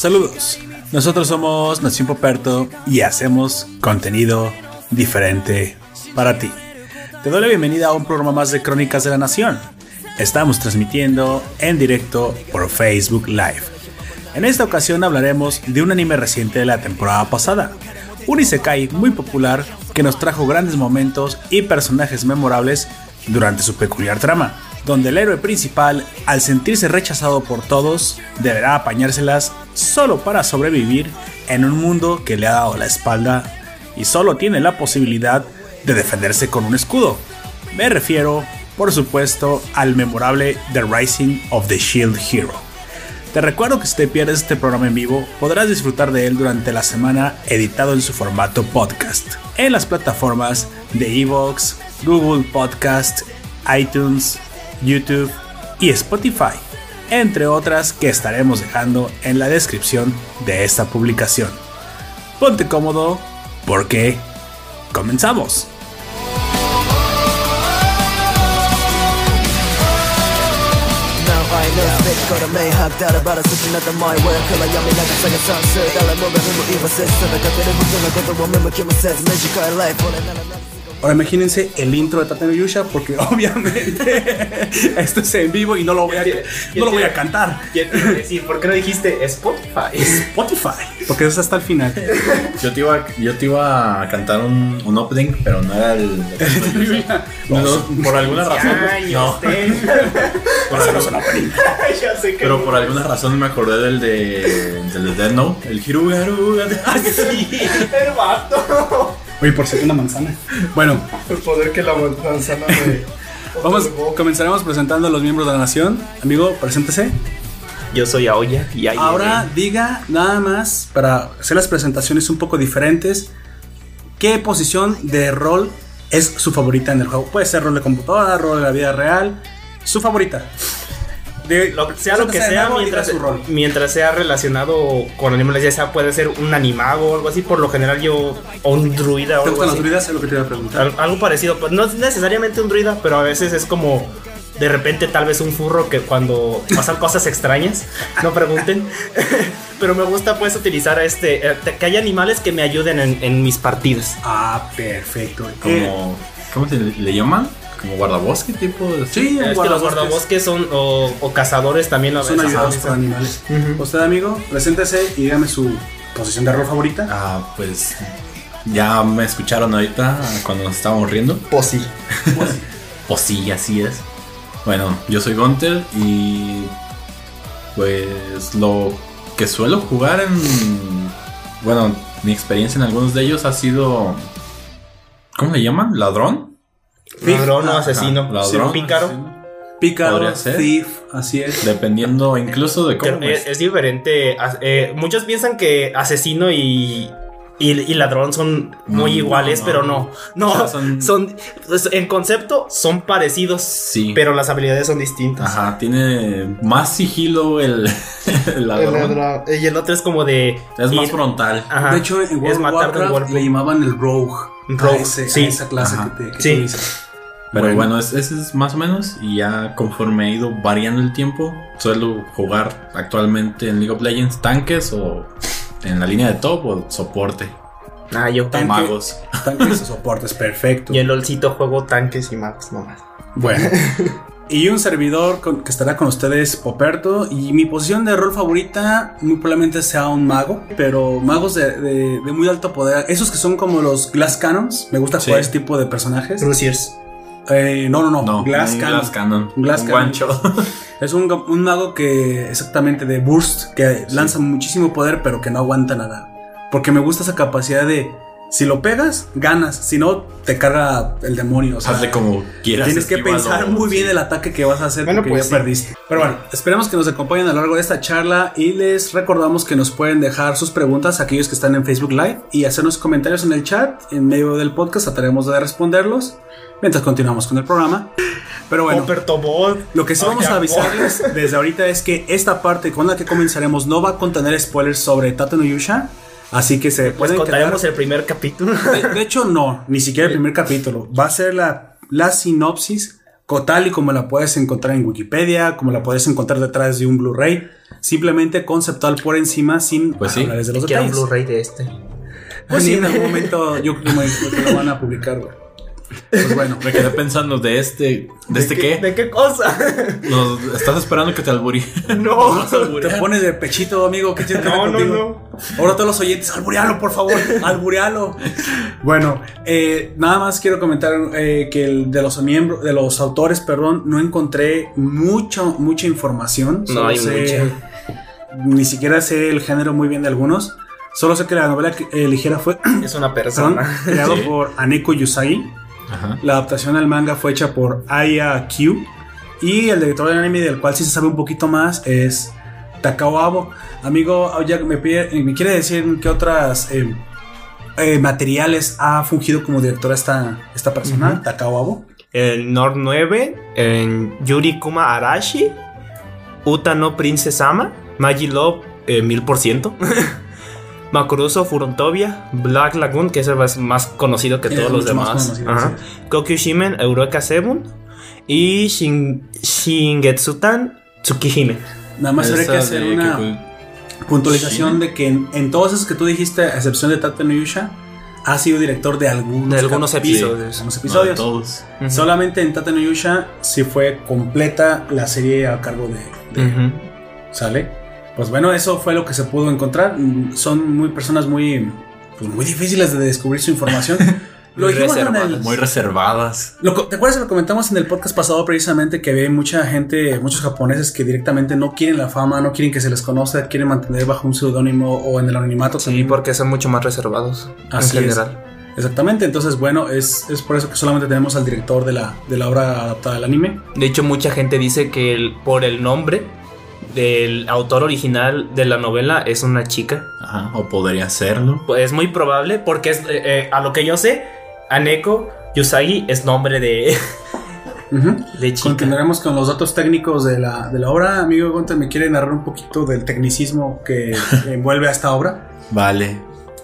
Saludos, nosotros somos Nación Poperto y hacemos contenido diferente para ti. Te doy la bienvenida a un programa más de Crónicas de la Nación. Estamos transmitiendo en directo por Facebook Live. En esta ocasión hablaremos de un anime reciente de la temporada pasada, un isekai muy popular que nos trajo grandes momentos y personajes memorables durante su peculiar trama, donde el héroe principal, al sentirse rechazado por todos, deberá apañárselas solo para sobrevivir en un mundo que le ha dado la espalda y solo tiene la posibilidad de defenderse con un escudo. Me refiero, por supuesto, al memorable The Rising of the Shield Hero. Te recuerdo que si te pierdes este programa en vivo, podrás disfrutar de él durante la semana editado en su formato podcast, en las plataformas de Evox, Google Podcast, iTunes, YouTube y Spotify, entre otras que estaremos dejando en la descripción de esta publicación. Ponte cómodo porque comenzamos. Ahora imagínense el intro de Tateno Yusha porque obviamente esto es en vivo y no lo voy a, no lo voy a cantar. decir, ¿por qué no dijiste Spotify? Spotify, porque eso es hasta el final. Yo te iba, yo te iba a cantar un, un opening, pero no era el. No, por alguna razón. No, por alguna- ya sé que. pero por alguna razón me acordé del de, del de Death Note, el Hirugaruga. Sí, el vato. Oye, por ser una manzana. Bueno, El poder que la manzana me. vamos, comenzaremos presentando a los miembros de la nación. Amigo, preséntese. Yo soy Aoya y ahí. Ahora diga nada más para hacer las presentaciones un poco diferentes. ¿Qué posición de rol es su favorita en el juego? Puede ser rol de computadora, rol de la vida real. Su favorita. De, Lo, sea lo que sea, mientras, diga su rol. mientras sea relacionado con animales, ya sea puede ser un animago o algo así. Por lo general, yo. O un druida o ¿Te algo los así. druidas? Es lo que te iba a preguntar. Al- algo parecido, pues no es necesariamente un druida, pero a veces es como de repente tal vez un furro que cuando pasan cosas extrañas, no pregunten. pero me gusta pues utilizar este, eh, que haya animales que me ayuden en, en mis partidas. Ah, perfecto. ¿Cómo se le, le llaman? Como guardabosque tipo. de- Sí, Es que los guardabosques son o, o cazadores también a son ayudados por animales. Usted, amigo, preséntese y dígame su posición de rol favorita. Ah, pues. Ya me escucharon ahorita cuando nos estábamos riendo. Sí. Pues sí, así es. Bueno, yo soy Gunter y pues lo que suelo jugar en... Bueno, mi experiencia en algunos de ellos ha sido... ¿Cómo le llaman? ¿Ladrón? Ladrón o Ajá. asesino. Ladrón. Pícaro. Pícaro, Podría ser. thief, así es. Dependiendo incluso de cómo... Que me- es, es diferente. eh, muchos piensan que asesino y, y, y ladrón son muy iguales, no, pero no. no. No, O sea, son- son, pues, en concepto son parecidos, Sí. pero las habilidades son distintas. Ajá, tiene más sigilo el, el El ladrón. ladrón. Y el otro es como de. Es más frontal. Ajá, De hecho, en World es Warcraft le llamaban el rogue. Rogue, a, ese- a sí. esa clase Ajá. que te que Sí. tú dices. Pero Bueno. bueno, es- ese es más o menos. Y ya conforme he ido variando el tiempo, suelo jugar actualmente en League of Legends tanques o en la línea de top o soporte. Ah, yo O Tanque. magos. Tanques y soportes, perfecto. Y en LOLcito juego tanques y magos nomás. Bueno. Y un servidor con- que estará con ustedes, Poperto. Y mi posición de rol favorita, muy probablemente sea un mago. Pero magos de, de- de muy alto poder. Esos que son como los Glass Cannons. Me gusta Sí. jugar ese tipo de personajes. Cruciers. Eh, no, no, no. No, Glass un Cannon. Glass Cannon. Un Glass Un Cannon. guancho. Es un, un mago que exactamente de burst, que lanza muchísimo poder, pero que no aguanta nada. Porque me gusta esa capacidad de si lo pegas, ganas. Si no, te carga el demonio. O sea, Hazle como quieras. tienes que pensar muy bien el ataque que vas a hacer Bueno, porque pues ya sí. perdiste. Pero bueno, esperemos que nos acompañen a lo largo de esta charla y les recordamos que nos pueden dejar sus preguntas a aquellos que están en Facebook Live y hacernos comentarios en el chat. En medio del podcast trataremos de responderlos mientras continuamos con el programa. Pero bueno. Lo que sí vamos a avisarles desde ahorita es que esta parte con la que comenzaremos no va a contener spoilers sobre Tato no Yusha. Así que se Pues pueden contaremos quedar. el primer capítulo. De, de hecho, no, ni siquiera el primer capítulo. Va a ser la, la sinopsis tal y como la puedes encontrar en Wikipedia, como la puedes encontrar detrás de un Blu-ray. simplemente conceptual por encima sin Pues sí. hablarles de los Quiero un detalles. Blu-ray de este. Pues sí, en algún momento yo creo que lo van a publicar, güey. Pues bueno, Me quedé pensando de este. ¿De, este qué? ¿De qué cosa? Nos, ¿Estás esperando que te alburí? no. te pones de pechito, amigo. ¿Qué tiene que ver No, no, contigo? Ahora todos los oyentes, alburealo, por favor, alburealo. bueno, eh, nada más quiero comentar eh, que el de los miembros, de los autores, perdón, no encontré mucho, mucha información. No hay sé- Ni siquiera sé el género muy bien de algunos. Solo sé que la novela que eh, ligera fue Es una perdón, persona. creado Sí. por Aneko Yusagi. Ajá. La adaptación al manga fue hecha por Aya Q. Y el director del anime, del cual sí se sabe un poquito más, es Takao Abo. Amigo, ya me, pide- me quiere decir qué otras eh, eh, materiales ha fungido como directora esta, esta persona. Takao Abo. En Nord 9, en Yuri Kuma Arashi, Uta no Princess Ama, Magi Love eh, 1000%, Makuruso Furontovia, Black Lagoon, que es el más, más conocido que Es todos los demás, Ajá. Kokyu Shimen, Eureka Seven y Shin, Shingetsutan Tsukihime. Nada más habría que hacer una puntualización Shime. de que en, en todos esos que tú dijiste, a excepción de Tate no Yusha, ha sido director de algunos, De algunos episodios. algunos No, todos. Solamente en Tate no Yusha sí fue completa la serie a cargo de. ¿Sale? Pues bueno, eso fue lo que se pudo encontrar. Mm, Son muy personas muy, pues muy difíciles de descubrir su información. lo Muy en el. reservadas. Muy reservadas. lo ¿Te acuerdas que lo comentamos en el podcast pasado precisamente que había mucha gente, muchos japoneses que directamente no quieren la fama, no quieren que se les conozca, quieren mantener bajo un seudónimo o en el anonimato Sí, también? porque son mucho más reservados Así en es. general. Exactamente, entonces bueno, es, es por eso que solamente tenemos al director de la, de la obra adaptada al anime. De hecho, mucha gente dice que el- por el nombre del autor original de la novela es una chica. Ajá. O podría serlo. Pues es muy probable porque es, eh, eh, a lo que yo sé, Aneko Yusagi es nombre de, chica. Continuaremos con los datos técnicos de la, de la obra. Amigo Gonte, ¿me quiere narrar un poquito del tecnicismo que envuelve a esta obra? Vale.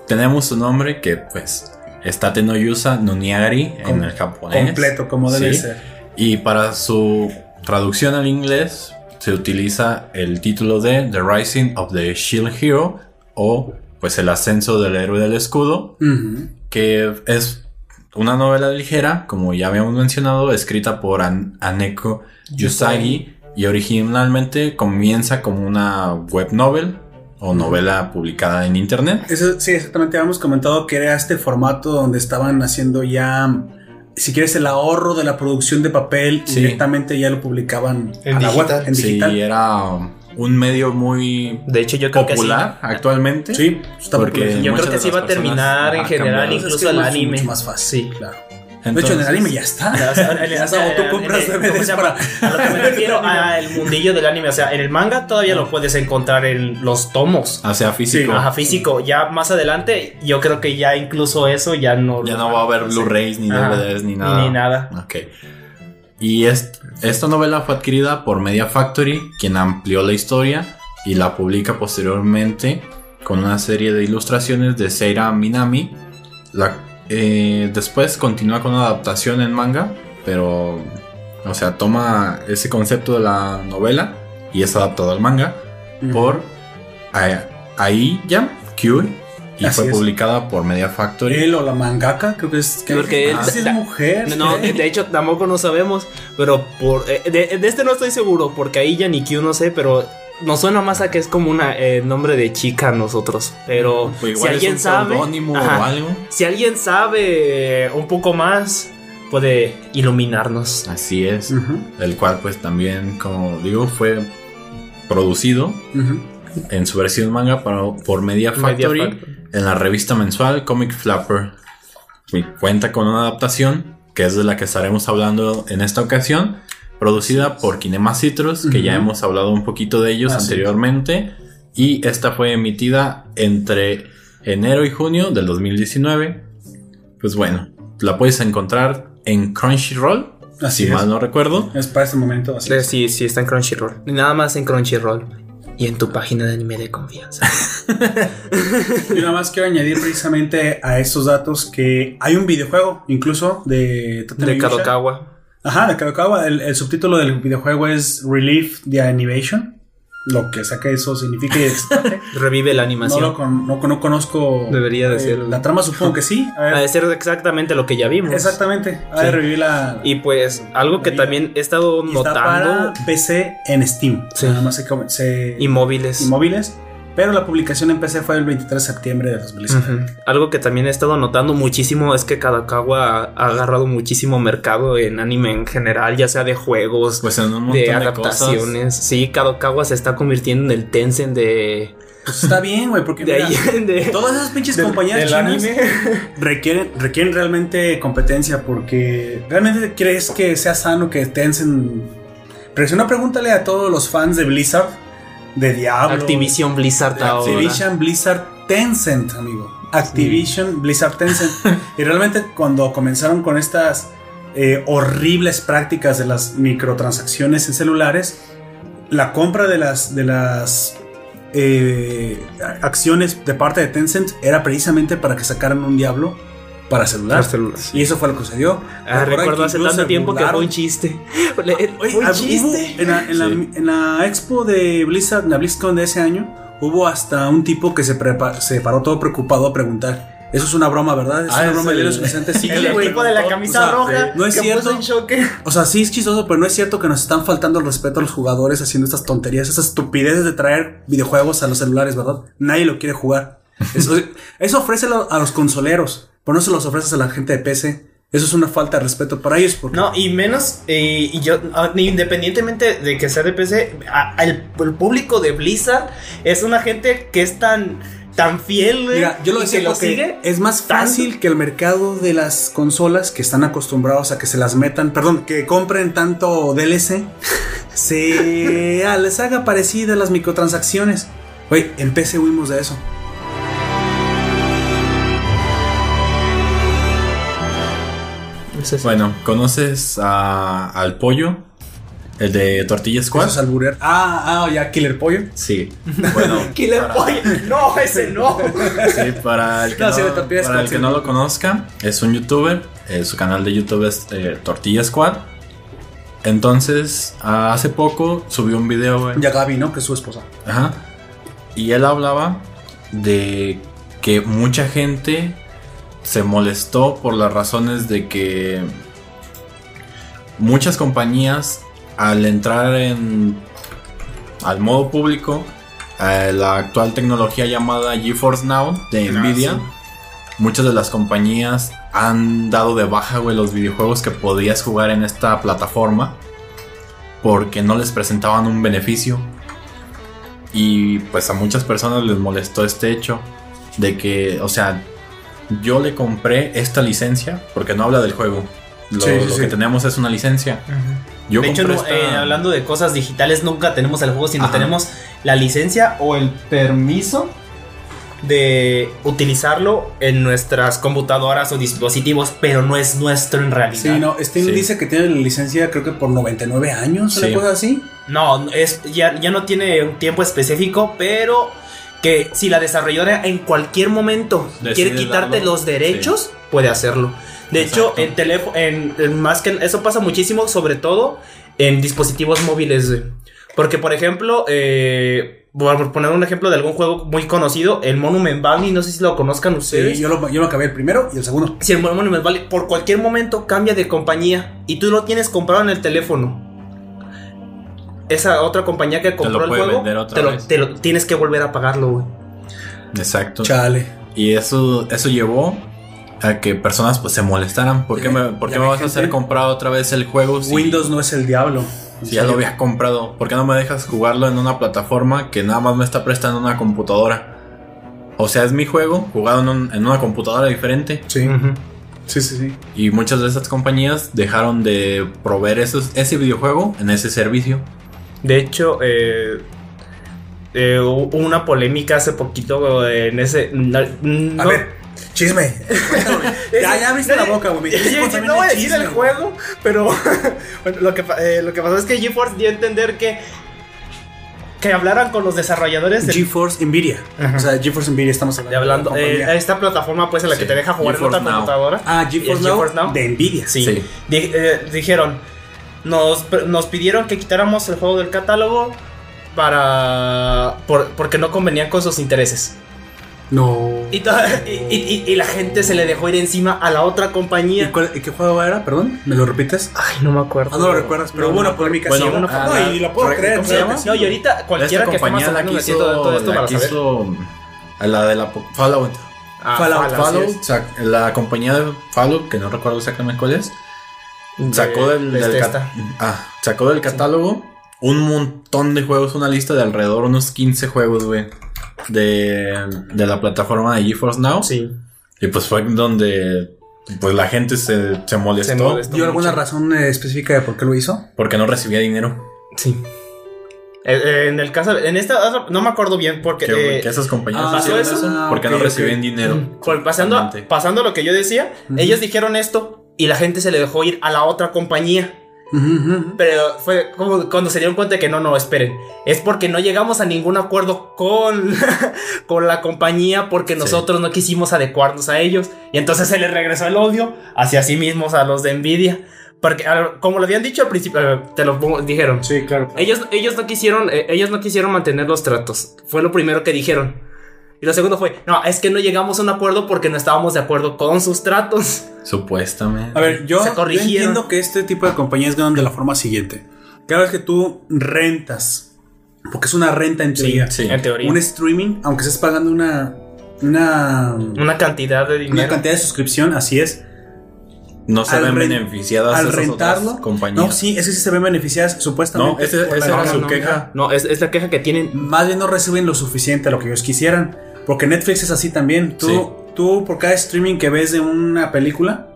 Tenemos su nombre que, pues, es Tate no Yusa no Niagari en el japonés. Completo, como debe Sí. ser. Y para su traducción al inglés se utiliza el título de The Rising of the Shield Hero o pues el ascenso del héroe del escudo, que es una novela ligera, como ya habíamos mencionado, escrita por An- Aneko Yusagi y originalmente comienza como una web novel o novela publicada en internet. Eso, sí, exactamente. Habíamos comentado que era este formato donde estaban haciendo ya, si quieres, el ahorro de la producción de papel. Sí. Directamente ya lo publicaban En a la web, digital. en Sí, digital. era un medio muy De hecho, yo creo popular actualmente. Sí, está Porque popular. que sí. Yo muchas creo que sí va a terminar en general, que incluso el mucho- anime. mucho más fácil, Sí. claro. De hecho, en el anime ya está. O sea, el- Ya o sea, o tú compras el- DVDs para- A lo que me refiero al mundillo del anime. O sea, en el manga todavía lo puedes encontrar en los tomos. O sea, físico. Ajá, físico. Ya más adelante, yo creo que ya incluso eso ya no. Ya no va a haber Blu-rays ni. DVDs ni nada. Ni nada. Ok. Y est- esta novela fue adquirida por Media Factory, quien amplió la historia y la publica posteriormente con una serie de ilustraciones de Seira Minami. La- eh, después continúa con una adaptación en manga, pero, o sea, toma ese concepto de la novela y es adaptado al manga por Ai- Aiya Cure y Así fue es. publicada por Media Factory. Él o la mangaka, creo que es. Que, Porque Ah, él- sí es mujer. No, de, de hecho tampoco no sabemos, pero por eh, de, de este no estoy seguro, porque ahí ya ni Q no sé, pero nos suena más a que es como un nombre de chica a nosotros. Pero Pues si es alguien un sabe, seudónimo Ajá. o algo. si alguien sabe un poco más, puede iluminarnos. Así es. El cual pues también, como digo, fue producido en su versión manga para- por Media Factory Media Factory. en la revista mensual Comic Flapper. Y cuenta con una adaptación que es de la que estaremos hablando en esta ocasión, producida por Kinema Citrus, que ya hemos hablado un poquito de ellos Así es. anteriormente. Y esta fue emitida entre enero y junio del 2019. Pues bueno, la puedes encontrar en Crunchyroll, Así si es. mal no recuerdo. Es para este momento así. Sí, sí, está en Crunchyroll. Nada más en Crunchyroll. Y en tu página de anime de confianza. Yo nada más quiero añadir precisamente a estos datos que hay un videojuego, incluso de Tatami de Yusha. Kadokawa. Ajá, de Kadokawa. El, el subtítulo del videojuego es Relief the Animation. lo que que eso signifique. existe. Revive la no, animación. lo con- no, no conozco. Debería de eh, ser. La trama supongo que sí. A ver, Ha de ser exactamente lo que ya vimos. exactamente. A ver, Sí. revivir la. Y pues algo que también he estado y está notando. para PC en Steam. Sí. Nada más se, se- Y móviles. y móviles. Pero la publicación en PC fue el 23 de septiembre de 2019. Ujú. Algo que también he estado notando muchísimo es que Kadokawa ha, agarrado muchísimo mercado en anime en general, ya sea de juegos, Pues en un montón de de, adaptaciones. Sí, Kadokawa se está convirtiendo en el Tencent de, Pues está bien, güey, porque de mira, ahí. De, todas esas pinches compañías del chinas anime. requieren, requieren realmente competencia porque realmente crees que sea sano que Tencent... Pero si no, pregúntale a todos los fans de Blizzard, de Diablo, Activision Blizzard ahora. Activision Blizzard Tencent, amigo. Activision Blizzard Tencent. y realmente cuando comenzaron con estas eh, horribles prácticas de las microtransacciones en celulares, la compra de las de las eh, acciones de parte de Tencent era precisamente para que sacaran un Diablo para celular. Y eso fue lo que sucedió. Ah, recuerdo hace tanto se tiempo que fue un chiste. Le- Oye, fue un chiste. hubo- en, la, en la- Sí. en la expo de Blizzard, en la BlizzCon de ese año, hubo hasta un tipo que se, prepa- se paró todo preocupado a preguntar. Eso es una broma, ¿verdad? Es Ah, una es broma de los inocentes. Sí, el tipo de la camisa O sea, roja no es que cierto. puso en choque. O sea, sí es chistoso, pero no es cierto que nos están faltando el respeto a los jugadores haciendo estas tonterías, esas estupideces de traer videojuegos a los celulares, ¿verdad? Nadie lo quiere jugar. Eso, eso ofrécelo a los consoleros, pero no se los ofreces a la gente de PC. Eso es una falta de respeto para ellos. Porque No, y menos, eh, y yo, ah, independientemente de que sea de PC, a- el, el público de Blizzard es una gente que es tan, tan fiel, Mira, yo lo decía que lo porque sigue. es más tanto. fácil que el mercado de las consolas que están acostumbrados a que se las metan, perdón, que compren tanto DLC, se les haga parecida las microtransacciones. Oye, en PC huimos de eso. Sí. Bueno, ¿conoces a- al pollo? El de Tortilla Squad. Es alburear. Ah, ah, ya, Killer Pollo. Sí. Bueno, Killer para- Boy. No, ese no. Sí, para el que, No, no, sí, de Tortilla para Squad, el que sí. no lo conozca, es un youtuber. eh, su canal de YouTube es eh, Tortilla Squad. Entonces, hace poco subió un video, güey. Ya Gaby, ¿no? Que es su esposa. Ajá. Y él hablaba de que mucha gente se molestó por las razones de que muchas compañías al entrar en al modo público eh, la actual tecnología llamada GeForce Now de Nvidia sí. muchas de las compañías han dado de baja güey, los videojuegos que podías jugar en esta plataforma porque no les presentaban un beneficio y pues a muchas personas les molestó este hecho de que, o sea, yo le compré esta licencia porque no habla del juego. Lo, Sí, sí, lo sí. que tenemos es una licencia. Yo de hecho, compré no, esta- eh, hablando de cosas digitales, nunca tenemos el juego, sino Ajá. tenemos la licencia o el permiso de utilizarlo en nuestras computadoras o dispositivos, pero no es nuestro en realidad. Sí, no, Steam Sí. dice que tiene la licencia creo que por 99 años, una Sí. cosa así. No, es, ya, ya no tiene un tiempo específico, pero que si la desarrolladora en cualquier momento Decide quiere quitarte darlo, los derechos, puede hacerlo. De Exacto. hecho, en teléfono, en, en más que eso pasa muchísimo, sobre todo en dispositivos móviles. Porque, por ejemplo, eh, voy a poner un ejemplo de algún juego muy conocido, el Monument Valley, no sé si lo conozcan ustedes. Sí, yo lo, yo lo acabé el primero y el segundo. Si el Monument Valley por cualquier momento cambia de compañía y tú lo tienes comprado en el teléfono, esa otra compañía que compró el puede juego, vender otra te lo, vez. te lo- tienes que volver a pagarlo, güey. Exacto. Chale. Y eso, eso llevó a que personas pues se molestaran. ¿Por qué me, por qué ya me vas a hacer comprar otra vez el juego si, Windows no es el diablo. si ya lo había comprado? ¿Por qué no me dejas jugarlo en una plataforma que nada más me está prestando una computadora? O sea, es mi juego jugado en, un- en una computadora diferente. Sí, sí, sí, sí. Y muchas de esas compañías dejaron de proveer esos, ese videojuego en ese servicio. De hecho, eh, eh, hubo una polémica hace poquito en ese. No, A ver, chisme. ya, ya abriste la boca, güey. No voy a decir el juego, pero bueno, lo, que, eh, lo que pasó es que GeForce dio a entender que que hablaran con los desarrolladores de, GeForce Nvidia. Ajá. O sea, GeForce Nvidia estamos de hablando. hablando de eh, esta plataforma pues en la que te deja jugar en GeForce otra Now. computadora. ah, GeForce, ¿el Now, GeForce Now? de Nvidia. Sí. Sí. Di- eh, dijeron, nos, nos pidieron que quitáramos el juego del catálogo para por- porque no convenían con sus intereses. No. Y, y, y- y la gente se le dejó ir encima a la otra ¿Y, compañía. cuál- y qué juego era? Perdón, ¿me lo repites? Ay, no me acuerdo. Ah, no lo recuerdas, pero No, hubo no. una polémica Bueno, así. una- no, ah, y lo puedo la- creer. ¿Cómo se llama? No, y ahorita cualquiera Esta que esté más compañía o la menos quiso, todo esto la para saber. quiso a la de la Fallout. Ah, Fallout, Fallout, Fallout, sac- la compañía de Fallout, que no recuerdo exactamente cuál es. Sacó De- del, de del este, ah, sacó del catálogo un montón de juegos, una lista de alrededor unos 15 juegos, güey, de, de la plataforma de GeForce Now. Sí. Y pues fue donde pues la gente se, se molestó, Se molestó. ¿Dio alguna razón eh, específica de por qué lo hizo? porque no recibía dinero. Sí. Eh, eh, en el caso, en esta, no me acuerdo bien porque Que, eh, que esas compañías ah, hicieron ¿pasó eso? Ah, porque no recibían dinero. por- pasando, pasando lo que yo decía, ellos dijeron esto y la gente se le dejó ir a la otra compañía. Pero fue como cuando se dieron cuenta de que no, no, esperen. Es porque no llegamos a ningún acuerdo con, con la compañía porque Sí. nosotros no quisimos adecuarnos a ellos. Y entonces se les regresó el odio hacia sí mismos, a los de Nvidia. Porque, como lo habían dicho al principio, eh, te lo dijeron. Sí, claro. Ellos, ellos no quisieron, eh, ellos no quisieron mantener los tratos. Fue lo primero que dijeron. Y lo segundo fue, no, es que no llegamos a un acuerdo porque no estábamos de acuerdo con sus tratos. Supuestamente. A ver, yo, Se yo entiendo que este tipo de compañías ganan de la forma siguiente. Cada vez que tú rentas, porque es una renta en teoría, sí. En teoría. un streaming, aunque estés pagando una, una, una cantidad de una cantidad de suscripción, así es. No se ven beneficiadas Al esas rentarlo, otras compañías. no, sí, es que sí se ven beneficiadas supuestamente. No, esa era economía. su queja. No, es, es la queja que tienen. Más bien no reciben lo suficiente a lo que ellos quisieran. Porque Netflix es así también. Tú, Sí. tú por cada streaming que ves de una película,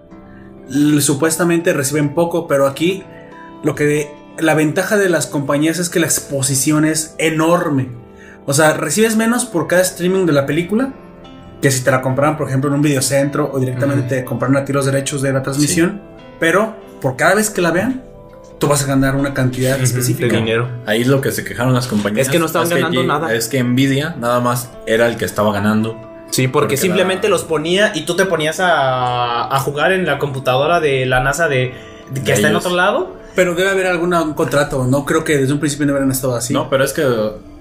supuestamente reciben poco, pero aquí lo que la ventaja de las compañías es que la exposición es enorme. O sea, recibes menos por cada streaming de la película que si te la compraran, por ejemplo, en un videocentro o directamente te compraran a ti los derechos de la transmisión. Pero por cada vez que la vean, tú vas a ganar una cantidad específica. De dinero. Ahí lo que se quejaron las compañías. Es que no estaban ganando nada. Es que Nvidia nada más era el que estaba ganando. Sí, porque, Porque simplemente la- los ponía y tú te ponías a, a jugar en la computadora de la NASA de, de que De está en otro lado. Pero debe haber algún contrato. No creo que desde un principio no hubieran estado así. No, pero es que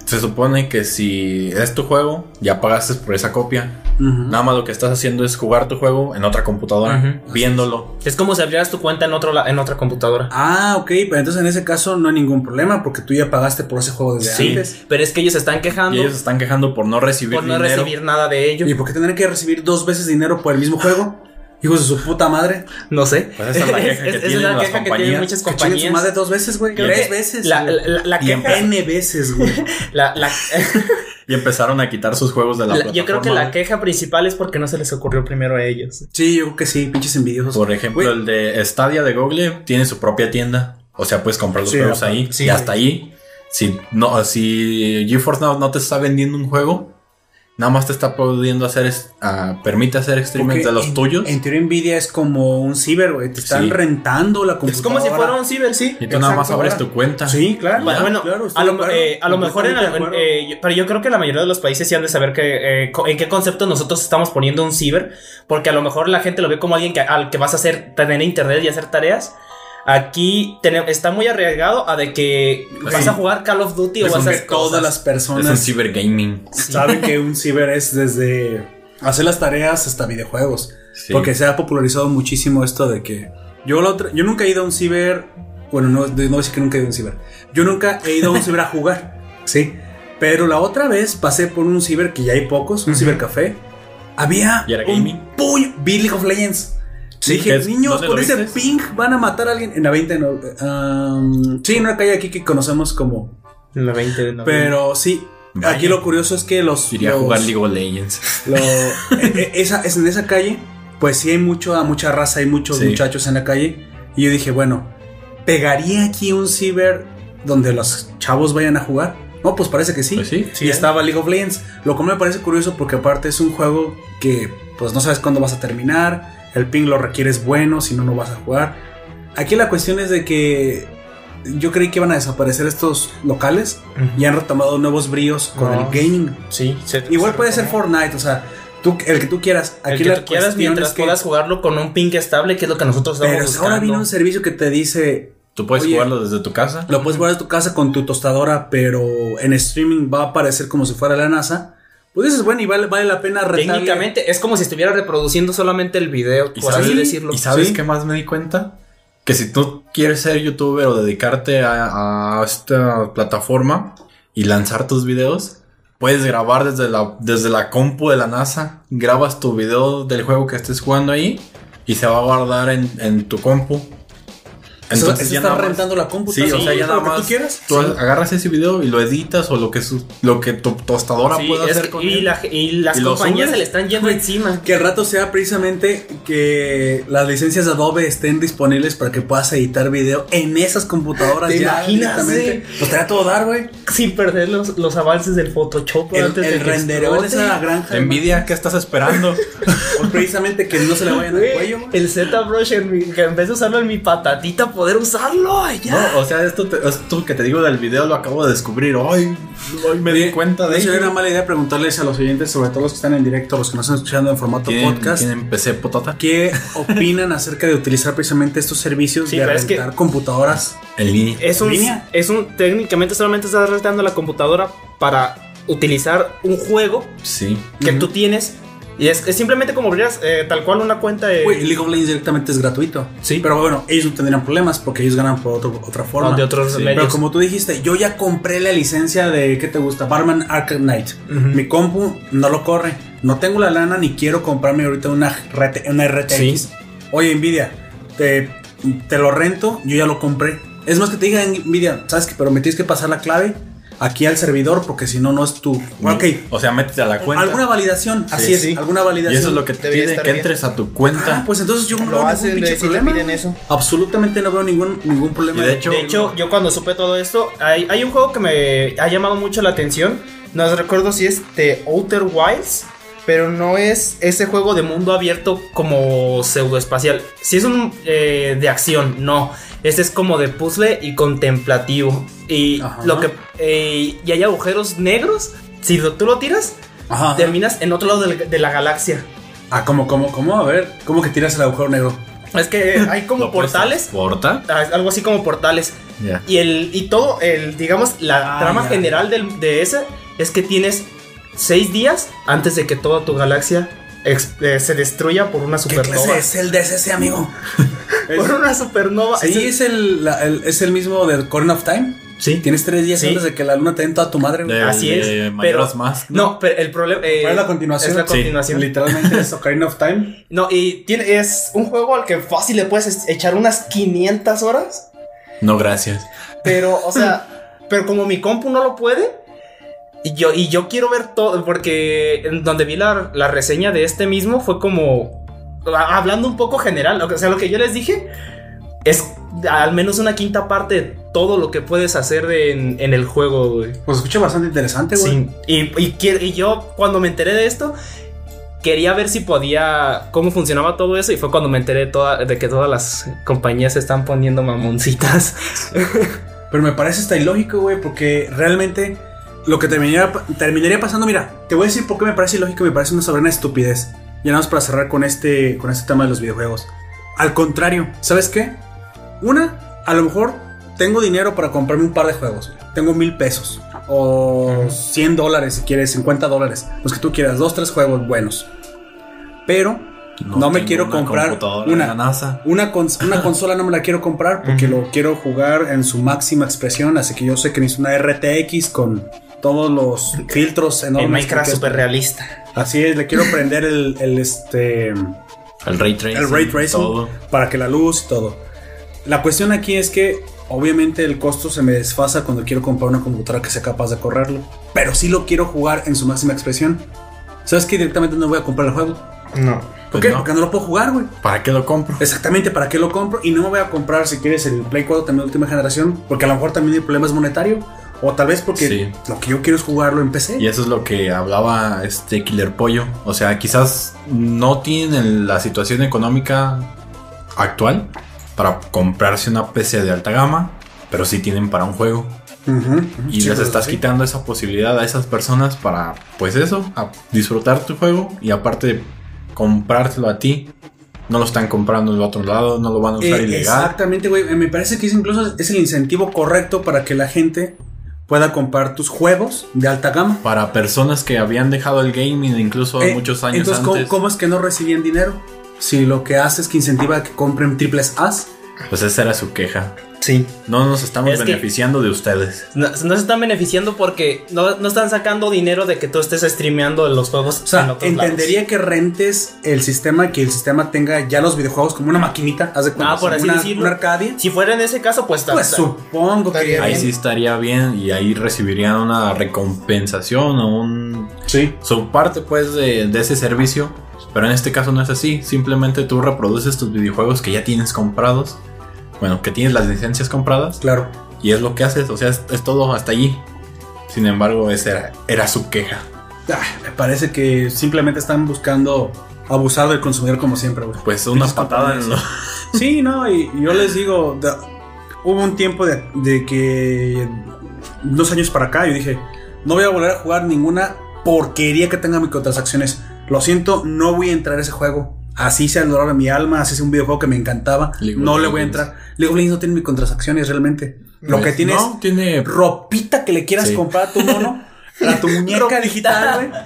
se supone que si es tu juego, ya pagaste por esa copia. Nada más lo que estás haciendo es jugar tu juego en otra computadora, viéndolo. Es como si abrieras tu cuenta en, otro, la- en otra computadora. Ah, ok, pero entonces en ese caso no hay ningún problema porque tú ya pagaste por ese juego desde Sí, antes. pero es que ellos se están quejando Y ellos se están quejando por no recibir por no dinero. recibir nada de ello. ¿Y por qué tendrán que recibir dos veces dinero por el mismo juego? Hijos de su puta madre. No sé. Pues esa es la queja que es tienen las queja que compañías. tienen muchas Que compañías. madre dos veces, güey. Tres veces. La, la- la y queja. N veces, güey. la- la- Y empezaron a quitar sus juegos de la, la- plataforma. yo creo que la queja principal es porque no se les ocurrió primero a ellos. Sí, yo creo que sí, pinches envidiosos. Por ejemplo, Güey, el de Stadia de Google tiene su propia tienda. O sea, puedes comprar los Sí, juegos ahí. Sí. y hasta ahí. Si no, si GeForce Now no te está vendiendo un juego, nada más te está pudiendo hacer, es- ah, permite hacer streaming porque de los en- tuyos. En teoría, Nvidia es como un ciber, güey. Te están Sí. rentando la Es computadora. como si fuera un ciber, sí. y tú nada más abres ahora. tu cuenta. Sí, claro. Bueno, claro, a, lo, eh, a lo mejor en, eh, yo- pero yo creo que la mayoría de los países sí han de saber que eh, co- en qué concepto nosotros estamos poniendo un ciber, porque a lo mejor la gente lo ve como alguien que, al que vas a hacer tener internet y hacer tareas. Aquí está muy arriesgado a de que vas a jugar Call of Duty o vas a hacer todas las Es un personas cibergaming. saben que un ciber es desde hacer las tareas hasta videojuegos. Sí. Porque se ha popularizado muchísimo esto de que yo la otra- yo nunca he ido a un ciber, bueno, no, no voy a decir que nunca he ido a un ciber. Yo nunca he ido a un ciber a jugar, sí. Pero la otra vez pasé por un ciber que ya hay pocos, un cibercafé. Había ¿Y era un gaming? puño, vi League of Legends. Sí, Dije, es- niños, ¿dónde con ese viste? ping van a matar a alguien en la 20 de no- um, sí, en una calle aquí que conocemos como. En la 20 de noviembre. Pero sí, Vaya. aquí lo curioso es que los. Iría a jugar League of Legends. lo- e- e- esa, es en esa calle, pues sí hay mucho, mucha raza, hay muchos Sí. muchachos en la calle. Y yo dije, bueno, ¿pegaría aquí un ciber donde los chavos vayan a jugar? No, pues parece que sí. Pues sí. y estaba League of Legends. Lo cual me parece curioso porque aparte es un juego que pues no sabes cuándo vas a terminar. El ping lo requieres bueno, si no, no vas a jugar. Aquí la cuestión es de que yo creí que iban a desaparecer estos locales y han retomado nuevos bríos con No. el gaming. Sí, se- Igual se puede ser. Fortnite, o sea, tú, el que tú quieras. El Aquí que la tú quieras mientras es que- puedas jugarlo con un ping estable, que es lo que nosotros estamos Pero buscando. ahora viene un servicio que te dice, Tú puedes Oye. jugarlo desde tu casa. Lo puedes jugar en tu casa con tu tostadora, pero en streaming va a aparecer como si fuera la NASA. Pues dices, bueno, y vale, vale la pena retarle. Técnicamente es como si estuviera reproduciendo solamente el video, ¿Y por así decirlo. ¿Y sabes Sí. qué más me di cuenta? Que si tú quieres ser youtuber o dedicarte a, a esta plataforma y lanzar tus videos, puedes grabar desde la, desde la compu de la NASA. Grabas tu video del juego que estés jugando ahí y se va a guardar en, en tu compu. Eso, eso ya está rentando la Sí, computadora. o sea, ya nada más tú quieras. tú Sí. agarras ese video y lo editas o lo que, su- lo que tu tostadora Sí, pueda hacer que- con y, él. la- y las ¿Y compañías se le están yendo encima. Que al rato sea precisamente que las licencias de Adobe estén disponibles para que puedas editar video en esas computadoras ¿Te ya eh? Pues te va a todo dar, güey. Sin perder los, los avances del Photoshop El, antes de el que rendereo en esa granja. de Envidia, ¿qué estás esperando? Pues precisamente que no se le vayan al cuello. el ZBrush, en mi- que en vez de usarlo en mi patatita, poder usarlo. ya. No, o sea, esto, te- esto que te digo del video lo acabo de descubrir. Hoy, hoy me di cuenta de no sería ello. una mala idea preguntarles a los oyentes, sobre todo los que están en directo, los que nos están escuchando en formato ¿Tienen, podcast, ¿Tienen PC potata? ¿qué opinan acerca de utilizar precisamente estos servicios Sí, de pero es que- rentar computadoras? En línea. Es un, línea. es un, técnicamente solamente estás rentando la computadora para utilizar un juego Sí. que tú tienes. Y es, es simplemente como abrirías eh, tal cual una cuenta de. Güey, League of Legends directamente es gratuito. Sí. Pero bueno, ellos no tendrían problemas porque ellos ganan por otro- otra forma. no, de otros Sí. Pero como tú dijiste, yo ya compré la licencia de, ¿qué te gusta? Barman Arkham Knight. Mi compu no lo corre. No tengo la lana ni quiero comprarme ahorita una, RT una RTX. Sí. Oye, Nvidia, te, te lo rento, yo ya lo compré. Es más que te diga, Nvidia, ¿sabes qué? Pero me tienes que pasar la clave aquí al servidor porque si no, no es tu... Ok, O sea, métete a la cuenta. alguna validación, así es, sí. alguna y validación. eso es lo que te pide, que bien. entres a tu cuenta. Ah, pues entonces yo no Lo veo ningún hacen, pinche te problema. piden eso. Absolutamente no veo ningún, ningún problema. Y de hecho- De hecho, yo cuando supe todo esto, hay, hay un juego que me ha llamado mucho la atención. No recuerdo si es The Outer Wilds, pero no es ese juego de mundo abierto como pseudoespacial. Si es un eh, de acción, no. Este es como de puzzle y contemplativo. Y Ajá. lo que eh, y hay agujeros negros. Si lo- tú lo tiras, Ajá. terminas en otro lado de la galaxia. Ah, ¿cómo, cómo, cómo? A ver, ¿cómo que tiras el agujero negro? Es que hay como ¿Lo puedes portales. ¿Portal? ah, Algo así como portales. Ya. Y el y todo el digamos la Ah, trama general del- de ese es que tienes seis días antes de que toda tu galaxia eh, se destruya por una ¿Qué supernova. clase es el DSS, amigo? Por una supernova. Sí, es el, la- el- es el mismo del Corn of Time. sí. Tienes tres días Sí. antes de que la luna te den toda tu madre. güey. Así es. de Pero Mask, no, pero el problema eh, ¿Cuál es la continuación? Es la Sí, continuación. Literalmente es Ocarina of Time. No, y tiene es un juego al que fácil le puedes es- echar unas 500 horas, No, gracias. pero o sea, pero como mi compu no lo puede, y yo, y yo quiero ver todo, porque en donde vi la, la reseña de este mismo fue como, hablando un poco general, o sea, lo que yo les dije es al menos una quinta parte de todo lo que puedes hacer de- en, en el juego, güey. Pues escucha bastante interesante, güey. Sí, y, y yo cuando me enteré de esto, quería ver si podía, cómo funcionaba todo eso, y fue cuando me enteré toda- de que todas las compañías se están poniendo mamoncitas. Pero me parece hasta ilógico, güey, porque realmente lo que terminaría, terminaría pasando, mira, te voy a decir por qué me parece ilógico, me parece una soberana estupidez. Ya nada más para cerrar con este, con este tema de los videojuegos. Al contrario, ¿sabes qué? Una, a lo mejor tengo dinero para comprarme un par de juegos. Tengo mil pesos. O 100 dólares si quieres, 50 dólares. Los que tú quieras, dos, tres juegos buenos. Pero no, me quiero una comprar una, NASA. una, cons- una consola no me la quiero comprar porque lo quiero jugar en su máxima expresión. Así que yo sé que necesito una RTX con todos los filtros enormes. En Minecraft super realista. Así es, le quiero prender el, el, este, El ray tracing. el ray tracing Todo. para que la luz y todo. La cuestión aquí es que obviamente el costo se me desfasa cuando quiero comprar una computadora que sea capaz de correrlo. Pero sí lo quiero jugar en su máxima expresión. ¿Sabes que Directamente no voy a comprar el juego. No. ¿Por Pues qué? no. Porque no lo puedo jugar, güey. ¿Para qué lo compro? Exactamente, ¿para qué lo compro? Y no me voy a comprar, si quieres, el Play 4 también de última generación, porque a lo mejor también el problema es monetario, o tal vez porque Sí. lo que yo quiero es jugarlo en PC. Y eso es lo que hablaba este Killer Pollo. O sea, quizás no tienen la situación económica actual para comprarse una PC de alta gama, pero sí tienen para un juego. Y Sí, les estás sí. quitando esa posibilidad a esas personas para, pues eso, a disfrutar tu juego y aparte comprártelo a ti no lo están comprando en otro lado, no lo van a usar Eh, ilegal. Exactamente, güey. Me parece que es incluso es el incentivo correcto para que la gente pueda comprar tus juegos de alta gama. Para personas que habían dejado el gaming incluso Eh, muchos años Entonces, ¿cómo, antes. cómo es que no recibían dinero? Si lo que hace es que incentiva a que compren triples A's. Pues esa era su queja. Sí. No nos estamos Es beneficiando de ustedes. No, no se están beneficiando porque no, no están sacando dinero de que tú estés streameando los juegos O sea, en otros entendería que rentes el sistema, que el sistema tenga ya los videojuegos como una maquinita, haz de cuenta, Ah, por así una, decirlo. una Arcadia. Si fuera en ese caso, pues, Pues supongo que Ahí bien. sí estaría bien y ahí recibirían una recompensación o un Sí. su parte pues de, de ese servicio. Pero en este caso no es así. Simplemente tú reproduces tus videojuegos que ya tienes comprados. Bueno, que tienes las licencias compradas. Claro. Y es lo que haces. O sea, es, es todo hasta allí. Sin embargo, esa era, era su queja. Ah, me parece que simplemente están buscando abusar del consumidor como siempre, güey. Pues una patada en lo... Sí, no, y y yo les digo, hubo un tiempo de, de que dos años para acá yo dije, no voy a volver a jugar ninguna porquería que tenga microtransacciones. Lo siento, no voy a entrar a ese juego. Así sea el dolor de mi alma, así sea un videojuego que me encantaba, League no le voy a entrar. League of Legends no tiene microtransacciones realmente. Lo Pues, que tiene No, tiene... es ropita que le quieras Sí. comprar a tu mono, a tu muñeca digital, güey.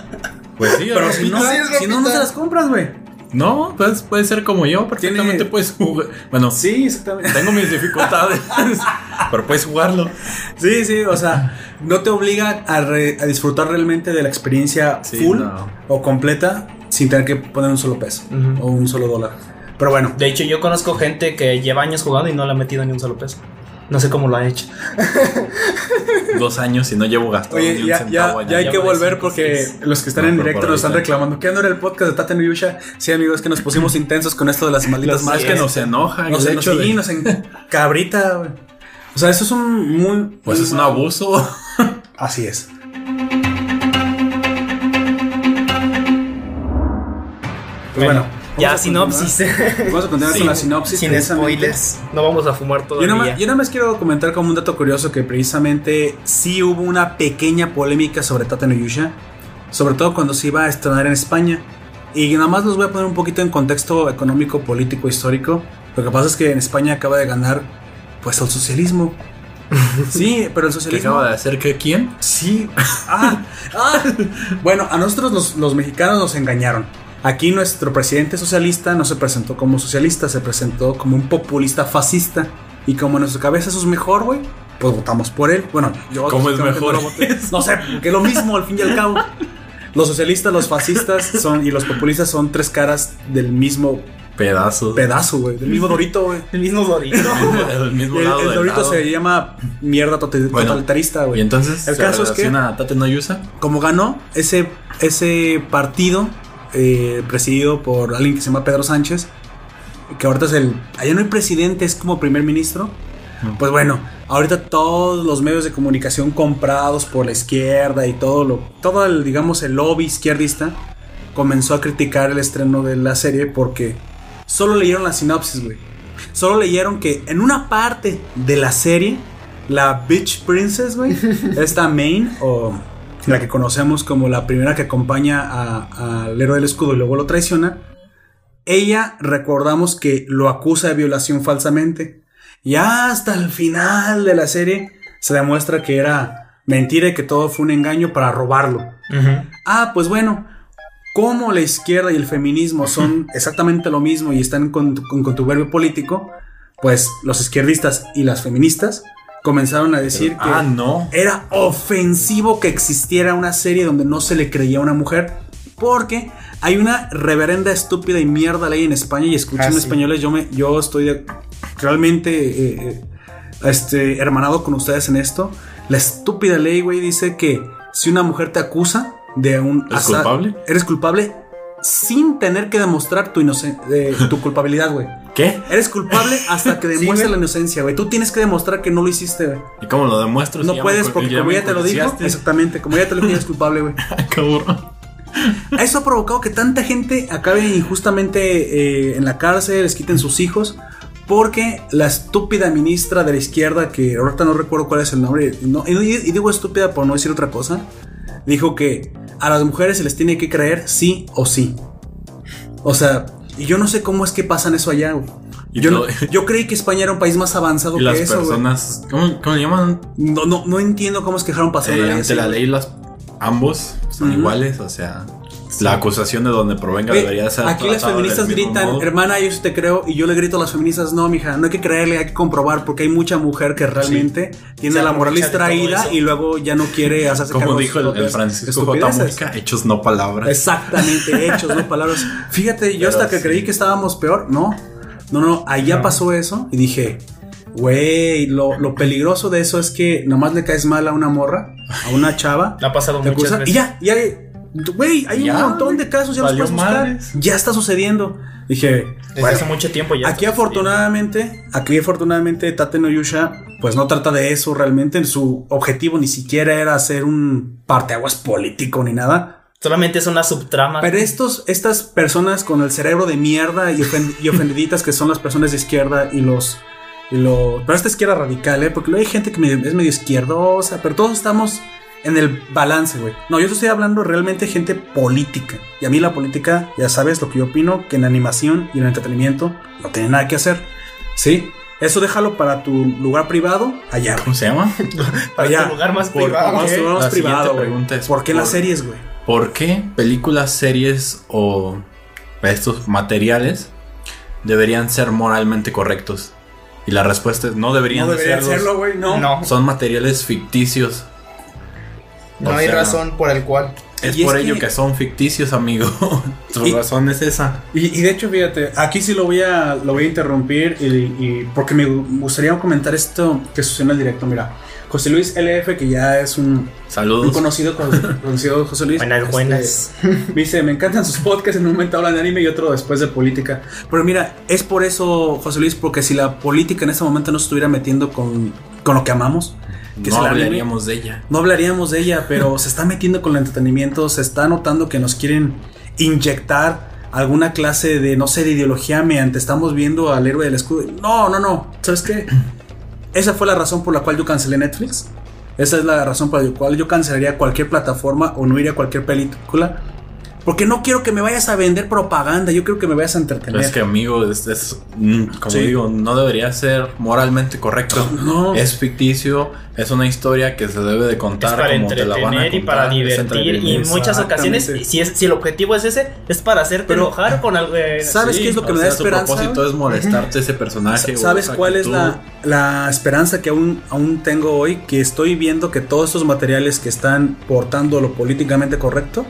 Pues sí, Pero si no, Sí, si no, no se las compras, güey. No, pues puede ser como yo. Perfectamente Tiene- puedes jugar. Bueno, Sí, exactamente. tengo mis dificultades. pero puedes jugarlo. Sí, sí, o sea, no te obliga a, re- a disfrutar realmente de la experiencia Sí, full no. o completa sin tener que poner un solo peso o un solo dólar. Pero bueno, De hecho, yo conozco gente que lleva años jugando y no le ha metido ni un solo peso. No sé cómo lo han hecho. Dos años y no llevo gastado oye, ni un ya, centavo ya, allá. ya hay que volver porque seis. los que están No, en directo nos están ahorita. reclamando. ¿Qué no era el podcast de Tata Yusha? Sí, amigos, que nos pusimos intensos con esto de las malditas Más que nos enoja Nos, hecho sí, de- nos en- cabrita, güey. O sea, eso es un muy. Pues muy es un abuso. Así es. Pues bueno, ya vamos a sinopsis. continuar- Vamos a continuar con la sinopsis. Sin spoilers. No vamos a fumar Yo todavía. nada, más, yo nada más quiero comentar como un dato curioso que precisamente sí hubo una pequeña polémica sobre Tata no Yusha, sobre todo cuando se iba a estrenar en España. Y nada más los voy a poner un poquito en contexto económico, político, histórico. Lo que pasa es que en España acaba de ganar pues el socialismo. Sí, pero el ¿Qué socialismo... acaba de hacer que quién? Sí. Ah, ah. Bueno, a nosotros los, los mexicanos nos engañaron. Aquí nuestro presidente socialista no se presentó como socialista, se presentó como un populista fascista. Y como en nuestra cabeza eso es mejor, güey, pues votamos por él. Bueno, yo ¿Cómo es mejor no. No sé, que es lo mismo al fin y al cabo. Los socialistas, los fascistas son y los populistas son tres caras del mismo Pedazo. pedazo, güey, del mismo dorito, güey. El mismo Dorito. el mismo El, lado el dorito lado. se llama mierda totalitarista, güey. Y entonces El se caso es que- a Tate no Yusa. como ganó ese, ese partido eh, presidido por alguien que se llama Pedro Sánchez, que ahorita es el... Allá no hay presidente, es como primer ministro. Pues bueno, ahorita todos los medios de comunicación comprados por la izquierda y todo lo... Todo el, digamos, el lobby izquierdista comenzó a criticar el estreno de la serie porque solo leyeron la sinopsis, güey. Solo leyeron que en una parte de la serie, la Bitch Princess, güey, esta Main, o la que conocemos como la primera que acompaña al héroe del escudo y luego lo traiciona, ella recordamos que lo acusa de violación falsamente. Y hasta el final de la serie se demuestra que era mentira y que todo fue un engaño para robarlo. Ah, pues bueno, como la izquierda y el feminismo son exactamente lo mismo y están con, con contubernio político, pues los izquierdistas y las feministas comenzaron a decir que Ah, no. era ofensivo que existiera una serie donde no se le creía a una mujer. Porque hay una reverenda estúpida y mierda ley en España y escuchen Ah, sí. españoles, yo, me, yo estoy de- realmente eh, eh, este, hermanado con ustedes en esto. La estúpida ley, güey, dice que si una mujer te acusa de un... ¿Es asa- culpable? Eres culpable sin tener que demostrar tu, eh, tu culpabilidad, güey. ¿Qué? Eres culpable hasta que demuestres la inocencia, güey. Tú tienes que demostrar que no lo hiciste, güey. ¿Y cómo lo demuestro? No si puedes porque ya como ya te lo dijo, exactamente, como ya te lo dije, eres culpable, güey. Cabrón. Eso ha provocado que tanta gente acabe injustamente eh, en la cárcel, les quiten sus hijos, porque la estúpida ministra de la izquierda, que ahorita no recuerdo cuál es el nombre, no- y, y digo estúpida por no decir otra cosa, dijo que a las mujeres se les tiene que creer sí o sí. O sea, Y yo no sé cómo es que pasan eso allá, güey. Y Yo, no- yo creí que España era un país más avanzado Y que las eso, güey. personas, ¿cómo, cómo le llaman? No, no, no entiendo cómo es que dejaron pasar Eh, ante la ley, las, ambos son iguales, o sea, la acusación de donde provenga Güey, debería ser. Aquí las feministas gritan, modo. hermana, yo sí te creo, y yo le grito a las feministas, no, mija, no hay que creerle, hay que comprobar, porque hay mucha mujer que realmente tiene Se la moral distraída y luego ya no quiere hacerse Como dijo el, el Francisco J. Mujica, hechos no palabras. Exactamente, hechos, no palabras. Fíjate, yo Pero hasta que sí. creí que estábamos peor, no, no, no, allá pasó eso y dije, güey, lo, lo peligroso de eso es que nomás le caes mal a una morra, a una chava, Ha pasado muchas veces. y ya, ya, güey, hay Ya, un montón de casos, ya los puedes buscar, ya está sucediendo. Dije, Desde bueno, hace mucho tiempo ya. Aquí afortunadamente, aquí afortunadamente Tate no Yusha pues no trata de eso realmente, su objetivo ni siquiera era hacer un parteaguas político ni nada. Solamente es una subtrama. Pero estos, estas personas con el cerebro de mierda y, ofen- y ofendiditas que son las personas de izquierda y los... Y los pero esta izquierda radical, ¿eh? Porque luego hay gente que me- es medio izquierdosa, pero todos estamos en el balance, güey. No, yo te estoy hablando realmente de gente política. Y a mí la política, ya sabes lo que yo opino, que en animación y en entretenimiento no tiene nada que hacer. ¿Sí? Eso déjalo para tu lugar privado allá. ¿Cómo se llama? Para allá. tu lugar más Por- privado. Lugar más La privado, pregunta es, ¿Por qué las ¿por- series, güey? ¿Por qué películas, series o estos materiales deberían ser moralmente correctos? Y la respuesta es no deberían, No de debería serlos. hacerlo, güey. No. No. Son materiales ficticios. No O hay sea, razón por el cual. Es Y es por ello que- que son ficticios, amigo. Su Y- razón es esa. Y, y de hecho, fíjate, aquí sí lo voy a, lo voy a interrumpir y, y porque me gustaría comentar esto que sucedió en el directo. Mira, José Luis LF, que ya es un, un Saludos. conocido, conocido José Luis. Buenas, este, buenas. me dice, me encantan sus podcasts, en un momento hablan de anime y otro después de política. Pero mira, es por eso, José Luis, porque si la política en ese momento no se estuviera metiendo con, con lo que amamos, que no hablaríamos de ella. no hablaríamos de ella, pero se está metiendo con el entretenimiento, se está notando que nos quieren inyectar alguna clase de, no sé, de ideología mediante estamos viendo al héroe del escudo. No, no, no. ¿Sabes qué? Esa fue la razón por la cual yo cancelé Netflix. Esa es la razón por la cual yo cancelaría cualquier plataforma o no iría a cualquier película. Porque no quiero que me vayas a vender propaganda, yo quiero que me vayas a entretener. Es que, amigo, es, es- mm, como Sí. digo, no debería ser moralmente correcto. No. Es ficticio, es una historia que se debe de Es contar para como te la van a entretener y para contar, divertir. Y en muchas ocasiones, si, es, si el objetivo es ese, es para hacerte Pero- enojar con algo. eh, ¿Sabes qué es lo que me da sea, su esperanza? propósito es molestarte ese personaje. ¿Sabes cuál es la esperanza que aún, aún tengo hoy? Que estoy viendo que todos estos materiales que están portando lo políticamente correcto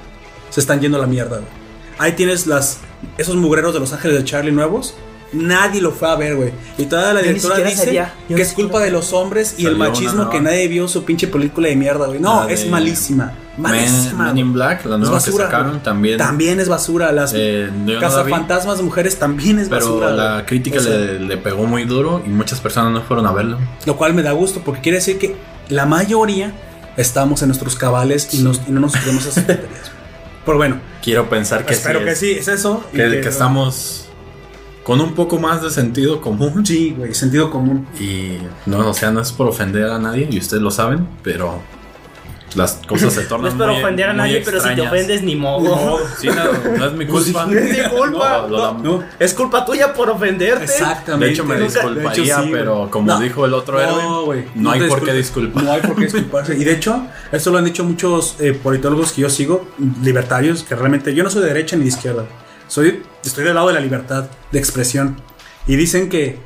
se están yendo a la mierda. güey. Ahí tienes las, esos mugreros de Los Ángeles de Charlie nuevos. Nadie lo fue a ver, güey. Y toda la directora dice sabía. Que es culpa de los hombres y el una machismo que nadie vio su pinche película de mierda, güey. No, La es malísima. Men, Malísima. Men in. Black, la Es nueva que basura, sacaron también. También es basura. Las Eh, no la cazafantasmas de mujeres también es pero basura. la güey. crítica O sea, le, le pegó muy duro y muchas personas no fueron a verlo. Lo cual me da gusto porque quiere decir que la mayoría estamos en nuestros cabales y, nos- y no nos esas tonterías. Pero bueno, Quiero pensar que espero sí que es- sí, es eso. y que, que estamos con un poco más de sentido común. Sí, güey, sentido común. Y no, o sea, no es por ofender a nadie, y ustedes lo saben, pero las cosas se No tornan es para muy- ofender a nadie, pero si te ofendes, ni modo. Sí, no, no es mi culpa. No es mi culpa. No, no. ¿no? Es culpa tuya por ofenderte. Exactamente. De hecho, me disculparía, de hecho, sí, pero como No. dijo el otro héroe, No, no, hay por qué disculpar. No hay por qué disculparse. Y de hecho, esto lo han dicho muchos eh, politólogos que yo sigo, libertarios, que realmente yo no soy de derecha ni de izquierda. Soy, estoy del lado de la libertad de expresión. Y dicen que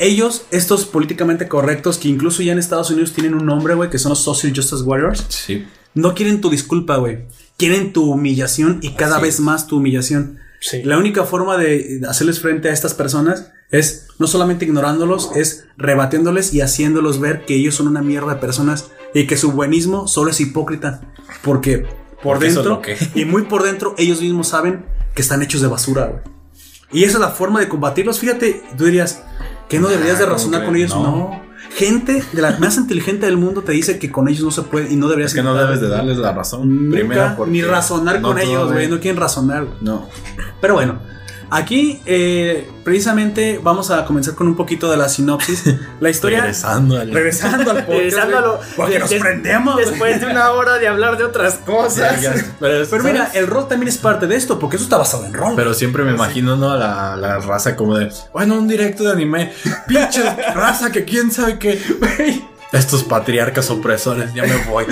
ellos, estos políticamente correctos, que incluso ya en Estados Unidos tienen un nombre, güey, que son los Social Justice Warriors, Sí. no quieren tu disculpa, güey. Quieren tu humillación y cada Así vez es. más tu humillación. Sí. La única forma de hacerles frente a estas personas es no solamente ignorándolos, es rebatiéndoles y haciéndolos ver que ellos son una mierda de personas y que su buenismo solo es hipócrita. Porque por Porque es dentro, y muy por dentro, ellos mismos saben que están hechos de basura, güey. Y esa es la forma de combatirlos. Fíjate, tú dirías que no deberías de ¿cómo razonar con ellos. No. No. Gente de la más inteligente del mundo te dice que con ellos no se puede y no deberías Es que no debes de darles la razón. Nunca, primero ni razonar no con ellos, güey. No quieren razonar. No. Pero bueno, Aquí, eh, precisamente, vamos a comenzar con un poquito de la sinopsis. La historia. Regresando al... regresando al podcast. Regresando a lo- Porque nos des- prendemos. Después de una hora de hablar de otras cosas. Ya, ya. Pero, Pero mira, el rol también es parte de esto, porque eso está basado en rol. Pero siempre me imagino, ¿no? La, la raza como de, bueno, un directo de anime. Pinche raza que quién sabe qué. Estos patriarcas opresores, ya me voy.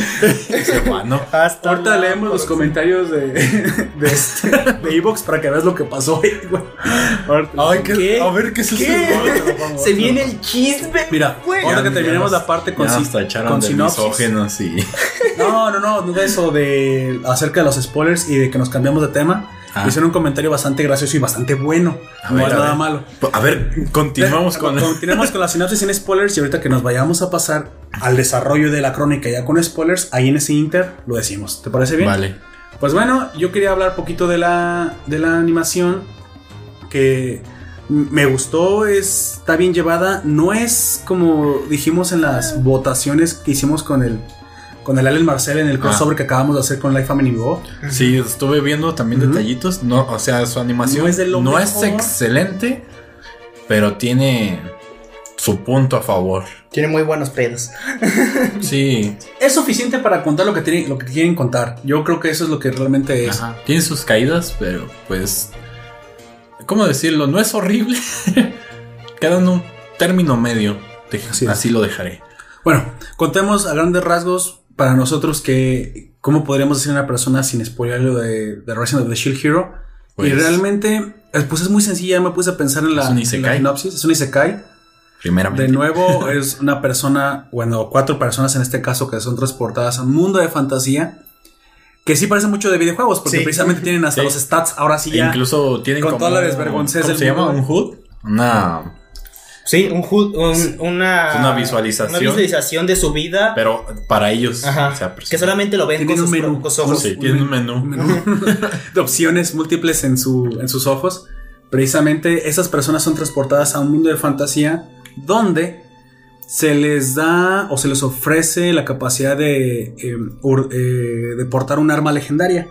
Se va, ¿no? Hasta Ahorita la leemos los comentarios de, de, este, de Evox para que veas lo que pasó ahí, güey. Ahorita- Ay, ¿qué? ¿Qué? A ver, ¿qué es eso? ¿Qué? Se viene el chisme. Mira, güey. ahora que terminemos la parte con, si- con sinopsis. y... No, no, no, no de eso, de acerca de los spoilers y de que nos cambiamos de tema. Ah. Hicieron un comentario bastante gracioso y bastante bueno. A no ver, es nada ver. malo. A ver, continuamos con... Continuemos con la sinopsis sin spoilers y ahorita que nos vayamos a pasar al desarrollo de la crónica ya con spoilers, ahí en ese inter lo decimos. ¿Te parece bien? Vale. Pues bueno, yo quería hablar poquito de la, de la animación que me gustó, es- está bien llevada, no es como dijimos en las votaciones que hicimos con el con el Allen Marcel en el crossover que acabamos de hacer con Life Family Go. Sí, estuve viendo también detallitos. No, o sea, su animación No es de lo no es mejor. excelente, pero tiene su punto a favor. Tiene muy buenos pedos. Sí, Es suficiente para contar lo que, tienen, lo que quieren contar. Yo creo que eso es lo que realmente es. Ajá. tiene sus caídas, pero pues, ¿cómo decirlo? No es horrible. Queda en un término medio. Así. Así lo dejaré. Bueno, contemos a grandes rasgos para nosotros que cómo podríamos decir a una persona sin spoiler lo de, de Resident of the Shield Hero. Pues- y realmente, eh, pues es muy sencilla. Me puse a pensar en la, Es un en la sinopsis. Es un isekai. Primeramente. De nuevo, es una persona, bueno, cuatro personas en este caso que son transportadas a un mundo de fantasía. Que sí parece mucho de videojuegos, porque Sí. precisamente tienen hasta Sí. los stats. Ahora sí E ya. incluso tienen con como, toda la desvergoncez ¿cómo del se llama? Un HUD. Una Sí, un, ju- un- una, Una visualización. Una visualización de su vida. pero para ellos. Ajá. o sea, que solamente lo ven con un sus menú. ojos. Sí, tienen un menú. de opciones múltiples en, su, en sus ojos. Precisamente esas personas son transportadas a un mundo de fantasía donde se les da o se les ofrece la capacidad de, eh, ur- eh, de portar un arma legendaria.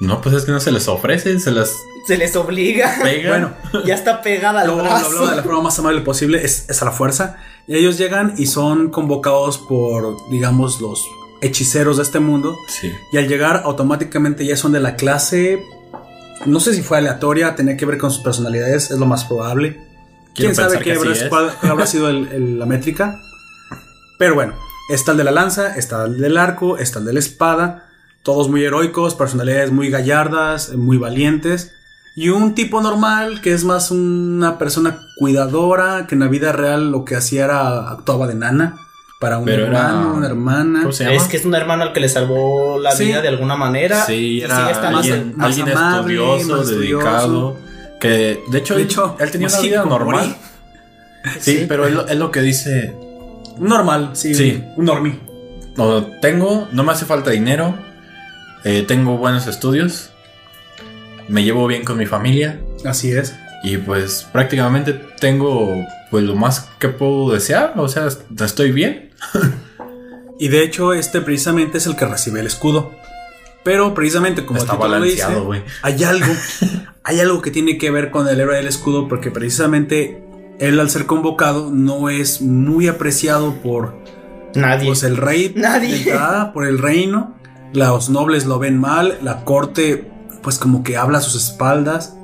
No, pues es que no se les ofrece, se las Se les obliga. pega. Bueno, ya está pegada al Lo, lo brazo. hablo de la forma más amable posible, es, es a la fuerza. Y ellos llegan y son convocados por, digamos, los hechiceros de este mundo. Sí. Y al llegar, automáticamente ya son de la clase. No sé si fue aleatoria, tenía que ver con sus personalidades, es lo más probable. Quiero Quién sabe qué que habrá, cuál- cuál habrá sido el- el- la métrica. Pero bueno, está el de la lanza, está el del arco, está el de la espada. Todos muy heroicos, personalidades muy gallardas, muy valientes. Y un tipo normal que es más una persona cuidadora, que en la vida real lo que hacía era actuaba de nana para un Pero era- hermano, una hermana. ¿Cómo se llama? Es que es un hermano al que le salvó la Sí. vida de alguna manera. Sí, y era estando- alguien, más alguien amable, estudioso, más estudioso. dedicado. Que de hecho, De él- hecho, él, tenía más una vida normal. Sí, Sí. pero él, él lo que dice: normal, sí. Sí. Un normie. no, tengo, no me hace falta dinero, eh, tengo buenos estudios, me llevo bien con mi familia Así es. y pues prácticamente tengo pues lo más que puedo desear. O sea, estoy bien. Y de hecho, este precisamente es el que recibe el escudo. Pero precisamente como Está balanceado, güey. hay algo, hay algo que tiene que ver con el héroe del escudo, porque precisamente él al ser convocado no es muy apreciado por Nadie. pues, el rey, Nadie. de entrada, por el reino. Los nobles lo ven mal, la corte pues como que habla a sus espaldas.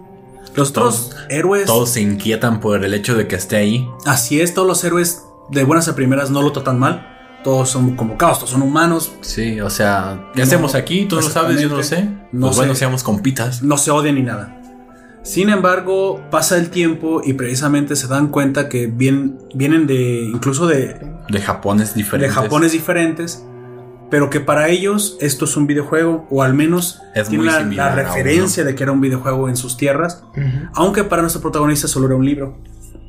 Los otros héroes, Todos se inquietan por el hecho de que esté ahí. así es, todos los héroes de buenas a primeras no lo tratan mal. Todos son convocados, todos son humanos, Sí, o sea, ¿qué No, hacemos aquí? Tú lo sabes, yo no lo sé. No pues bueno, sé. seamos compitas. no se odian ni nada. Sin embargo, pasa el tiempo y precisamente se dan cuenta que bien- vienen de incluso de, De Japones de diferentes. Japones diferentes, pero que para ellos esto es un videojuego, o al menos Es tienen muy la, referencia de que era un videojuego en sus tierras, aunque para nuestro protagonista solo era un libro.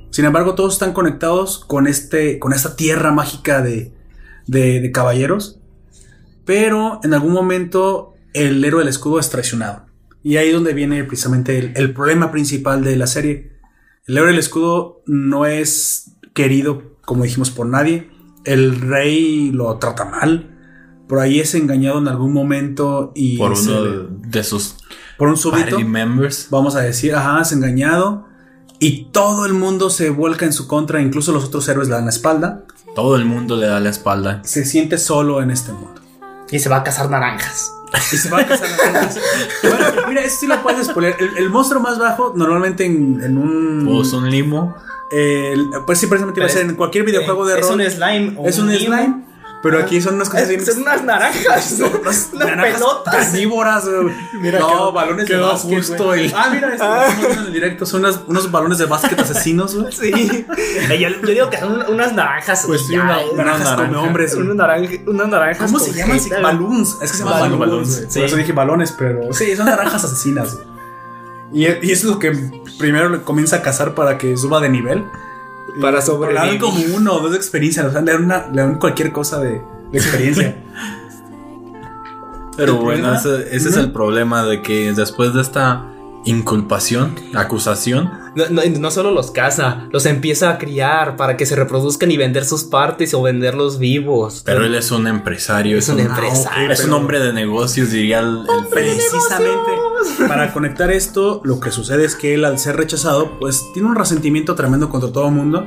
Sin embargo, todos están conectados con, este, con esta tierra mágica de, de, de caballeros, pero en algún momento el héroe del escudo es traicionado. Y ahí es donde viene precisamente el, el problema principal de la serie. El héroe del escudo no es querido, como dijimos, por nadie. El rey lo trata mal. Por ahí es engañado en algún momento y por uno de, de sus por un súbdito. Party members. Vamos a decir, ajá, es engañado. Y todo el mundo se vuelca en su contra, incluso los otros héroes le dan la espalda. Todo el mundo le da la espalda. Se siente solo en este mundo. Y se va a cazar naranjas. Y se va a casar las naranjas. Bueno, mira, eso sí lo puedes spoiler. El, el monstruo más bajo, normalmente en, en un. Pues un limo. el- pues sí, precisamente iba a ser en cualquier videojuego de es rol. un slime. o es un limo. slime. Pero aquí son unas cosas bien. Es- Son unas naranjas. unas naranjas pelotas. carnívoras, güey. Mira, no, quedó- balones de quedó básquet. justo güey. el- Ah, mira, viendo en el directo. Son unas- unos balones de básquet asesinos, güey. Sí. Eh, Yo, yo digo que son unas naranjas. Pues sí, una- eh, Naranjas come naranja. hombres, güey. unas naranja- unas naranjas. ¿Cómo se llaman? Balloons. Es que se llaman Balloons, sí. Por eso dije balones, pero sí, son naranjas asesinas. güey. Y, y eso es lo que primero le comienza a cazar para que suba de nivel. Para Le dan sobrevivir. como uno o dos de experiencia. O sea, le dan, una- le dan cualquier cosa de, de experiencia. Pero bueno, problema- ese, ese es el problema de que después de esta inculpación, acusación, No, no, no solo los caza, los empieza a criar para que se reproduzcan y vender sus partes o venderlos vivos. pero él es un empresario, Es un empresario, es un hombre de negocios, diría el, el Precisamente para conectar esto, lo que sucede es que él, al ser rechazado, pues tiene un resentimiento tremendo contra todo el mundo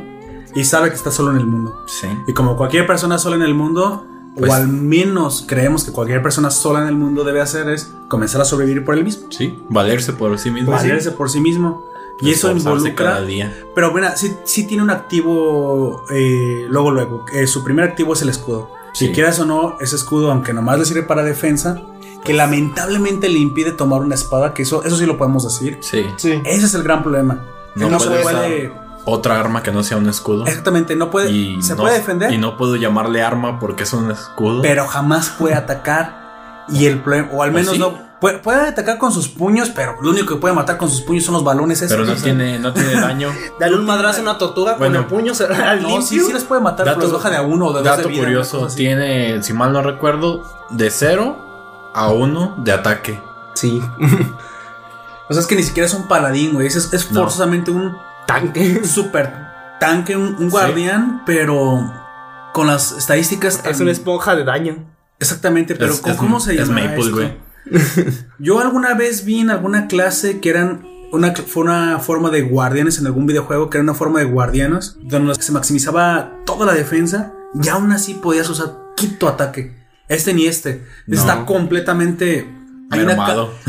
y sabe que está solo en el mundo. Sí. Y como cualquier persona sola en el mundo, Pues- o al menos creemos que cualquier persona sola en el mundo debe hacer es comenzar a sobrevivir por él mismo. Sí, valerse por sí mismo. Valerse por sí mismo. Y eso Esforzarse cada involucra. día. Pero bueno, sí, sí tiene un activo. eh, luego, luego. eh, su primer activo es el escudo. Si quieras o no, ese escudo, aunque nomás le sirve para defensa, que lamentablemente le impide tomar una espada, que eso, eso sí lo podemos decir. Sí. Sí. Ese es el gran problema. No Él no puede se puede. Otra arma que no sea un escudo. Exactamente, no puede. Y se no- puede defender, Y no puedo llamarle arma porque es un escudo. pero jamás puede atacar. Y el problema, o al Pues menos sí. no. Puede, puede atacar con sus puños, pero lo único que puede matar con sus puños son los balones esos. pero no O sea, tiene, no tiene daño. Dale un madrazo a una tortuga Bueno, con el puño al No, limpio. sí, sí les puede matar, pero los baja de a uno o de dos dato de vida, curioso, tiene, si mal no recuerdo, de 0 a 1 de ataque. Sí. O sea, es que ni siquiera es un paladín, güey. Es, es No. forzosamente un Tanque. super tanque, un, un guardián, pero con las estadísticas Es una esponja de daño. Exactamente, pero Es- ¿cómo, es- cómo se es llama Maple, esto? güey. Yo alguna vez vi en alguna clase que eran una, fue una forma de guardianes en algún videojuego, que era una forma de guardianos, donde se maximizaba toda la defensa y aún así podías usar quito ataque. Este ni este. No. Está completamente... Hay una,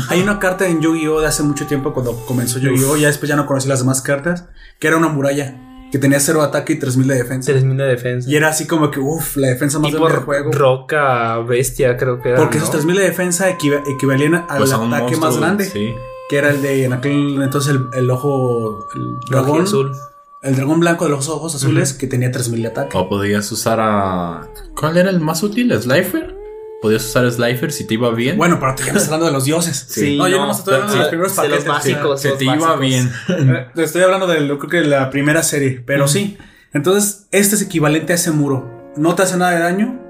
hay carta en Yu-Gi-Oh! de hace mucho tiempo cuando comenzó Yu-Gi-Oh! Ya después ya no conocí las demás cartas. Que era una muralla. Que tenía cero ataque y 3000 de defensa. 3000 de defensa. Y era así como que, uff, la defensa más grande del juego. roca bestia, creo que era. Porque ¿no? esos 3000 de defensa equiva- equivalían al Pues ataque monstruo, más grande. Sí. Que era el de en aquel entonces el, el ojo. El dragón. azul. El dragón blanco de los ojos azules que tenía 3000 de ataque. O podías usar a. ¿Cuál era el más útil? ¿Slifer? Podías usar Slifer si te iba bien. Bueno, pero me estás hablando de los dioses. Sí, no, yo no, no estoy hablando de los primeros de los paquetes. básicos. que te iba bien. Te estoy hablando de lo creo que la primera serie, pero sí. Entonces, este es equivalente a ese muro. No te hace nada de daño,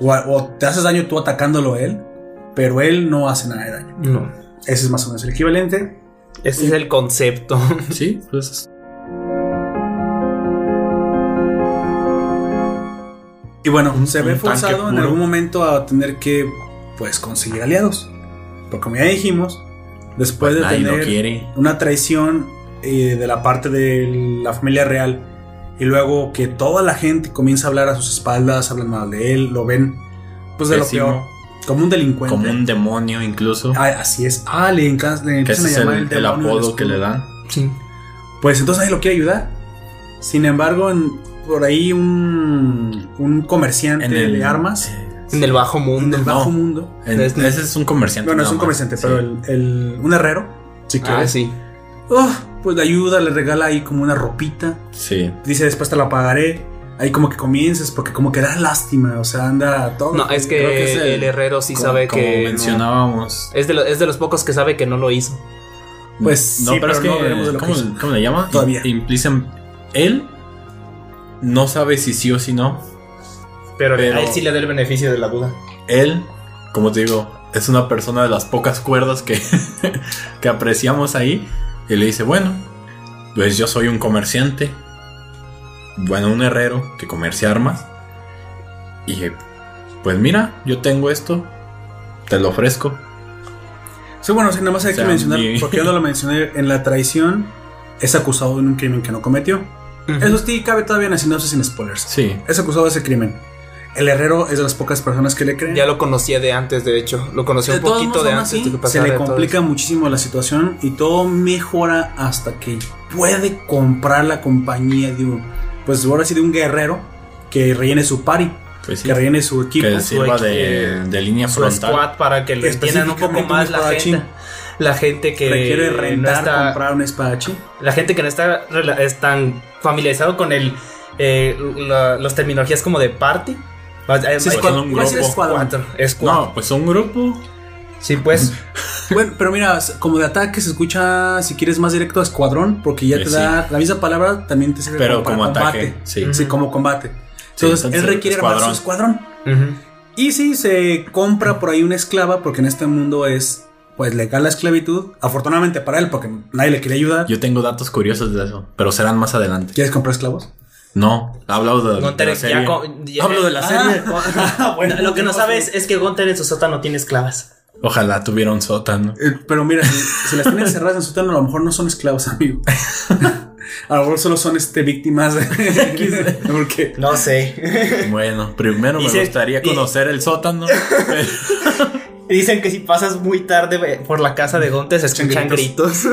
o, o te haces daño tú atacándolo a él, pero él no hace nada de daño. No. Ese es más o menos el equivalente. Ese es el concepto. Sí, pues. Y bueno, se ve forzado en algún momento a tener que, pues, conseguir aliados. Porque como ya dijimos, después Pues de tener quiere. una traición eh, de la parte de la familia real y luego que toda la gente comienza a hablar a sus espaldas, hablan mal de él, lo ven, pues de Pésimo. lo peor, como un delincuente. Como un demonio, incluso. Ah, así es. Ah, le, enca- le que empiezan a es llamar el, el, el apodo que le dan. Sí. Pues entonces nadie lo quiere ayudar. Sin embargo, en- por ahí un, un comerciante En el de armas En el bajo en mundo. el bajo no. mundo. En- Es- ese es un comerciante. Bueno, es nada un comerciante, Sí. pero el, el- un herrero, si Ah, quieres, sí. oh, pues le ayuda, le regala ahí como una ropita. Sí. Dice, después te la pagaré. Ahí como que comiences, porque como que da lástima, o sea, anda todo. No, es que, Creo que es el, el- herrero sí como, sabe como que. no. mencionábamos. Es, de lo- es de los pocos que sabe que no lo hizo. Pues no, sí, pero, es que. no veremos de lo ¿cómo, cómo le llama? Todavía. Implican. Él no sabe si sí o si no. Pero, Pero- a él sí le da el beneficio de la duda. Él, como te digo, es una persona de las pocas cuerdas que, que apreciamos ahí. Y le dice, bueno, pues yo soy un comerciante. Bueno, un herrero que comercia armas. Y pues mira, yo tengo esto. Te lo ofrezco. Sí, bueno, sí, nada más hay O sea, que mencionar, mi- porque yo no lo mencioné, en la traición es acusado de un crimen que no cometió. Eso sí cabe todavía en la sinopsis sin spoilers. Sí. Es acusado de ese crimen. El herrero es de las pocas personas que le creen. Ya lo conocía de antes, de hecho. Lo conocía De un poquito modos, de antes así, de que se le complica muchísimo la situación y todo mejora hasta que puede comprar la compañía de un, pues ahora sí de un guerrero que rellene su party, Pues sí. que rellene su equipo. Que sirva de, de línea su frontal. squad para que lo entiendan un poco más la gente. La gente que requiere no rentar, está- comprar un espadachín. la gente que no está es tan familiarizado con el eh, la- los terminologías como de party. Va- eh, Sí, hay- escuadrón, un a grupo. escuadrón. cuatro, es cuatro. No, pues un grupo. Sí, pues. Bueno, pero mira, como de ataque se escucha, si quieres más directo, escuadrón, porque ya Pues te da la misma palabra, también te sirve Pero como combate. ataque. Sí. Sí, como combate. Sí, Entonces, entonces, él requiere armar su escuadrón. Y sí, se compra por ahí una esclava, porque en este mundo es pues legal la esclavitud. Afortunadamente para él, porque nadie le quiere ayudar. Yo tengo datos curiosos de eso, pero serán más adelante. ¿Quieres comprar esclavos? No, hablo de, de Gunter la ya serie. con- ya- Hablo de la serie. Ah, bueno, lo que no sabes es que Gunter en su sótano tiene esclavas. Ojalá tuviera un sótano. Eh, pero mira, si, si las tienen cerradas en su sótano, a lo mejor no son esclavos, amigo. A lo mejor solo son este, víctimas de Porque No sé. Bueno, primero me gustaría y- conocer el sótano. Dicen que si pasas muy tarde eh, por la casa de Gunter se escuchan gritos.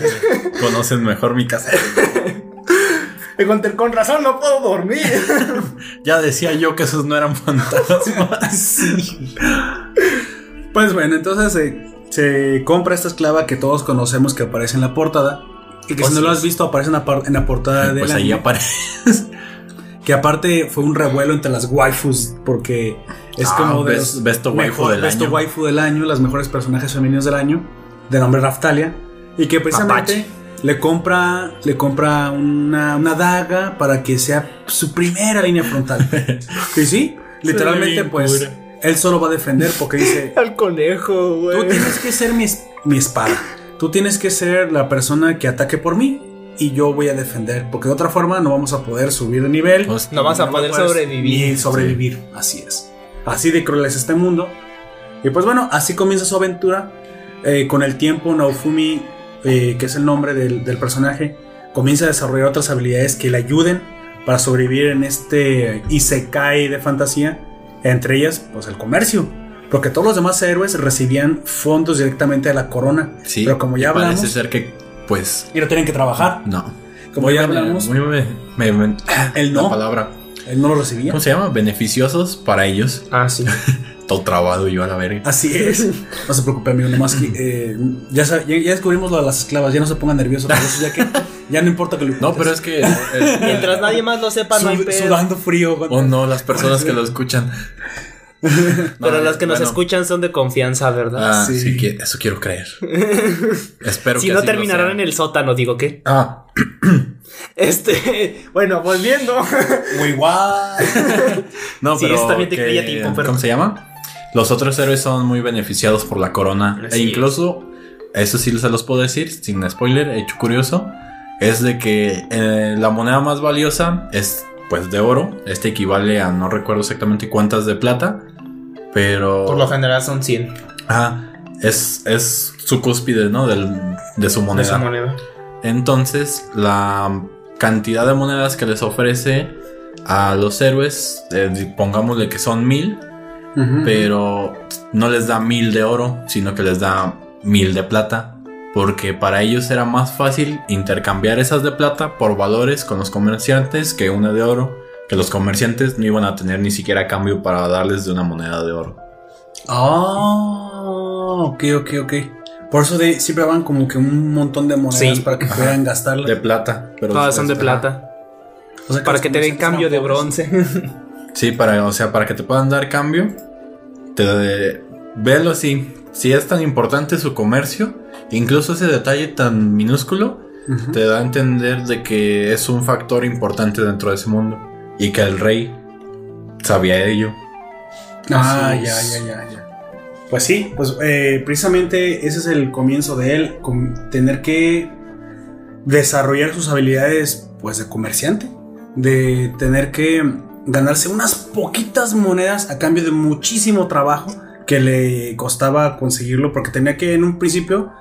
Conocen mejor mi casa. Con razón no puedo dormir. Ya decía yo que esos no eran fantasmas. Pues bueno, entonces se compra esta esclava que todos conocemos que aparece en la portada. Y que si no lo has visto, aparece en la, en la portada de Pues ahí aparece. Que aparte fue un revuelo entre las waifus. Porque es Ah, como de best- besto waifu mejor- del besto año. waifu del año, las mejores personajes femeninos del año. De nombre Raftalia. Y que precisamente le compra, le compra una, una daga para que sea su primera línea frontal. y sí, literalmente, pues él solo va a defender porque dice: Al conejo, Tú güey. tienes que ser mi, mi espada. Tú tienes que ser la persona que ataque por mí y yo voy a defender. Porque de otra forma no vamos a poder subir de nivel. Pues, No vas a poder sobrevivir. Ni sobrevivir. Así es. Así de cruel es este mundo. Y pues bueno, así comienza su aventura. Eh, con el tiempo, Naofumi, eh, que es el nombre del, del personaje, comienza a desarrollar otras habilidades que le ayuden para sobrevivir en este Isekai de fantasía. Entre ellas, pues el comercio. Porque todos los demás héroes recibían fondos directamente de la corona. Sí, Pero como ya hablamos, Parece ser que, pues, y no tienen que trabajar. no. Como Muy ya hablamos, Muy me- me- él La no. palabra. Él no lo recibía. ¿Cómo se llama? Beneficiosos para ellos. Ah, sí. Todo trabado yo a la verga. Así es. No se preocupe, amigo. Nomás que eh, ya, ya, ya descubrimos lo de las esclavas. Ya no se pongan nerviosos por eso, ya que ya no importa que lo No, pero es que. el- Mientras nadie más lo sepa, no hay pedo. sudando frío. o no, las personas que lo escuchan. Pero No, los que nos bueno. escuchan son de confianza, ¿verdad? Ah, Sí. sí, que- eso quiero creer. Espero si que no así lo terminarán sea. en el sótano, digo que. Ah, Este, bueno, volviendo. Muy guay. no, Sí, pero. también te que- creía tiempo, pero- ¿Cómo se llama? Los otros héroes son muy beneficiados por la corona. Así e incluso, eso sí se los puedo decir, sin spoiler, hecho curioso. Es de que eh, la moneda más valiosa es pues de oro. Este equivale a no recuerdo exactamente cuántas de plata. Pero. Por lo general son 100 Ah, es, es su cúspide, ¿no? Del, de su de moneda. esa moneda. Entonces, la cantidad de monedas que les ofrece a los héroes, eh, pongámosle que son mil, pero no les da mil de oro, sino que les da mil de plata. Porque para ellos era más fácil intercambiar esas de plata por valores con los comerciantes que una de oro. Que los comerciantes no iban a tener ni siquiera cambio para darles de una moneda de oro. Ah, ok, ok, ok. Por eso de, siempre van como que un montón de monedas Sí. para que puedan gastarlas. De plata. Pero Todas son de plata. O sea, Para que te den cambio de bronce. Sí, para, o sea, para que te puedan dar cambio, te velo así. Si es tan importante su comercio, incluso ese detalle tan minúsculo, te da a entender de que es un factor importante dentro de ese mundo y que el rey sabía ello. Ah, ya, ya, ya, ya. Pues sí, pues eh, precisamente ese es el comienzo de él, con tener que desarrollar sus habilidades pues de comerciante, de tener que ganarse unas poquitas monedas a cambio de muchísimo trabajo que le costaba conseguirlo porque tenía que en un principio,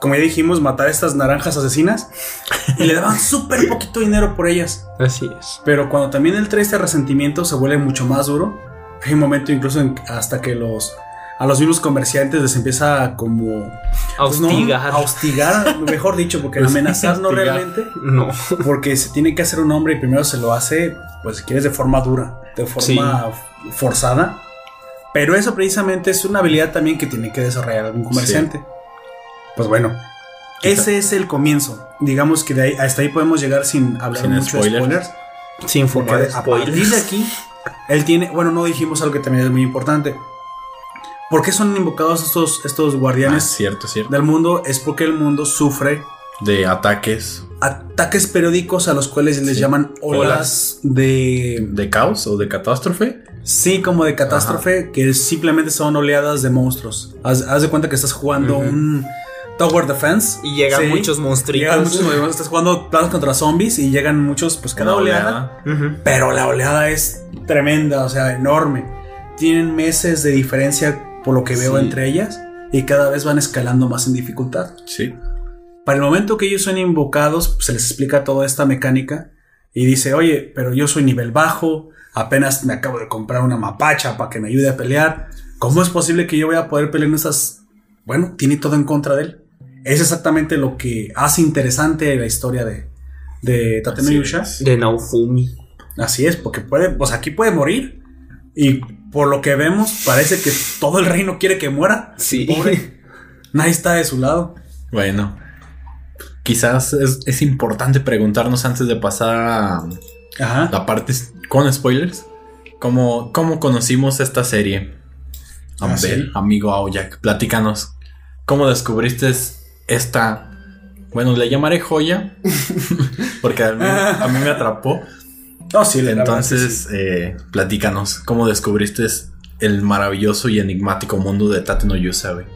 como ya dijimos, matar a estas naranjas asesinas y le daban súper poquito dinero por ellas. Así es. Pero cuando también él trae este resentimiento se vuelve mucho más duro. Hay un momento incluso en- hasta que los a los mismos comerciantes les empieza a como pues, no, Hostigar. a hostigar, mejor dicho, porque amenazar no realmente, No. porque se tiene que hacer un hombre y primero se lo hace, pues si quieres de forma dura, de forma forzada. Pero eso precisamente es una habilidad también que tiene que desarrollar algún comerciante. Pues bueno, Quizá- ese es el comienzo. Digamos que de ahí hasta ahí podemos llegar sin hablar Sin mucho de spoilers. spoilers. Sin Porque fumar a partir de spoilers. aquí, él tiene, bueno, no dijimos algo que también es muy importante. ¿Por qué son invocados estos, estos Ah, guardianes cierto, cierto. del mundo? Es porque el mundo sufre De ataques ataques periódicos a los cuales les Sí. llaman olas de... de caos o de catástrofe. Sí, como de catástrofe, que simplemente son oleadas de monstruos. Haz, haz de cuenta que estás jugando un Tower Defense. Y llegan Sí. muchos monstruos. Llegan muchos monstruos. Estás jugando planos contra zombies y llegan muchos, pues cada Una oleada oleada. Pero la oleada es tremenda, o sea, enorme. Tienen meses de diferencia por lo que veo Sí. entre ellas y cada vez van escalando más en dificultad. Sí. Para el momento que ellos son invocados, se les explica toda esta mecánica y dice, oye, pero yo soy nivel bajo, apenas me acabo de comprar una mapacha para que me ayude a pelear. ¿Cómo es posible que yo voy a poder pelear en esas... Bueno, tiene todo en contra de él. Es exactamente lo que hace interesante la historia de, de Tateno Yusha. De Naofumi. Así es, porque puede, pues aquí puede morir. Y por lo que vemos, parece que todo el reino quiere que muera. Sí. Pobre. Nadie está de su lado. Bueno, quizás es, es importante preguntarnos antes de pasar a Ajá. la parte con spoilers. ¿Cómo, cómo conocimos esta serie? Ah, Ambel, sí. amigo Aoyak, platícanos. ¿Cómo descubriste esta? Bueno, le llamaré joya. porque a mí, a mí me atrapó. No, sí, la verdad que Entonces, eh, platícanos. ¿Cómo descubriste el maravilloso y enigmático mundo de Tate no Yusa, güey?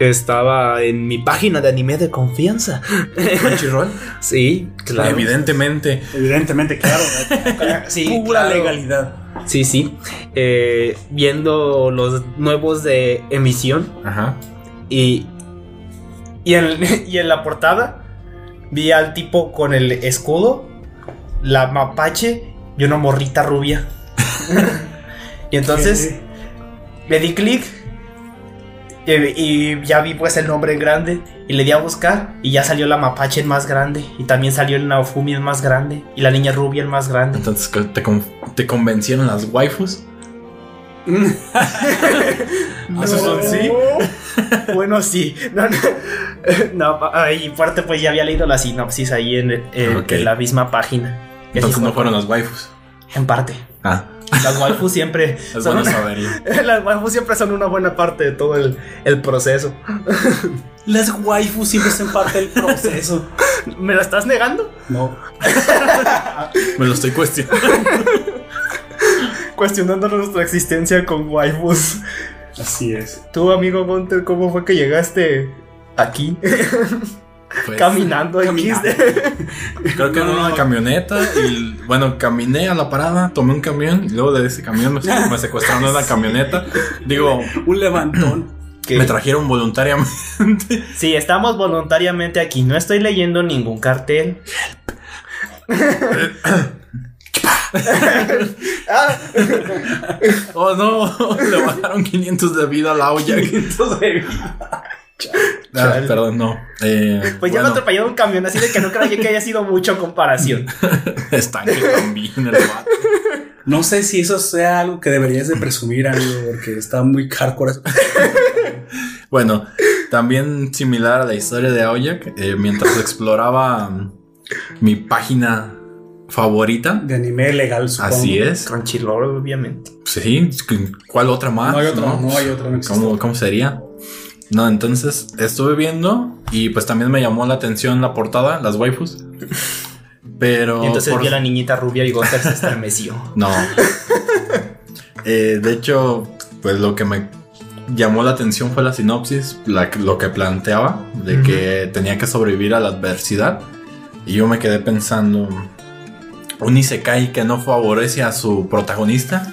Estaba en mi página de anime de confianza. Crunchyroll. Sí, claro. Evidentemente. Evidentemente, claro. Sí, Pura claro. legalidad. Sí, sí. Eh, viendo los nuevos de emisión Ajá. y Y en, y en la portada vi al tipo con el escudo, la mapache y una morrita rubia. y entonces le di clic y, y ya vi pues el nombre en grande y le di a buscar y ya salió la mapache en más grande y también salió el Naofumi en más grande y la niña rubia en más grande. Entonces, ¿te, con- te convencieron las waifus? No. ¿Esos son sí? bueno, sí. No, no. No, y aparte, pues ya había leído la sinopsis ahí en, en- Ok. en la misma página. Y así Entonces no fue. fueron las waifus. En parte. Ah, Las waifus siempre. es son bueno una- saberlo. las waifus siempre son una buena parte de todo el, el proceso. Las waifus siempre son parte del proceso. ¿Me lo estás negando? No. Me lo estoy cuestionando. Cuestionando nuestra existencia con waifus. Así es. Tú, amigo Gunter, ¿cómo fue que llegaste aquí? Pues, Caminando, Caminando. Creo que en una camioneta y bueno, caminé a la parada, tomé un camión y luego de ese camión me, me secuestraron en una camioneta. Digo, Un levantón. ¿Qué? me trajeron voluntariamente. Sí, estamos voluntariamente aquí. No estoy leyendo ningún cartel. Oh no, le bajaron 500 de vida a la olla. Ah, Chale. perdón, no. Eh, pues ya me atropelló un camión, así de que no creo yo que haya sido mucho comparación. Está que también el vato. No sé si eso sea algo que deberías de presumir, amigo, porque está muy hardcore. Bueno, también similar a la historia de Aoyak, eh, mientras exploraba mm, mi página favorita. De anime legal, supongo. Así es. Crunchyroll, obviamente. Sí, ¿cuál otra más? No hay otra, no, hay otra. no. ¿Cómo, cómo sería? No, entonces estuve viendo y pues también me llamó la atención la portada, las waifus. Pero. Y entonces por- vi a la niñita rubia y Gunter se estremeció. No. Eh, de hecho, pues lo que me llamó la atención fue la sinopsis, la lo que planteaba, de que tenía que sobrevivir a la adversidad. Y yo me quedé pensando, un Isekai que no favorece a su protagonista.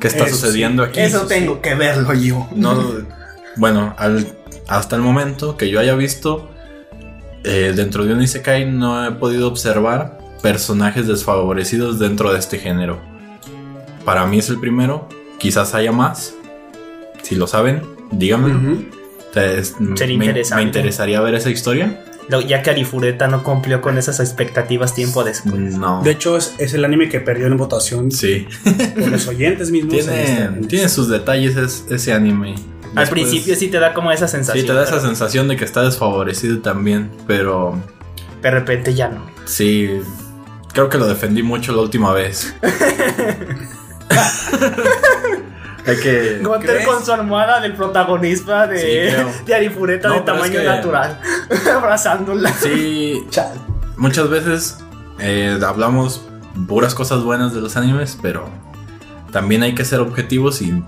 ¿Qué está Eso sucediendo aquí? Eso tengo que verlo yo. No, bueno, al- hasta el momento que yo haya visto, eh, dentro de un Isekai no he podido observar personajes desfavorecidos dentro de este género. Para mí es el primero, quizás haya más. Si lo saben, díganme. Ujú. Sería me, interesante. me interesaría ver esa historia. Lo- Ya que Arifureta no cumplió con esas expectativas tiempo después. No. De hecho, es, es el anime que perdió en votación sí. por los oyentes mismos. en Tiene, este- tiene sus detalles es- ese anime. Al Después- principio sí te da como esa sensación. Sí, te da esa sensación de que está desfavorecido también, pero De repente ya no. sí, creo que lo defendí mucho la última vez. Hay que... Gunter con su almohada del protagonista de, Sí, de Arifureta No, de es tamaño que- natural. Abrazándola. Sí, muchas veces eh, hablamos puras cosas buenas de los animes, pero también hay que ser objetivos y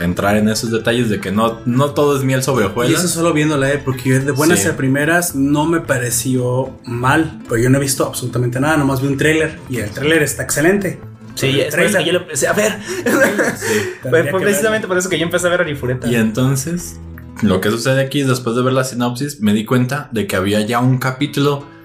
entrar en esos detalles de que no, no todo es miel sobre Y eso hojuelas. solo viéndola, ¿eh? porque yo de buenas Sí. a primeras no me pareció mal, pero yo no he visto absolutamente nada, nomás vi un tráiler y el tráiler está excelente. Sí, que yo lo empecé a ver. Sí. Fue que precisamente por eso que yo empecé a ver Arifureta. Y entonces, lo que sucede aquí es después de ver la sinopsis, me di cuenta de que había ya un capítulo a-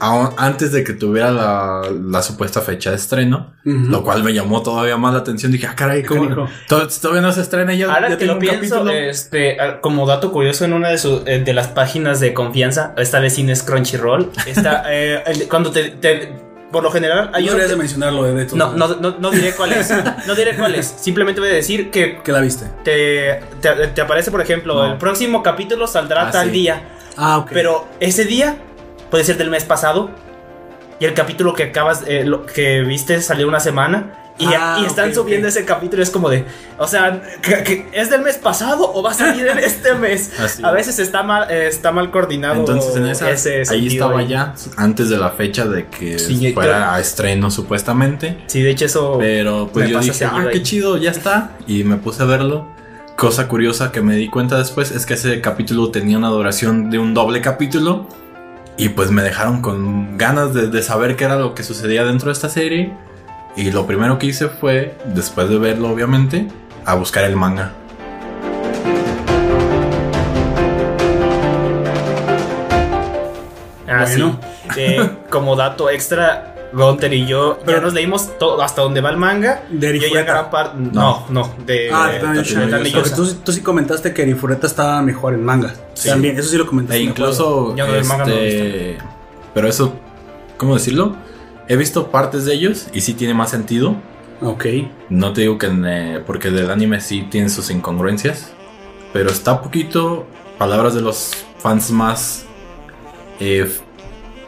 antes de que tuviera la, la supuesta fecha de estreno, lo cual me llamó todavía más la atención. Dije, ah, caray, ¿cómo? Todavía no se estrena ya. Ahora ya que lo pienso, capítulo. este, ah, como dato curioso, en una de, sus- eh, de las páginas de confianza, esta vez sí no es Crunchyroll, está, eh, el- cuando te, te- por lo general hay no deberías que- de mencionarlo, eh, de todos no, no, no, no diré cuál es, no diré cuál es, simplemente voy a decir que ¿Qué la viste? te, te- te aparece, por ejemplo, No. el próximo capítulo saldrá Ah, tal sí. día, Ah, ok. pero ese día puede ser del mes pasado y el capítulo que acabas, eh, lo que viste salió una semana. Y, Ah, y están subiendo ok. ese capítulo, es como de, o sea, que- que ¿es del mes pasado o va a salir en este mes? Así A es. veces está mal, eh, está mal coordinado. Entonces en esa, ese ahí estaba ahí. ya, antes de la fecha de que Sí, fuera creo- a estreno supuestamente. Sí, de hecho eso... Pero pues yo dije, ah, ahí. qué chido, ya está. Y me puse a verlo. Cosa curiosa que me di cuenta después es que ese capítulo tenía una duración de un doble capítulo. Y pues me dejaron con ganas de, de saber qué era lo que sucedía dentro de esta serie. Y lo primero que hice fue, después de verlo obviamente, a buscar el manga. Ah, Bueno. sí. Eh, como dato extra, Gunter y yo Pero- ya nos leímos todo hasta donde va el manga. De Yo ya Arifureta. gran parte... No, no, de... Ah, de-. Porque tú, tú sí comentaste que Arifureta estaba mejor en manga. Sí. También, eso sí lo comentaste. E incluso, Yo no, el manga no lo he este, pero eso, ¿cómo decirlo? He visto partes de ellos y sí tiene más sentido. Ok. No te digo que en, eh, porque del anime sí tiene sus incongruencias, pero está poquito, palabras de los fans más eh,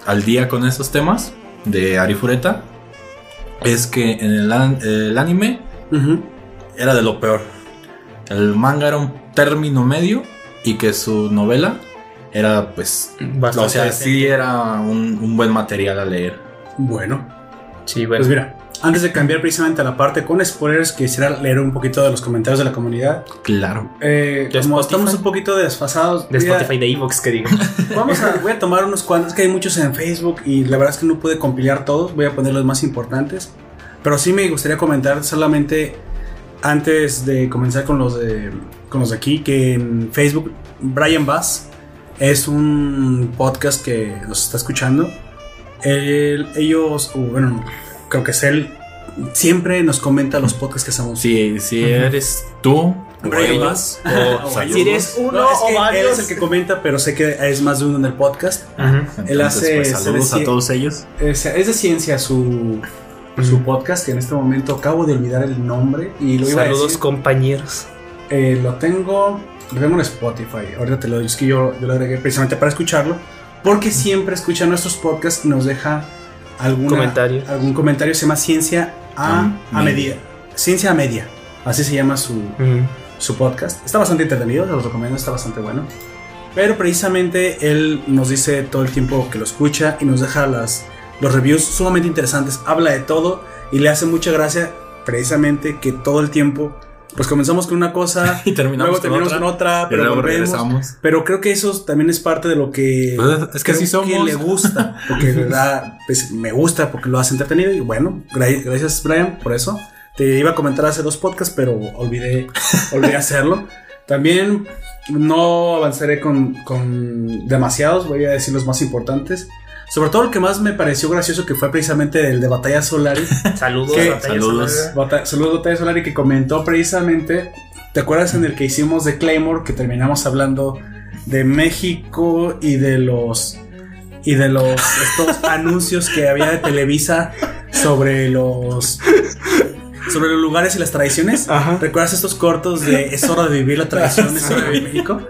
al día con esos temas de Arifureta, es que en el, an- el anime era de lo peor. El manga era un término medio y que su novela era pues... Bastante o sea, decente. sí era un, un buen material a leer. Bueno. Sí, bueno. Pues mira, antes de cambiar precisamente a la parte con spoilers, quisiera leer un poquito de los comentarios de la comunidad. Claro. Eh, ¿De como Spotify? estamos un poquito desfasados, de voy a- Spotify, de Evox, que digo. Vamos a, voy a tomar unos cuantos, que hay muchos en Facebook y la verdad es que no pude compilar todos, voy a poner los más importantes. Pero sí me gustaría comentar solamente antes de comenzar con los de, con los de aquí, que en Facebook Brian Bass es un podcast que nos está escuchando. Él- ellos, bueno, creo que es él, siempre nos comenta los podcasts que hacemos. Si, si eres tú, o O. Si eres uno No, es o que varios. Él es el que comenta, pero sé que es más de uno en el podcast. Entonces, Él hace- pues, saludos a todos ellos. Es, es de ciencia su, su podcast, que en este momento acabo de olvidar el nombre y lo iba a Saludos, decir. compañeros. Eh, lo tengo lo tengo en Spotify. Ahorita te lo digo, es que yo, yo lo agregué precisamente para escucharlo, porque siempre escucha nuestros podcasts y nos deja alguna, Comentario. algún comentario. Se llama Ciencia a, A a Media. Media. Ciencia a Media. Así se llama su, su podcast. Está bastante entretenido, se los recomiendo, está bastante bueno. Pero precisamente él nos dice todo el tiempo que lo escucha y nos deja las, los reviews sumamente interesantes. Habla de todo y le hace mucha gracia precisamente que todo el tiempo, pues comenzamos con una cosa, Y terminamos luego con terminamos otra, con otra, pero luego volvemos. regresamos. Pero creo que eso también es parte de lo que, Pues es que así somos. le gusta, porque verdad pues, me gusta porque lo hace entretenido y bueno, gra- gracias Brian por eso. Te iba a comentar hace dos podcasts, pero olvidé, olvidé hacerlo. También no avanzaré con, con demasiados, voy a decir los más importantes. Sobre todo el que más me pareció gracioso que fue precisamente el de Batalla Solari. Saludos. Batalla Saludos. Solar. Bata- Saludos Batalla Solari que comentó precisamente, ¿te acuerdas en el que hicimos de Claymore que terminamos hablando de México y de los y de los estos anuncios que había de Televisa sobre los sobre los lugares y las tradiciones? Ajá. ¿Recuerdas estos cortos de Es hora de vivir la tradición, es hora de vivir México?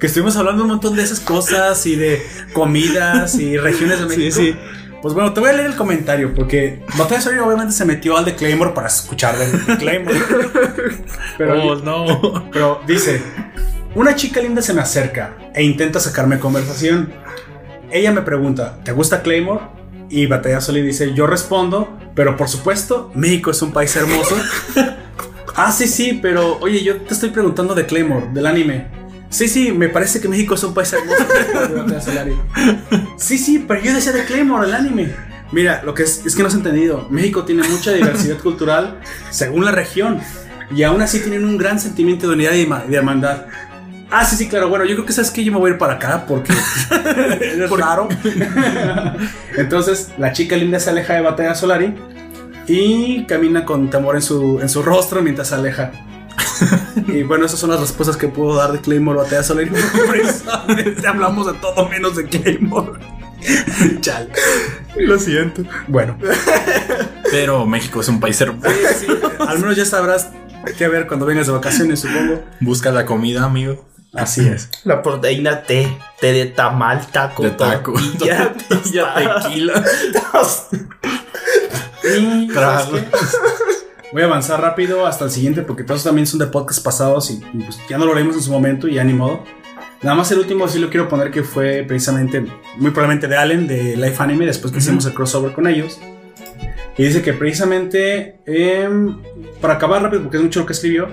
Que estuvimos hablando un montón de esas cosas y de comidas y regiones de México. sí. Pues bueno, te voy a leer el comentario porque Batalla Solari obviamente se metió al de Claymore para escuchar de de Claymore. Pero, Oh, no. pero dice, una chica linda se me acerca e intenta sacarme conversación. Ella me pregunta, ¿te gusta Claymore? Y Batalla Solari dice, yo respondo, pero por supuesto, México es un país hermoso. ah, sí, sí, pero oye, yo te estoy preguntando de Claymore, del anime. Sí, sí, me parece que México es un país hermoso. Batalla Solari. Sí, sí, pero yo decía de Claymore, el anime. Mira, lo que es, es que no has entendido. México tiene mucha diversidad cultural según la región. Y aún así tienen un gran sentimiento de unidad y de hermandad. Ah, sí, sí, claro. Bueno, yo creo que sabes que yo me voy a ir para acá porque es raro. Entonces, la chica linda se aleja de Batalla Solari y camina con temor en su, en su rostro mientras se aleja. Y bueno, esas son las respuestas que puedo dar de Claymore Batalla Solari. Precisamente hablamos de todo menos de Claymore. Chal. Lo siento. Bueno, Pero México es un país hermoso. sí, al menos ya sabrás qué ver cuando vengas de vacaciones, supongo. Busca la comida, amigo. Así es. La proteína T, T de tamal, taco, De taco. tortilla, Ya tequila. Y Trago. Voy a avanzar rápido hasta el siguiente porque todos también son de podcast pasados y, y, pues, ya no lo leímos en su momento y ya ni modo. Nada más el último sí lo quiero poner que fue precisamente, muy probablemente de Allen, de Life Anime, después que hicimos el crossover con ellos. Y dice que precisamente, em, para acabar rápido, porque es mucho lo que escribió,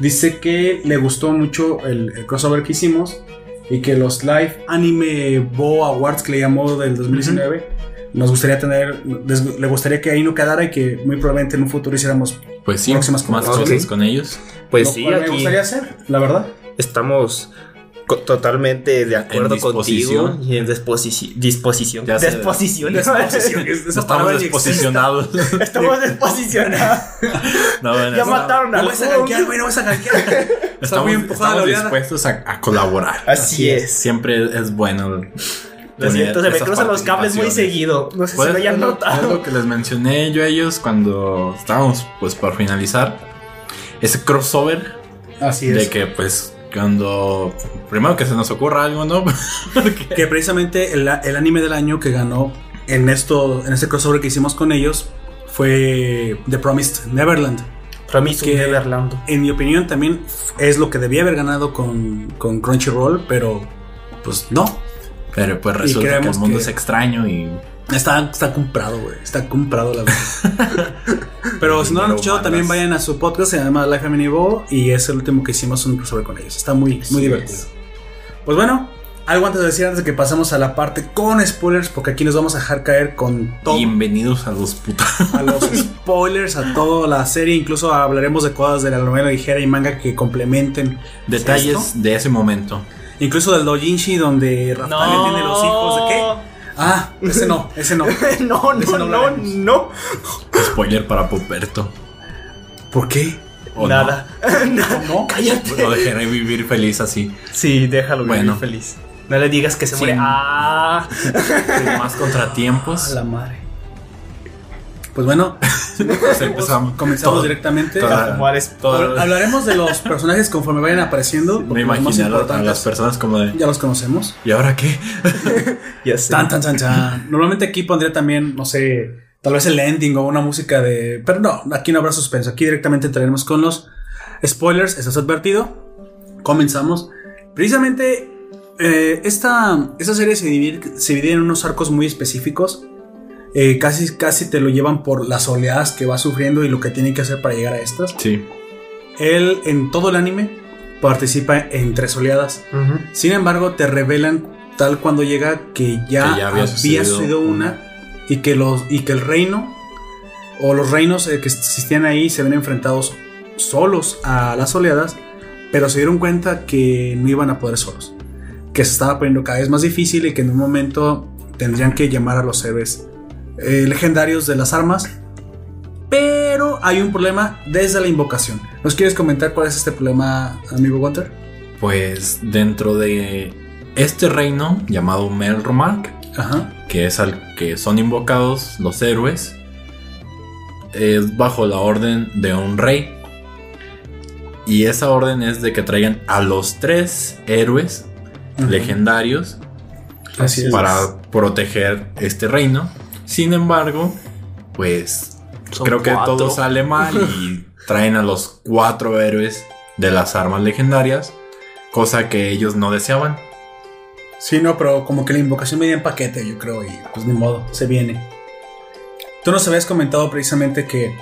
dice que le gustó mucho el, el crossover que hicimos y que los Live Anime Bo Awards que le llamó del 2019, nos gustaría tener, les- le gustaría que ahí no quedara y que muy probablemente en un futuro hiciéramos Pues sí, Próximas más cosas con ellos. Pues lo sí, cual me aquí gustaría hacer, la verdad. estamos co- totalmente de acuerdo contigo y en disposici- disposición. Ya. Disposición. Disposición, Estamos desposicionados. Estamos desposicionados. No, bueno, ya mataron No al vas a güey, no vas a Estamos, estamos dispuestos a, a colaborar. Así es. Siempre es bueno. Lo siento, se me cruzan los cables muy seguido. No sé si Pues, lo hayan notado. Es lo que les mencioné yo a ellos cuando estábamos pues por finalizar ese crossover Así es. de que pues cuando primero que se nos ocurra algo, ¿no? Que precisamente el, el anime del año que ganó en esto, en este crossover que hicimos con ellos, fue The Promised Neverland. Promiso que- Neverland. En mi opinión, también es lo que debía haber ganado con, con Crunchyroll, pero pues no. Pero pues resulta que el mundo que- es extraño y Está, está comprado, güey. Está comprado, la verdad. Pero si no lo han escuchado, también vayan a su podcast, se llama Life Anime Evo, y es el último que hicimos un crossover con ellos. Está muy, muy divertido. es. Pues bueno, algo antes de decir, antes de que pasemos a la parte con spoilers, porque aquí nos vamos a dejar caer con todo. bienvenidos a los putos. a los spoilers, a toda la serie. Incluso hablaremos de cosas de la novela ligera y manga que complementen Detalles esto. de ese momento. Incluso del Dojinshi, donde Rafael tiene los hijos de qué. Ah, ese no, ese no. no, no, no no. Spoiler para Poperto. ¿Por qué? ¿O Nada. ¿No? Cállate. No? Lo dejaré vivir feliz así. Sí, déjalo Bueno. vivir feliz. No le digas que se Sí. muere. Ah. Sin más contratiempos. A la madre. Pues bueno, Pues empezamos. comenzamos Todo- directamente. toda- toda- Hablaremos de los personajes conforme vayan apareciendo. me los a, a las personas como de. Ya los conocemos. ¿Y ahora qué? Ya sé. Tan, tan, tan, tan. Normalmente aquí pondría también, no sé, tal vez el ending o una música de. Pero no, aquí no habrá suspenso. Aquí directamente entraremos con los spoilers. Estás advertido. Comenzamos. Precisamente, eh, esta, esta serie se divide, se divide en unos arcos muy específicos. Eh, casi, casi te lo llevan por las oleadas que va sufriendo y lo que tiene que hacer para llegar a estas. Sí. Él, en todo el anime, participa en tres oleadas. Sin embargo, te revelan tal cuando llega que ya, Que ya había había, sucedido sucedido una y que los y que el reino o los reinos eh, que existían ahí se ven enfrentados solos a las oleadas, pero se dieron cuenta que no iban a poder solos, que se estaba poniendo cada vez más difícil y que en un momento tendrían que llamar a los héroes eh, legendarios de las armas. Pero hay un problema desde la invocación. ¿Nos quieres comentar cuál es este problema, amigo Walter? Pues dentro de este reino llamado Melromark, Ajá. que es al que son invocados los héroes, es bajo la orden de un rey. Y esa orden es de que traigan a los tres héroes legendarios Así es. para proteger este reino. Sin embargo, pues Son creo que todo sale mal y traen a los cuatro héroes de las armas legendarias, cosa que ellos no deseaban. Sí, no, pero como que la invocación venía en paquete, yo creo, y pues ni modo, se viene. Tú nos habías comentado precisamente que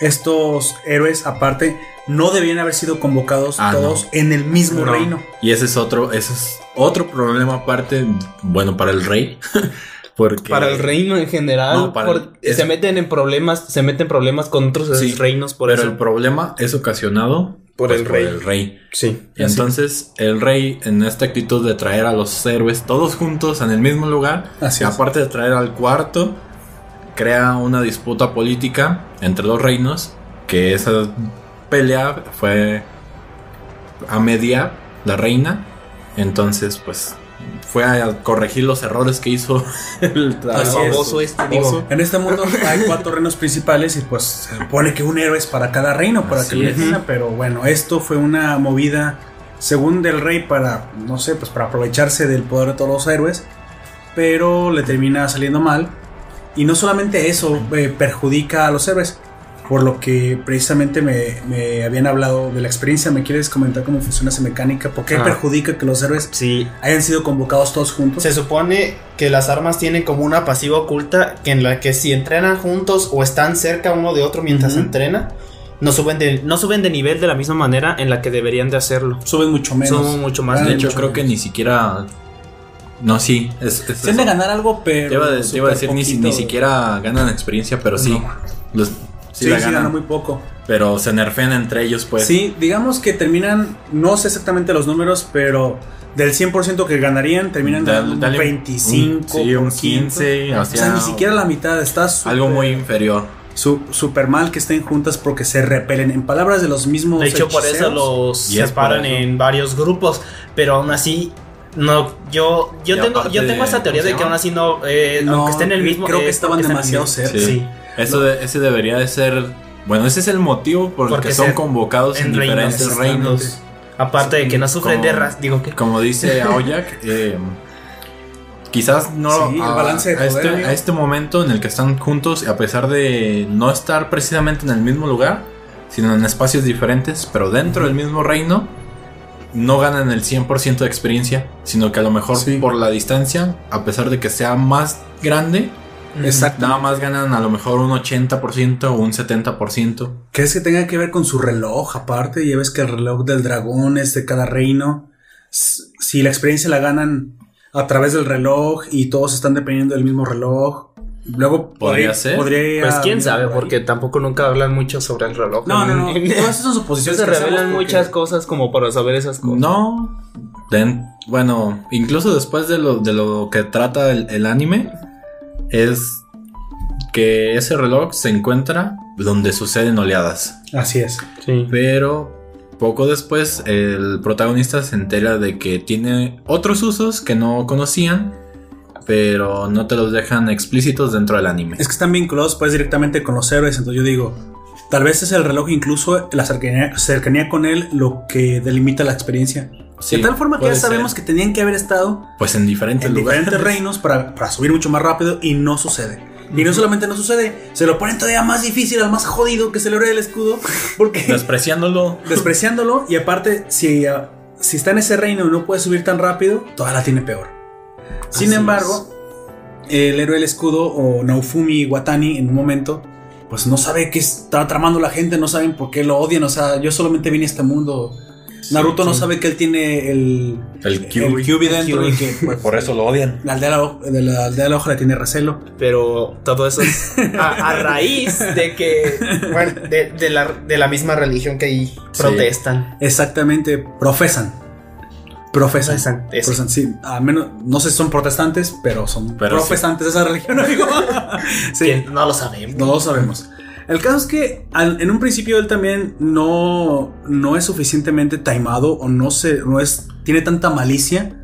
estos héroes, aparte, no debían haber sido convocados Ah, todos en el mismo No. reino. Y ese es otro, ese es otro problema aparte, bueno, para el rey. Porque Para el reino en general, No, para por- el- es- se meten en problemas, se meten en problemas con otros Sí, reinos por pero eso. el problema es ocasionado Por pues, el rey. el rey. Sí. Entonces, el rey, en esta actitud de traer a los héroes todos juntos en el mismo lugar, Así y es. aparte de traer al cuarto, crea una disputa política entre los reinos, que esa pelea fue a mediar la reina. Entonces, pues, fue a corregir los errores que hizo el baboso este, digo. En este mundo hay cuatro reinos principales y pues se supone que un héroe es para cada reino, para Así que pero bueno, esto fue una movida según del rey para, no sé, pues para aprovecharse del poder de todos los héroes, pero le termina saliendo mal. Y no solamente eso eh, perjudica a los héroes, por lo que precisamente me, me habían hablado de la experiencia. ¿Me quieres comentar cómo funciona esa mecánica? ¿Por qué Ah. perjudica que los héroes Sí, hayan sido convocados todos juntos? Se supone que las armas tienen como una pasiva oculta que en la que si entrenan juntos o están cerca uno de otro mientras Ujú. entrena, no suben, de, no suben de nivel de la misma manera en la que deberían de hacerlo. Suben mucho menos. Son mucho más Ah, De hecho, creo que ni siquiera. No, sí. Es, es Tienen de eso. ganar algo, pero. Te iba, a, te iba a decir, ni, siquiera ganan experiencia, pero sí. No. Los, Sí, sí, la ganan ganan, muy poco. pero se nerfean entre ellos, pues. Sí, digamos que terminan, no sé exactamente los números, pero del 100% que ganarían, terminan Dale- ganando un dale un- 25, un- sí, un 15, o O sea, ni siquiera la mitad, está súper- Algo muy inferior. su- súper mal que estén juntas porque se repelen. En palabras de los mismos De hecho, por eso los Y separan eso. en varios grupos, pero aún así no yo yo Y tengo yo tengo de- esa teoría ¿cómo de que aún así no eh, No, aunque estén en el mismo creo que eh, estaban demasiado cerca. Sí. Eso de- ese debería de ser. Bueno, ese es el motivo por el Porque que son convocados en, en reinos, diferentes reinos. Aparte de que no sufren Como- de ras, digo que Como dice Aoyak, eh, quizás no Sí, el a, balance de a poder, este, a este momento en el que están juntos, a pesar de no estar precisamente en el mismo lugar, sino en espacios diferentes, pero dentro del mismo reino, no ganan el 100% de experiencia, sino que a lo mejor Sí. por la distancia, a pesar de que sea más grande, Exacto. nada más ganan a lo mejor un 80% o un 70%. ¿Crees que tenga que ver con su reloj aparte? Ya ves que el reloj del dragón es de cada reino. Si la experiencia la ganan a través del reloj y todos están dependiendo del mismo reloj, luego Podría ser. podría- Pues quién sabe, porque tampoco nunca hablan mucho sobre el reloj. No, no, no. Todas esas suposiciones se revelan porque- muchas cosas como para saber esas cosas. No. Den- bueno, incluso después de lo, de lo que trata el, el anime, es que ese reloj se encuentra donde suceden oleadas. Así es. Sí. Pero poco después el protagonista se entera de que tiene otros usos que no conocían, pero no te los dejan explícitos dentro del anime. Es que están vinculados pues directamente con los héroes, entonces yo digo, tal vez es el reloj incluso la cercanía, cercanía con él lo que delimita la experiencia. Sí, de tal forma que ya ser. sabemos que tenían que haber estado Pues en diferentes en lugares. diferentes reinos para, para subir mucho más rápido y no sucede. Y no solamente no sucede, se lo ponen todavía más difícil al más jodido que se le abre el escudo, porque Despreciándolo. despreciándolo y aparte si, ah, si está en ese reino y no puede subir tan rápido, toda la tiene peor. Sin Así embargo, el héroe del escudo o Naofumi Watani en un momento pues no sabe qué está tramando la gente, no saben por qué lo odian, o sea, yo solamente vine a este mundo Naruto no sabe que él tiene el, El. Kyuubi dentro y que pues, Por eso lo odian. la aldea de la, de la aldea de la hoja le tiene recelo. Pero todo eso es a, a raíz de que. Bueno, de, de la, de la misma religión que ahí Sí. protestan. Exactamente, profesan. Profesan. Profesan, sí, a menos, no sé si son protestantes, pero son Pero profesantes de esa religión, amigo. sí, no lo sabemos. no lo sabemos. El caso es que al- en un principio él también no, no es suficientemente taimado o no, se, no es, tiene tanta malicia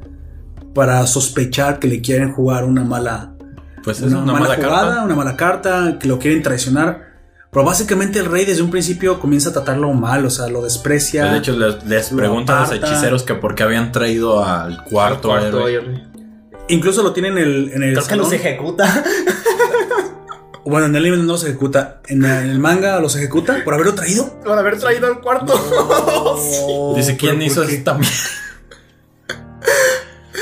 para sospechar que le quieren jugar una mala, Pues es una, una, mala, mala jugada, carta. una mala carta, que lo quieren traicionar. Pero básicamente el rey desde un principio comienza a tratarlo mal, o sea, lo desprecia. Pues, de hecho, les, les lo preguntan a los hechiceros que por qué habían traído al cuarto, Cuarto, héroe. yo- Incluso lo tiene en el, en el Creo que los salón. ejecuta. Bueno, en el anime no los ejecuta. En, el manga los ejecuta por haberlo traído. Por haber traído al cuarto. Dice, ¿quién hizo esto también?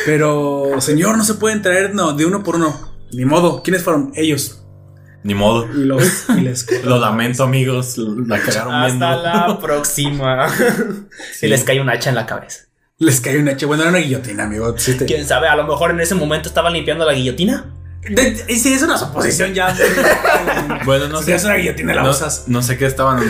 Pero, señor, no se pueden traer no, de uno por uno. Ni modo. ¿Quiénes fueron? Ellos. Ni modo. Y, los, y les Lo lamento, amigos. La cagaron viendo. Hasta la próxima. Sí. Y les cae un hacha en la cabeza. Les cae un hacha. Bueno, era una guillotina, amigo. Sí, te- Quién sabe, a lo mejor en ese momento estaban limpiando la guillotina. De- y sí, es una suposición ya. Bueno, no si sé. es una guillotina, la no, usas. no sé qué estaban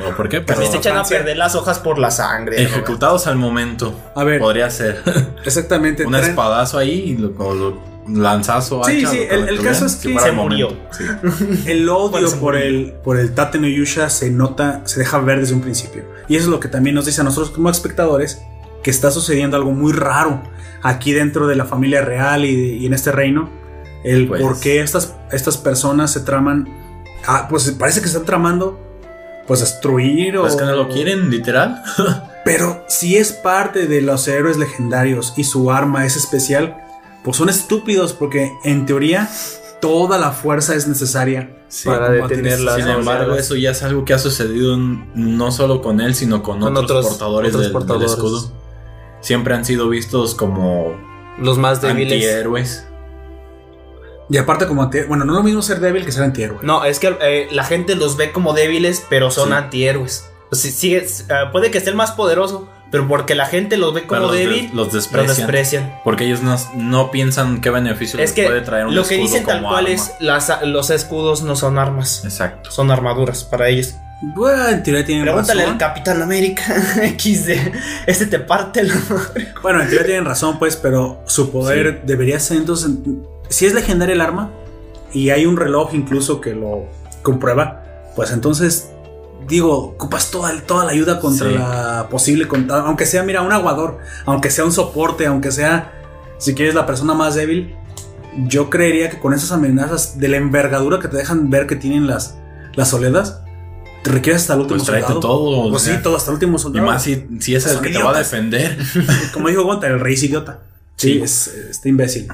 o por qué, pero Pero se echan a perder las hojas por la sangre. ¿no? ejecutados al momento. A ver. Podría ser Exactamente. un espadazo ahí y lo, lo- lanzazo. Sí, hacha, sí, el- el caso es que se murió. Sí. El odio por el, por el Tate no Yusha se nota, se deja ver desde un principio. Y eso es lo que también nos dice a nosotros como espectadores, que está sucediendo algo muy raro aquí dentro de la familia real y, y en este reino. El Pues- por qué estas, estas personas se traman, ah, pues parece que están tramando, pues destruir o... Pues que no lo quieren, literal. Pero si es parte de los héroes legendarios y su arma es especial, pues son estúpidos porque en teoría toda la fuerza es necesaria Sí. Para detenerla. Sin embargo, eso ya es algo que ha sucedido no solo con él, sino con, Con otros, otros- portadores, otros del, del portadores. escudo. Siempre han sido vistos como Los más débiles. antihéroes. Y aparte como anti- bueno, no es lo mismo ser débil que ser antihéroe. No, es que eh, la gente los ve como débiles, pero son Sí. antihéroes. Sigue- eh, puede que esté el más poderoso, pero porque la gente los ve como los, débil, los los desprecian. desprecian. Porque ellos no, no piensan qué beneficio Es les que puede traer un lo que escudo dicen tal cual arma. es las, los escudos no son armas, Exacto. son armaduras para ellos. Bueno, en teoría tienen Pregúntale al razón. Capitán América XD, este te parte madre. Bueno, en teoría tienen razón, pues, pero su poder debería ser entonces. Si es legendaria el arma y hay un reloj incluso que lo comprueba, pues entonces digo, ocupas toda, toda la ayuda contra Sí. la posible, contra- aunque sea, mira, un aguador, aunque sea un soporte, aunque sea, si quieres, la persona más débil. Yo creería que con esas amenazas de la envergadura que te dejan ver que tienen las, las oledas, te requieres hasta el último Pues soldado. todo. Pues sí, todo hasta el último Y soldado. más si, si es el que te va a defender. Como dijo Gonta, el rey es idiota. Sí, Sí. es este imbécil.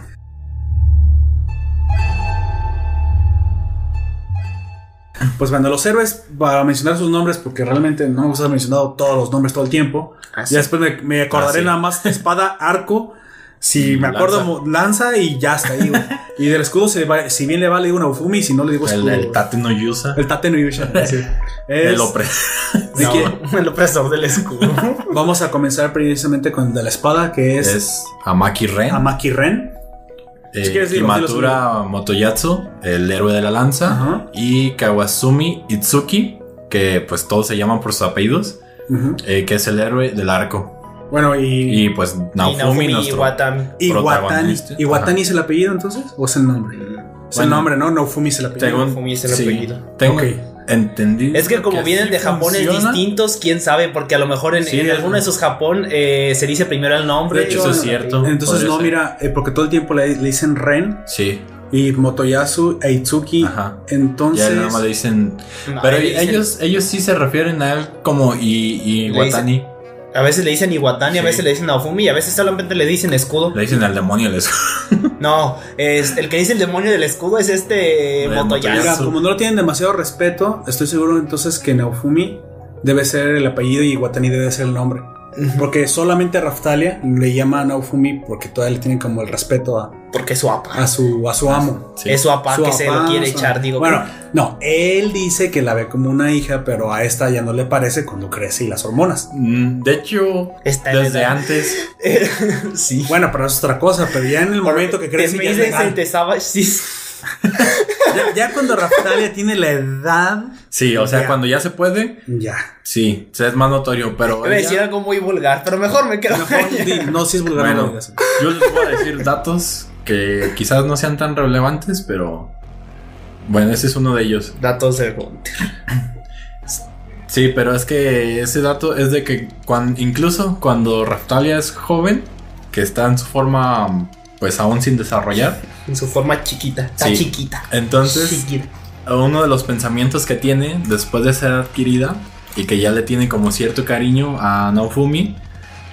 Pues bueno, los héroes, para mencionar sus nombres, porque realmente no me gusta haber mencionado todos los nombres todo el tiempo. Así. Ya después me, me acordaré Ah, sí. nada más espada, arco. Si me acuerdo, lanza. y ya está ahí. güey. y del escudo, se va- si bien le va, le digo una Ufumi, si no le digo escudo. el Tate no Yusa. El Tate no Yusha, sí. Es- El No, el opresor del escudo. vamos a comenzar precisamente con el de la espada, que es, Es Amaki Ren. Amaki Ren. Eh, Kimatura Motoyatsu, el héroe de la lanza. Y Kawasumi Itsuki, que pues todos se llaman por sus apellidos, eh, que es el héroe del arco. Bueno, y, Y pues y Naofumi, Naofumi y Watami. Iwatani. protagonista. ¿Iwatani es el apellido entonces? ¿O es el nombre? Es el nombre, ¿no? Naofumi es el apellido. Según Naofumi es el sí, apellido. Tengo. Entendido. Es que como vienen de Japones funciona. distintos, quién sabe, porque a lo mejor en, Sí, en es- alguno de esos Japón eh, se dice primero el nombre. De hecho, Eso es cierto. Entonces, Podría no, ser. mira, eh, porque todo el tiempo le, le dicen Ren Sí, y Motoyasu e Itsuki. Ajá. Entonces, ya nada más le dicen. No, Pero dicen- ellos, ellos sí se refieren a él como y, y Watani. A veces le dicen Iwatani, a veces le dicen Naofumi y a veces solamente le dicen escudo. Le dicen al demonio les No, es, el que dice el demonio del escudo es este El Motoyasu. mira, Motoyasu. como no lo tienen demasiado respeto, estoy seguro entonces que Naofumi debe ser el apellido y Iwatani debe ser el nombre. Porque solamente Raftalia le llama a Naofumi porque todavía le tienen como el respeto a, Porque es su apa. a su, a su amo. Sí. Es su apa Su que se lo quiere echar, digo. Bueno, no, él dice que la ve como una hija, pero a esta ya no le parece cuando crece y las hormonas. Mm, De hecho, Está desde antes, sí. Bueno, pero es otra cosa, pero ya en el momento que crece ya, es legal. Ya- ya cuando Raftalia tiene la edad, sí, o sea, Ya. cuando ya se puede, ya. sí, o sea, es más notorio, pero Iba a decir algo muy vulgar, pero mejor me quedo. Mejor di- no, si es vulgar, bueno, yo les voy a decir datos que quizás no sean tan relevantes, pero bueno, ese es uno de ellos. Datos de Gunter. Sí, pero es que ese dato es de que cuan- incluso cuando Raftalia es joven, que está en su forma pues aún sin desarrollar, En su forma chiquita. Está Sí. chiquita. entonces Chiquita. uno de los pensamientos que tiene después de ser adquirida y que ya le tiene como cierto cariño a Naofumi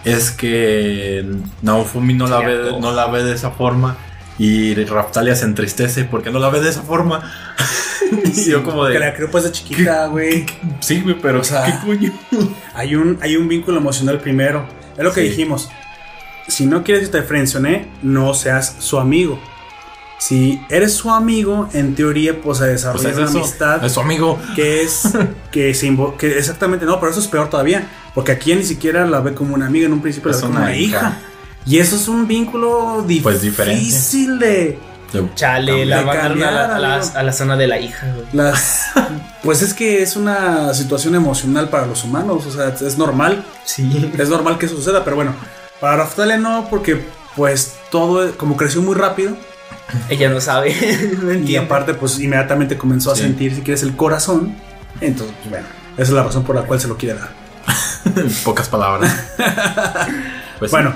es que Naofumi no la, ve, no la ve de esa forma y Raftalia se entristece porque no la ve de esa forma. y yo como Que la de... creó pues de chiquita, güey. Sí, güey, pero O sea, ¿qué coño? Hay un, hay un vínculo emocional primero. Es lo que Sí. dijimos. Si no quieres que te frencioné, no seas su amigo. Si eres su amigo, en teoría, pues se O desarrolla sea, es una eso, amistad es su amigo. que es que se que exactamente no, pero eso es peor todavía, porque aquí ni siquiera la ve como una amiga, en un principio la ve como una una hija. hija. Y eso es un vínculo difícil Pues diferente. de Chale, la De mandaron a cambiar, la, a la- amigo. a la zona de la hija, güey. las pues es que es una situación emocional para los humanos, o sea, es normal. Sí. Es normal que eso suceda, pero bueno, para Raftalia no, porque pues todo, como creció muy rápido, Ella no sabe. no y aparte pues inmediatamente comenzó a Sí. sentir, si quieres, el corazón, entonces, pues bueno, esa es la razón por la cual se lo quiere dar. en pocas palabras. Pues sí. bueno,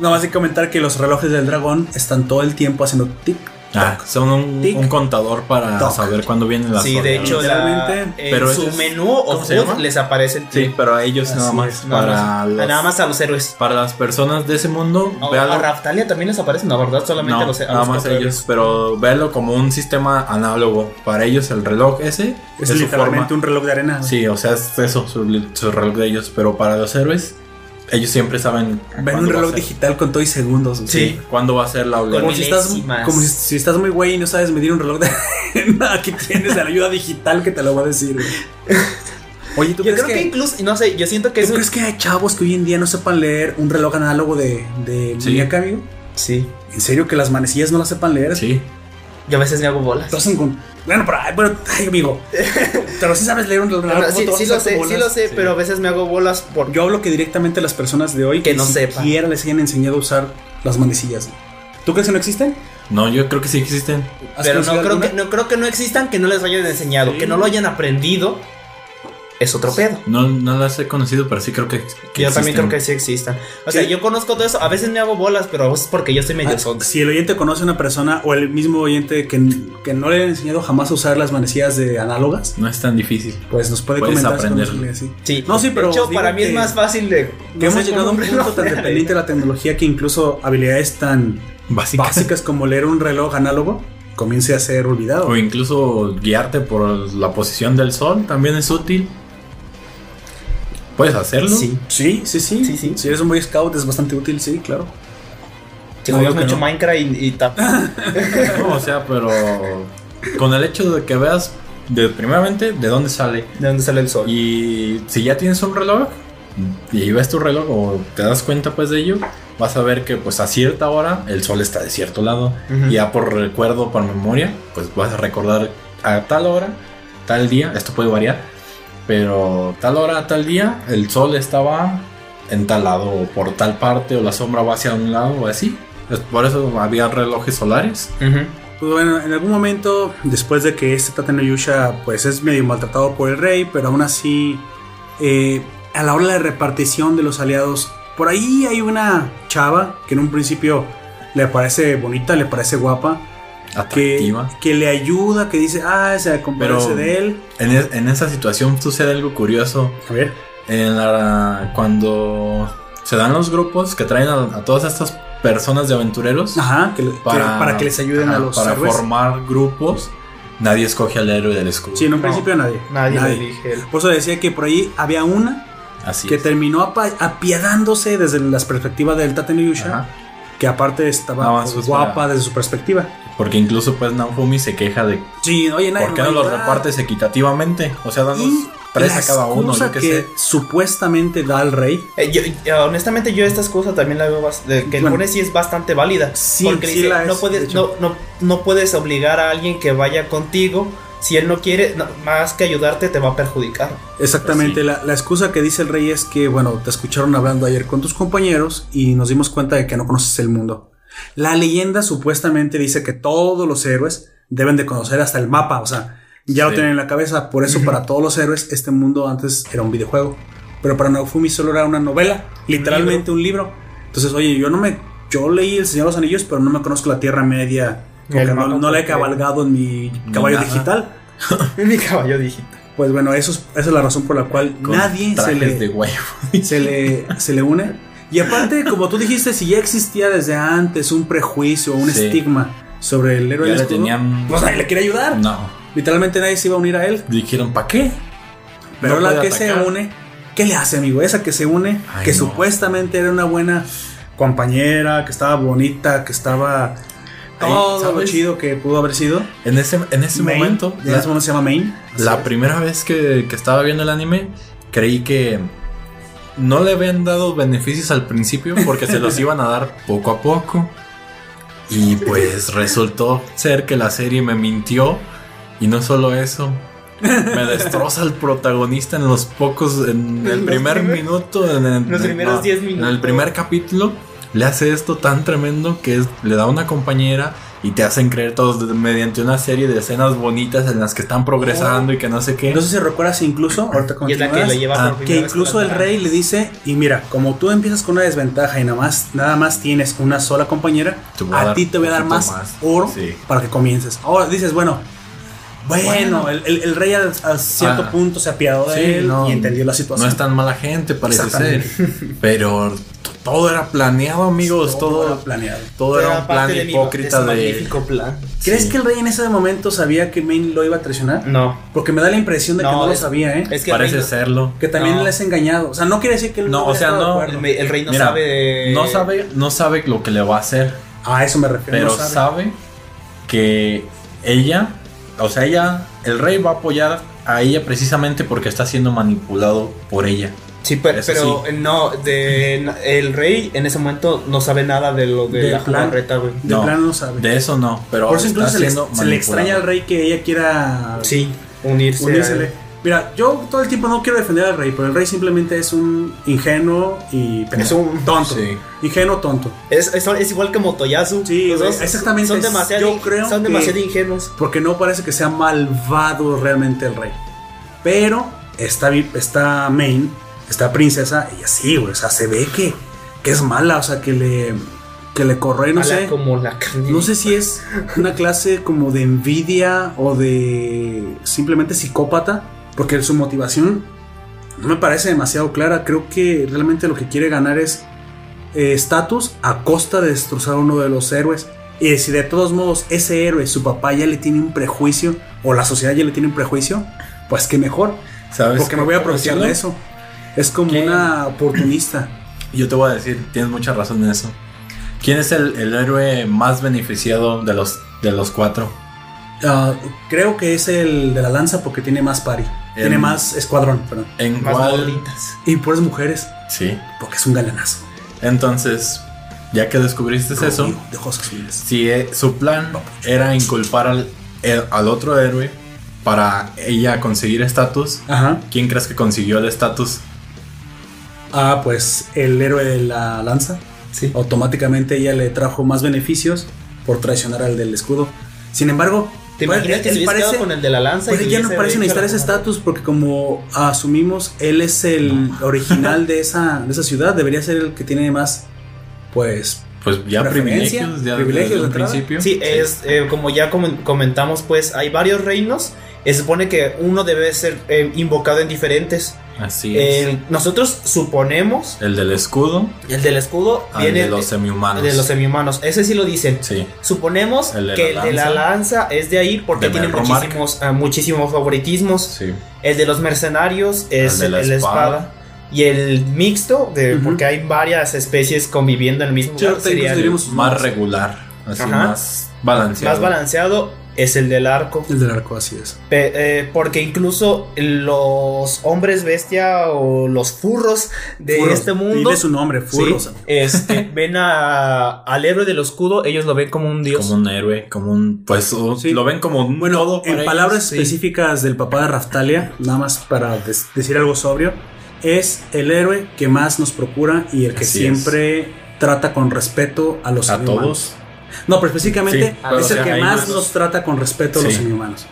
nada más hay que comentar que los relojes del dragón están todo el tiempo haciendo tic. Ah, son un, contador para Toc. saber cuándo vienen las Sí, de hecho, la, en pero su menú o les aparece el Sí, pero a ellos Así nada más. es, Nada para, más. los- Nada más a los héroes. para las personas de ese mundo, A, véalo- a Raftalia también les aparece, no, ¿verdad? Solamente no, a los, a nada los más cuatro ellos, pero véalo como un sistema análogo. Para ellos el reloj ese Es, literalmente forma. un reloj de arena. Sí, o sea, es eso, su, su reloj de ellos. Pero para los héroes, ellos siempre saben. Ven un reloj digital con todo y segundos. Sí, cuándo va a ser la Como oleada. si, estás, como si, si estás muy güey y no sabes medir un reloj de arena, aquí tienes la ayuda digital que te lo va a decir. güey. Oye, ¿tú Yo crees creo que, que, incluso, no sé, yo siento que ¿tú eso. crees que hay chavos que hoy en día no sepan leer un reloj análogo de, de Sí. muñeca, amigo? Sí. ¿En serio que las manecillas no las sepan leer? Sí, Yo a veces me hago bolas. Lo hacen con- Bueno, pero, ay, bueno, ay, amigo. Pero sí sabes leer un análogo. sí, ¿cómo te sí a lo sé, bolas? sí lo sé, Sí. pero a veces me hago bolas por. Yo hablo que directamente las personas de hoy Que ni no sepan. siquiera les hayan enseñado a usar las manecillas. ¿Tú crees que no existen? no, yo creo que sí existen. ¿Has Pero no creo, alguna? que, no creo que no existan, que no les hayan enseñado, Sí. que no lo hayan aprendido. Es otro pedo. No, no las he conocido, pero sí creo que, que yo también creo que sí existan. O sea, yo conozco todo eso. A veces me hago bolas, pero es porque yo estoy medio Ah, si el oyente conoce a una persona o el mismo oyente que, que no le han enseñado jamás a usar las manecillas de análogas, No es tan difícil. pues nos puede Puedes comentar si aprender. a así. Sí. No, sí, pero De hecho, digo para mí es más fácil de. Que no hemos llegado a un punto tan de dependiente de la tecnología que incluso habilidades tan Básica. básicas como leer un reloj análogo comience a ser olvidado. O incluso guiarte por la posición del sol también es útil. ¿Puedes hacerlo? Sí. Sí, sí, sí, Sí, sí. Si eres un Boy Scout es bastante útil, sí, claro. Si No, juegas mucho no. Minecraft y, y tap- No, o sea, pero con el hecho de que veas, de, primeramente, de dónde sale. ¿De dónde sale el sol? Y si ya tienes un reloj y ahí ves tu reloj o te das cuenta pues de ello, vas a ver que pues a cierta hora el sol está de cierto lado. Ujú. Y ya por recuerdo, por memoria, pues vas a recordar a tal hora, tal día, esto puede variar, pero tal hora, tal día, el sol estaba en tal lado o por tal parte o la sombra va hacia un lado o así. Por eso había relojes solares. Pues bueno, en algún momento, después de que este Tate no Yusha pues es medio maltratado por el rey, pero aún así, eh, a la hora de repartición de los aliados, por ahí hay una chava que en un principio le parece bonita, le parece guapa, Atractiva. que le ayuda, que dice, ah, se compadece de él. En, es- en esa situación sucede algo curioso. A ver, En la- cuando se dan los grupos que traen a, a todas estas personas de aventureros ajá, que, le- que- para, que les ayuden ajá, a los para héroes. formar grupos, nadie escoge al héroe del escudo. Sí, en un No, principio nadie. Nadie, lo elige. Por eso decía que por ahí había una Así que es. terminó apiadándose desde la perspectiva del Tate Yusha, que aparte estaba pues, guapa para- desde su perspectiva. Porque incluso pues Naofumi se queja de Sí, oye, nadie por qué no los repartes equitativamente. O sea, danos tres a cada uno, yo qué que sé. supuestamente da el rey. Eh, yo- yo, honestamente, yo esta excusa también la veo de- que Bueno. pone sí es bastante válida. Sí, porque sí dice, la es, no, de puedes, no, no, no puedes obligar a alguien que vaya contigo. Si él no quiere, no, más que ayudarte, te va a perjudicar. Exactamente, Pues la, la excusa que dice el rey es que, bueno, te escucharon hablando ayer con tus compañeros y nos dimos cuenta de que no conoces el mundo. La leyenda supuestamente dice que todos los héroes deben de conocer hasta el mapa, o sea, ya lo tienen en la cabeza, por eso para todos los héroes este mundo antes era un videojuego, pero para Naofumi solo era una novela, literalmente un libro. Entonces, oye, yo no me, yo leí El Señor de los Anillos, pero no me conozco la Tierra Media, porque no, no la he cabalgado en mi caballo nada. digital. Mi caballo digital. Pues bueno, eso es, esa es la razón por la cual Con nadie se trajes le, de huevo. se le, se le une. Y aparte, como tú dijiste, si ya existía desde antes un prejuicio, un Sí. estigma sobre el héroe Ya del escudo, tenían. pues nadie le quiere ayudar. No. Literalmente nadie se iba a unir a él. Dijeron, ¿para qué? Pero No la que se une, ¿qué le hace, amigo? Esa que se une, Ay, que no. supuestamente era una buena compañera, que estaba bonita, que estaba todo lo chido que pudo haber sido. En ese, en ese Main, momento, en ese momento se llama Main. la primera vez que, que estaba viendo el anime, creí que no le habían dado beneficios al principio porque se los iban a dar poco a poco. Y pues resultó ser que la serie me mintió. Y no solo eso, me destroza el protagonista en los pocos, en el primer primer- minuto, en el, los primeros 10 En el minutos. primer capítulo, le hace esto tan tremendo que es- le da una compañera y te hacen creer todos de- mediante una serie de escenas bonitas en las que están progresando y que no sé qué. No sé si recuerdas incluso, ahorita Y es la que lleva Ah, que incluso el rey le dice, y mira, como tú empiezas con una desventaja y nada más, nada más tienes una sola compañera, a ti te voy a dar más, más". oro Sí. para que comiences. Ahora dices, bueno, bueno, Bueno. el, el- el rey a, a cierto Ah. punto se apiadó de Sí, él no, y entendió la No situación. es tan mala gente, parece ser. Pero todo era planeado, amigos. Todo, era planeado. todo era un plan de hipócrita de magnífico plan. ¿Crees Sí. que el rey en ese momento sabía que Main lo iba a traicionar? No. Porque me da la impresión de que No, no lo sabía, ¿eh? Es que Parece serlo. que también no. le has engañado. O sea, no quiere decir que él No, o hubiera sea, no. no, el, el rey no Mira, sabe de... No sabe, no sabe lo que le va a hacer. A eso me refiero. Pero no sabe. sabe que ella, o sea, ella, el rey va a apoyar a ella precisamente porque está siendo manipulado por ella. Sí, pero, pero no, de, el rey en ese momento no sabe nada de lo de la plan. jugarreta, güey. De plano no sabe. De eso no, pero Por eso está incluso se le, siendo se le extraña al rey que ella quiera Sí, unirse. unírsele. a- Mira, yo todo el tiempo no quiero defender al rey, pero el rey simplemente es un ingenuo y Es un- tonto. sí. Ingenuo tonto. Es, es, es igual que Motoyasu. Sí, Los dos exactamente. Son demasiado, Yo creo son que- demasiado ingenuos. Porque no parece que sea malvado realmente el rey. Pero esta, vi- esta main, esta princesa, ella sí, güey. O sea, se ve que, que es mala. O sea, que le, que le corre, no sé. como la carne. No sé si es una clase como de envidia o de simplemente psicópata, porque su motivación no me parece demasiado clara. Creo que realmente lo que quiere ganar es eh, estatus a costa de destrozar a uno de los héroes. Y si de todos modos ese héroe, su papá ya le tiene un prejuicio, o la sociedad ya le tiene un prejuicio, pues que mejor, ¿Sabes porque me voy a aprovechar de eso. Es como una oportunista. Yo te voy a decir, tienes mucha razón en eso. ¿Quién es el, el héroe más beneficiado de los, de los cuatro? Ah, creo que es el de la lanza porque tiene más pari. Tiene más escuadrón, perdón. ¿En Más cuál? bolitas. Y puras mujeres, Sí. porque es un galanazo. Entonces, ya que descubriste eso, de ojos azules. si eh, su plan era inculpar al, el- al otro héroe para ella conseguir estatus, Ajá. ¿quién crees que consiguió el estatus? Ah, pues el héroe de la lanza. Sí. Automáticamente ella le trajo más beneficios por traicionar al del escudo. Sin embargo, ¿Te pues, imaginas que se hubiese parece- quedado con el de la lanza? pues y ya no parece necesitar ese estatus porque como asumimos él es el original de esa, de esa ciudad, debería ser el que tiene más, pues, Pues ya privilegios, ya privilegios desde principio. Sí, es eh, como ya comen- comentamos, pues hay varios reinos. y Se supone que uno debe ser eh, invocado en diferentes. Así es. El- nosotros suponemos El del escudo, el del escudo al viene de los semihumanos. de los semihumanos. Ese sí lo dicen. Sí. Suponemos El que la el de la lanza es de ahí porque De tiene muchísimos, ah, muchísimos favoritismos. Sí. El de los mercenarios es El de el la espada. espada. Y el mixto, de, porque hay varias especies conviviendo en el mismo lugar, ahorita sería el diríamos Más regular, así Ajá. más balanceado. más balanceado es el del arco. El del arco, así es. Pe- eh, porque incluso los hombres bestia o los furros de Furros, este mundo Dile su nombre, sí, furros. este, ven a, al héroe del escudo, ellos lo ven como un dios. Como un héroe, como un. Pues Sí. lo ven como un Bueno, todo. en palabras ellos, sí. específicas del papá de Raftalia, nada más para decir algo sobrio, es el héroe que más nos procura y el que Así siempre trata con respeto a los A todos. No, pero específicamente Sí, pero, es o sea, el que más más- nos trata con respeto a los semihumanos.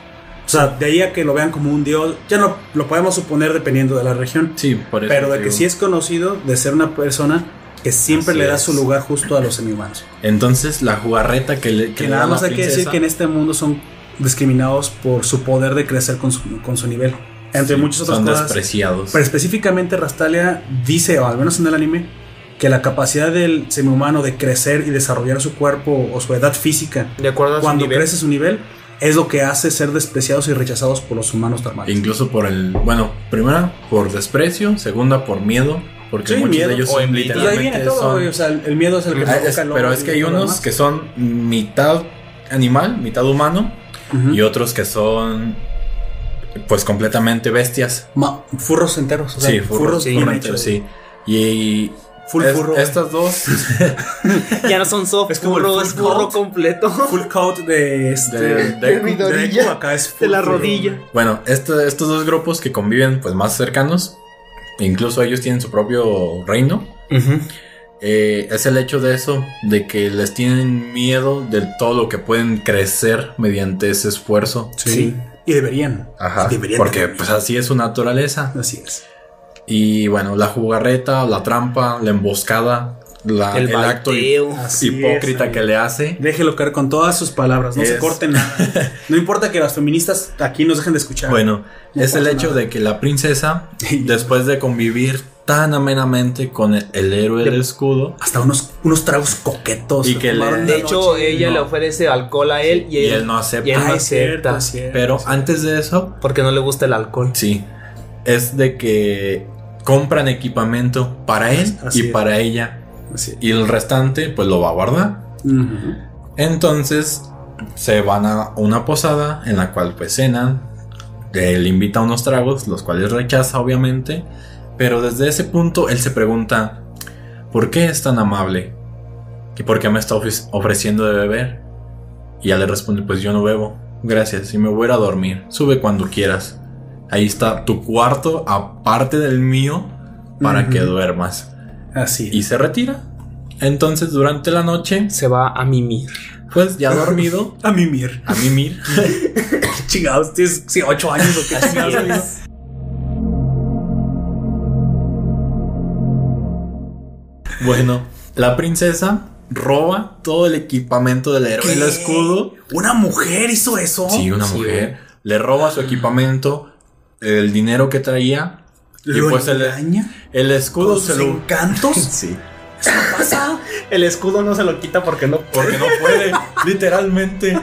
O sea, de ahí a que lo vean como un dios, ya no lo podemos suponer dependiendo de la región, Sí, por eso. pero de que digo. sí es conocido de ser una persona que siempre Así le da es. su lugar justo a los semihumanos. Entonces, la jugarreta que le. Que nada más hay que decir que en este mundo son discriminados por su poder de crecer con su, con su nivel. Entre sí, muchas otras son cosas. despreciados. Pero específicamente Rastalia dice, o al menos en el anime, que la capacidad del semihumano de crecer y desarrollar su cuerpo o su edad física de acuerdo a su cuando nivel. crece su nivel es lo que hace ser despreciados y rechazados por los humanos normales. Incluso por el. Bueno, primera por desprecio, segunda por miedo. Porque Sí, muchos miedo de ellos o son. Y ahí literalmente. viene todo, son- güey, o sea, el miedo es el que Ah, es- provoca el pero es que hay unos que son mitad animal, mitad humano, y otros que son pues completamente bestias. Ma- furros enteros, o sea, sí, furros, furros, bien furros, hechos. sí. Y Full es- furro. estas dos Ya no son soft Es como el furro, full es furro coat. completo. Full coat de este De- de- mi de Deku, rodilla. acá es De full la furro. rodilla. Bueno, este- estos dos grupos que conviven pues más cercanos, incluso ellos tienen su propio reino, eh, es el hecho de eso, de que les tienen miedo de todo lo que pueden crecer mediante ese esfuerzo. Sí. Sí. Y deberían. Ajá, Deberían porque pues así es su naturaleza. Así es. Y bueno, la jugarreta, la trampa, la emboscada, la- El el, acto hipócrita es, que le hace. Déjelo caer con todas sus palabras, no se corten nada. No importa que las feministas aquí nos dejen de escuchar. Bueno, No es el hecho nada. de que la princesa, después de convivir tan amenamente con el, el héroe del escudo, Hasta unos, unos tragos coquetos. Y que le- De hecho, ella no. le ofrece alcohol a él y y él, él no acepta. y él no Ah, es cierto, acepta. cierto. Pero antes de eso, Porque no le gusta el alcohol. sí, es de que compran equipamiento para él Así y es. para ella. Así. Y el restante, pues lo va a guardar. Entonces se van a una posada en la cual pues cenan. Él invita unos tragos, los cuales rechaza obviamente. Pero desde ese punto él se pregunta, ¿por qué es tan amable? ¿Y por qué me está ofre- ofreciendo de beber? Y ella le responde, pues yo no bebo. Gracias, y me voy a a dormir. Sube cuando quieras. Ahí está tu cuarto aparte del mío para que duermas. Así es. Y se retira. Entonces durante la noche, Se va a mimir. pues ya dormido, A mimir. a mimir. Chingados, tienes sí, ocho años o amigo? Bueno, la princesa roba todo el equipamiento del héroe, el ¿Qué? escudo. ¿Una mujer hizo eso? Sí, una Sí, mujer. Le roba su equipamiento, el dinero que traía. Y ¿Lo pues el, escudo ¿Con se lo. encantos? Sí. ¿Eso no pasa? El escudo no se lo quita porque no Porque no puede, literalmente.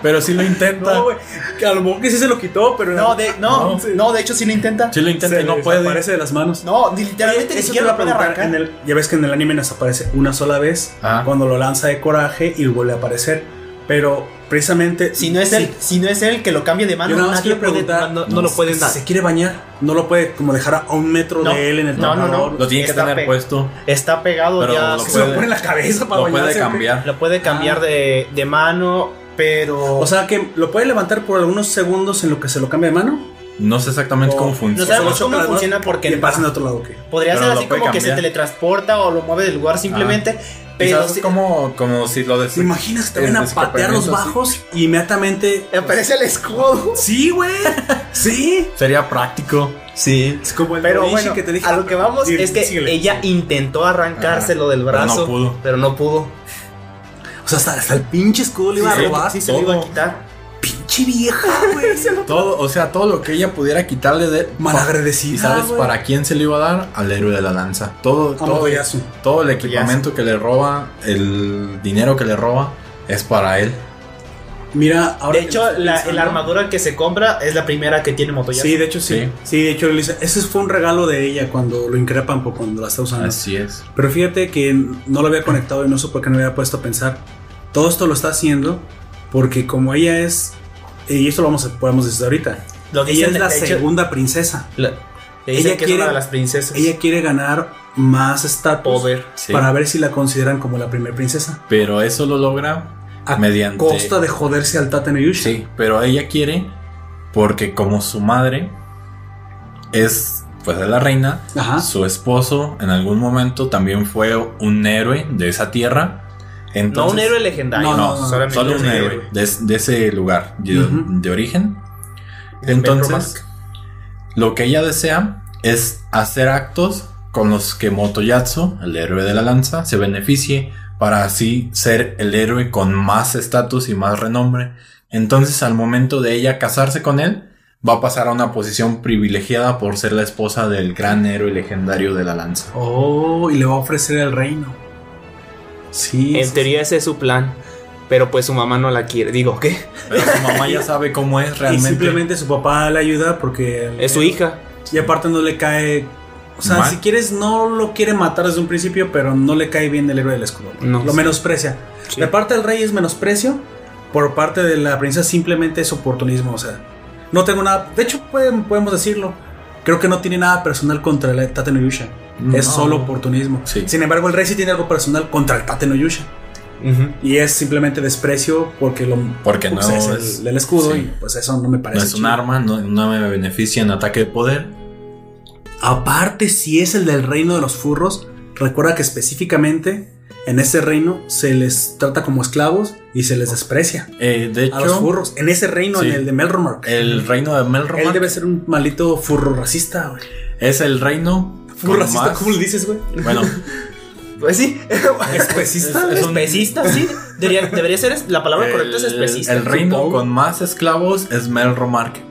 Pero sí lo intenta. No, güey. Que a lo mejor que sí se lo quitó, pero No, de, no, No. no, de hecho sí lo intenta. Sí lo intenta se y no puede. desaparece de las manos. No, literalmente ni siquiera lo puede arrancar. en el- ya ves que en el anime nos aparece una sola vez Ah. cuando lo lanza de coraje y vuelve a aparecer. Pero precisamente Si no es sí, él, si no es él que lo cambie de mano, nadie puede- preguntar, no, no no, lo pueden si dar. se quiere bañar, no lo puede como dejar a un metro No. de él en el No, no, no. Lo tiene que tener puesto. Está pegado Pero ya. lo se- Se lo pone en la cabeza para Lo puede cambiar. Lo puede cambiar Ah. de, de mano, pero. O sea que lo puede levantar por algunos segundos en lo que se lo cambia de mano. No sé exactamente O- cómo no funciona. sabemos Solo cómo funciona porque y pasa en otro lado que. podría Pero ser así como que se teletransporta o lo mueve del lugar simplemente. Pero pero es si- como, como si lo des- ¿Te imaginas que te van a patear los bajos y inmediatamente aparece el escudo. Sí, güey. Sí. Sería práctico. Sí. Es como el Pero bueno, que te dije. a lo que vamos Sí, es que síguele. ella intentó arrancárselo del pero no brazo, pudo. pero no pudo. O sea, hasta, hasta el pinche escudo le iba Sí, a robar. Sí, se lo iba a quitar. Pinche vieja, güey. Todo, o sea, todo lo que ella pudiera quitarle de Malagradecida, ¿Y sabes para quién se le iba a dar? Al héroe de la lanza. Todo, todo, todo el equipamiento que le roba, el dinero que le roba, es para él. Mira, ahora De hecho, la, armadura que se compra es la primera que tiene Motoyasu. Sí, de hecho sí. Sí. Sí, de hecho, Lisa, ese fue un regalo de ella cuando lo increpan por cuando la está usando. Así es. Pero fíjate que no lo había conectado y no sé por qué no me había puesto a pensar. Todo esto lo está haciendo porque como ella es, y esto lo vamos a, podemos decir ahorita, Lo ella es la hecho, segunda princesa. la- Ella que quiere- es una de las princesas. Ella quiere ganar más estatus. Sí. para ver si la consideran como la primera princesa. Pero eso lo logra A mediante. costa de joderse al Tate no Yusha. Sí, pero ella quiere porque como su madre es pues de la reina, Ajá. su esposo en algún momento también fue un héroe de esa tierra. Entonces, no un héroe legendario. No, No, solo un héroe de, de ese lugar de, de origen. Entonces, lo que ella desea es hacer actos con los que Motoyatsu, el héroe de la lanza, se beneficie para así ser el héroe con más estatus y más renombre. Entonces, al momento de ella casarse con él, va a pasar a una posición privilegiada por ser la esposa del gran héroe legendario de la lanza. Oh, y le va a ofrecer el reino. Sí. En sí, teoría ese es su plan. Pero pues su mamá no la quiere. Digo, ¿qué? Pero su mamá ya sabe cómo es Y realmente. simplemente su papá le ayuda porque... Es su hija. Y aparte no le cae... O sea, Mal. si quieres, no lo quiere matar desde un principio, pero no le cae bien el héroe del escudo. No. lo menosprecia. Sí. De parte del rey es menosprecio. Por parte de la princesa simplemente es oportunismo. O sea, no tengo nada... De hecho, pueden- podemos decirlo. Creo que no tiene nada personal contra el Tate no. Es No. solo oportunismo. Sí. Sin embargo, el rey sí tiene algo personal contra el Tate no Yusha. Y es simplemente desprecio porque lo Porque pues, no es, es- el, escudo sí. y pues eso no me parece. No es un arma, no, no me beneficia en ataque de poder. Aparte, si es el del reino de los furros, recuerda que específicamente en ese reino se les trata como esclavos y se les desprecia Eh, de a los hecho, furros. En ese reino, Sí. en el de Melromark. el reino de Él Melromark debe ser un maldito furro racista, güey. es el reino Furro racista, más- ¿cómo le dices, güey? Bueno, Pues sí. ¿Especista? Es- es un- Especista, sí. Debería, debería ser. La palabra correcta es especista. el reino con más esclavos es Melromark.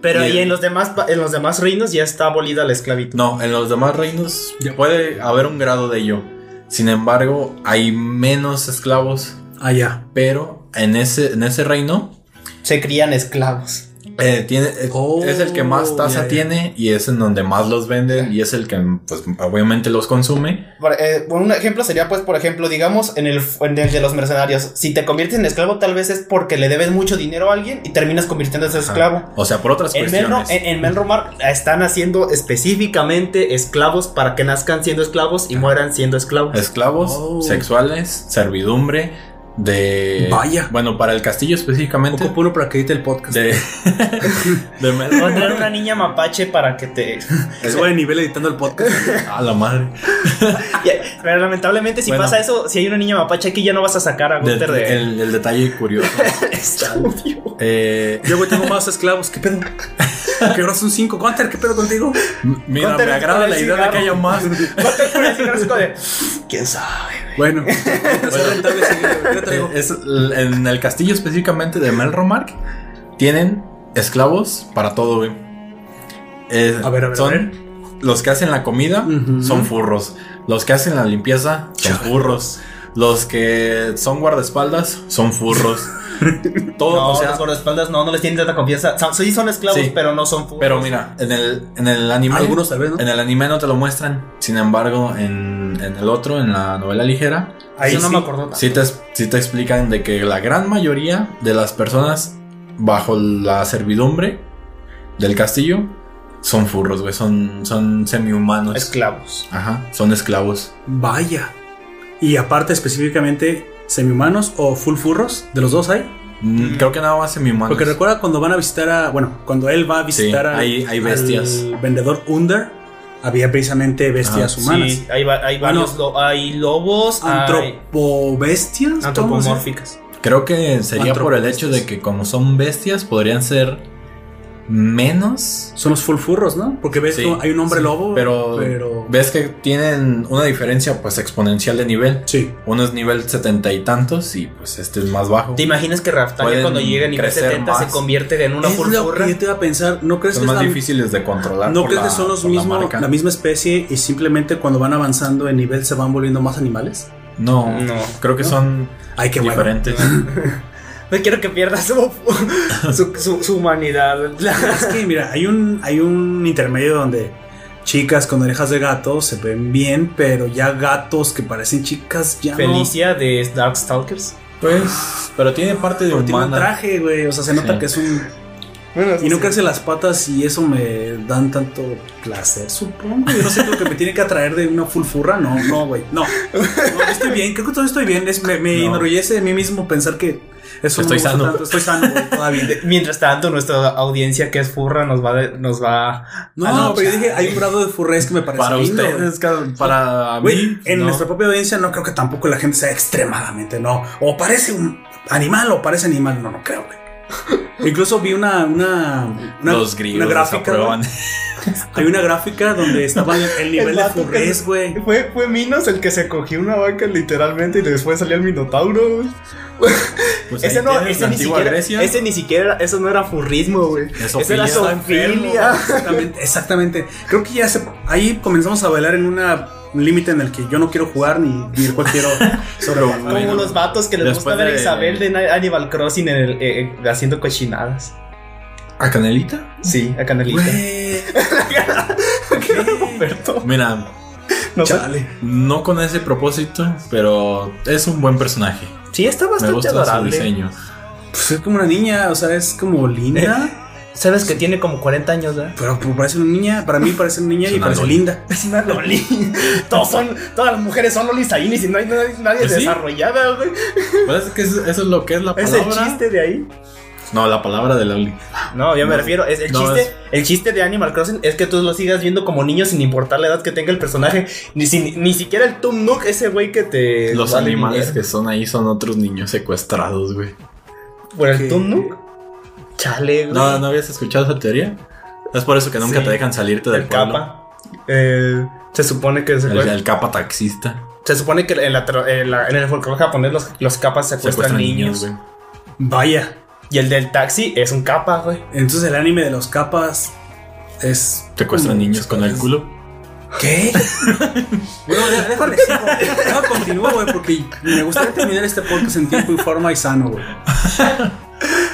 Pero y en los demás en los demás reinos ya está abolida la esclavitud. No, en los demás reinos puede haber un grado de ello. Sin embargo, hay menos esclavos, Ah, ya. pero en ese, en ese reino Se crían esclavos. Eh, tiene, Oh, es el que más tasa ya, ya. tiene y es en donde más los venden y es el que pues obviamente los consume. Por, eh, un ejemplo sería, pues, por ejemplo, digamos, en el, en el de los mercenarios. Si te conviertes en esclavo, tal vez es porque le debes mucho dinero a alguien y terminas convirtiéndote en esclavo. O sea, por otras En, Melro, cuestiones. en, en están haciendo específicamente esclavos para que nazcan siendo esclavos y mueran siendo esclavos. Esclavos, Oh. sexuales, servidumbre, de... Vaya. Bueno, para el castillo específicamente. Poco puro para que edite el podcast. De... de Voy a traer una niña mapache para que te... Que sube de nivel editando el podcast. A la madre. Pero lamentablemente si Bueno. pasa eso, si hay una niña mapache aquí ya no vas a sacar a De- Gunther de... el, el detalle curioso. Estudio. Eh, Yo, güey, tengo más esclavos. ¿Qué pedo? Que ahora son cinco. Gunter, ¿qué pedo contigo? mira, Gunter me agrada la idea de que haya más. Gunther de, ¿Quién sabe? Bueno, es en el castillo específicamente de Melromark tienen esclavos para todo, güey. Eh, A ver, a ver, son a ver. los que hacen la comida son furros. Los que hacen la limpieza son Chale. furros. Los que son guardaespaldas son furros. todo, No, o sea, los guardaespaldas no, no les tienen tanta confianza. Son- sí son esclavos, Sí. pero no son furros. pero mira, en el, en el anime. Algunos tal vez, ¿no? En el anime no te lo muestran. Sin embargo, en, en el otro, en la novela ligera, Ahí no sí. me acuerdo tanto. sí te, sí te explican de que la gran mayoría de las personas bajo la servidumbre del castillo son furros, güey. Son, son semi-humanos. Esclavos. Ajá, son esclavos. Vaya. Y aparte, específicamente, semi-humanos o full furros, de los dos hay. Mm, Creo que nada más semi-humanos. Porque recuerda cuando van a visitar a. Bueno, cuando él va a visitar Sí, al- hay- hay bestias. al vendedor Under, había precisamente bestias Ajá, humanas. Sí, hay, va- hay Bueno, varios. lo- hay lobos. Antropobestias. ¿cómo se- antropomórficas. Creo que sería por el hecho de que como son bestias, podrían ser menos Son los full furros, ¿no? Porque ves Sí, que hay un hombre sí, lobo. pero, pero- ves que tienen una diferencia pues exponencial de nivel. Sí. Uno es nivel setenta y tantos y pues este es más bajo. ¿Te imaginas que Raftalia Pueden cuando llegue a nivel crecer 70 se convierte en una es full lo furra? que yo te iba a pensar. ¿No crees son que es más la- difíciles de controlar. ¿No crees la- que son los la mismos, la, misma especie y simplemente cuando van avanzando en nivel se van volviendo más animales? No, No. creo que ¿No? son Ay, qué bueno. No quiero que pierda su, su, su- su humanidad. Es que, mira, hay un, hay un intermedio donde chicas con orejas de gato se ven bien, pero ya gatos que parecen chicas ya Felicia de Darkstalkers. Pues, pero tiene parte de no. Tiene un traje, güey. O sea, se nota Sí. que es un. Bueno, Y no crece las patas y eso me dan tanto placer, supongo. Yo no sé lo que me tiene que atraer de una fulfurra. No, no, güey. No. No, estoy bien. Creo que todavía estoy bien. Es, me me No. enorgullece de mí mismo pensar que eso Estoy sano. tanto. Estoy sano. Mientras tanto, nuestra audiencia que es furra nos va, de- nos va No, a pero yo dije, hay un grado de furrez que me parece Para lindo, ustedes, para mí. en no. nuestra propia audiencia no creo que tampoco la gente sea extremadamente, no. O parece un animal o parece animal, no, no creo, güey. Incluso vi una, una, una, Los gringos una gráfica. Hay una gráfica donde estaba el, el nivel de furrez, güey. Fue, fue Minos el que se cogió una vaca literalmente y después salió el Minotauro. Pues ese no, ese ni siquiera, Grecia. ese ni siquiera, eso no era furrismo, güey. Es Eso era zoofilia. zoofilia. Exactamente, exactamente. Creo que ya se, ahí comenzamos a bailar en una, un límite en el que yo no quiero jugar ni, ni el cual quiero. Como Bueno, los vatos que les gusta ver a de- Isabel de Animal Crossing en el, eh, eh, haciendo cochinadas. ¿A Canelita? Sí, a Canelita. Roberto. Mira, No chale. no con ese propósito, pero es un buen personaje. Sí, está Me bastante gusta su adorable. diseño. Pues es como una niña, o sea, es como linda. Sabes que tiene como 40 años, ¿verdad? Pero pues, parece una niña, para mí parece una niña Es y una parece loli. linda. Es una loli. Todos son, todas las mujeres son lolis ahí y no hay nadie, nadie ¿Pues sí? desarrollada, güey. Pues es que eso, eso es lo que es la Es palabra. el chiste de ahí. No, la palabra de Loli. No, yo me No. refiero, es el No, chiste, es- el chiste de Animal Crossing es que tú lo sigas viendo como niño sin importar la edad que tenga el personaje, ni si- ni siquiera el Tum Nook, ese güey que te Los animales que son ahí son otros niños secuestrados, güey. por el Tum Nook. Chale, güey. ¿No, ¿No habías escuchado esa teoría? Es por eso que nunca Sí. te dejan salirte del el pueblo. capa. Eh, se supone que se, El, el capa taxista. se supone que en, la, tra- en, la- en el folclore japonés los, los capas secuestran, Secuestran niños. Vaya. y el del taxi es un capa, güey. Entonces el anime de los capas es. Secuestran niños con el culo. ¿Qué? bueno, sigo. Déjame continúo, güey, porque me gustaría terminar este podcast en tiempo y forma y sano, güey.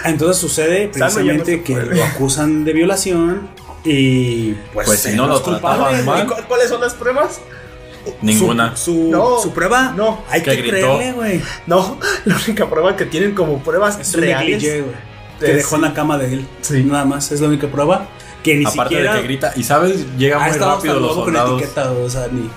Entonces sucede precisamente que lo acusan de violación y pues, Pues si no lo es culpable, trataban güey. mal. ¿Y cu- ¿Cuáles son las pruebas? Ninguna. Su, su, No, su prueba, no, hay que que, creerle, güey. No, la única prueba que tienen como pruebas Es un reales. negligé, güey. Que Es- dejó en la cama de él. Sí. Nada más, es la única prueba. Que ni Aparte siquiera. de que grita. Y sabes, llega ha muy rápido los luego con soldados. etiqueta, o sea, ni.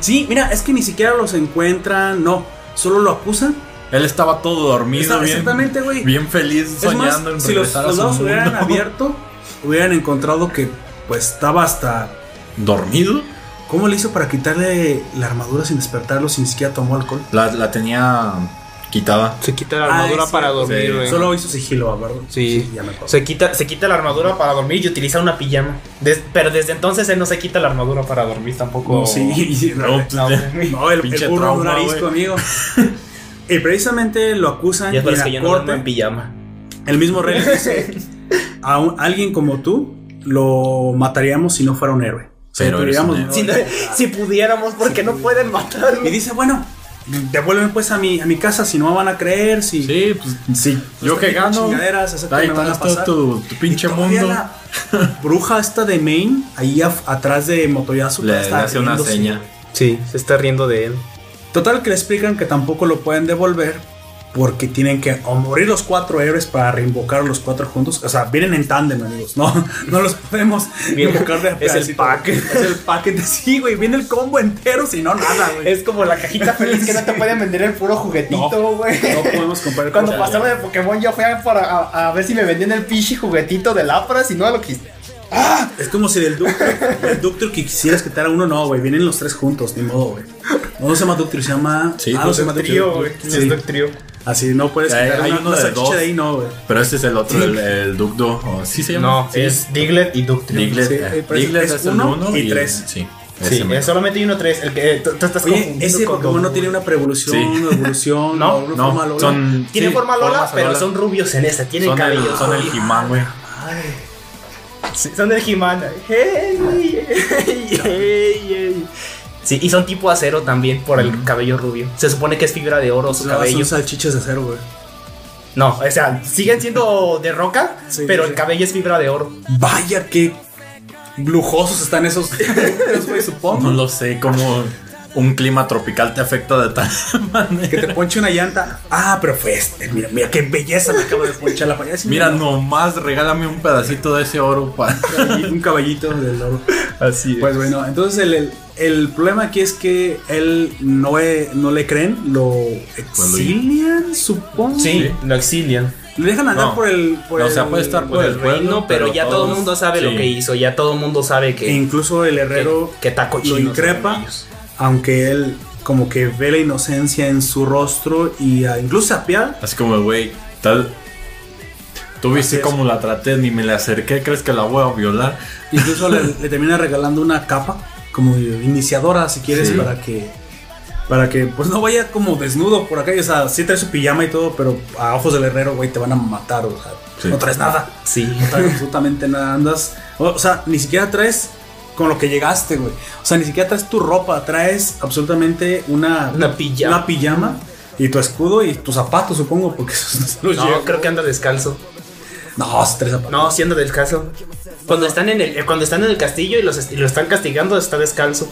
Sí, mira, es que ni siquiera los encuentran, no. Solo lo acusan. Él estaba todo dormido, Está- bien, exactamente, güey. bien feliz, Es más, soñando en si los soldados hubieran abierto, hubieran encontrado que pues estaba hasta. ¿Dormido? ¿Cómo le hizo para quitarle la armadura sin despertarlo, sin siquiera tomó alcohol? La, la tenía quitada. Se quita la Ah, armadura es para dormir, sí. güey. Solo hizo sigilo, ¿verdad? Sí. ya me acuerdo. Se quita, se quita la armadura para dormir y utiliza una pijama. Des- pero desde entonces él no se quita la armadura para dormir tampoco. No, sí, No, no, pues, No, el, Pinche el burro trauma, amigo. y precisamente lo acusan Y y es por en eso la que yo no duermo corte, en pijama. el mismo rey dice, a un- alguien como tú lo mataríamos si no fuera un héroe. Sea, Pero eres tuviéramos- un héroe. Si, no- si pudiéramos, porque no pueden Y matarme. dice, bueno, devuélveme pues a mi, a mi casa si no me van a creer, si... Sí, pues si yo que gano. Ahí me van a está tu, tu pinche Y mundo. la bruja esta de Maine, ahí atrás de Motoyasu, Le, le está hace una seña. Sí, se está riendo de él. Total que le explican que tampoco lo pueden devolver porque tienen que o morir los cuatro héroes para reinvocar los cuatro juntos. O sea, vienen en tándem, amigos. No, no los podemos Viene- invocar de a es el pack. Es el paquete. Sí, güey. Viene el combo entero, si no, nada, güey. Es como la cajita feliz que no te pueden vender el puro juguetito, güey. No podemos comprar Cuando cosas. pasaron de Pokémon yo fui a, para, a, a ver si me vendían el pinche juguetito de Lapras y no lo quise. Es como si del Ductor, el Ductor que quisieras quitar a uno, no, güey. Vienen los tres juntos, ni modo, güey. No, no se llama Ductor, se llama. Sí, ah, no pues se llama Trío, güey. Sí. Sí. Es. Así no puedes quitar hay una, uno una de dos. de ahí, no, güey. Pero este es el otro, el, el Dugdo. o ¿Sí se llama? No, Sí. es Diglett y Ductrio. Diglett. Sí, eh, eh, Diglett es es, el uno uno y y, tres. Sí, Sí, es solamente hay uno tres. El que tú, tú estás Oye, ese con Pokémon no tiene una preevolución, Sí. evolución, No, una No, forma Lola. son. Tiene sí, forma Lola, pero son rubios en esta. Tienen el, cabello. son el He-Man, güey. Sí, son del He-Man. Hey, hey, hey. Sí, y son tipo acero también por el cabello rubio. Se supone que es fibra de oro su No, cabello. Son salchichas de acero, güey. No, o sea, siguen siendo de roca, Sí, pero sí, el cabello es fibra de oro. Vaya, qué lujosos están esos, esos güey, supongo. No lo sé, como un clima tropical te afecta de tal manera. Que te ponche una llanta. Ah, pero fue este. Mira, mira qué belleza me acabo de ponchar la mañana. Mira, nomás regálame un pedacito de ese oro para. un caballito del oro. Así Pues bueno, entonces el, el, el problema aquí es que él no, no le creen, lo exilian, supongo. Sí, lo exilian. Le dejan andar No. por el. Por No, o el- sea, puede estar por el pueblo, No, pero, ya todo el mundo sabe lo que hizo, ya todo el mundo sabe que, E incluso el herrero que, que taco lo increpa. Aunque él como que ve la inocencia en su rostro y ah, incluso se apiada. Así como, güey, tal. Tú viste cómo la traté, ni me le acerqué, ¿crees que la voy a violar? Incluso le, le termina regalando una capa como iniciadora, si quieres, Sí. para que para que pues no vaya como desnudo por acá. O sea, sí trae su pijama y todo, pero a ojos del herrero, güey, te van a matar. O sea, Sí. no traes nada. Sí. No traes absolutamente nada. Andas. O, o sea, ni siquiera traes con lo que llegaste, güey. O sea, ni siquiera traes tu ropa. Traes absolutamente una, Una pijama. una pijama y tu escudo y tus zapatos, supongo, porque esos no No, creo que anda descalzo. No, sí traes zapatos. No, siendo descalzo. Cuando están en el, eh, cuando están en el castillo y, los, y lo están castigando, está descalzo.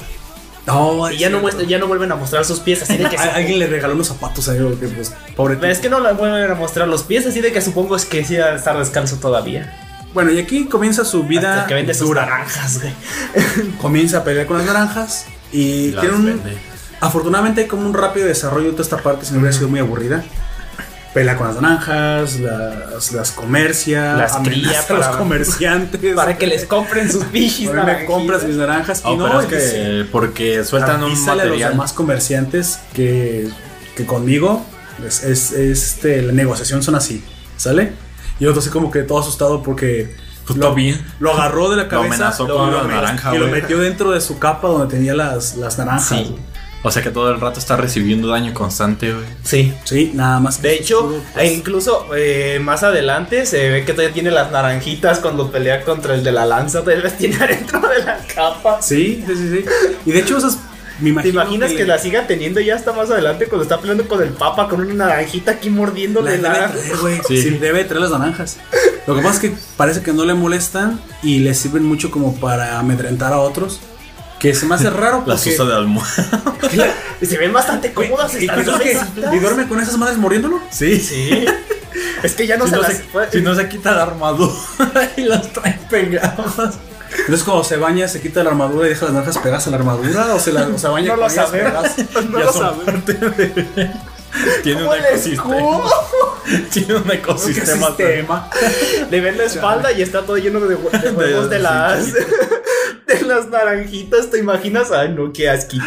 No, Y ya no, muestra, ya no vuelven a mostrar sus pies, así de que Alguien le regaló unos zapatos a él, pues, pobre Es que no le vuelven a mostrar los pies, así de que supongo es que sí va a estar descalzo todavía. Bueno, y aquí comienza su vida Hasta que vende sus naranjas, güey. Comienza a pelear con las naranjas y Las tiene un... vende. Afortunadamente hay como un rápido desarrollo de toda esta parte, si no hubiera sido muy aburrida. Pelea con las naranjas, las, las comercia, Las cría a los para- comerciantes. Para que les compren sus pichis, A mí me compras mis naranjas Oh, y no, es que porque sueltan un avísale a los material. demás comerciantes que, que conmigo es, es- este, la negociación son así, ¿sale? Y otro así como que todo asustado porque Pues lo, lo agarró de la Lo cabeza amenazó lo- con lo una met- naranja, y lo metió dentro de su capa donde tenía las, las naranjas. Sí. O sea que todo el rato está recibiendo daño constante, güey. Sí. Sí, nada más. De hecho, pues, e incluso eh, más adelante se ve que todavía tiene las naranjitas cuando pelea contra el de la lanza, todavía las tiene adentro de la capa. Sí, sí, sí, sí. Y de hecho, esas. Me ¿Te imaginas que, le- la siga teniendo ya hasta más adelante cuando está peleando con el papa con una naranjita aquí la mordiéndole debe la... traer, güey. Sí. Sí. debe traer las naranjas. Lo que pasa es que parece que no le molestan y le sirven mucho como para amedrentar a otros. Que se me hace raro Las porque. usa de almohada. Y se ven bastante cómodas ¿Y, que- duerme con esas madres mordiéndolo? Sí. Sí. Es que ya no si, se no las... se, si no se quita la armadura y las trae pegadas. Entonces, cuando se baña, se quita la armadura y deja las naranjas pegadas a la armadura. O se, la, o se baña No con lo ellas pegadas. No Ya lo son sabemos. Tiene un ¿Cómo el ecosistema. Tiene un ecosistema. Sistema. Le ven la espalda y está todo lleno de, hue- de huevos de las de las naranjitas, ¿te imaginas? Ay, no, qué asquito.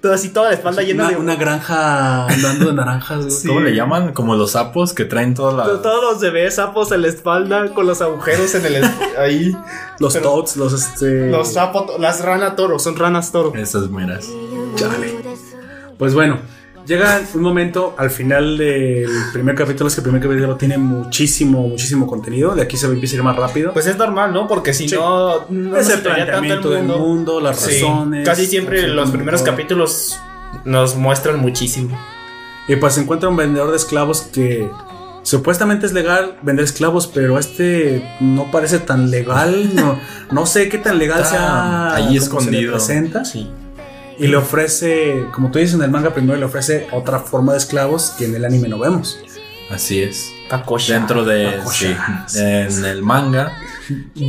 Todo así, toda la espalda llena Una, de una granja andando de naranjas. güey. ¿Cómo le llaman? Como los sapos que traen toda To- la. Todos los bebés sapos en la espalda con los agujeros en el es- ahí. Los Pero- toads, los este. Los sapos, las rana toro, son ranas toro. Esas meras. Chale. Pues bueno, llega un momento al final del primer capítulo. Es que el primer capítulo tiene muchísimo, muchísimo contenido. De aquí se empieza a ir más rápido. Pues es normal, ¿no? Porque si Sí. no, no es el entraría tanto planteamiento del mundo, las Sí. razones. Casi siempre los primeros capítulos nos muestran muchísimo. Y pues se encuentra un vendedor de esclavos que supuestamente es legal vender esclavos, pero este no parece tan legal. No, no sé qué tan legal sea. ahí se escondido. presenta. Sí. Y le ofrece, como tú dices en el manga primero, le ofrece otra forma de esclavos que en el anime no vemos. Así es. Takosha. Dentro de. Takosha. Sí, en el manga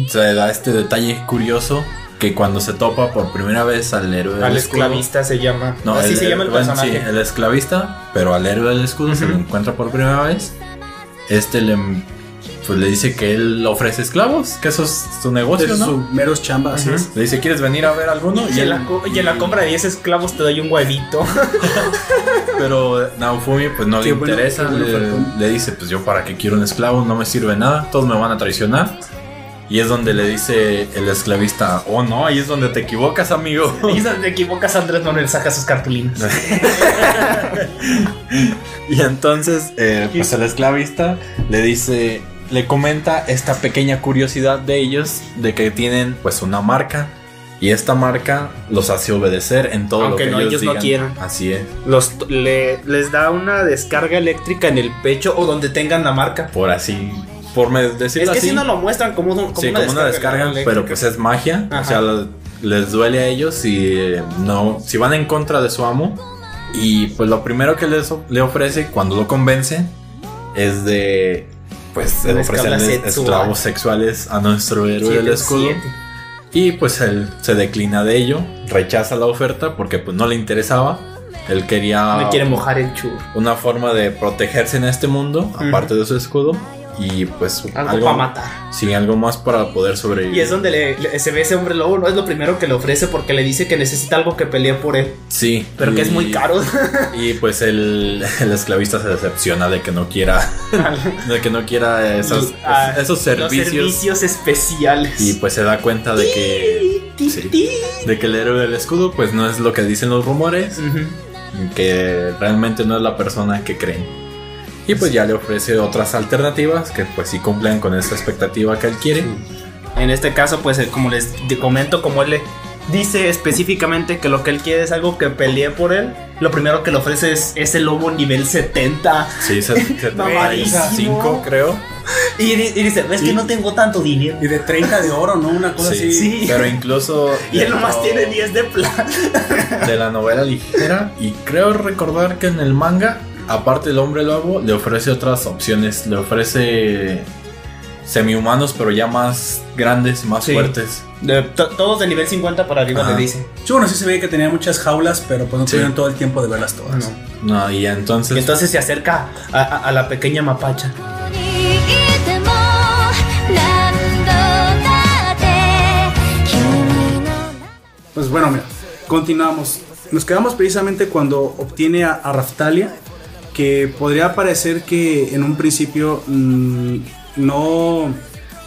se da este detalle curioso que cuando se topa por primera vez al héroe del Al escudo- esclavista se llama. No, así el- se llama el bueno, personaje. sí, el esclavista, pero al héroe del escudo se lo encuentra por primera vez. Este le, pues le dice que él ofrece esclavos, que eso es su negocio, Es ¿no? su meros chamba, así es. Le dice, ¿quieres venir a ver alguno? Y en, la, co- y en la compra de 10 esclavos te doy un huevito. Pero Naofumi pues no Qué le bueno, interesa, bueno le, dice, pues yo para qué quiero un esclavo, no me sirve nada, todos me van a traicionar. Y es donde le dice el esclavista, oh no, ahí es donde te equivocas, amigo. y si te equivocas, Andrés no le saca sus cartulinas. Y entonces, eh, pues el esclavista le dice, le comenta esta pequeña curiosidad de ellos, de que tienen pues una marca Y esta marca los hace obedecer en todo Aunque lo que no, ellos, ellos no quieran. Así es. Los, le- les da una descarga eléctrica en el pecho o donde tengan la marca. Por así, por decirlo Es que si no lo muestran como, como sí, una como una descarga, eléctrica. pero pues es magia. Ajá. O sea, les duele a ellos y eh, no, si van en contra de su amo. Y pues lo primero que les le ofrece cuando lo convence es de pues ofrecerles esclavos sexuales a nuestro héroe del escudo. siete. Y pues él se declina de ello, rechaza la oferta porque pues no le interesaba. Él quería Me quiere mojar el chur. una forma de protegerse en este mundo, aparte de su escudo. Y pues Algo, para matar. Sí, algo más para poder sobrevivir. Y es donde le- le- se ve ese hombre lobo, no es lo primero que le ofrece porque le dice que necesita algo que pelee por él, Sí. pero que es y- muy caro. Y pues el, el esclavista se decepciona de que no quiera, de que no quiera esos, Ah, esos Los servicios. servicios especiales. Y pues se da cuenta de que, sí. de que el héroe del escudo pues no es lo que dicen los rumores, que realmente no es la persona que creen. Y pues ya le ofrece otras alternativas que pues sí cumplen con esa expectativa que él quiere. En este caso, pues eh, como les comento, como él le dice específicamente que lo que él quiere es algo que pelee por él, lo primero que le ofrece es ese lobo nivel 70. Sí, se, se Mamadísimo. creo. Y, y dice, ves que Y- no tengo tanto dinero. Y de 30 de oro, ¿no? Una cosa Sí, así. Sí. pero incluso Y él nomás dentro tiene 10 de plata. de la novela ligera y creo recordar que en el manga aparte el hombre lobo, le ofrece otras opciones. Le ofrece semihumanos, pero ya más grandes, más fuertes. Todos de nivel 50 para arriba Ajá. le dicen. Sí, bueno, sí se veía que tenía muchas jaulas, pero pues no sí. tuvieron todo el tiempo de verlas todas. No, y entonces. Y entonces se acerca a, la pequeña mapacha. Pues bueno, mira, continuamos. Nos quedamos precisamente cuando obtiene a, a Raftalia que podría parecer que en un principio mm, no,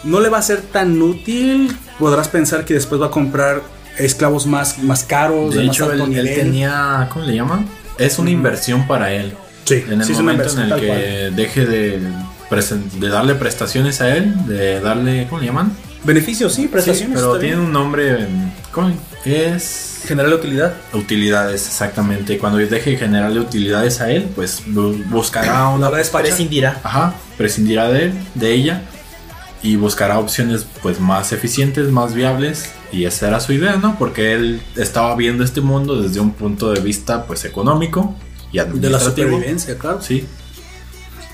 no le va a ser tan útil. Podrás pensar que después va a comprar esclavos más, más caros, de, de más hecho alto él, tenía ¿cómo le llaman? es una inversión para él Sí, en el sí momento en el que cual. deje de de darle prestaciones a él de darle ¿cómo le llaman? Beneficios, sí, Sí, prestaciones. pero tiene bien. un nombre ¿cómo? Es General de utilidad. Utilidades, exactamente. Cuando deje de generarle utilidades a él, pues bu- buscará una. La. Prescindirá. Ajá, prescindirá de él, de ella. Y buscará opciones pues más eficientes, más viables. Y esa era su idea, ¿no? Porque él estaba viendo este mundo desde un punto de vista pues económico y De la administrativo. supervivencia, claro. Sí.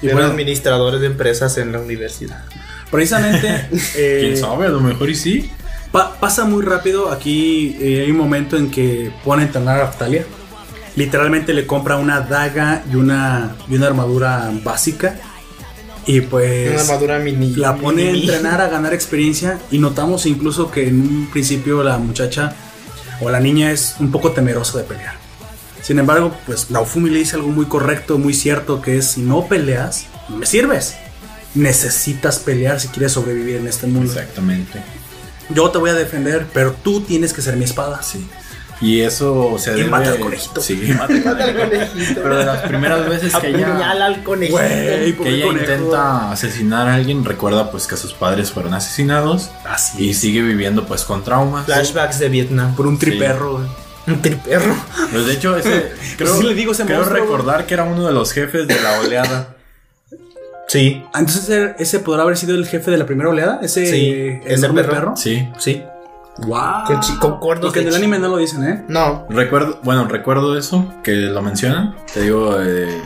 Y bueno, administradores de empresas en la universidad. precisamente. eh, ¿Quién sabe? A lo mejor y sí. Pa- pasa muy rápido. Aquí eh, hay un momento en que pone a entrenar a Raftalia. Literalmente le compra una daga y una, y una armadura básica. Y pues Una armadura mini. la pone a entrenar a ganar experiencia. Y notamos incluso que en un principio la muchacha o la niña es un poco temerosa de pelear. Sin embargo, pues Naofumi le dice algo muy correcto, muy cierto, que es si no peleas, no me sirves. Necesitas pelear si quieres sobrevivir en este mundo. Exactamente. Yo te voy a defender, pero tú tienes que ser mi espada. Sí. Y eso se Y debe... mata al conejito. Sí, mata al conejito. Pero de las primeras veces que ella... Apuñala al conejito. Güey, que ella conejo. intenta asesinar a alguien, recuerda pues que sus padres fueron asesinados Así y es. sigue viviendo pues con traumas. Flashbacks de Vietnam. Por un triperro. Un triperro. Pues de hecho ese creo, sí le digo ese creo monstruo, recordar que era uno de los jefes de la oleada. Sí. Entonces, ¿ese- ¿ese podrá haber sido el jefe de la primera oleada? ¿Ese Sí, enorme perro. perro? Sí. Sí. ¡Wow! Con chi- con cuernos Porque en el anime no lo dicen, ¿eh? No. Recuerdo, bueno, recuerdo eso que lo mencionan. Te digo, eh,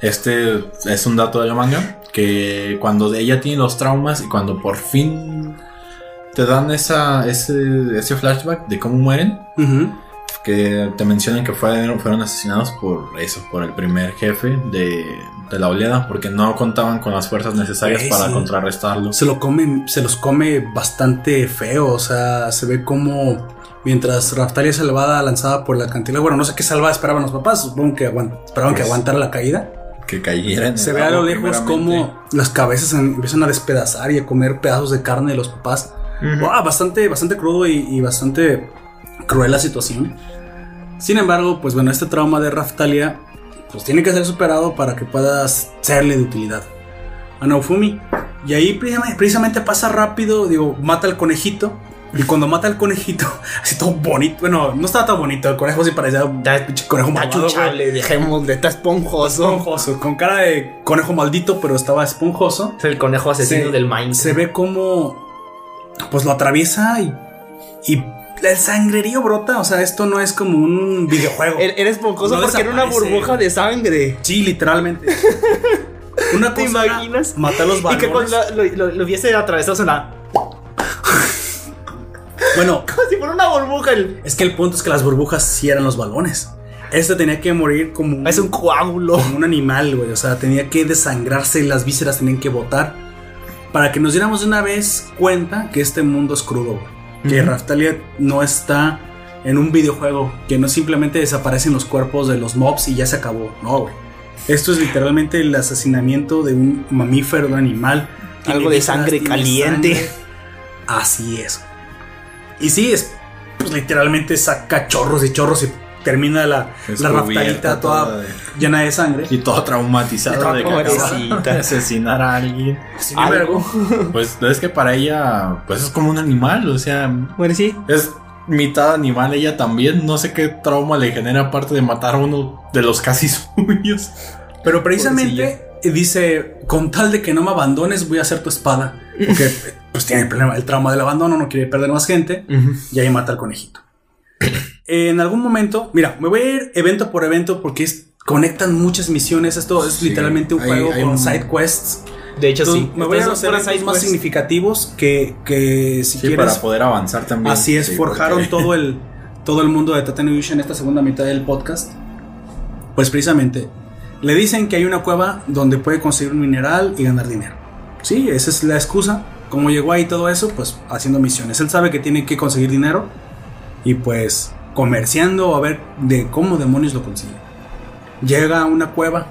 este es un dato de la manga que cuando ella tiene los traumas y cuando por fin te dan esa ese, ese flashback de cómo mueren, que te mencionan que fueron, fueron asesinados por eso, por el primer jefe de, de la oleada, porque no contaban con las fuerzas necesarias Güey, para sí. contrarrestarlo. Se lo come, se los come bastante feo. O sea, se ve como mientras Raftalia es salvada, lanzada por la cantidad. Bueno, no sé qué salvada esperaban los papás. Supongo que aguant- esperaban que Pues, aguantara la caída. Que cayera en Se ve a lo lejos como las cabezas em- empiezan a despedazar y a comer pedazos de carne de los papás. Wow, bastante, bastante crudo y, y bastante cruel la situación. Sin embargo, pues bueno, este trauma de Raftalia pues tiene que ser superado para que puedas serle de utilidad a Naofumi. Y ahí precisamente, pasa rápido, digo, mata al conejito Y cuando mata al conejito, así todo bonito. Bueno, no estaba tan bonito. El conejo sí parecía un conejo malvado, chuchable, dejémosle, está esponjoso. Esponjoso, con cara de conejo maldito, pero estaba esponjoso. Es el conejo asesino Se- del Minecraft. Se ve como pues lo atraviesa y, y el sangrerío brota. O sea, esto no es como un videojuego. Era esponjoso No porque era una burbuja de sangre. Sí, literalmente. Una ¿Te cosa imaginas? Matar los Y balones. que cuando lo, lo, lo hubiese atravesado suena Bueno, como si fuera una burbuja. el- es que el punto es que las burbujas sí eran los balones. Este tenía que morir como un, Es un coágulo. como un animal, güey. O sea, tenía que desangrarse y las vísceras tenían que botar. Para que nos diéramos de una vez cuenta que este mundo es crudo, güey. Que Raftalia no está en un videojuego. Que no simplemente desaparecen los cuerpos de los mobs y ya se acabó. No, güey. Esto es literalmente el asesinamiento de un mamífero, de un animal. Algo de sangre caliente. sangre. Así es. Y sí, es pues literalmente saca chorros y chorros y termina la, la raftalita toda toda de- llena de sangre. Y todo traumatizado de que de asesinar a alguien. Sin embargo, Pues es que para ella, pues es como un animal, o sea, Bueno, sí. es mitad animal ella también. No sé qué trauma le genera aparte de matar a uno de los casi suyos. pero precisamente dice, con tal de que no me abandones, voy a hacer tu espada. Porque pues tiene el problema, el trauma del abandono, no quiere perder más gente. Y ahí mata al conejito. En algún momento, mira, me voy a ir evento por evento porque es- conectan muchas misiones. Esto es Sí, literalmente un hay- juego hay con un- side quests. De hecho, Entonces, sí. me voy a los eventos más quests. significativos que, que si Sí, quieres para poder avanzar también. Así es, Sí, forjaron porque- todo el todo el mundo de Tatanuyusha en esta segunda mitad del podcast. Pues precisamente le dicen que hay una cueva donde puede conseguir un mineral y ganar dinero. Sí, esa es la excusa. Como llegó ahí todo eso, pues haciendo misiones. Él sabe que tiene que conseguir dinero y pues comerciando a ver de cómo demonios lo consigue. Llega a una cueva,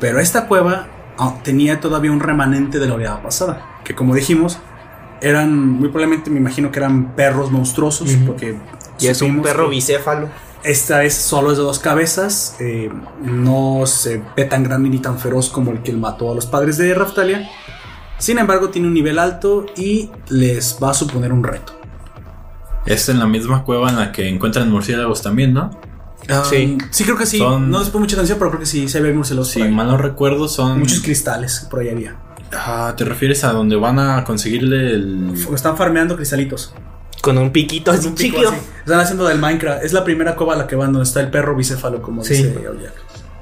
pero esta cueva ah, tenía todavía un remanente de la oleada pasada, que como dijimos, eran muy probablemente me imagino que eran perros monstruosos porque Y es un perro bicéfalo. esta es solo es de dos cabezas eh, no se ve tan grande ni tan feroz como el que mató a los padres de Raftalia sin embargo tiene un nivel alto y les va a suponer un reto Es en la misma cueva en la que encuentran murciélagos también, ¿no? Sí. sí creo que sí Son- no les pongo mucha atención pero creo que sí se ve murciélagos Si mal no recuerdo, son. muchos cristales por ahí había Ah, ¿Te refieres a donde van a conseguirle el. están farmeando cristalitos Con un piquito así Un pico chiquito. así. Están haciendo del Minecraft. Es la primera cueva a la que van donde está el perro bicéfalo, como Sí. dice Oyak.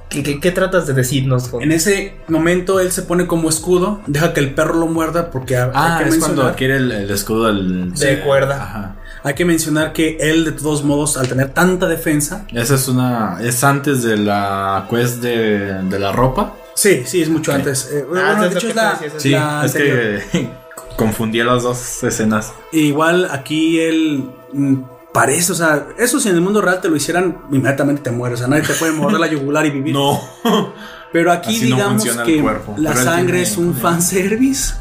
¿Qué, qué, qué tratas de decirnos? Jon? En ese momento él se pone como escudo, deja que el perro lo muerda porque Ah, hay, que es cuando adquiere el, el escudo del. De cuerda. Ajá. Hay que mencionar que él de todos modos al tener tanta defensa, Esa es una. Es antes de la quest de, de la ropa. sí, sí, es mucho antes. Eh, bueno, Ah, de es lo hecho que es la, Sí, la es anterior. que confundí las dos escenas. Igual aquí él mm, parece, o sea, eso si en el mundo real te lo hicieran, inmediatamente te mueres, o sea, nadie te puede morder la yugular y vivir. No. Pero aquí Así digamos que la Pero sangre tiene- es un fanservice.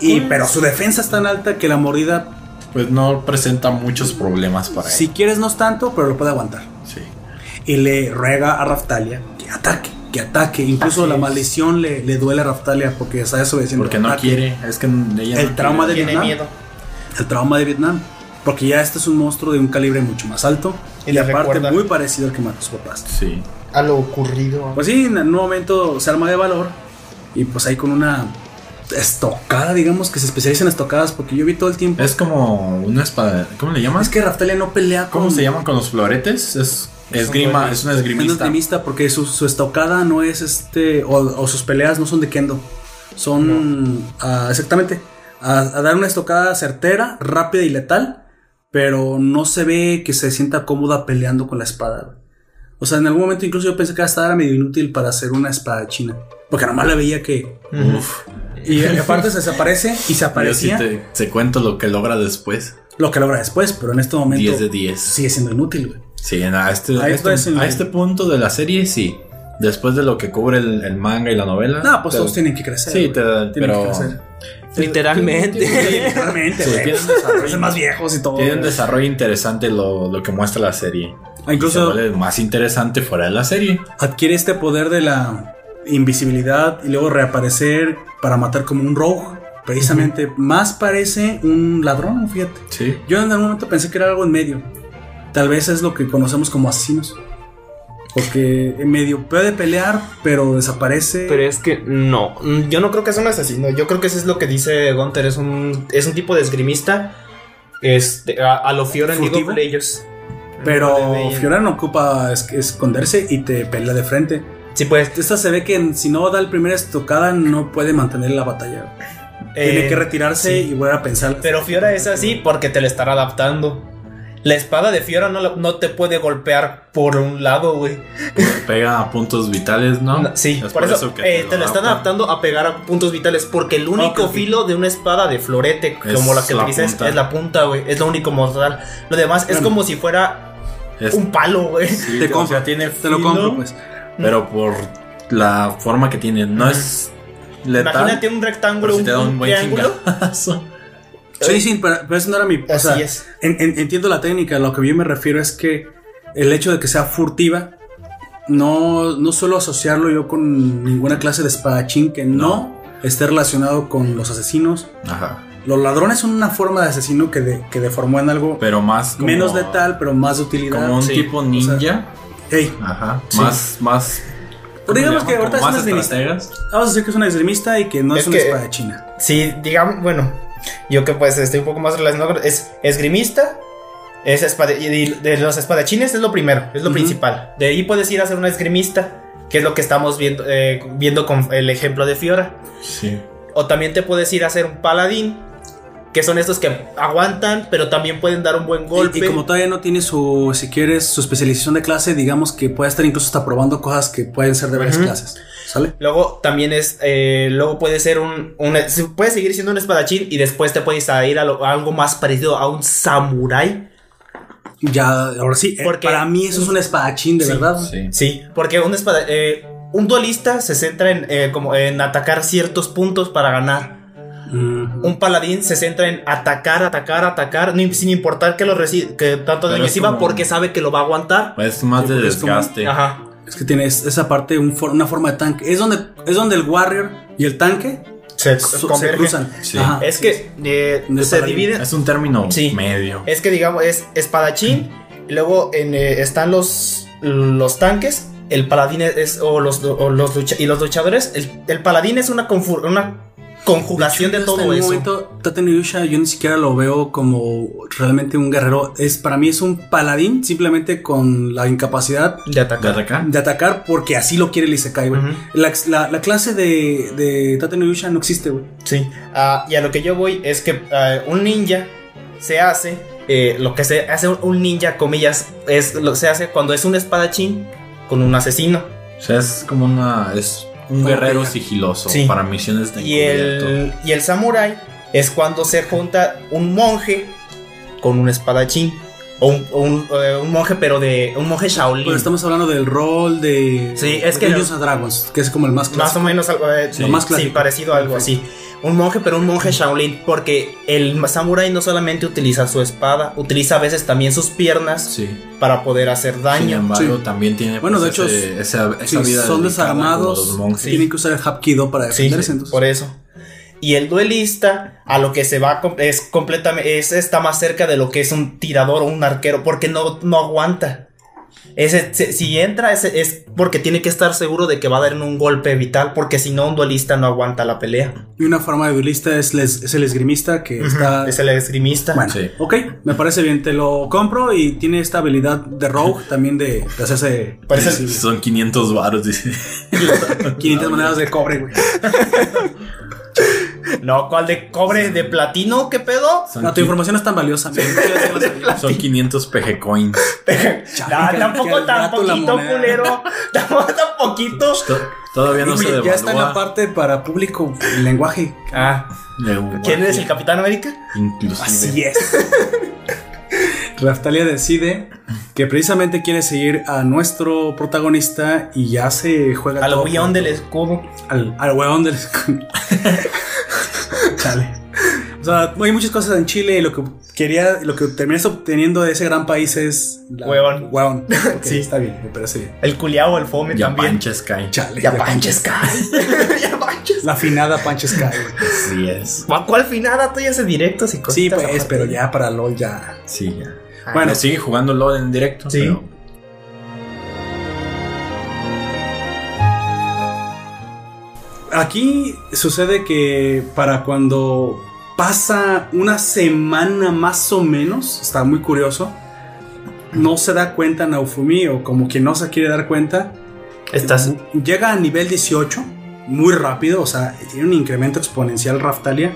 Y, pero su defensa es tan alta que la mordida, Pues no presenta muchos problemas para él. si quieres, no es tanto, pero lo puede aguantar. Sí. Y le ruega a Raftalia que ataque, que ataque. Incluso Así la es. maldición le, le duele a Raftalia porque está desobedeciendo. Porque no Ataque. quiere. Es que ella El no trauma quiere. de Tiene Vietnam. miedo. El trauma de Vietnam. Porque ya este es un monstruo de un calibre mucho más alto. Y Y, le aparte recuerda- muy parecido al que mató a sus papás. Sí. A lo ocurrido. Pues sí, en un momento se arma de valor. Y pues ahí con una estocada, digamos, que se especializa en estocadas. Porque yo vi todo el tiempo. Es como una espada. ¿Cómo le llaman? Es que Raftalia no pelea con. ¿Cómo se llaman con los floretes? Es esgrima, es una Es esgrimista. esgrimista porque su, su estocada no es este. O, o sus peleas no son de kendo. Son. ah, exactamente. A, a dar una estocada certera, rápida y letal. Pero no se ve que se sienta cómoda peleando con la espada. O sea, en algún momento incluso yo pensé que esta era medio inútil para hacer una espada china. Porque nomás la veía que. Uf. Y aparte se desaparece y se Yo sí aparecía. te, te cuento lo que logra después. Lo que logra después, pero en este momento 10 de 10. sigue siendo inútil, güey. Sí, a este, a este, a este punto de la serie, sí. Después de lo que cubre el, el manga y la novela. No, pues te- todos tienen que crecer. Sí, te, Tienen pero. que crecer. Literalmente. Literalmente, Sí, tienen más viejos y todo. Tiene un desarrollo interesante lo, lo que muestra la serie. Ah, Incluso- Y se vuelve más interesante fuera de la serie. Adquiere este poder de la invisibilidad y luego reaparecer para matar como un rogue. precisamente más parece un ladrón, fíjate. Sí. Yo en algún momento pensé que era algo en medio. Tal vez es lo que conocemos como asesinos. Porque en medio puede pelear, pero desaparece. Pero es que no, mm, yo no creo que sea un asesino. Yo creo que eso es lo que dice Gunter. Es un, es un tipo de esgrimista. Este, a, a lo Fiora en League of Legends. pero Fiora no ocupa es- esconderse y te pelea de frente. Sí, pues. Esta se ve que si no da el primera estocada no puede mantener la batalla. Tiene eh, que retirarse sí. y volver a pensar. Pero Fiora es así porque te la están adaptando. La espada de Fiora no, no te puede golpear por un lado, güey. Pega a puntos vitales, ¿no? No, sí, Es por, eso, que eh, te la están adaptan. adaptando a pegar a puntos vitales. Porque el único filo de una espada de florete, Es como la que utilizas, es la punta, güey. Es lo único mortal. Lo demás es Bueno. como si fuera Es- un palo, güey. sí, te o compro, sea, tiene te lo compro, pues. Pero por la forma que tiene, no es letal. Imagínate un rectángulo, si un, te da un un buen triángulo. Sí, sí, pero, pero eso no era mi. O Así sea, es. en- en- entiendo la técnica. Lo que yo me refiero es que el hecho de que sea furtiva, no, no suelo asociarlo yo con ninguna clase de espadachín que no, esté relacionado con los asesinos. Ajá. Los ladrones son una forma de asesino que, de- que deformó en algo Pero más como, menos letal, pero más de utilidad. Como un Sí, tipo ninja. Ey, Ajá. Sí. Más, más. Pues digamos ¿cómo que ahorita es Como un más esgrimista. estrategas. vamos a decir que es una esgrimista y que no es, Es una que- espadachina. Sí, digamos, bueno, yo que pues estoy un poco más relacionado con- es esgrimista, es espada- y de, los espadachines es lo primero, es lo principal. De ahí puedes ir a ser una esgrimista, que es lo que estamos viendo, eh, viendo con el ejemplo de Fiora. Sí. O también te puedes ir a ser un paladín, que son estos que aguantan, pero también pueden dar un buen golpe. Y, y como todavía no tiene su, si quieres, su especialización de clase, digamos que puede estar incluso hasta probando cosas que pueden ser de varias clases. ¿Sale? Luego también es, eh, luego puede ser un, un- puede seguir siendo un espadachín y después te puedes ir a, lo- a algo más parecido a un samurái. Ya, ahora sí, eh, Porque- para mí eso es un espadachín de Sí, verdad. Sí. Sí, porque un espada, eh, un duelista se centra en, eh, como en atacar ciertos puntos para ganar. Mm, Un paladín se centra en atacar, atacar, atacar, ni- sin importar que lo que tanto daño reciba, como- porque sabe que lo va a aguantar. Es más Sí, de porque es como- desgaste. Ajá. Es que tienes esa parte, un for- una forma de tanque. Es donde, es donde el warrior y el tanque Se, su- se cruzan. Sí. Ajá. Es que eh, se paladín. divide. Es un término Sí. medio. Es que digamos, es espadachín. Y luego en, eh, están los, los tanques. El paladín es. O los, o los lucha- y los luchadores. El, el paladín es una, confu- una conjugación de, Hasta todo en un eso. momento, Taten Yusha, yo ni siquiera lo veo como realmente un guerrero. Es, para mí es un paladín simplemente con la incapacidad De ¿De atacar. de atacar porque así lo quiere el Isekai, güey. La, la- la clase de, de no existe, güey. Sí. Ah, y a lo que yo voy es que ah, un ninja se hace. eh, lo que se hace un- un ninja, comillas, es lo que se hace cuando es un espadachín con un asesino. O sea, es como una. Es un guerrero sigiloso Sí. para misiones de Y el, y el samurái es cuando se junta un monje con un espadachín. O un, eh, un monje, pero de. Un monje Shaolin. Pero estamos hablando del rol de. Sí, es de que- Dungeons and Dragons, que es como el más Más clásico. o menos algo. eh, Sí. sí, Más clásico. parecido a algo así. Un monje, pero un monje Shaolin. Porque el samurái no solamente utiliza su espada, utiliza a veces también sus piernas Sí. para poder hacer Sin daño. embargo, Sí. también tiene. Bueno, pues, de hecho, ese- esa, esa Si vida son desarmados, tienen que usar el Hapkido para Sí, defenderse. entonces. por eso. Y el duelista a lo que se va es completamente es está más cerca de lo que es un tirador o un arquero porque no, no aguanta. Ese, se- si entra ese, es porque tiene que estar seguro de que va a dar un golpe vital porque si no un duelista no aguanta la pelea. Y una forma de duelista es, les- es el esgrimista que está. Es el esgrimista. Bueno, Sí. ok, me parece bien, te lo compro y tiene esta habilidad de Rogue también de, de hacerse Parece-. Son 500 varos, dice. 500 monedas de cobre, güey. No, ¿cuál de cobre de platino? ¿Qué pedo? Son, No, tu información es tan valiosa. son 500 PG coins. Que- que tampoco tan poquito, culero. Tampoco tan poquito. To- Todavía no se ya está en la devalúa. parte para público el lenguaje. Ah, ¿quién es el Capitán América? Inclusive. Así es. Raftalia decide que precisamente quiere seguir a nuestro protagonista y ya se juega Al por- del escudo. al, al del Chale. O sea, hay muchas cosas en Chile y lo que quería, lo que terminas obteniendo de ese gran país es la- Huevón. Sí. está bien, me parece bien. El culiao, el fome Ya también. Pancha Sky. Chale. Ya ya panches, Sky. ya panches. La afinada Pancho Sky. güey. Sí es. ¿Cuál, finada? Tú ya haces directos y cositas. Sí, pues, aparte. pero ya para LOL ya. Sí, ya. Ah, Bueno, Bueno, sigue jugando LOL en directo. Sí. pero- Aquí sucede que para cuando pasa una semana más o menos, está muy curioso, no se da cuenta Naofumi o como quien no se quiere dar cuenta, Estás. llega a nivel 18 muy rápido, o sea, tiene un incremento exponencial Raftalia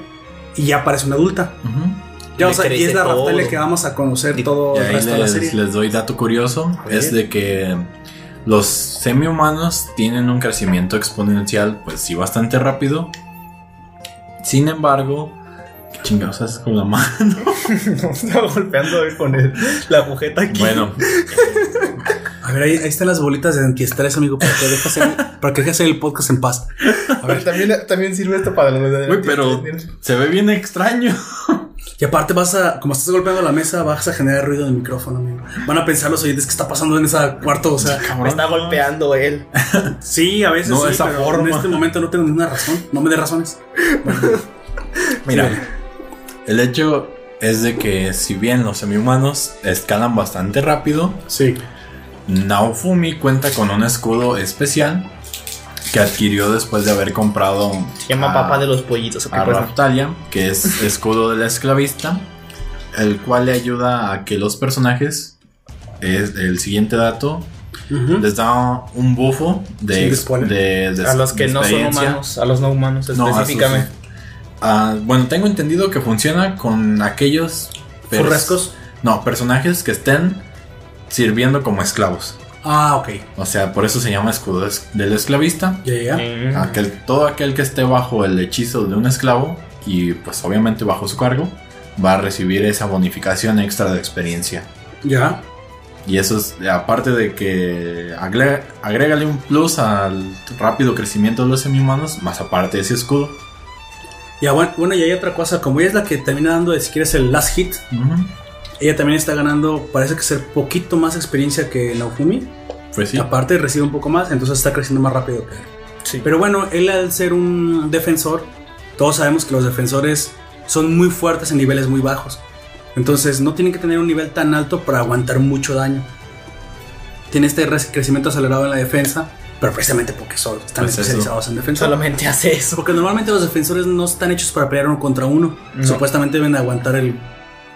y ya parece una adulta. Ya, o sea, y es la todo. Raftalia que vamos a conocer todo Y el resto de la les, serie. les doy dato curioso, es de que los semi-humanos tienen un crecimiento exponencial, pues sí, bastante rápido. Sin embargo, ¿qué chingados haces con la mano? No, estaba golpeando con el- la agujeta aquí. bueno, A ver, ahí, ahí están las bolitas de antiestrés, amigo, para que dejes el, para que dejes el podcast en paz. A ver, también, también sirve esto para los de güey, pero se ve bien extraño. Y aparte vas a, como estás golpeando la mesa, vas a generar ruido el micrófono, amigo. Van a pensar los oyentes que está pasando en ese cuarto, o sea, Me está golpeando él. sí, a veces No, sí, esa pero forma. en este momento no tengo ninguna razón, no me dé razones. Mira, Sí. El hecho es de que si bien los semi-humanos escalan bastante rápido, Sí, Naofumi cuenta con un escudo especial que adquirió después de haber comprado Se llama a- papá de los pollitos. ¿o qué a que es escudo del esclavista, el cual le ayuda a que los personajes, es el siguiente dato, les da un bufo de, de- A los que no son humanos, a los no humanos No, Ah, bueno, tengo entendido que funciona con aquellos pers- Furrescos. No, personajes que estén sirviendo como esclavos. Ah, ok. O sea, por eso se llama escudo es- del esclavista. Ya, ya. Mm. Aquel, todo aquel que esté bajo el hechizo de un esclavo y pues obviamente bajo su cargo va a recibir esa bonificación extra de experiencia. Ya. Y eso es, aparte de que agrégale un plus al rápido crecimiento de los semi-humanos, más aparte de ese escudo. Ya, bueno, bueno, y hay otra cosa, como ella es la que termina dando, si quieres, el last hit, ella también está ganando, parece que ser poquito más experiencia que Naofumi. Pues sí. Aparte recibe un poco más, entonces está creciendo más rápido que él. Sí. Pero bueno, él al ser un defensor, todos sabemos que los defensores son muy fuertes en niveles muy bajos. Entonces no tienen que tener un nivel tan alto para aguantar mucho daño. Tiene este re- crecimiento acelerado en la defensa, pero precisamente porque son, están Pues eso. especializados en defensa. Solamente hace eso. Porque normalmente los defensores no están hechos para pelear uno contra uno. No. Supuestamente deben aguantar el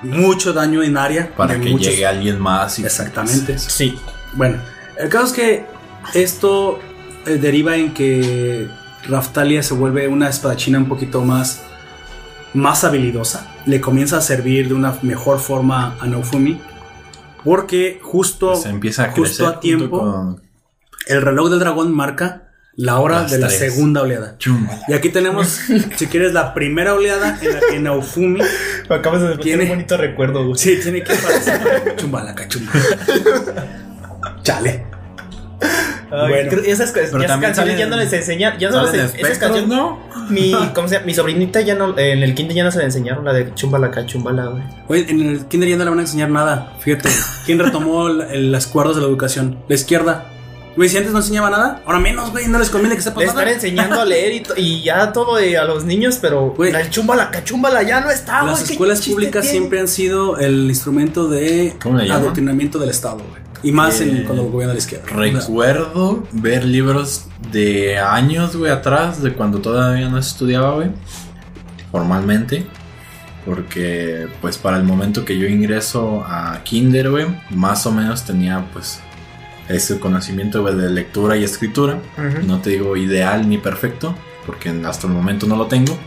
mucho daño en área. para que muchos- llegue alguien más. Y, Exactamente. Sí. Bueno, el caso es que esto eh, deriva en que Raftalia se vuelve una espadachina un poquito más, más habilidosa. Le comienza a servir de una mejor forma a Naofumi. Porque justo, Se empieza a justo a tiempo junto con- el reloj del dragón marca la hora Las de la tres. segunda oleada. Chum. Y aquí tenemos, si quieres, la primera oleada en la que Naofumi Me acabas de Tiene- tener un bonito recuerdo, güey. sí tiene que parecer chumbalaca, chumba. Chale. Ay, Bueno. esas, esas Pero canciones ya salen- no les enseñan. Ya no les esas canciones. ¿no? Mi, ¿cómo se llama? Mi sobrinita ya no. En el kinder ya no se le enseñaron la de chumbala acá, chumbala, güey. Oye, en el kinder ya no le van a enseñar nada. Fíjate, ¿quién retomó el- el- las cuerdas de la educación? La izquierda. Güey, si antes no enseñaba nada, ahora menos, güey, no les conviene que sepan Le nada. están enseñando a leer y, ya todo de- a los niños, pero Güey. la chumbala acá, chumbala ya no está, güey. Las ¿qué escuelas públicas tiene? siempre han sido el instrumento de adoctrinamiento del Estado, güey. Y más en, Eh, cuando gobierna la izquierda. Recuerdo ver libros de años, güey, atrás, de cuando todavía no se estudiaba, güey, formalmente. Porque, pues, para el momento que yo ingreso a Kinder, güey, más o menos tenía, pues, ese conocimiento, güey, de lectura y escritura. No te digo ideal ni perfecto, porque hasta el momento no lo tengo.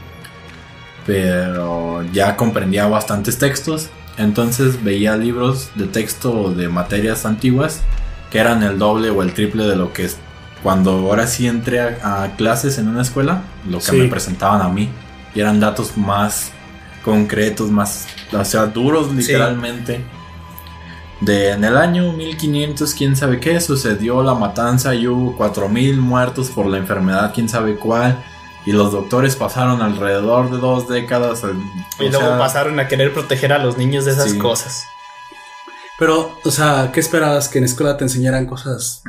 Pero ya comprendía bastantes textos. Entonces veía libros de texto de materias antiguas que eran el doble o el triple de lo que es cuando ahora sí entré a, a clases en una escuela, lo que Sí. me presentaban a mí. Y eran datos más concretos, más, o sea, duros literalmente. De en el año 1500, quién sabe qué, sucedió la matanza y hubo 4000 muertos por la enfermedad, quién sabe cuál. Y los doctores pasaron alrededor de dos décadas. o Y luego sea, pasaron a querer proteger a los niños de esas Sí. cosas. Pero, o sea, ¿qué esperabas que en escuela te enseñaran cosas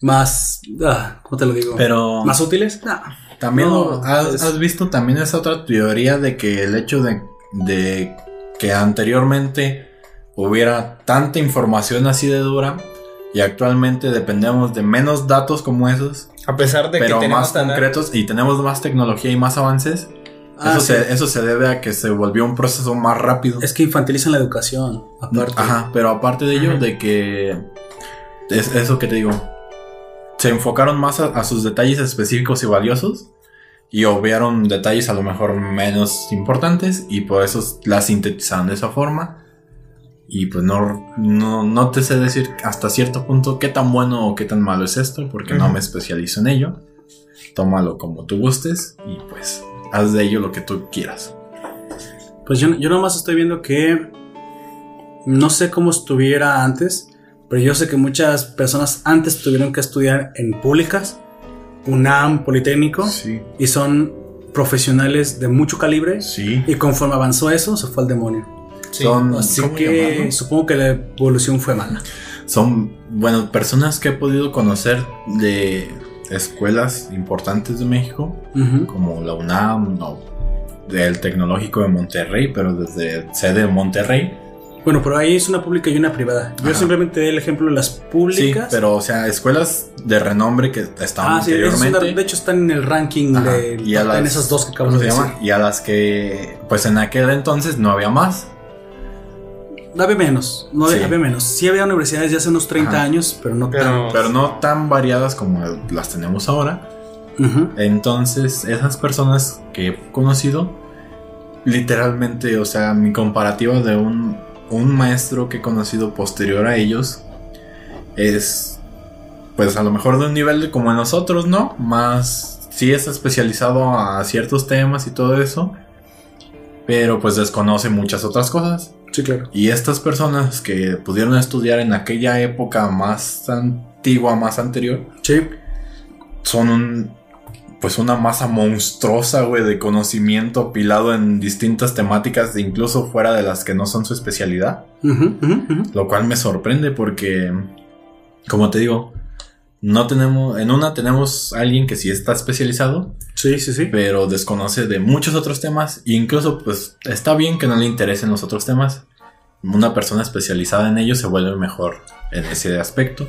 más, ah, ¿cómo te lo digo? Pero ¿Más útiles? No. También No, lo- has, es- has visto también esa otra teoría de que el hecho de, de que anteriormente hubiera tanta información así de dura y actualmente dependemos de menos datos como esos, A pesar de pero que tenemos más tan- concretos y tenemos más tecnología y más avances. Ah, eso, sí. se, eso se debe a que se volvió un proceso más rápido. Es que infantilizan la educación, aparte. Ajá, pero aparte de ello, de que es eso que te digo, se enfocaron más a, a sus detalles específicos y valiosos y obviaron detalles a lo mejor menos importantes y por eso la sintetizaron de esa forma. Y pues no, no, no te sé decir hasta cierto punto qué tan bueno o qué tan malo es esto, porque no me especializo en ello. Tómalo como tú gustes y pues haz de ello lo que tú quieras. Pues yo, yo nomás estoy viendo que no sé cómo estuviera antes, pero yo sé que muchas personas antes tuvieron que estudiar en públicas, UNAM, Politécnico, Sí, y son profesionales de mucho calibre. sí. Y conforme avanzó eso, se fue al demonio. Sí. Son, Así ¿cómo que llamarlo? supongo que la evolución fue mala. Son, bueno, personas que he podido conocer de escuelas importantes de México, como la UNAM o del Tecnológico de Monterrey, pero desde sede de Monterrey. Bueno, pero ahí es una pública y una privada. Yo Ajá. simplemente di el ejemplo de las Sí, públicas. pero o sea, escuelas de renombre que estaban Ah, sí, anteriormente. de, de hecho están en el ranking Ajá, de y a las- en esas dos que ¿cómo acabamos de decir. Y a las que, pues en aquel entonces no había más. Había menos, no Sí. había menos. Sí había universidades de hace unos 30 Ajá. años, pero no Pero- tan. Pero no tan variadas como las tenemos ahora. Entonces, esas personas que he conocido, literalmente, o sea, mi comparativa de un, un maestro que he conocido posterior a ellos es, pues a lo mejor de un nivel de como nosotros, ¿no? Más, sí es especializado a ciertos temas y todo eso, pero pues desconoce muchas otras cosas. Sí, claro. Y estas personas que pudieron estudiar en aquella época más antigua, más anterior, Sí. son un pues una masa monstruosa, güey, de conocimiento apilado en distintas temáticas, incluso fuera de las que no son su especialidad. Lo cual me sorprende porque, como te digo, no tenemos, en una tenemos a alguien que sí está especializado, Sí, sí, sí. pero desconoce de muchos otros temas, e incluso pues está bien que no le interesen los otros temas. Una persona especializada en ellos se vuelve mejor en ese aspecto.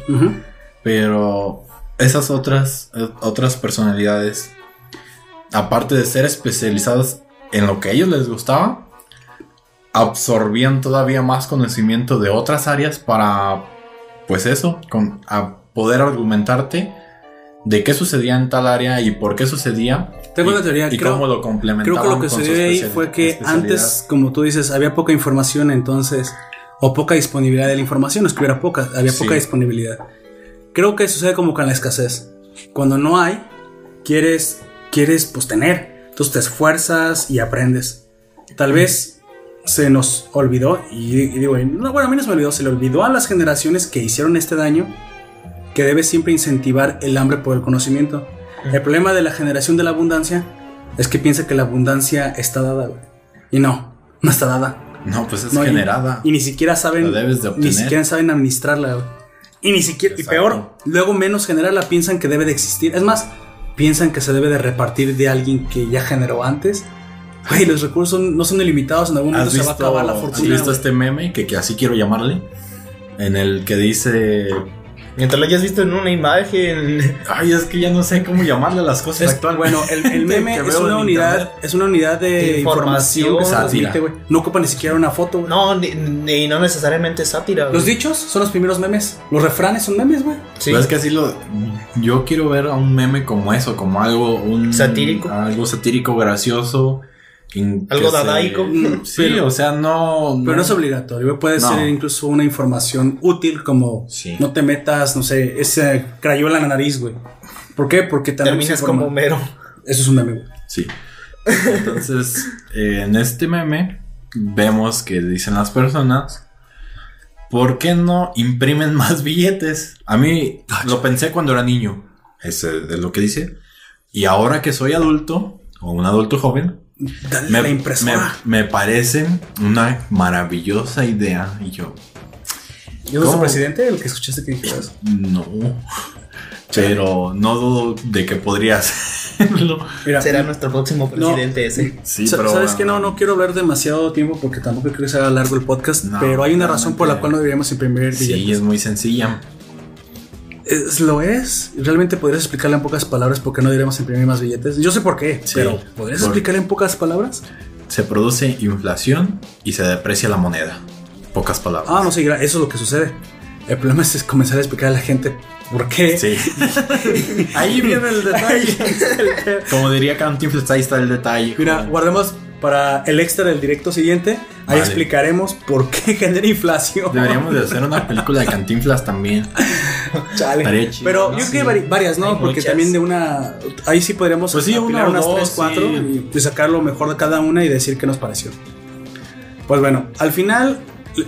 Pero esas otras, otras personalidades, aparte de ser especializadas en lo que a ellos les gustaba, absorbían todavía más conocimiento de otras áreas para, pues eso, con, a poder argumentarte de qué sucedía en tal área y por qué sucedía. Tengo y, una teoría, y creo- cómo lo complementaban. Creo que lo que sucedió ahí fue que antes, como tú dices, había poca información, entonces, o poca disponibilidad de la información, no es que hubiera poca, había Sí. poca disponibilidad. Creo que sucede como con la escasez. Cuando no hay, quieres, quieres pues tener, entonces te esfuerzas y aprendes. Tal vez se nos olvidó, y, y digo, no, bueno, a mí no se me olvidó, se le olvidó a las generaciones que hicieron este daño que debe siempre incentivar el hambre por el conocimiento. El problema de la generación de la abundancia es que piensa que la abundancia está dada, güey. Y no, no está dada. No, pues es No, generada. Y, ni siquiera saben. La debes de Ni siquiera saben administrarla, güey. Y ni siquiera. Y peor, luego menos generarla piensan que debe de existir. Es más, piensan que se debe de repartir de alguien que ya generó antes. Güey, los recursos no son ilimitados, en algún momento ¿Has se va a visto, acabar la has fortuna. visto güey. este meme que, que así quiero llamarle? En el que dice Mientras lo hayas visto en una imagen. Ay, es que ya no sé cómo llamarle a las cosas Es- actualmente. bueno, el, el meme es una unidad, internet. es una unidad de, De información, información. que se Sátira. No ocupa ni siquiera una foto, güey. No, ni, ni- no necesariamente sátira. güey. Los dichos son los primeros memes. Los refranes son memes, güey. Sí. Pero es que así lo. Yo quiero ver a un meme como eso, como algo. Un, Satírico. Algo satírico, gracioso. In- Algo que se- dadaico. Sí, Pero- o sea, no. Pero no es obligatorio, puede No. ser incluso una información útil como Sí. no te metas, no sé, ese crayola en la nariz, güey. ¿Por qué? Porque también Terminas como mero. Eso es un meme, güey. Sí. Entonces, eh, en este meme vemos que dicen las personas, ¿por qué no imprimen más billetes? A mí lo pensé cuando era niño, ese es lo que dice. Y ahora que soy adulto, o un adulto joven, Dale me, la impresora. me- me parece una maravillosa idea. Y yo, ¿Y es ¿Cómo? presidente el que escuchaste que dijiste? No. Pero no dudo de que podría hacerlo. Mira, Será nuestro próximo No. presidente ese. Sí, pero. ¿Sabes qué? No, no quiero hablar demasiado tiempo porque tampoco creo que sea largo el podcast, No, pero hay una razón por la cual no deberíamos imprimir Sí, billetes. es muy sencilla. Es- lo es. Realmente podrías explicarle en pocas palabras por qué no deberíamos imprimir más billetes. Yo sé por qué, Sí. pero ¿podrías Por- explicarle en pocas palabras? Se produce inflación y se deprecia la moneda. Pocas palabras. Ah, no, sí, eso es lo que sucede. El problema es, es comenzar a explicar a la gente por qué. Sí. Ahí viene el detalle. Como diría Cantinflas, ahí está el detalle. Mira, joven. guardemos para el extra del directo siguiente. Ahí Vale. explicaremos por qué genera inflación. Deberíamos de hacer una película de Cantinflas también. Chale. Chido, Pero ¿no? yo creo que Sí. varias, ¿no? Hay Porque muchas. también de una. Ahí sí podríamos Pues sí, una unas dos, 3, 4 sí. y sacar lo mejor de cada una y decir qué nos pareció. Pues bueno, al final,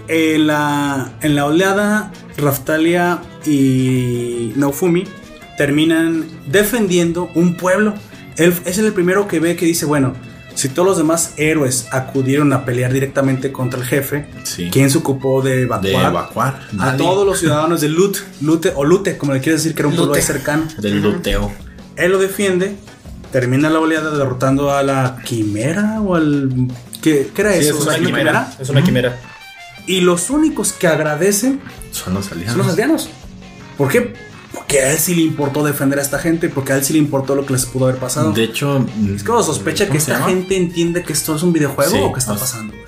en la, en la oleada, Raftalia y Naofumi terminan defendiendo un pueblo. Él es el primero que ve que dice: Bueno, si todos los demás héroes acudieron a pelear directamente contra el jefe, Sí. ¿quién se ocupó de evacuar? De evacuar. a Nadie. todos los ciudadanos de Lut, Lute o Lute, como le quieres decir, que era un pueblo cercano. Del luteo. Él lo defiende, termina la oleada derrotando a la quimera o al. ¿Qué, qué era Sí, eso? es una ¿Una quimera. Es una quimera. Y los únicos que agradecen Son los aliados. son los aldeanos. ¿Por qué? Porque a él sí le importó defender a esta gente, porque a él sí le importó lo que les pudo haber pasado. De hecho, es como sospecha que ¿cómo se esta llama? gente entiende que esto es un videojuego Sí, o que está o sea, pasando. güey?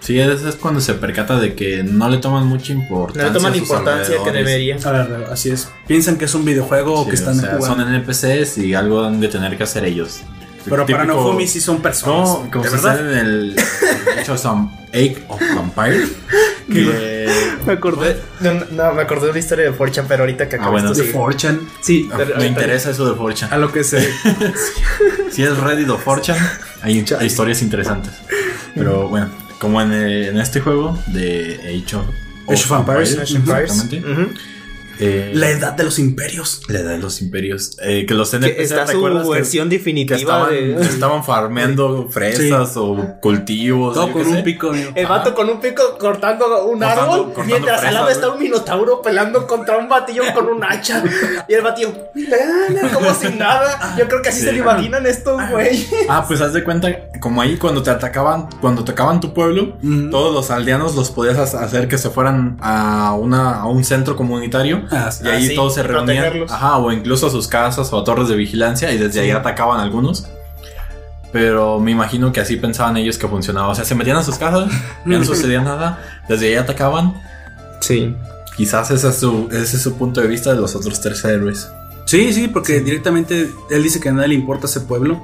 Sí, es, es cuando se percata de que no le toman mucha importancia. No le toman a sus importancia que debería. A ver, así es. Piensan que es un videojuego o que están o sea, jugando. son NPCs y algo han de tener que hacer ellos. Pero para Nofumi sí son personas. No, como ¿De se verdad? en el hecho some Egg of Vampire. Que Me acordé. No, no, me acordé de una historia de Forchan, pero ahorita que Ah, bueno, tú De. Forchan. Sí, Ah, pero- me interesa eso de 4chan. A lo que sé. Si es Reddit o 4chan, hay, hay historias interesantes. Pero bueno, como en, en este juego de Age of, Age of Empires, Age of Empires. exactamente, Ujú. Eh, La edad de los imperios. la edad de los imperios. eh, que los NPCs, está su ¿recuerdas que- versión que definitiva estaban, de. estaban farmeando fresas o cultivos. Todo con un sé. pico. amigo. El vato con un pico cortando un Cortando- árbol, cortando mientras al lado está un minotauro peleando contra un batillo con un hacha. Y el batillo, "Ah, como si nada. Yo creo que así Sí. se lo imaginan estos güey. Ah, pues haz de cuenta, como ahí cuando te atacaban, cuando atacaban tu pueblo, todos los aldeanos los podías ha- hacer que se fueran a, una, a un centro comunitario. Ah, sí. Y ahí Ah, sí, todos se reunían. protegerlos. Ajá, o incluso a sus casas o a torres de vigilancia y desde ahí atacaban algunos. Pero me imagino que así pensaban ellos que funcionaba. O sea, se metían a sus casas, ya no sucedía nada, desde ahí atacaban. Sí. Quizás ese es su, ese es su punto de vista de los otros tres héroes. Sí, sí, porque directamente él dice que a nadie le importa ese pueblo.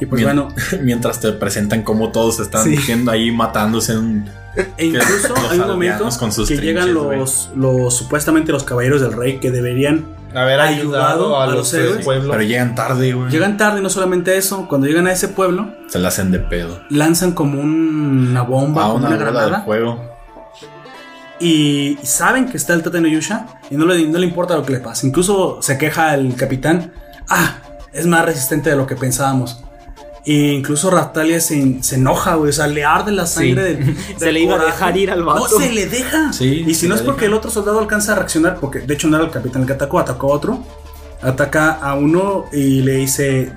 Y pues Mien- bueno, Mientras te presentan cómo todos están Sí. yendo ahí matándose en e incluso hay un momento aldeanos con sus que llegan los, los supuestamente los caballeros del rey que deberían Haber ayudado ayudado a a los héroes. del pueblo. Pero llegan tarde, güey. llegan tarde y no solamente eso, cuando llegan a ese pueblo Se la hacen de pedo. lanzan como un- una bomba, A como una una bola de granada fuego. y saben que está el Tate no Yusha y no le, no le importa lo que le pase. Incluso se queja el capitán, ah, es más resistente de lo que pensábamos. E incluso Raptalia se, se enoja, güey. O sea, le arde la sangre del, Se del le iba a dejar ir al vato. No, se le deja. Sí, y se si no es porque deja. el otro soldado alcanza a reaccionar, porque de hecho no era el capitán el que atacó, atacó a otro. Ataca a uno y le dice: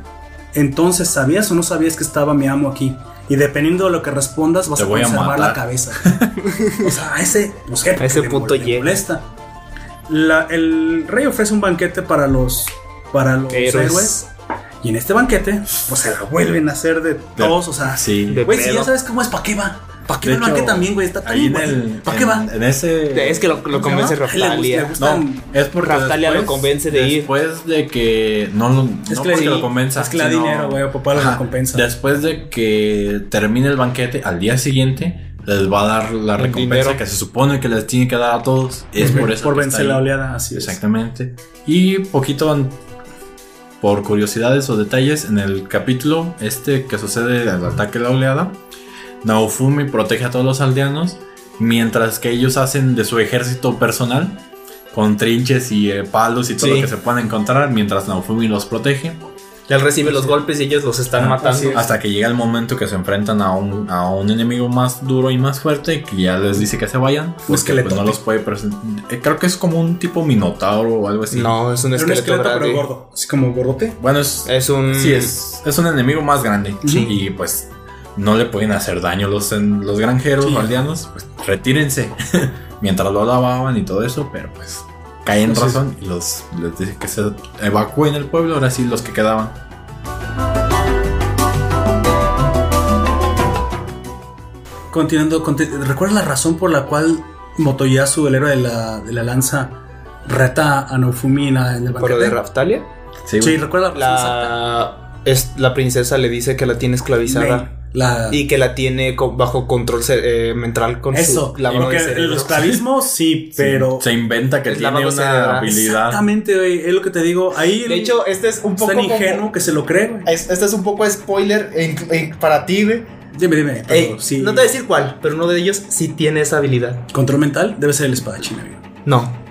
Entonces, ¿sabías o no sabías que estaba mi amo aquí? Y dependiendo de lo que respondas, vas Te a voy a conservar la cabeza. o sea, a ese, pues, jefe A ese le punto le molesta. La- el rey ofrece un banquete para los, para los Héroes. héroes. Y en este banquete, pues se la vuelven a hacer de todos. O sea, Sí. Güey, si ya sabes cómo es, ¿para qué va? ¿Para qué va el banquete también, güey? Está tan el. ¿Para qué va? En ese. Es que lo, lo ¿cómo se convence llama? A él le gusta- le Raftalia. gusta- No, es porque. Raftalia lo convence de ir. Después de que. No, lo- Es no que lo convenza. es que le da sino- dinero, güey, papá la Ajá. recompensa. Después de que termine el banquete, al día siguiente. Les va a dar la recompensa dinero. que se supone que les tiene que dar a todos. Es por eso. por que está vencer la oleada, así es. Exactamente. Y poquito por curiosidades o detalles, en el capítulo este que sucede al ataque de la oleada, Naofumi protege a todos los aldeanos, mientras que ellos hacen de su ejército personal, con trinches y eh, palos y todo Sí. lo que se puedan encontrar, mientras Naofumi los protege. Él recibe los golpes y ellos los están matando. Hasta que llega el momento que se enfrentan a un, a un enemigo más duro y más fuerte que ya les dice que se vayan. Esqueleto. pues, no los puede presentar. Creo que es como un tipo minotauro o algo así. No, es un Era un esqueleto, esqueleto, pero gordo. Así como gordote. Bueno, es, Es un. sí, es, es un enemigo más grande. Sí. Y pues no le pueden hacer daño los, en- los granjeros Sí. o aldeanos. Pues retírense. Mientras lo lavaban y todo eso, pero pues caen en Entonces- razón y los les dice que se evacúen el pueblo. Ahora sí, los que quedaban. Continuando, conti- ¿recuerdas la razón por la cual Motoyasu, el héroe de la, de la lanza, reta a Naofumi en, el Por lo banquete? de Raftalia. Sí, Sí, recuerda la? La, es, la princesa le dice que la tiene esclavizada. La, Y que la tiene co- bajo control eh, mental con eso, su lavado de el esclavismo sí, pero se inventa que Es tiene una cerebral. habilidad. exactamente, güey, es lo que te digo. Ahí De hecho, este es un es poco. tan como- ingenuo que se lo cree, güey. es- este es un poco spoiler en- en- para ti, güey. Dime, dime. pero Ey, sí. No te voy a decir cuál, pero uno de ellos sí tiene esa habilidad. Control mental debe ser el espadachín, amigo. No.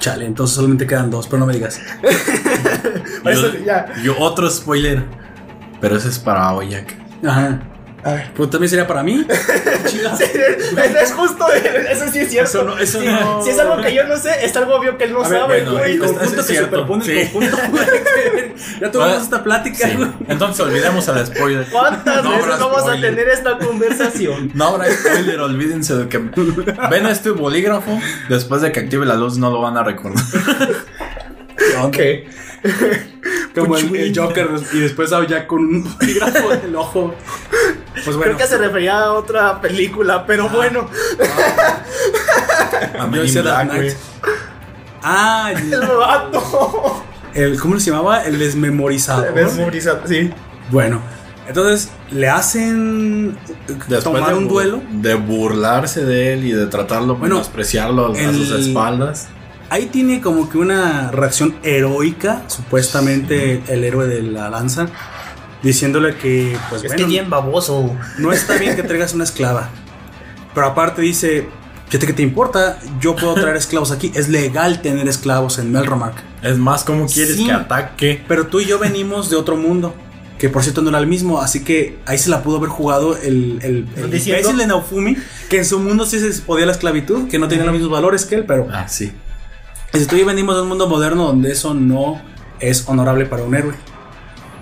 Chale, entonces solamente quedan dos, pero no me digas. Eso Yo, ya. yo otro spoiler. Pero ese es para Oyak. Ajá. A ver. Pues también sería para mí. Eso es justo, eso sí es cierto. Eso no- eso Sí, no- Si es algo que yo no sé, es algo obvio que él no A ver, sabe, bueno, güey. el conjunto el Sí. conjunto. güey. ya tuvimos Ah, esta plática, Sí. güey. Entonces olvidemos al spoiler. ¿Cuántas No veces vamos spoiler. a tener esta conversación? No habrá spoiler, olvídense de que ven a este bolígrafo. Después de que active la luz, no lo van a recordar. ¿Qué? Como el, el Joker y después ya con un bolígrafo en el ojo. Pues bueno. Creo que se refería a otra película, pero bueno. A yo Dark Black, güey. Knight. Ah, el, El vato. el- ¿cómo se llamaba? El desmemorizado. Memorizado, sí. Bueno, entonces le hacen Después tomar de, un duelo. de burlarse de él y de tratarlo, Bueno, menospreciarlo a el- sus espaldas. Ahí tiene como que una reacción heroica, supuestamente el héroe de la lanza, diciéndole que, pues Es bueno, que bien baboso. no está bien que traigas una esclava. Pero aparte dice, fíjate que te importa, yo puedo traer esclavos aquí. Es legal tener esclavos en Melromark. Es más, ¿cómo quieres Sí. que ataque? Pero tú y yo venimos de otro mundo. Que por cierto no era el mismo, así que ahí se la pudo haber jugado el, el, el imbécil de Naofumi, que en su mundo sí se podía la esclavitud, que no tenía los mismos valores que él, pero Ah, sí. Si tú y yo venimos de un mundo moderno donde eso no es honorable para un héroe.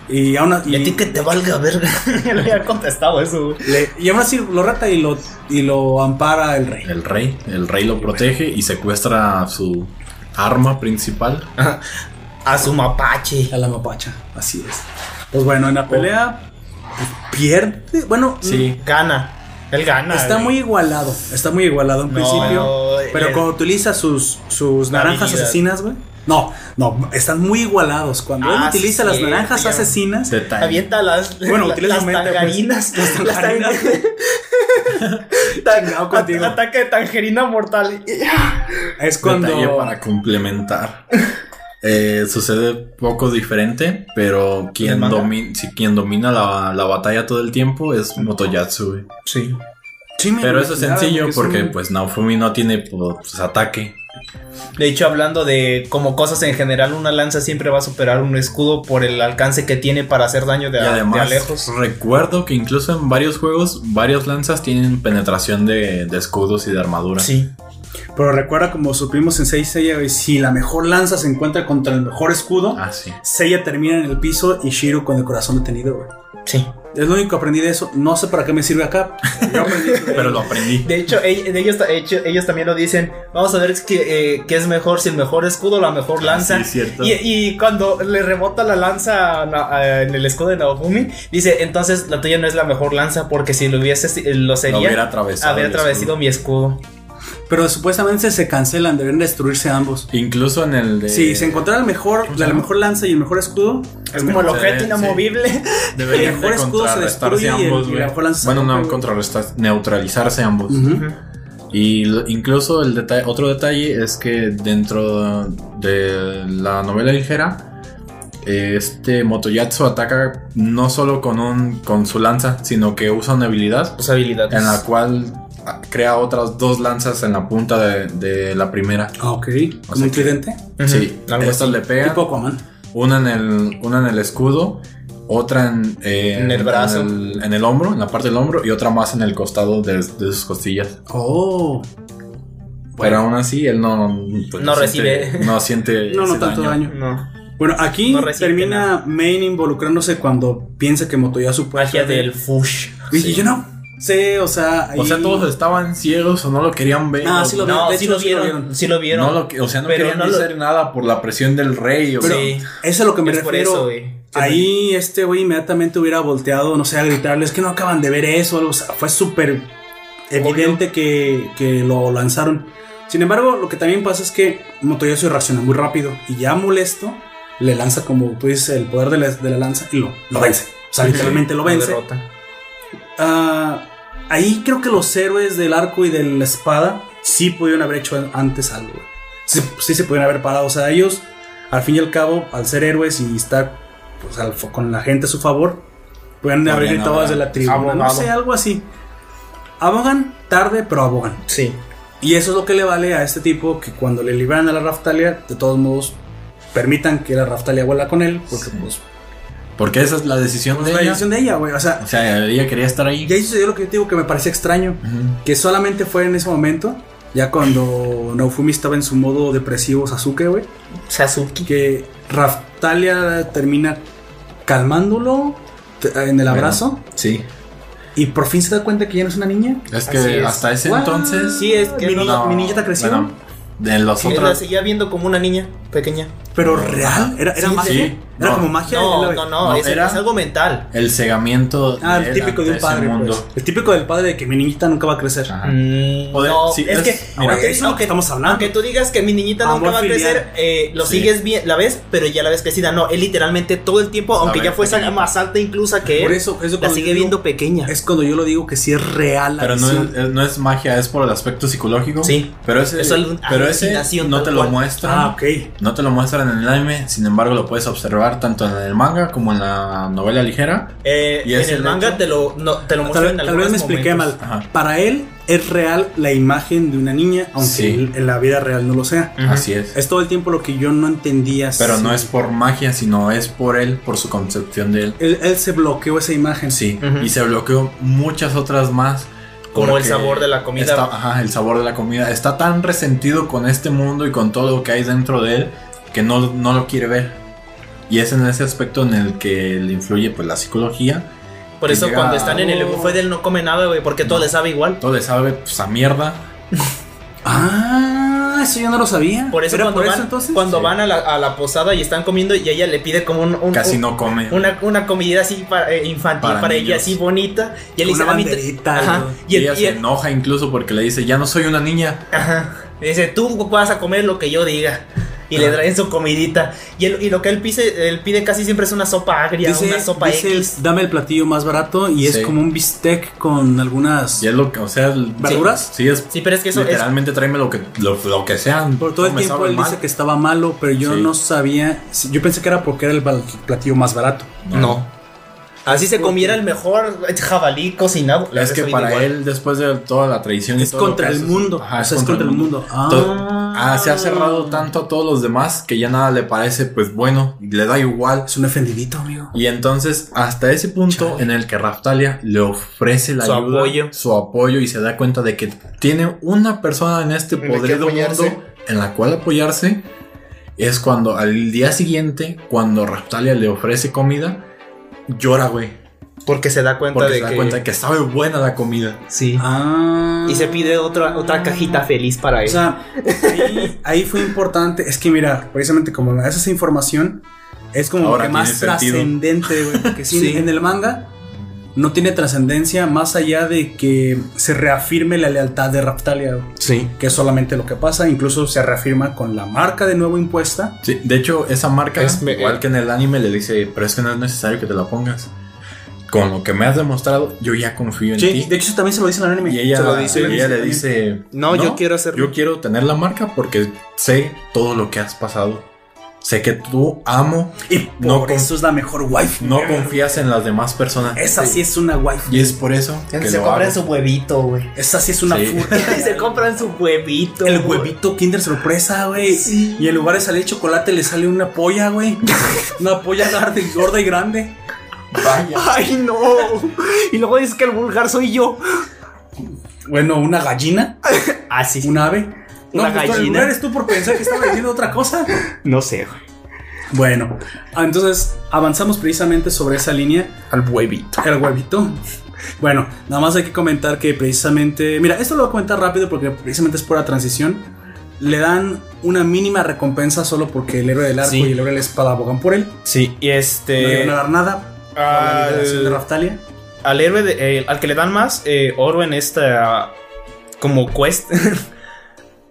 Y aún, a- Y a ti que te valga verga. Le había contestado eso, güey. le- y aún así lo rata y lo, y lo ampara el rey. El rey. El rey lo protege y secuestra su arma principal. A su mapache. A la mapacha, así es. Pues bueno, en la pelea pues, pierde. Bueno, Sí. Gana. Él gana. Está güey. muy igualado, está muy igualado en No, principio. no, pero eh, cuando utiliza sus, sus naranjas habilidad. asesinas, güey. No, no, están muy igualados. Cuando él Ah, utiliza sí, las naranjas ya. asesinas, Detalle. Avienta las, Bueno, la- utiliza las mente, pues. tangarinas. Las Las tangarinas. Tan- contigo. at- Ataque de tangerina mortal. es cuando. Detalle para complementar. Eh, sucede poco diferente, pero quien, domi- si quien domina la, la batalla todo el tiempo es Motoyatsu. Sí. Sí, me Pero eso es sencillo porque un- pues Naofumi no tiene pues, ataque. De hecho, hablando de como cosas en general, una lanza siempre va a superar un escudo por el alcance que tiene para hacer daño de, y de lejos. recuerdo que incluso en varios juegos, varios lanzas tienen penetración de, de escudos y de armadura. Sí. Pero recuerda, como supimos en 6 Seiya, si la mejor lanza se encuentra contra el mejor escudo, Ah, sí. Seiya termina en el piso y Shiro con el corazón detenido, güey. Sí. Es lo único que aprendí de eso. No sé para qué me sirve acá. Yo aprendí Pero lo aprendí. De hecho, ellos, ellos también lo dicen. Vamos a ver qué, eh, qué es mejor, si el mejor escudo o la mejor lanza. sí, cierto. Y, y cuando le rebota la lanza a Na- a- en el escudo de Naofumi, dice, entonces la tuya no es la mejor lanza porque si lo hubiese, lo sería, hubiera atravesado habría el atravesado escudo. mi escudo. Pero supuestamente se cancelan, deben destruirse ambos. Incluso en el de. Si se encontrara el mejor, la, la mejor lanza y el mejor escudo, Es como el Sí, objeto sí. inamovible. Deberían el mejor de escudo se contrarrestarse destruye y el- ambos, y güey. la mejor lanza se Bueno, no contrarrestar, neutralizarse ambos. Y incluso el detalle, otro detalle es que dentro de la novela ligera, este Motoyatsu ataca no solo con un con su lanza, sino que usa una habilidad Tus habilidades. en la cual crea otras dos lanzas en la punta de, de la primera. Ah, ok. Como sea un tridente. Sí, algo estas le pegan Tipo Aquaman. una en el una en el escudo otra en, eh, En el brazo. En el, en el hombro, en la parte del hombro, y otra más en el costado de, de sus costillas. Oh. Pero aún así, él no, pues, No siente- recibe. no siente. No, no tanto daño. No. Bueno, aquí No termina Main involucrándose cuando piensa que Motoyasu puede Magia del Fush. Y Sí. yo no sé, o sea. O sea, todos estaban ciegos o no lo querían ver. Ah, sí lo No, sí hecho, lo sí lo vieron. Sí lo vieron. no lo que- o sea, no Pero querían no lo- hacer nada por la presión del rey. O Pero Sí. eso es a lo que me Es por refiero. eso, güey. Ahí este güey inmediatamente hubiera volteado, no sé, a gritarles que no acaban de ver eso. O sea, fue súper evidente que, que lo lanzaron. Sin embargo, lo que también pasa es que Motoyasu reacciona muy rápido y ya molesto le lanza, como tú dices, el poder de la, de la lanza y lo, lo vence. O sea, literalmente lo Lo vence. derrota. Ah, ahí creo que los héroes del arco y de la espada sí pudieron haber hecho antes algo. Sí, sí se pudieron haber parado. O sea, ellos, al fin y al cabo, al ser héroes y estar pues, al- con la gente a su favor, pueden haber gritado desde la tribuna. No sé, algo así. Abogan tarde, pero abogan. Sí. Y eso es lo que le vale a este tipo que cuando le liberan a la Raftalia, de todos modos, permitan que la Raftalia vuela con él, porque pues Porque esa es la decisión es de la ella. decisión de ella, güey. O sea, O sea, ella quería estar ahí. y ahí sucedió lo que yo te digo que me parecía extraño. Que solamente fue en ese momento, ya cuando Naofumi estaba en su modo depresivo Sasuke, güey, Sasuke. que Raftalia termina calmándolo en el abrazo Sí. y por fin se da cuenta que ya no es una niña. Es que Así es. hasta ese What? entonces. Sí, es que mi, no- niña, mi niñita creció, Bueno, de los la otros. seguía viendo como una niña pequeña. pero real, era, era Sí, magia, sí. era No. como magia. No, no, no, No, es, era- es algo mental. El cegamiento. Ah, el típico de un padre, mundo. pues. El típico del padre de que mi niñita nunca va a crecer. Ajá. Mm, Poder- no, sí, es, es- que mira, aunque, eso es lo que estamos hablando. aunque tú digas que mi niñita nunca Amor va a crecer, eh, lo Sí. sigues bien, la ves, pero ya la ves crecida. No, él literalmente todo el tiempo, aunque ver, ya fuese más alta incluso que Por él, eso, eso la sigue digo- viendo pequeña. Es cuando yo lo digo que sí es real la Pero no es, no es magia, es por el aspecto psicológico. Sí. Pero Es al- pero ese alucinación no te lo cual. muestran. Ah, ok. No te lo muestran en el anime, sin embargo lo puedes observar tanto en el manga como en la novela ligera. Eh, ¿Y en el el manga hecho? te lo, no, te lo Tal, muestran tal vez me expliqué momentos. mal. Ajá. Para él es real la imagen de una niña, aunque Sí. en- la vida real no lo sea. Así es. Es todo el tiempo lo que yo no entendía. Pero si- no es por magia, sino es por él, por su concepción de él. Él, él se bloqueó esa imagen. Sí, y se bloqueó muchas otras más. Como el sabor de la comida. está- ajá, el sabor de la comida. Está tan resentido con este mundo y con todo lo que hay dentro de él que no, no lo quiere ver. Y es en ese aspecto en el que le influye pues la psicología. Por eso llega cuando están en el buffet de él no come nada, güey, porque todo le sabe igual. Todo le sabe pues a mierda. Ah, eso yo no lo sabía. Por eso ¿Era cuando, por van, eso entonces? cuando Sí. van a la, a la posada y están comiendo y ella le pide como un, un- Casi un- no come. una, una comida así para, eh, infantil para, Para ella así bonita y él y, Y el- ella y se el- enoja incluso porque le dice, ya no soy una niña. ajá, y dice tú vas a comer lo que yo diga y le traen su comidita y, él- y lo que él pide, él pide casi siempre es una sopa agria Dice, una sopa dice, X dame el platillo más barato y es como un bistec con algunas... Y es lo que, o sea, el- ¿Verduras? Sí, es sí pero es que eso es literalmente tráeme lo que, lo, lo que sea. Por todo el no tiempo él mal. dice que estaba malo, pero yo Sí. no sabía... Yo pensé que era porque era el bal- platillo más barato. no así se comiera el mejor jabalí cocinado Es que para igual. él, después de toda la traición y Es todo contra el mundo. Ajá, o sea, es contra el mundo. Ah. Ah, se ha cerrado tanto a todos los demás que ya nada le parece, pues bueno, le da igual. Es un ofendidito, amigo. Y entonces, hasta ese punto Chale. en el que Raftalia le ofrece la Su ayuda, apoyo. su apoyo y se da cuenta de que tiene una persona en este podrido mundo en la cual apoyarse, es cuando al día siguiente, cuando Raftalia le ofrece comida, llora, güey. porque se da cuenta Porque de se da que cuenta que sabe buena la comida. sí Ah. y se pide otra otra cajita feliz para él O sea, ahí, ahí fue importante. Es que mira, precisamente como esa información, es como Ahora lo que más trascendente, güey. Porque sí, Sí. en el manga no tiene trascendencia más allá de que se reafirme la lealtad de Raptalia, sí que es solamente lo que pasa. Incluso se reafirma con la marca de nuevo impuesta. Sí, de hecho, esa marca, Es igual que en el anime, le dice, pero es que no es necesario que te la pongas. Con lo que me has demostrado, yo ya confío en Sí, ti. de hecho, eso también se lo dice en el anime. Y ella, Se lo dice, y ella le dice, No, yo quiero hacerlo". Yo quiero tener la marca porque sé todo lo que has pasado. Sé que tú amo, Y por No eso es la mejor wife. no confías en las demás personas. Esa sí es una wife. Y es por eso que se lo compran su huevito güey Esa sí es una Sí. furta. se compran su huevito El huevito Kinder sorpresa, güey. Sí. Y en lugar de salir chocolate le sale una polla, güey. una polla grande, gorda y grande. Vaya. ¡Ay, no! Y luego dices que el vulgar soy yo. Bueno, una gallina, Ah, sí. un ave. Una pues, gallina. ¿no eres tú por pensar que estaba diciendo otra cosa? No sé, güey. Bueno, entonces avanzamos precisamente sobre esa línea. Al huevito. El huevito. Bueno, nada más hay que comentar que precisamente. Mira, esto lo voy a comentar rápido porque precisamente es pura transición. Le dan una mínima recompensa solo porque el héroe del arco Sí. y el héroe de la espada abogan por él. Sí, y No le este. van a dar nada. por la de Al, Raftalia. al héroe, de- eh, al que le dan más eh, oro en esta. Como quest.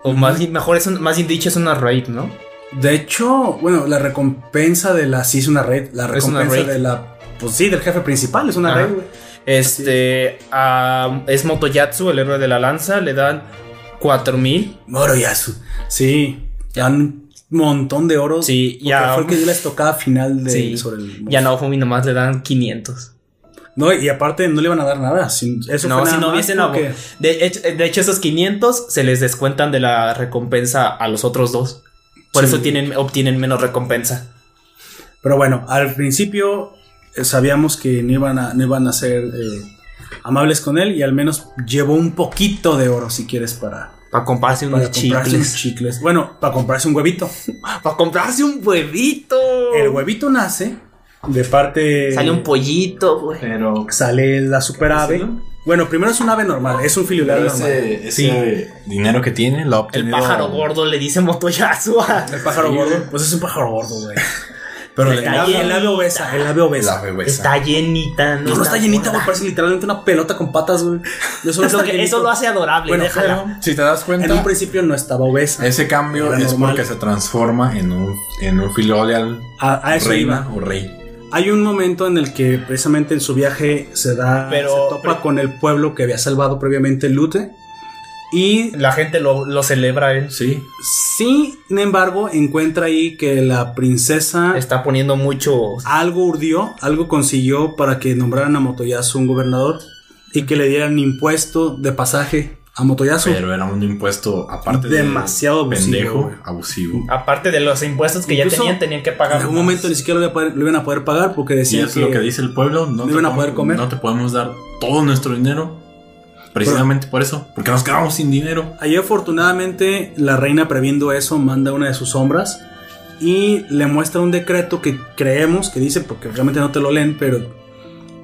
o más mejor, es un- más bien dicho, es una raid, ¿no? De hecho, bueno, la recompensa de la. Sí, es una raid. La Es recompensa raid. de la. Pues sí, del jefe principal. Es una Ajá. raid, güey. Este. a- es Motoyatsu, el héroe de la lanza. Le dan 4000. Moroyasu. Sí, ya un montón de oro. Sí, ya- Fue el que dio la estocada final de, Sí. sobre el. Ya no, Fumi nomás le dan 500. No, y aparte no le iban a dar nada. sin- eso no, fue si no hubiesen porque- de, hecho, de hecho, esos 500 se les descuentan de la recompensa a los otros dos. Por Sí. eso tienen, obtienen menos recompensa. Pero bueno, al principio eh, sabíamos que no iban a, no iban a ser eh, amables con él y al menos llevó un poquito de oro si quieres para, Para comprarse para unos comprarse chicles. unos chicles. Bueno, para comprarse un huevito. Para comprarse un huevito. El huevito nace de parte... Sale un pollito, güey. Pero, Sale la super ave. ¿Sí, no? Bueno, primero es un ave normal, es un filial normal. ese, ese dinero que tiene lo El pájaro gordo le dice Motoyasu. a- El pájaro Sí, gordo. Pues es un pájaro gordo, güey. Pero El ave, el ave obesa, el ave obesa. Está llenita, No, no está llenita, güey, parece literalmente una pelota con patas, güey. Eso, no Eso, lo hace adorable, Bueno, déjala. Si te das cuenta, En un principio no estaba obesa. ese cambio es normal. porque se transforma en un, en un filial A, a eso reina iba. o rey. Hay un momento en el que precisamente en su viaje se da, Pero- se topa pero- con el pueblo que había salvado previamente Lute. Y La gente lo, lo celebra, él. Sí. sin embargo encuentra ahí que la princesa Está poniendo mucho. algo urdió, algo consiguió para que nombraran a Motoyasu un gobernador y que le dieran impuesto de pasaje a Motoyasu. Pero era un impuesto aparte de Demasiado abusivo, pendejo, abusivo. Aparte de los impuestos que ya tenían, tenían que en pagar. algún más. momento ni siquiera lo, iban a poder, lo iban a poder pagar porque Y decían es lo que dice el pueblo, no, no te iban a podemos- poder comer. no te podemos dar todo nuestro dinero. Precisamente por eso, porque nos quedamos sin dinero. Ahí afortunadamente la reina previendo eso manda una de sus sombras y le muestra un decreto que creemos que dice, porque realmente no te lo leen, pero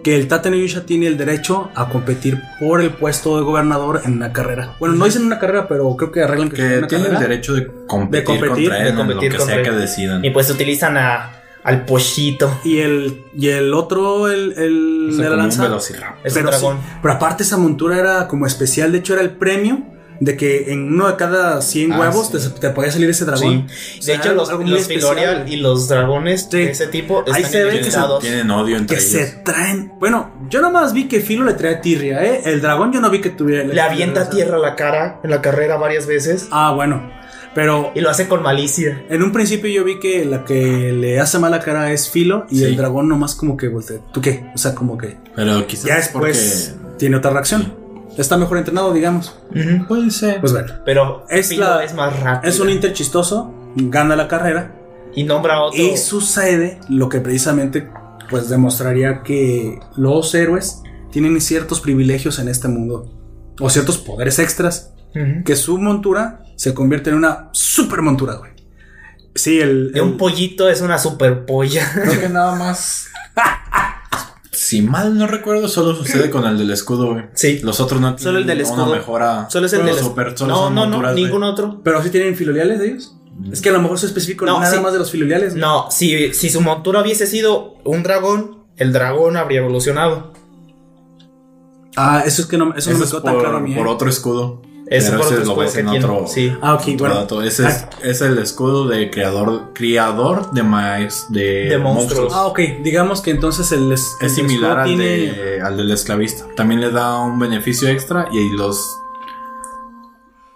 que el Tate no Yusha tiene el derecho a competir por el puesto de gobernador en una carrera. Bueno, no dicen una carrera, pero creo que arreglan que, Que una tiene el derecho de competir, De competir, contra él de competir lo que sea que decidan. Y pues utilizan a, al pollito. Y el, y el otro, el, el O sea, de la un lanza. Es un pero, sí, dragón. pero aparte esa montura era como especial, de hecho era el premio de que en uno de cada 100 Ah, huevos sí. te, te podía salir ese dragón. Sí. O sea, de hecho, los, los Filorial y los dragones Sí. de ese tipo Ahí están se ve que se- identificados. Tienen odio entre que ellos. se traen. Bueno, yo nomás vi que Filo le trae tirria, ¿eh? El dragón yo no vi que tuviera. Le avienta tierra a la cara en la carrera varias veces. Ah, bueno. Pero Y lo hace con malicia. en un principio yo vi que la que le hace mala cara es Filo y Sí. el dragón nomás como que voltea. ¿Tú qué? O sea, como que Pero quizás ya porque después tiene otra reacción. Está mejor entrenado, digamos. puede ser. Pues bueno. Pero Es la- es más rápido. Es un Inter chistoso, gana la carrera Y nombra a otro. y sucede lo que precisamente pues demostraría que los héroes tienen ciertos privilegios en este mundo o ciertos poderes extras que su montura se convierte en una super montura, güey. Sí, el, De un el- pollito es una super polla. Creo que nada más. si mal no recuerdo, solo sucede con el del escudo, güey. Sí. Los otros no Solo el del tienen escudo. Una mejora. Solo es el del solo No, son no, no, güey. ningún otro. pero sí tienen filoliales de ellos. Es que a lo mejor se especifica No, nada sí. más de los filoliales. güey. No, si, si su montura hubiese sido un dragón, el dragón habría evolucionado. Ah, eso es que no, eso no me es quedó tan claro a mí. ¿eh? por otro escudo. Ese Pero por ese lo ves en tiene. otro- Sí. Ah, ok, otro bueno. dato. Ese es, es el escudo de creador, criador de maíz de, De monstruos. Ah, ok. Digamos que entonces el es, Es el similar al, tiene- de- al del esclavista. También le da un beneficio extra y los.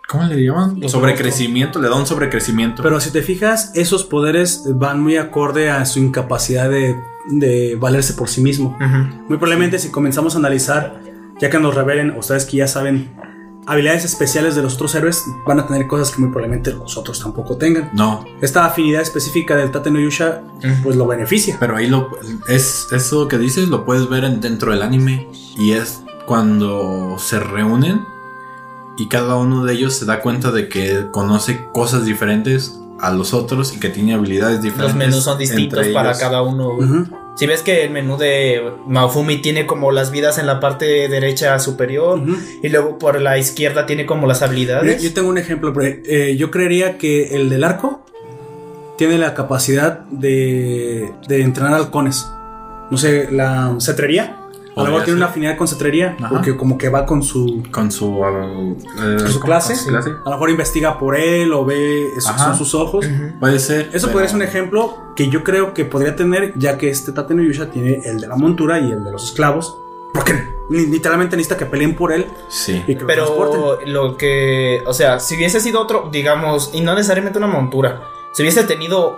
¿Cómo le llaman? Los sobrecrecimiento, le da un sobrecrecimiento. Pero si te fijas, esos poderes van muy acorde a su incapacidad de, de valerse por sí mismo. Ujú. Muy probablemente si comenzamos a analizar, ya que nos revelen, ustedes que ya saben habilidades especiales de los otros héroes van a tener cosas que muy probablemente los otros tampoco tengan. No, Esta afinidad específica del Tate no Yusha pues lo beneficia. pero ahí lo es eso que dices lo puedes ver en- dentro del anime y es cuando se reúnen y cada uno de ellos se da cuenta de que conoce cosas diferentes a los otros y que tiene habilidades diferentes. Los menús son distintos para cada uno. Ujú. Si ves que el menú de Maofumi tiene como las vidas en la parte derecha superior y luego por la izquierda tiene como las habilidades. yo tengo un ejemplo. pero, eh, yo creería que el del arco tiene la capacidad de, de entrenar halcones. No sé, la cetrería. A lo mejor tiene una afinidad con cetrería Ajá. porque como que va con su, con su, uh, con su clase. Con su clase. A lo mejor investiga por él o ve, esos Ajá. son sus ojos. Puede ser. Eso pero- podría ser un ejemplo que yo creo que podría tener, ya que este Tate Yusha tiene el de la montura y el de los esclavos. Porque li- literalmente necesita que peleen por él Sí. y que lo. Pero lo que, o sea, si hubiese sido otro, digamos, y no necesariamente una montura, si hubiese tenido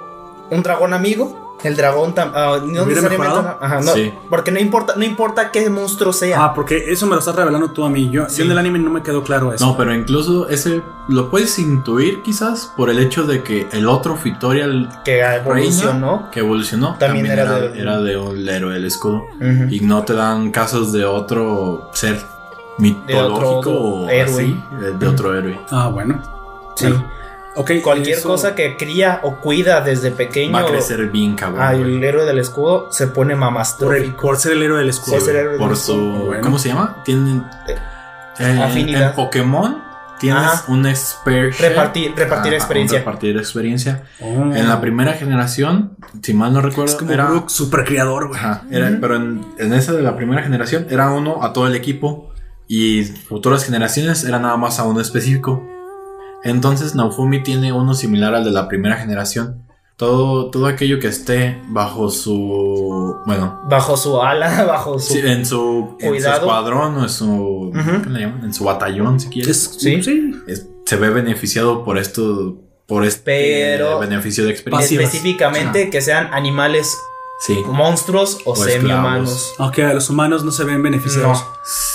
un dragón amigo, el dragón ah, no ¿Hubiera necesariamente ajá, no, Sí. porque no importa, no importa qué monstruo sea. Ah, porque eso me lo estás revelando tú a mí. Yo, yo en el anime no me quedó claro eso. No, pero incluso ese lo puedes intuir quizás por el hecho de que el otro Fictorial que evolucionó. Reina, que evolucionó También también, era era, de- era de un héroe del escudo y no te dan casos de otro ser mitológico otro o héroe. así, de, de otro héroe. Ah, bueno. Sí. Bueno, ok. Cualquier eso- cosa que cría o cuida desde pequeño Va a crecer bien cabrón. al güey. héroe del escudo se pone Por, mamastrófico. por ser el héroe del escudo. Por del por escudo. su Bueno. ¿cómo se llama? Tienen eh, Afinidad. En Pokémon tienes Ajá. un expert Repartir- repartir experiencia. repartir experiencia. Oh. En la primera generación, si mal no recuerdo, Es como era Brook, super criador, güey. Ajá, era- pero en, en esa de la primera generación era uno a todo el equipo y futuras generaciones era nada más a uno específico. Entonces Naofumi tiene uno similar al de la primera generación. Todo, todo aquello que esté bajo su... Bueno, Bajo su ala, bajo su. sí, en, su, en su escuadrón o en su... ¿qué le llaman? En su batallón, si quieres. Es- Sí. sí. Es- se ve beneficiado por esto... Por este Pero- beneficio de experiencia. Pasivas. específicamente que sean animales, Sí. monstruos o, O semi-humanos. Aunque a los humanos no se ven beneficiados.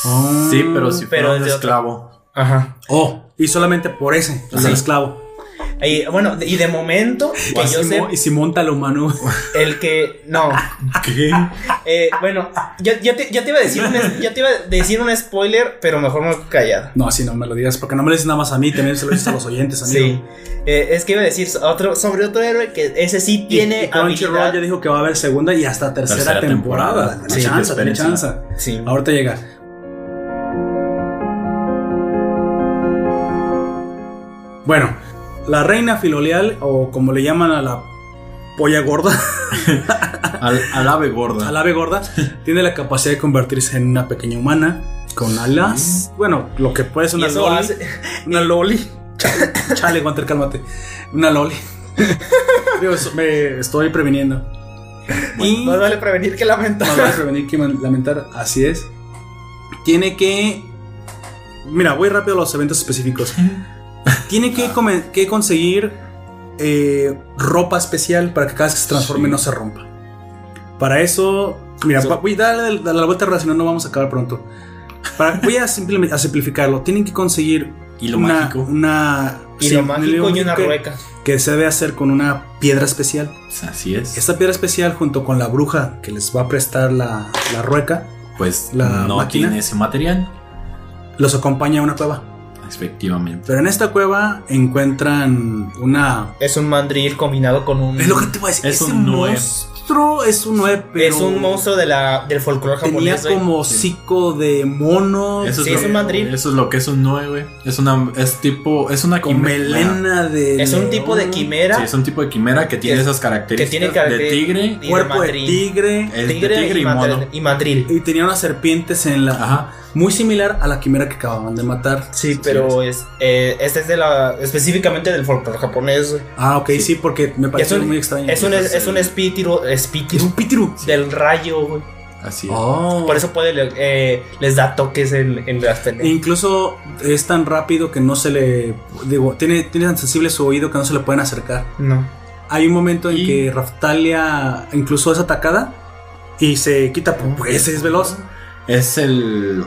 No. Sí, pero si Pero fuera es un esclavo. Ajá. Oh, y solamente por ese, el Sí. del esclavo. Y, bueno, y de momento, que Y yo si sé, mo- y si monta al humano. el que. No. ¿Qué? Eh, bueno, ya, ya te, ya te iba a decir un, ya te iba a decir un spoiler, pero mejor me callado. No, así no me lo digas, porque no me lo dices nada más a mí, también se lo dices a los oyentes, amigo. Sí. Eh, es que iba a decir otro, sobre otro héroe que ese sí tiene y Crunchyroll ya dijo que va a haber segunda y hasta tercera, Tercera temporada. temporada. Sí, chance, tiene espérense. chance. Sí. Ahorita llega. Bueno, la reina filoleal, o como le llaman a la polla gorda, Al, al ave gorda. al ave gorda, tiene la capacidad de convertirse en una pequeña humana con alas. Bueno, lo que puede ser una loli. hace- Una loli. Chale, chale, cálmate. Una loli. Digo, eso me estoy previniendo. y Más vale prevenir que lamentar. más vale prevenir que lamentar. Así es. Tiene que. Mira, voy rápido a los eventos específicos. Tiene que, que conseguir eh, ropa especial para que cada vez que se transforme Sí. no se rompa. Para eso. Mira, So- voy a darle darle la vuelta si no, vamos a acabar pronto. Para- voy a, simplemente, a simplificarlo. Tienen que conseguir Hilo una, mágico. una Y sí, un mágico hilo y una rueca. que se debe hacer con una piedra especial. Así es. Esta piedra especial junto con la bruja que les va a prestar la, la rueca Pues la no máquina. tiene ese material. los acompaña a una cueva. Efectivamente. Pero en esta cueva encuentran una... Es un mandril combinado con un. Es lo que te voy a decir. Es ese un nueve. monstruo es un nueve, pero es un monstruo de la, del folclore Tenía japonés. güey. como hocico de mono. Eso, Sí, es es lo, un mandril. eso es lo que es un 9. Es una es tipo es una con quimera. melena de... Es un tipo de quimera Sí, es un tipo de quimera que tiene Que- esas características que tiene de caracter- tigre. y de Cuerpo de mandril. tigre. Es de tigre, tigre y, y mandril, mono. y mandril. Y tenía unas serpientes en la... Ajá. Muy similar a la quimera que acababan de matar. Sí, pero es, eh, este es de la específicamente del folclore japonés. güey. Ah, ok, sí, porque me un, muy extraño. es un, Es es un espíritu, Es espíritu un pitiru. del rayo, güey. Así es. Oh. Por eso puede, eh, les da toques en, en las peleas. incluso es tan rápido que no se le. Digo, tiene, tiene tan sensible su oído que no se le pueden acercar. No. Hay un momento en Y- que Raftalia incluso es atacada y se quita, pues es veloz. Es el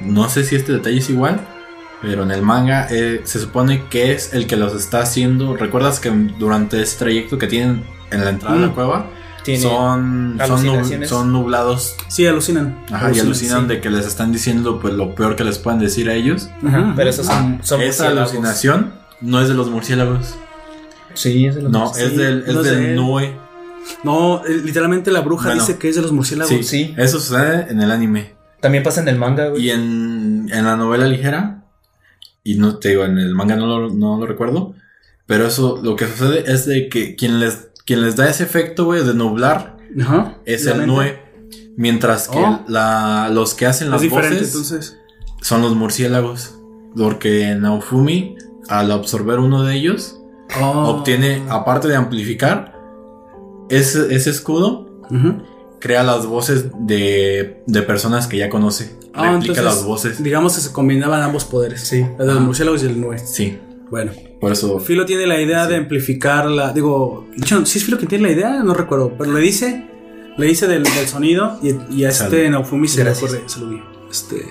no sé si este detalle es igual, Pero en el manga eh, se supone que es el que los está haciendo. ¿Recuerdas que durante ese trayecto que tienen en la entrada de la Mm. cueva son, son, nub- son nublados? Sí, alucinan. Ajá, y alucinan sí. de que les están diciendo pues lo peor que les pueden decir a ellos. Ajá. Pero esos son, son Esa alucinación no es de los murciélagos. Sí, es de los No, Sí, es del, es no es de del. Nue. No, eh, literalmente la bruja Bueno. dice que es de los murciélagos. Sí, sí. Eso sucede en el anime. También pasa en el manga, güey. Y en, en la novela ligera, y no te digo, en el manga no lo, no lo recuerdo, pero eso lo que sucede es de que quien les, quien les da ese efecto, güey, de nublar Ajá. es el. Nue. Mientras que Oh. la, los que hacen las voces entonces. son los murciélagos. Porque Naofumi, al absorber uno de ellos, Oh. obtiene, aparte de amplificar, ese, ese escudo Ujú. Crea las voces de, de personas que ya conoce. Ah, Replica entonces, las voces. Digamos que se combinaban ambos poderes. Sí. El de los murciélagos y el nue. Sí, Bueno. por eso. Filo tiene la idea de amplificar la. Digo, de hecho, si es Filo quien tiene la idea, no recuerdo. Pero le dice. Le dice del, del sonido y, y a este. Naofumi se le ocurre. se lo vi, Este.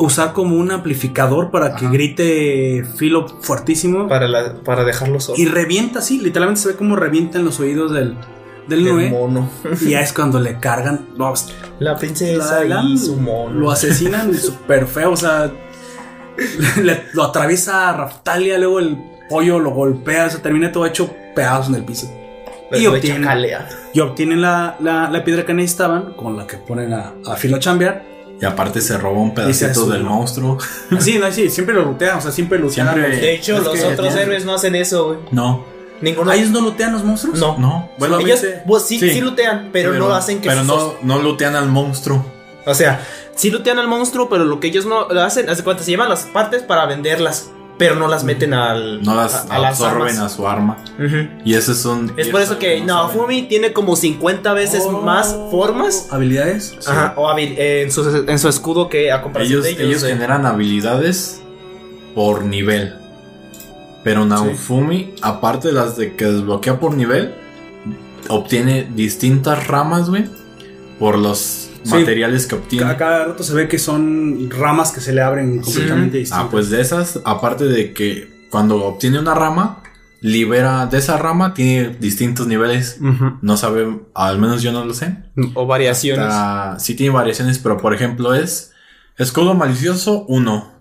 Usar como un amplificador para que grite Filo fuertísimo. Para, la, para dejarlo solo. Y revienta así. Literalmente se ve como revientan los oídos del, del Del Nue. mono. Y ya es cuando le cargan. No, La princesa la- y su mono. Lo asesinan súper feo, o sea, le- lo atraviesa Raftalia, luego el pollo lo golpea, o sea, termina todo hecho pedazos en el piso. Le- y obtienen-. Y obtienen la, la- la piedra que necesitaban, con la que ponen a, a Filo a chambear. Y aparte se roba un pedacito del ¿no? monstruo. Sí, no, sí, siempre lo lootean, o sea, siempre a los- De hecho, los otros héroes no hacen eso, güey. No, Ninguno. ¿Ah, ellos no lootean los monstruos? No. no. Bueno, ellos pues, sí, sí. sí lutean, pero, no hacen que Pero no, no lootean al monstruo. O sea, sí lutean al monstruo, pero lo que ellos no hacen, hace cuenta, se llevan las partes para venderlas, pero no las meten al. No las a, a absorben a su arma. Ujú. Y ese es un. Es por eso que no Naofumi tiene como 50 veces Oh. más formas. ¿Habilidades? Ajá, o habil- eh, en, su, en su escudo que a comparación Ellos, de ellos. ellos eh. generan habilidades por nivel. Pero Naofumi, aparte de las de que desbloquea por nivel, obtiene distintas ramas, güey, por los Sí. materiales que obtiene. Cada, cada rato se ve que son ramas que se le abren completamente distintas. Ah, pues de esas, aparte de que cuando obtiene una rama, libera de esa rama, tiene distintos niveles. No sabe, al menos yo no lo sé. O variaciones. Ah, sí tiene variaciones, pero por ejemplo es escudo malicioso 1,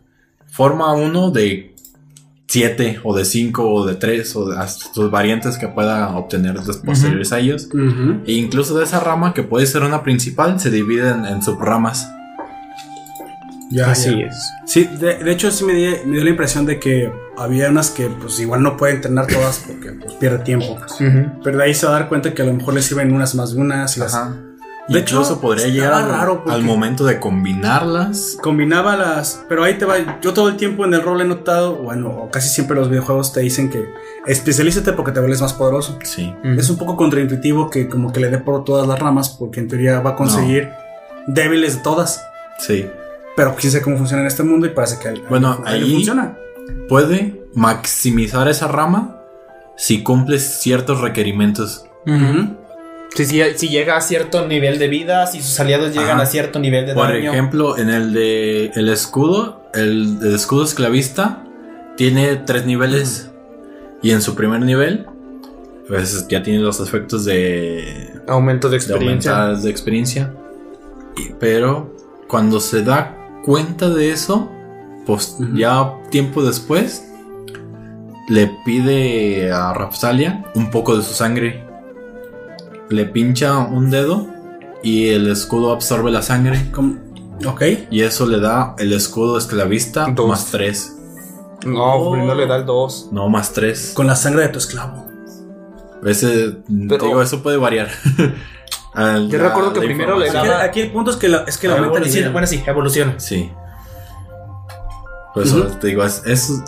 forma 1 de 7 o de 5 o de 3 o de hasta sus variantes que pueda obtener después posteriores a ellos. E incluso de esa rama que puede ser una principal se divide en, en subramas. Ya, Así ya. es. Sí, de, de hecho sí me, di- me dio la impresión de que había unas que pues igual no puede entrenar todas porque pues, pierde tiempo. pues. Pero de ahí se va a dar cuenta que a lo mejor le sirven unas más de unas y las De hecho, Incluso podría estaba llegar al, raro al momento de combinarlas. combinaba las. Pero ahí te va. Yo todo el tiempo en el rol he notado, bueno, o casi siempre los videojuegos te dicen que especialízate porque te vuelves más poderoso. Sí. Es un poco contraintuitivo que como que le dé por todas las ramas porque en teoría va a conseguir débiles de todas. Sí. Pero quién sabe cómo funciona en este mundo y parece que Bueno, ahí- funciona. Puede maximizar esa rama si cumple ciertos requerimientos. Si, si, si llega a cierto nivel de vida, si sus aliados llegan Ajá. a cierto nivel de Por daño. ejemplo, en el de el escudo, el, el escudo esclavista tiene tres niveles. Y en su primer nivel, pues ya tiene los efectos de, aumento de experiencia. de experiencia. Y- pero cuando se da cuenta de eso, pues ya tiempo después, le pide a Rapsalia un poco de su sangre. Le pincha un dedo y el escudo absorbe la sangre. Ok. Y eso le da el escudo esclavista Dos. más 3. No, Oh. primero le da el 2. No, más 3. Con la sangre de tu esclavo. Ese, Pero- te digo, eso puede variar. Al- Yo la- recuerdo que primero le daba- aquí el punto es que, la, es que la aumenta Evoluciona. nivel. Bueno, sí, evoluciona. Sí. Por eso Ujú. te digo, es, es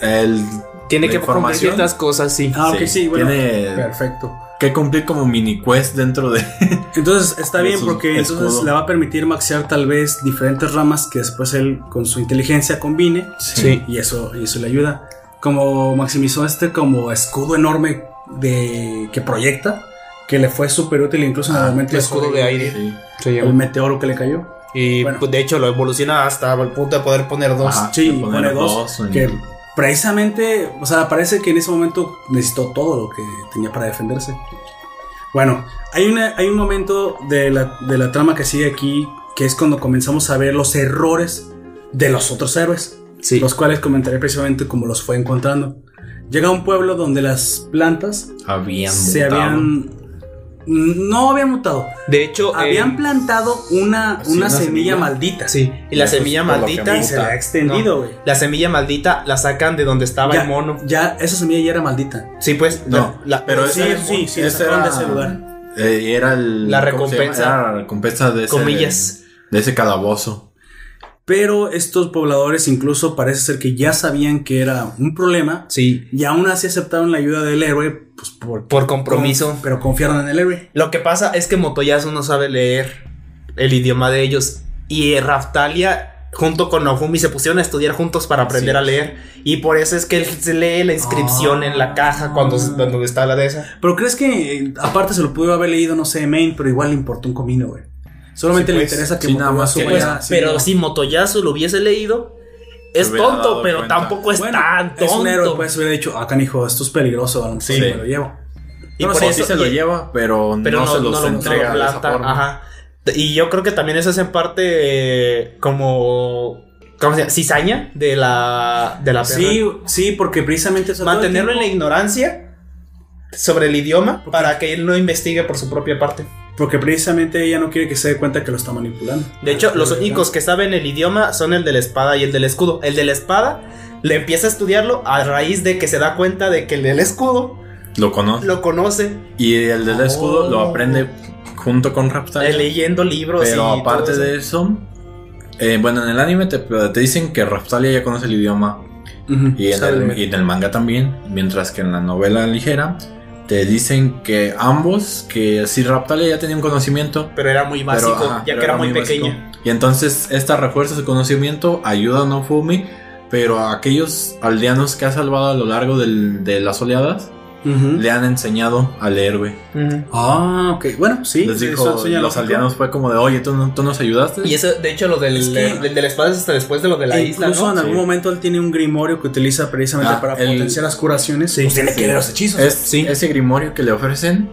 el. Tiene que información. ciertas cosas, sí. Ah, ok, sí, bueno. Tiene Perfecto. Que cumplir como mini quest dentro de. Entonces está De bien porque entonces escudo. le va a permitir maxear tal vez diferentes ramas que después él con su inteligencia combine Sí. y eso, y eso le ayuda. Como maximizó este como escudo enorme de que proyecta, que le fue súper útil incluso en el Ah, momento el escudo de aire. Sí. El meteoro que le cayó. Y Bueno. pues, de hecho lo evoluciona hasta el punto de poder poner dos. Ajá. Sí, poner pone dos. dos en- Que precisamente, o sea, parece que en ese momento necesitó todo lo que tenía para defenderse. Bueno, hay, una, hay un momento de la, de la trama que sigue aquí, que es cuando comenzamos a ver los errores de los otros héroes, Sí. los cuales comentaré precisamente cómo los fue encontrando. Llega a un pueblo donde las plantas Habían se mutado. habían... No habían mutado, De hecho, habían eh, plantado una, sí, una una semilla semilla. maldita. Sí, y la semilla que maldita. Y se la ha extendido, güey. La semilla maldita la sacan de donde estaba Ya, el mono. ya, esa semilla ya era maldita. Sí, pues. No, la- la- pero sí, ese- sí, era, de ese lugar. eh, era el, La ¿cómo se llama? recompensa. Era la recompensa de ese, Comillas. de ese calabozo. Pero estos pobladores incluso parece ser que ya sabían que era un problema Sí. y aún así aceptaron la ayuda del héroe pues por, Por compromiso. con- pero confiaron en el héroe. Lo que pasa es que Motoyasu no sabe leer el idioma de ellos. Y Raftalia, junto con Nofumi, se pusieron a estudiar juntos para aprender Sí. a leer. Y por eso es que él se lee la inscripción en la caja cuando, cuando está la de esa. Pero crees que eh, aparte se lo pudo haber leído, no sé, Main, pero igual le importó un comino, güey. Solamente Sí, le pues. interesa que Sí, nada más Pues, sí, pero no. si Motoyasu lo hubiese leído, es tonto, pero cuenta. tampoco es Bueno, tan tonto. es un héroe, pues hubiera dicho, acá hijo, esto es peligroso, Sí. me lo llevo. Y No, por no, eso- sí se lo lleva, pero, pero no, se los no lo- no lo entrega de esa planta, forma. Ajá. Y yo creo que también eso es en parte eh, como. ¿Cómo se llama? Cizaña de la. De la perra. Sí, sí, porque precisamente eso Mantenerlo en la ignorancia sobre el idioma para que él no investigue por su propia parte. Porque precisamente ella no quiere que se dé cuenta que lo está manipulando. De hecho, los únicos que saben el idioma son el de la espada y el del escudo. El de la espada le empieza a estudiarlo a raíz de que se da cuenta de que el del escudo Lo conoce. lo conoce Y el del escudo lo aprende junto con Raptalia. eh, leyendo libros. Pero y aparte todo de eso, eh, bueno, en el anime te, te dicen que Raptalia ya conoce el idioma y en, Sabe el, leer. y en el manga también, mientras que en la novela ligera te dicen que ambos, que si Raptalia ya tenía un conocimiento, Pero era muy básico, pero, ajá, ya que era muy básico. pequeña. Y entonces esta refuerza su conocimiento, ayuda a Nofumi, pero a aquellos aldeanos que ha salvado a lo largo del- de las oleadas, Le han enseñado a leer, güey. Ah, ok. Bueno, sí. Les sí, dijo, los aldeanos fue como de, oye, ¿tú, no- tú nos ayudaste? Y eso, de hecho, lo del, Es que- del de la espada es hasta después de lo de la isla, incluso ¿no? en algún Sí. momento él tiene un grimorio que utiliza precisamente Ah, para el- potenciar las curaciones. Sí, pues tiene sí. que leer los hechizos. Es, Ese grimorio que le ofrecen,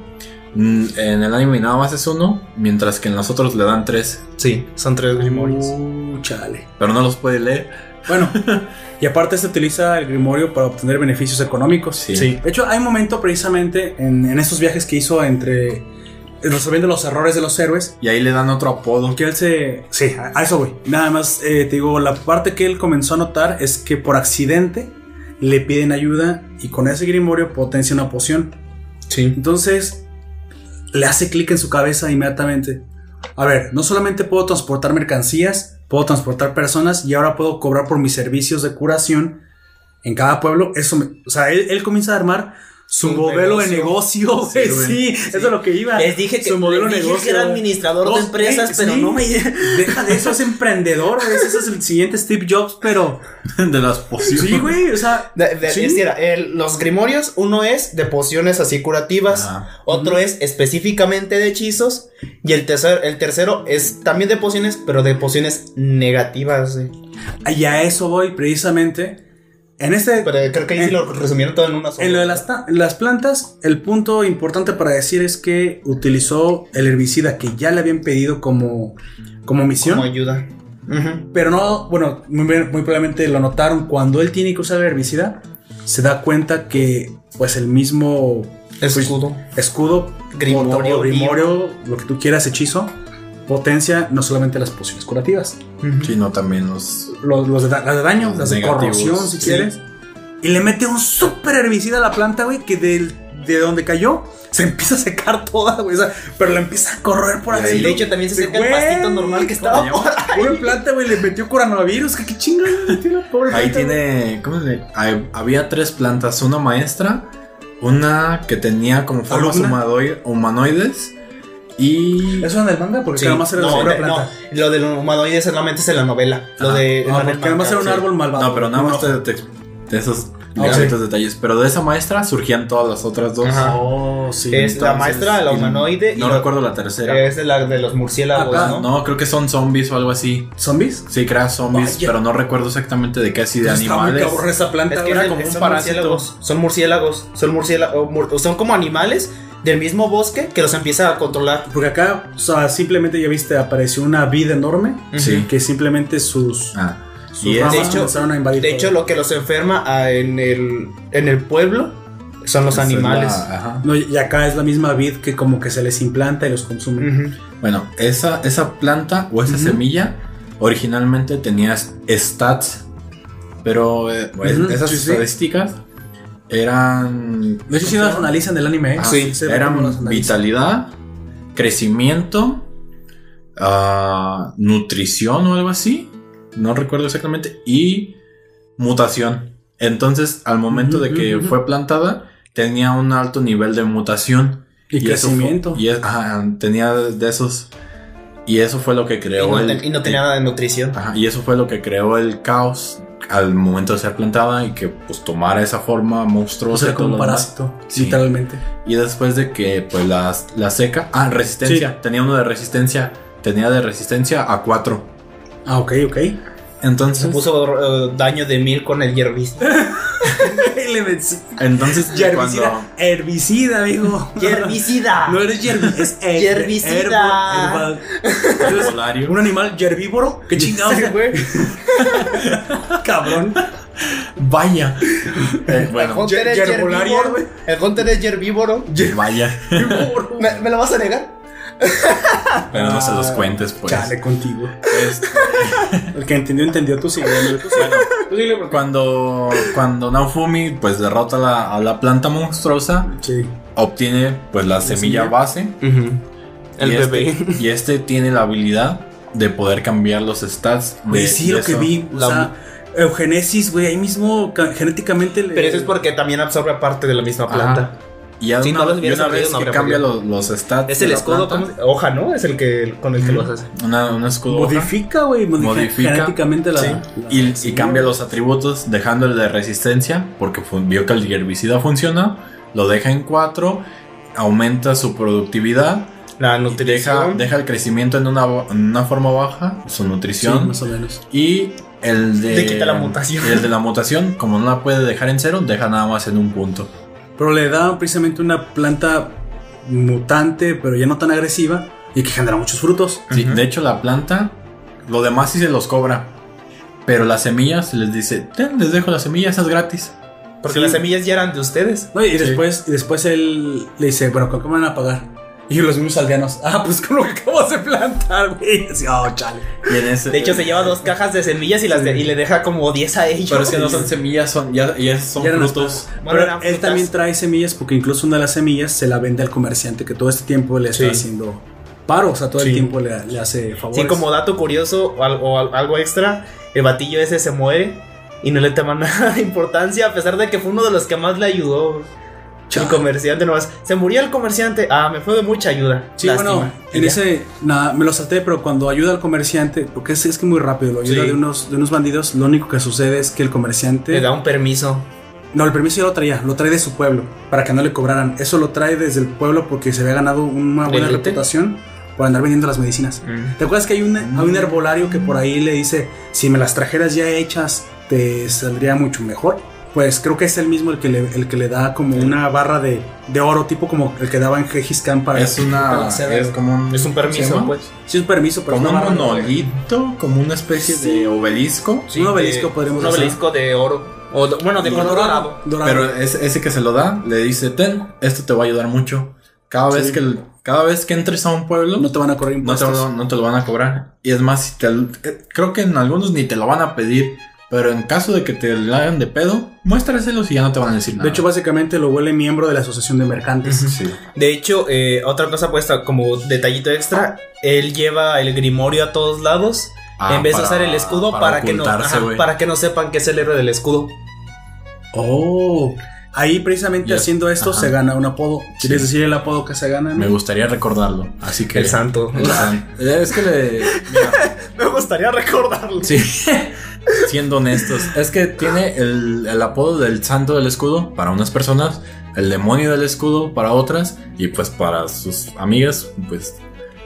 mm, en el anime nada más es uno, mientras que en los otros le dan tres, Sí, son tres grimorios. Uh, chale. pero no los puede leer. Bueno, y aparte se utiliza el grimorio para obtener beneficios económicos. Sí. Sí. De hecho, hay un momento precisamente en, en esos viajes que hizo entre resolviendo los errores de los héroes. Y ahí le dan otro apodo. Que él se. Sí, a eso voy. Nada más eh, te digo, la parte que él comenzó a notar es que por accidente le piden ayuda y con ese grimorio potencia una poción. Sí. Entonces le hace clic en su cabeza inmediatamente. A ver, no solamente puedo transportar mercancías, puedo transportar personas y ahora puedo cobrar por mis servicios de curación en cada pueblo. Eso me- o sea, él, él comienza a armar su Su modelo de negocio. güey. Sí, eso es lo que iba. Les dije que, su modelo les dije negocio. que era administrador de empresas, eh, pero sí. no me... Deja de eso, es emprendedor. güey. Ese es el siguiente Steve Jobs, pero. de las pociones. Sí, güey. O sea. De- de- sí. es el- los grimorios, uno es de pociones así curativas, otro es específicamente de hechizos, y el tercer, el tercero es también de pociones, pero de pociones negativas. sí. Y a eso voy precisamente. En este. Pero creo que ahí sí lo resumieron todo en una sola. En lo de las, ta- las plantas, el punto importante para decir es que utilizó el herbicida que ya le habían pedido como, como misión. Como ayuda. Pero no, bueno, muy, muy probablemente lo notaron. Cuando él tiene que usar el herbicida, se da cuenta que, pues, el mismo Escudo. escudo, Grimorio, grimorio, lo que tú quieras, hechizo, potencia no solamente las pociones curativas, Sino también los. los, los de, da- las de daño, Los las de corrosión, si sí. quieres. Y le mete un super herbicida a la planta, güey, que del- de donde cayó se empieza a secar toda, güey. o sea, pero la empieza a correr por ahí. de hecho, también se seca el pastito normal que estaba por Pobre planta, güey, le metió coronavirus. ¿Qué, qué chingo le metió la pobre Ahí planta, tiene. ¿Cómo se? Hay- Había tres plantas: una maestra, una que tenía como formas humanoides y. ¿Eso en el manga? Porque Sí. nada más era no, de- planta. no, lo del humanoide solamente es en la novela. Lo Ajá. de. No, no, porque nada más manga. era un sí. árbol malvado. No, pero nada más te, te- de esos Ah, pequeñitos detalles. Pero de esa maestra surgían todas las otras dos. Ajá. Oh, sí. Es la maestra, la humanoide. y No lo- recuerdo la tercera. Es de, la, de los murciélagos, Ah, ¿no? No, creo que son zombies o algo así. ¿Zombies? Sí, crea zombies, Vaya. pero no recuerdo exactamente de qué así de Pues Está muy animales. cabrón esa planta. Es que era como un son parásito. murciélagos. Son murciélagos. Son murciélagos. Son como animales del mismo bosque que los empieza a controlar. Porque acá, o sea, simplemente ya viste, apareció una vida enorme. Sí. Que simplemente sus, Ah, sus y es- ramas de hecho- comenzaron a invadir. De todo. hecho, lo que los enferma ah, en el, en el pueblo son los animales. la- ajá. No, y acá es la misma vid que como que se les implanta y los consume. Bueno, esa, esa planta o esa semilla originalmente tenía stats, pero eh, esas sí, sí. Eran. De hecho, si las analizan del anime, ¿eh? Ah, sí, las eran vitalidad, crecimiento, ah, nutrición o algo así. No recuerdo exactamente. Y mutación. Entonces, al momento de que fue plantada, tenía un alto nivel de mutación. Y, fue- crecimiento. y es- ajá, tenía de esos. Y eso fue lo que Y, creó no, el. y no tenía nada de nutrición. Ajá, y eso fue lo que creó el caos al momento de ser plantada y que pues tomara esa forma o monstruosa. sea, y como un parásito, Sí. literalmente. Y después de que pues la, la seca. Ah, resistencia. Tenía uno de resistencia. Tenía de resistencia a 4. Ah, ok, ok. Entonces. Se puso eh, daño de mil con el herbicida. Entonces cuando. herbicida, amigo. ¡Herbicida! No eres yerbicida, es her- Herbicida. herbo-. Un animal herbívoro. Qué chingados, güey. cabrón. Vaya. Eh, El bueno, Hunter es herbívoro. El Hunter es herbívoro. vaya. ¿Me, me lo vas a negar? Pero no se los cuentes, pues. Chale contigo. Este, El que entendió, entendió. Tú amigo, tú sigue, porque- cuando, cuando Naofumi pues derrota a la, a la planta monstruosa, Sí. obtiene pues la semilla semilla. base. El y bebé. Este, y este tiene la habilidad de poder cambiar los stats. de- sí, de lo que vi. O La- sea, eugenesis, güey, ahí mismo ca- genéticamente le. Pero eso es porque también absorbe parte de la misma planta. Y ya Si una, no los y hubieras una vez no que cambia los, los stats. Es el escudo, planta, ¿cómo se- hoja, ¿no? Es el que con el que lo haces. Una, un escudo. Modifica, güey. Modifica, genéticamente la. sí, la- y, y sí, cambia los atributos dejando el de resistencia porque vio que el herbicida funciona, lo deja en 4, aumenta su productividad, La deja, nutrición. deja el crecimiento en una, en una forma baja, su Sí, nutrición más o menos. y el de quita la mutación. y el de la mutación, como no la puede dejar en cero, deja nada más en un punto. Pero le da precisamente una planta mutante, pero ya no tan agresiva y que genera muchos frutos. Sí. De hecho, la planta, lo demás sí se los cobra. Pero las semillas les dice, "Ten, les dejo las semillas, esas gratis. Porque Sí. las semillas ya eran de ustedes. No, y después, y después él le dice, bueno, ¿con qué me van a pagar? Y los mismos aldeanos, ah, pues con lo que acabas de plantar, güey. Así, oh, chale. Y en ese, De hecho, se lleva dos cajas de semillas y, las de- y le deja como 10 a ellos. Pero es que no son semillas, son, ya, ya son Ya frutos. Bueno, Pero él frutas. también trae semillas porque incluso una de las semillas se la vende al comerciante que todo este tiempo le está Sí. haciendo paro, o sea, todo Sí. el tiempo le, le hace favores. Sí, como dato curioso o al- o al- algo extra, el batillo ese se muere y no le toma nada de importancia a pesar de que fue uno de los que más le ayudó. El comerciante nomás. Se murió el comerciante. Ah, me fue de mucha ayuda. Sí, Lástima. bueno, Y en ya. ese, nada, me lo salté, pero cuando ayuda al comerciante, porque es, es que muy rápido, lo ayuda Sí. de, unos, de unos bandidos, lo único que sucede es que el comerciante... Le da un permiso. No, el permiso ya lo traía, lo trae de su pueblo, para que no le cobraran. Eso lo trae desde el pueblo porque se había ganado una buena ¿Delite? reputación por andar vendiendo las medicinas. Mm. ¿Te acuerdas que hay un, hay un herbolario que por ahí le dice, si me las trajeras ya hechas, te saldría mucho mejor? Pues creo que es el mismo el que le, el que le da como una barra de, de oro, tipo como el que daba en Gengis Khan para... Es para una. hacer- Es como un. Es un ¿cómo se permiso, pues. Sí, es un permiso, pero Como es un de- monolito, como una especie de obelisco. Un obelisco podríamos Un obelisco de oro. O de- bueno, de No, color dorado, dorado. Pero ese, ese que se lo da, le dice, ten, esto te va a ayudar mucho. Cada vez que el- cada vez que entres a un pueblo, no te van a correr no te, impuestos. no te lo van a cobrar. Y es más, si te, eh, creo que en algunos ni te lo van a pedir. Pero en caso de que te lo hagan de pedo, muéstraselos y ya no te van a decir nada. De hecho, básicamente lo huele miembro de la Asociación de Mercantes. sí. De hecho, eh, otra cosa puesta como detallito extra, él lleva el grimorio a todos lados. Ah, en vez de usar el escudo para, que no, ajá, para que no sepan que es el héroe del escudo. Oh, ahí precisamente haciendo esto ajá. se gana un apodo. ¿Quieres Sí. decir el apodo que se gana? Me gustaría recordarlo. Así que. El santo. El Es que le. mira, Me gustaría recordarlo. sí. siendo honestos, es que tiene el, el apodo del santo del escudo para unas personas, el demonio del escudo para otras, y pues para sus amigas, pues.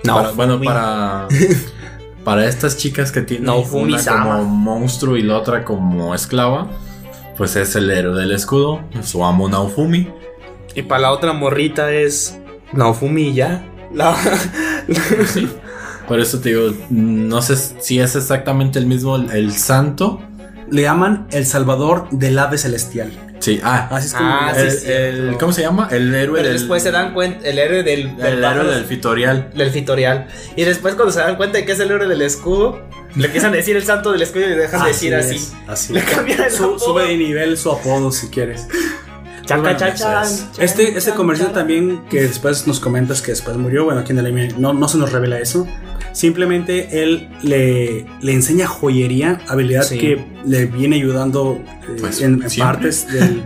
No, para- bueno, para. Para estas chicas que tienen No, una como monstruo y la otra como esclava, pues es el héroe del escudo, su amo Naofumi. Y para la otra morrita es Naofumi y ya. La- Por eso te digo, no sé si es exactamente el mismo el, santo. Le llaman el salvador del ave celestial. Sí, ah, Así es como. Ah, sí, el, sí. el- ¿cómo se llama? El héroe Pero del. después se dan cuenta, el héroe del, del el héroe del Fitorial. del Fitorial. Y después cuando se dan cuenta de que es el héroe del escudo, le empiezan a decir el santo del escudo y le dejan de decir así. es, así. Le cambian el Su- apodo. sube de nivel su apodo si quieres. Chaca, Bueno, cha, Este, este comercial chan. también que después nos comentas que después murió, bueno, aquí en el anime no, no se nos revela eso. Simplemente él le, le enseña joyería, habilidad Sí. que le viene ayudando eh, Pues, en, partes del-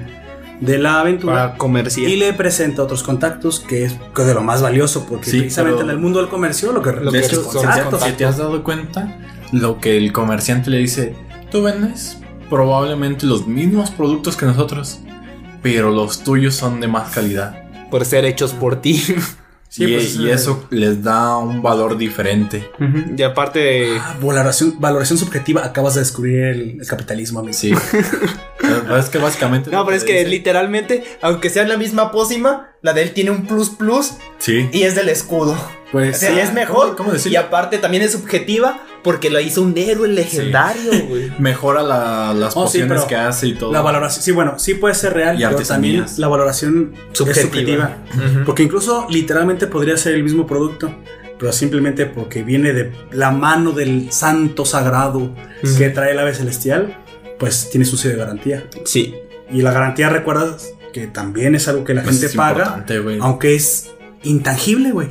de la aventura. Para comercial. Y le presenta otros contactos, que es que de lo más valioso, porque Sí, precisamente pero- en el mundo del comercio lo que Lo de que te- contactos. si te has dado cuenta, lo que el comerciante le dice, tú vendes probablemente los mismos productos que nosotros, pero los tuyos son de más calidad. Por ser hechos por ti. Sí, y, pues, y eh, eso les da un valor diferente. y aparte. Ah, valoración, valoración subjetiva, acabas de descubrir el, el capitalismo, amigo. Sí. es que básicamente... No, pero es que dice- literalmente, aunque sea la misma pócima, la de él tiene un plus plus Sí. y es del escudo. Pues O sea, y es mejor. ¿Cómo- cómo y aparte también es subjetiva porque lo hizo un héroe legendario, güey. Mejora la- las Oh, pociones que hace y todo. La valoración, sí, bueno, sí puede ser real, Y pero también la valoración Subjetiva. es subjetiva. Ujú. Porque incluso literalmente podría ser el mismo producto, pero simplemente porque viene de la mano del santo sagrado que trae el ave celestial, pues tiene su sello de garantía. Sí. Y la garantía, recuerdas que también es algo que la Pues gente es paga, importante, güey. aunque es intangible, güey.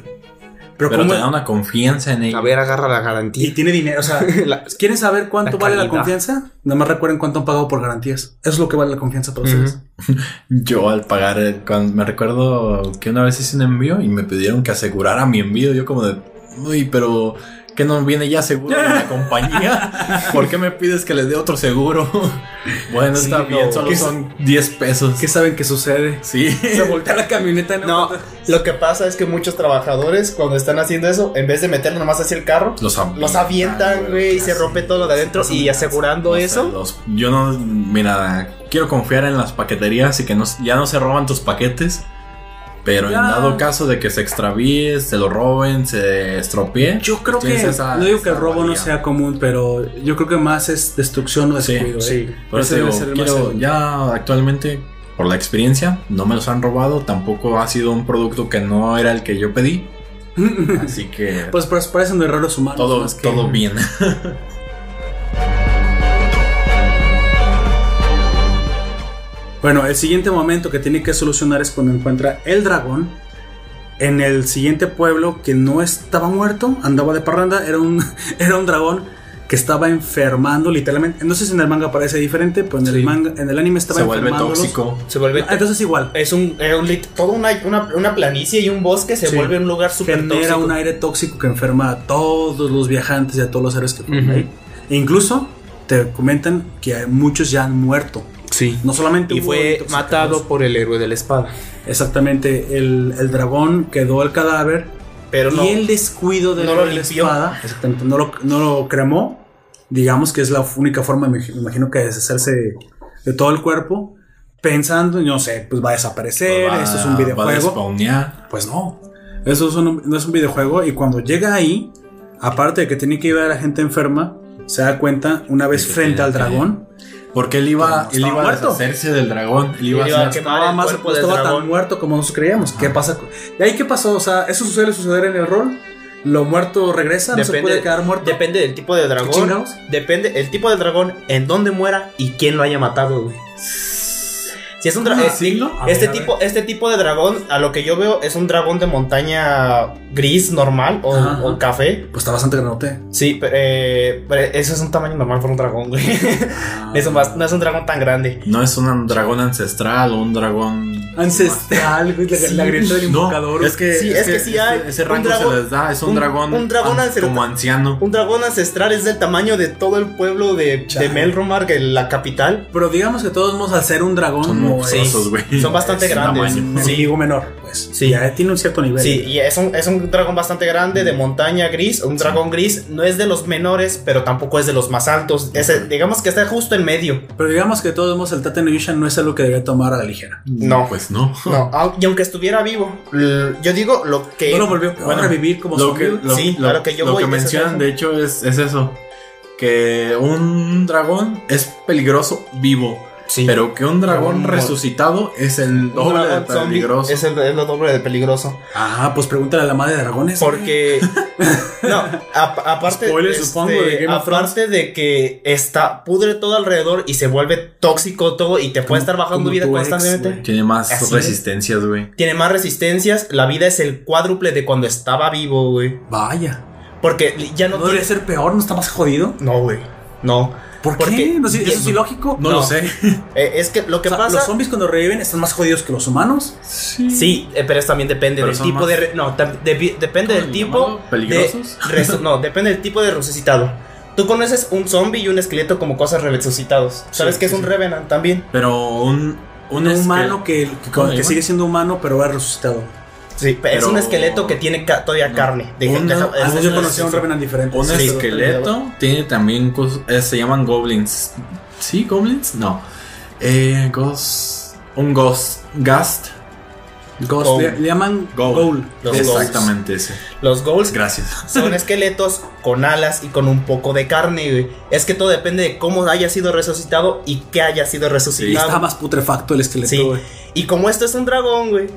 Pero, Pero te da una confianza en A ello. ver, agarra la y garantía. tiene dinero, o sea, La- ¿quieren saber cuánto La vale la confianza? Nada más recuerden cuánto han pagado por garantías. Eso es lo que vale la confianza para ustedes. Yo al pagar, eh, cuando me recuerdo que una vez hice un envío y me pidieron que asegurara mi envío, yo como de, uy, pero que no viene ya seguro de la compañía. ¿Por qué me pides que le dé otro seguro? bueno, Sí, está no. bien, solo ¿Qué son 10 pesos. ¿Qué saben que sucede? Sí. Se voltea la camioneta. No, lo que pasa es que muchos trabajadores cuando están haciendo eso, en vez de meterlo nomás hacia el carro, Los, avientan, los avientan, güey, y se rompe todo lo de adentro y asegurando No sé, eso. los- yo no, mira, quiero confiar en las paqueterías y que no, ya no se roban tus paquetes. Pero Ya. en dado caso de que se extravíe, se lo roben, se estropee. Yo creo tienes que, esa- no digo que el robo no sea común, pero yo creo que más es destrucción o Sí, descuido. ¿eh? sí. Por eso digo, quiero- ya actualmente, por la experiencia, no me los han robado. Tampoco ha sido un producto que no era el que yo pedí. Así que Pues, pues parecen de errores humanos. todo, más que- todo bien. Bueno, el siguiente momento que tiene que solucionar es cuando encuentra el dragón en el siguiente pueblo que no estaba muerto, andaba de parranda, era un, era un dragón que estaba enfermando literalmente. No sé si en el manga parece diferente, pero en el Sí. manga, en el anime estaba Se vuelve tóxico. Se vuelve. Ah, Entonces igual. es un, es un toda una, una, una planicie y un bosque se Sí. vuelve un lugar súper genera tóxico. un aire tóxico que enferma a todos los viajantes y a todos los seres que fueron Ujú. ahí. E incluso te comentan que muchos ya han muerto. Sí. No solamente Y fue matado por el héroe de la espada. Exactamente, el, el dragón quedó el cadáver Pero no. y el descuido de no lo la limpió. espada, exactamente, no lo, no lo cremó. Digamos que es la única forma, me imagino, que de deshacerse de todo el cuerpo. Pensando, no sé, pues va a desaparecer, Va- esto es un Va a videojuego. Pues no. Eso es un- no es un videojuego. Y cuando llega ahí, aparte de que tiene que ir a la gente enferma, se da cuenta una vez De frente al dragón. Porque él iba, no él iba a deshacerse del dragón. Él iba Él a iba a hacer- quemar Estaba el más, no del estaba tan dragón. muerto como nosotros creíamos. ¿Qué pasa? ¿Y ahí qué pasó? O sea, ¿eso suele suceder en el rol? ¿Lo muerto regresa? ¿No se puede quedar muerto? Depende del tipo de dragón. Depende el tipo de dragón, en dónde muera y quién lo haya matado, güey. Si es un dra- Ah, eh, A este a tipo, este tipo de dragón, a lo que yo veo, es un dragón de montaña gris normal o, Ajá, o ajá. café. Pues está bastante granote. Sí, pero, eh, pero eso es un tamaño normal para un dragón, güey. Eso más- no es un dragón tan grande. No es un dragón ancestral o un dragón. Ancestral, güey, la, la grieta del No, invocador. es que, Sí, es que sí hay. ese, rango dragón- se les da. Es un, un- dragón, un dragón an- ancestral. como anciano. Un dragón ancestral es del tamaño de todo el pueblo de. Melromar, que la capital. Pero digamos que todos modos, al ser un dragón, Son güey. Son bastante Es grandes. tamaño. un Sí. enemigo menor, pues. Sí. Ya tiene un cierto nivel. Sí, y es un, es un dragón bastante grande de montaña gris. Un dragón gris no es de los menores, pero tampoco es de los más altos. Es el- digamos que está justo en medio. Pero digamos que de todos modos, el Tate no es algo que debe tomar a la ligera. No. Pues no. No, y aunque estuviera vivo, yo digo lo que. No lo volvió a revivir como lo que, lo, Sí, lo- lo que yo lo voy que mencionan, de hecho, es, es eso. Que un dragón es peligroso vivo. Sí. Pero que un dragón Un- resucitado es el doble de peligroso. Es, el- es lo doble de peligroso. Ah, pues pregúntale a la madre de dragones. Porque. no, a- aparte. Spoiler, este, supongo, de aparte de que está. Pudre todo alrededor y se vuelve tóxico todo y te puede estar bajando vida ex, constantemente. Tiene más Así resistencias, güey. Tiene más resistencias. La vida es el cuádruple de cuando estaba vivo, güey. Vaya. Porque ya no ¿No debería ser peor? ¿No está más jodido? No, güey. No. ¿Por Porque- qué? ¿No, es- ¿Eso es ilógico? No, No. lo sé. Eh, es que lo que O sea, pasa. ¿Los zombies cuando reviven están más jodidos que los humanos? Sí, eh, pero eso también depende Pero del tipo más- de. re- No, de- depende del ¿Cómo tipo. ¿Peligrosos? de resu- no, depende del tipo de resucitado. Tú conoces un zombie y un esqueleto como cosas resucitados. ¿Sabes Sí, qué es sí, un sí. revenant también? Pero un, un, humano que, que- ¿Cómo que sigue siendo humano, pero va resucitado. Sí, pero es un esqueleto que tiene ca- todavía No. carne. De- Un- de- ah, yo conocí a un Revenant diferente. Un Sí, esqueleto tiene también eh, se llaman goblins. ¿Sí, goblins? No. Eh, ghost. Un ghost. Gast. Ghost, le, le llaman. Ghoul. Los Exactamente ese. Los ghouls Gracias. son esqueletos con alas y con un poco de carne, güey. Es que todo depende de cómo haya sido resucitado y qué haya sido Y resucitado. está más putrefacto el esqueleto, Sí. güey. Y como esto es un dragón, güey.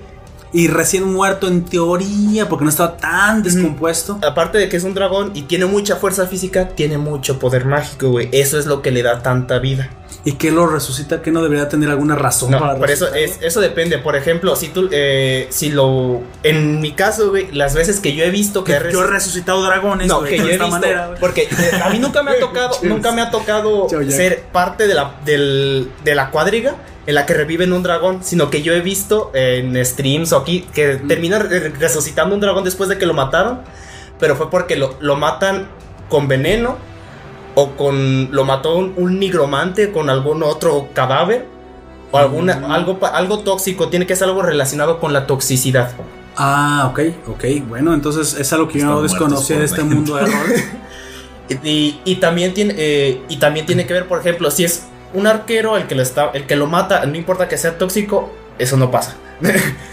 Y recién muerto en teoría, porque no estaba tan descompuesto. Aparte de que es un dragón y tiene mucha fuerza física, tiene mucho poder mágico, güey. Eso es lo que le da tanta vida. ¿Y que lo resucita? ¿Que no debería tener alguna razón No, para por eso es, eso depende. Por ejemplo, si tú, eh, si lo, en mi caso, güey, las veces que yo he visto que, Que he yo he resu- resucitado dragones, no, güey, que de he esta visto, manera, güey. porque eh, a mí nunca me ha tocado, nunca me ha tocado ser parte de la, del, de la cuadriga en la que reviven un dragón, sino que yo he visto en streams o aquí que Mm. termina re- resucitando un dragón después de que lo mataron, pero fue porque lo, lo matan con veneno o con lo mató un, un nigromante con algún otro cadáver o alguna Mm. algo algo tóxico, tiene que ser algo relacionado con la toxicidad. Ah, ok, ok. Bueno, entonces es algo que yo no desconocía de este mundo de rol. Y, y también tiene eh, y también tiene que ver, por ejemplo, si es un arquero el que lo está el que lo mata, no importa que sea tóxico, eso no pasa.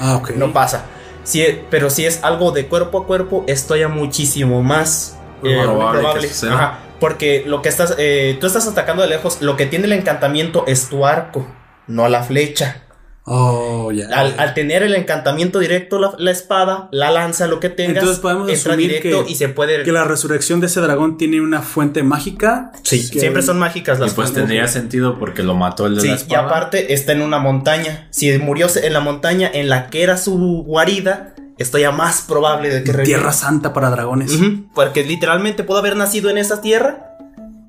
Ah, ok. no pasa. Si es- pero si es algo de cuerpo a cuerpo, esto ya muchísimo más eh, Probable probable. que. Ajá, porque lo que estás, eh, tú estás atacando de lejos, lo que tiene el encantamiento es tu arco, no la flecha. Oh, ya. Al, al tener el encantamiento directo, la, la espada, la lanza, lo que tengas, Entonces podemos entra asumir directo que- y se puede. Que la resurrección de ese dragón tiene una fuente mágica. Sí, Que- siempre son mágicas Y las pues cosas. tendría sentido porque lo mató el de Sí, la y aparte está en una montaña. Si murió en la montaña en la que era su guarida, esto ya más probable de que. Tierra santa para dragones. Porque literalmente pudo haber nacido en esa tierra.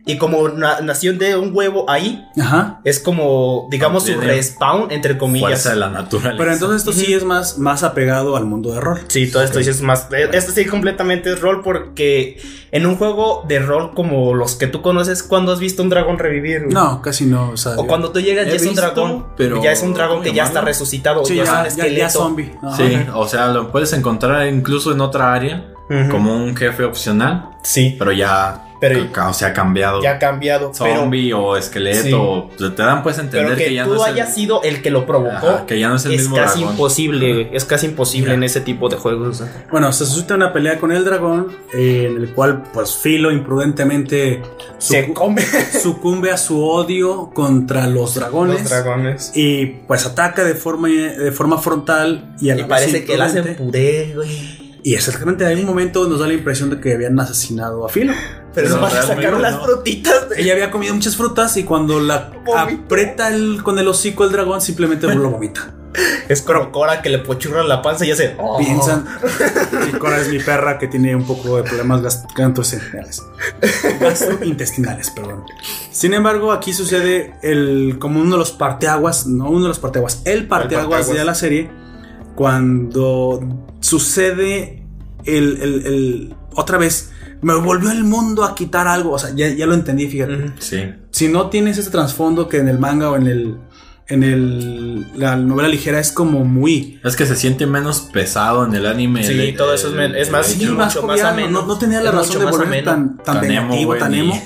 Y como na- nació de un huevo ahí, Ajá. es como, digamos, su respawn, entre comillas. Fuerza de la naturaleza. Pero entonces esto sí es más, más apegado al mundo de rol. Sí, todo esto sí es más. eh, Esto sí completamente es rol porque en un juego de rol como los que tú conoces, cuando has visto un dragón revivir? güey? No, casi no. O, sea, O cuando tú llegas ya es un dragón, pero- ya es un dragón ¿cómo que ya está resucitado, Sí, ya, es un ya, ya, zombie. Ajá. Sí, o sea, lo puedes encontrar incluso en otra área como un jefe opcional, Sí, pero ya, Pero- o sea, ha cambiado. ya ha cambiado. Pero, Zombie o esqueleto, Sí. o- te dan pues a entender pero que, que, ya tú no es el- hayas sido el que lo provocó. Ajá, que ya no es el es mismo casi dragón. imposible, güey, es casi imposible en ese tipo de juegos. Bueno, se suscita una pelea con el dragón, eh, en el cual, pues, Filo imprudentemente Se sucu- come sucumbe a su odio contra los dragones. los dragones. Y pues ataca de forma, de forma frontal y a la Y vez parece que él hace imprudente. puré, güey. Y exactamente en un momento nos da la impresión de que habían asesinado a Philo. Pero Pero nomás sacaron no. las frutitas. de- Ella había comido muchas frutas y cuando la Vomitó. aprieta el, con el hocico el dragón, simplemente lo vomita. Es como Cora que le pochurra la panza y ya se. oh. Piensan. Y Cora es mi perra que tiene un poco de problemas gas- gastrointestinales. Gastrointestinales, perdón. Sin embargo, aquí sucede el como uno de los parteaguas, no uno de los parteaguas, el parteaguas parteaguas. de la serie, cuando sucede el, el- el- otra vez, me volvió el mundo a quitar algo, o sea, ya, ya lo entendí, fíjate. Sí. Si no tienes ese trasfondo que en el manga o en el en el la novela ligera es como muy Es que se siente menos pesado en el anime. Sí, el- todo eso es men- es más- Sí, hecho. más mucho más jovial, ameno. no, no tenía la Es razón de volver tan, tan, emo, güey, tan emo.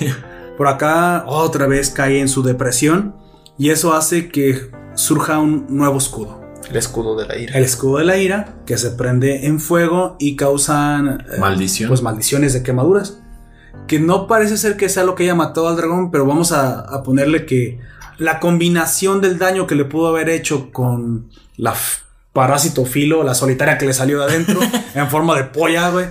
Por acá otra vez cae en su depresión y eso hace que surja un nuevo escudo. El escudo de la ira. El escudo de la ira que se prende en fuego y causan eh, Maldición. pues maldiciones de quemaduras. Que no parece ser que sea lo que haya matado al dragón, pero vamos a, a ponerle que la combinación del daño que le pudo haber hecho con la parásito filo, la solitaria que le salió de adentro, en forma de polla, güey.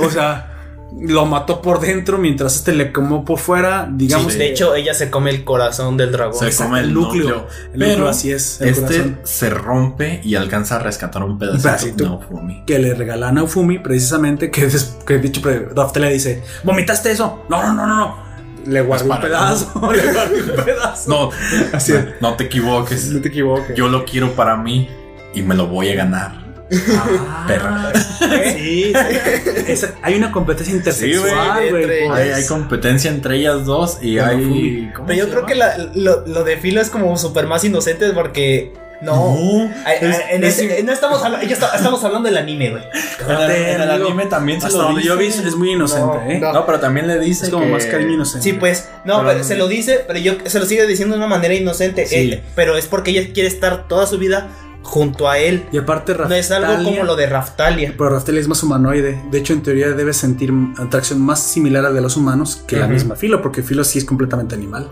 O sea, lo mató por dentro mientras este le quemó por fuera, digamos. Sí. De hecho, ella se come el corazón del dragón. Se Exacto, come el el núcleo. núcleo. El núcleo, Pero así es, el este corazón. se rompe y alcanza a rescatar un pedacito. pedacito. No, Fumi. que le regala a Naofumi precisamente que, des- que dicho Raftel le dice ¿vomitaste eso? no no no no no le guardó un pedazo le guardó un pedazo No, Así es. no te equivoques. no te equivoques Yo lo quiero para mí y me lo voy a ganar. Ah, Perra. sí, sí. Esa- hay una competencia intersexual güey, güey entre- por- Hay, hay competencia entre ellas dos y Bueno, hay. Fumi. ¿cómo Pero yo creo que la- lo, lo de Filo es como súper más inocente porque. No. No, Ay, ay, es- en es- ese- no estamos, hablando, ya está- estamos hablando del anime, güey. en el, en el amigo. anime también se hasta lo donde yo vi dice. es muy inocente No, ¿eh? no. No, pero también le dice es como que- más cariño inocente Sí, pues, no, Pero se lo dice, pero yo se lo sigue diciendo de una manera inocente. Sí. eh, pero es porque ella quiere estar toda su vida junto a él. y aparte No es algo Raftalia- como lo de Raftalia. pero Raftalia es más humanoide. De hecho en teoría debe sentir atracción más similar a la de los humanos que la misma. Filo porque Filo sí es completamente animal.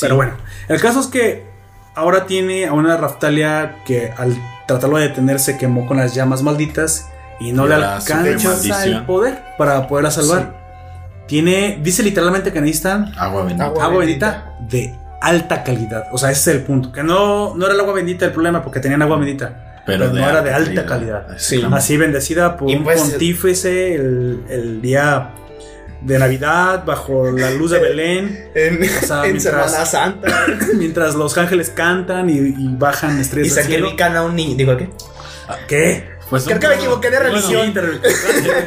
Pero bueno, el caso es que ahora tiene a una Raftalia que al tratarlo de detener se quemó con las llamas malditas y no Y le alcanza el poder para poderla salvar. Tiene, dice literalmente que necesitan Agua bendita. Agua. agua bendita de alta calidad. O sea, ese es el punto. Que no, no era el agua bendita el problema porque tenían agua bendita. Pero, no era de alta calidad. Sí. Así bendecida por Y un pues- pontífice el, el día de Navidad bajo la luz de Belén. En, sea, en mientras- Semana Santa. Mientras los ángeles cantan y, y bajan y estrellas cielo. sacrifican a un niño. Digo, ¿qué? ¿Qué? Pues Creo un que me proceso- equivoqué de religión.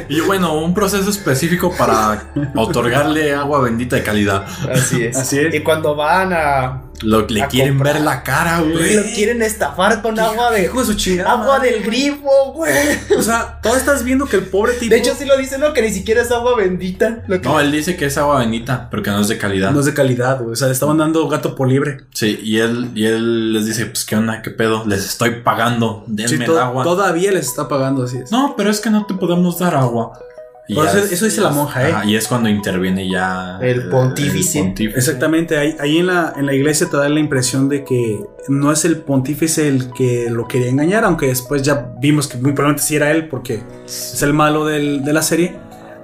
Y bueno, un proceso específico para otorgarle agua bendita de calidad. Así es. Así es. Y cuando van a. Lo, le quieren comprar. ver la cara, Lo güey. quieren estafar con agua de. Hijo de su chingada. Agua madre. del grifo, güey. O sea, tú estás viendo que el pobre tipo. De hecho, sí lo dice, ¿no? Que ni siquiera es agua bendita. Lo que- No, él dice que es agua bendita, pero que no es de calidad. no es de calidad, güey. O sea, le estaban dando gato por libre. Sí, y él, y él les dice, pues qué onda, qué pedo, les estoy pagando, denme Sí, el agua. Todavía les está pagando, así es. No, pero es que no te podemos dar agua. Y Por ya eso- es- eso dice la monja, ¿eh? ajá, y es cuando interviene ya El pontífice. Exactamente, ahí, ahí en, la, en la iglesia te da la impresión de que no es el pontífice el que lo quería engañar, aunque después ya vimos que muy probablemente sí era él porque es el malo del- de la serie.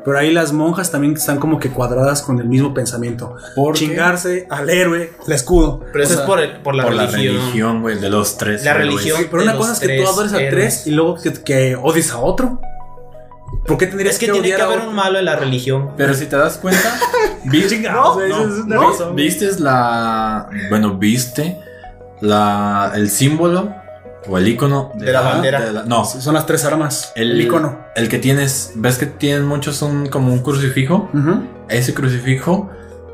Pero ahí las monjas también están como que cuadradas con el mismo pensamiento. ¿Por qué? Chingarse al héroe, el escudo. Pero eso O sea, es por, el- por la Por religión. la religión, güey, de los tres. La héroes. religión. Pero una cosa es que tú tres adores a tres y luego que, que odies a otro. ¿Por qué tendrías Es que que, tiene odiar que a haber un malo en la religión. Pero si te das cuenta, vi- Chingados, güey, no, eso es una no, razón. viste la, bueno, viste la, el símbolo o el icono De la bandera. de la- no, Son las tres armas. el, El, icono. El que tienes, ves que tienen muchos un como un crucifijo. Ese crucifijo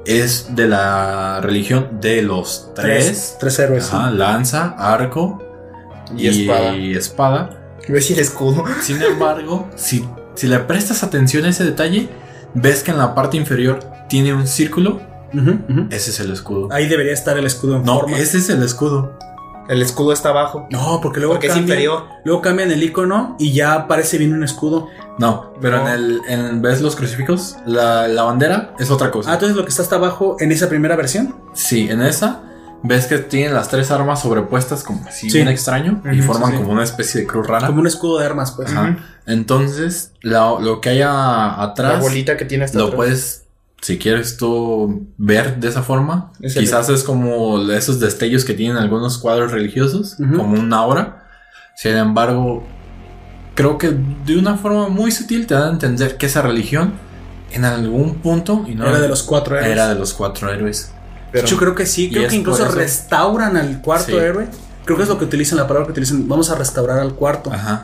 es de la religión de los tres. Tres, tres héroes. Ajá, lanza, arco Y espada. y espada. Iba a decir escudo. Sin embargo, si, si le prestas atención a ese detalle, ves que en la parte inferior tiene un círculo. Ese es el escudo. Ahí debería estar el escudo en No, forma. ese es el escudo. El escudo está abajo. No, porque luego Porque es cambian, inferior. luego cambian el icono y ya aparece bien un escudo. No, pero No. en el en, ves los crucifijos, la, la bandera es otra cosa. Ah, entonces lo que está hasta abajo en esa primera versión. Sí, en esa ves que tienen las tres armas sobrepuestas como así Sí. bien extraño y forman sí, sí. como una especie de cruz rara. Como un escudo de armas, pues. Ajá. Entonces, lo, lo que hay a- La atrás bolita que tiene hasta lo atrás. puedes, si quieres tú ver de esa forma, Es el- quizás es como esos destellos que tienen algunos cuadros religiosos, como una aura. Sin embargo, creo que de una forma muy sutil te da a entender que esa religión en algún punto y no Era de los cuatro héroes. era de los cuatro héroes. Pero- Yo creo que sí, creo que incluso restauran al cuarto Sí. héroe. Creo que es lo que utilizan, la palabra que utilizan, vamos a restaurar al cuarto. Ajá.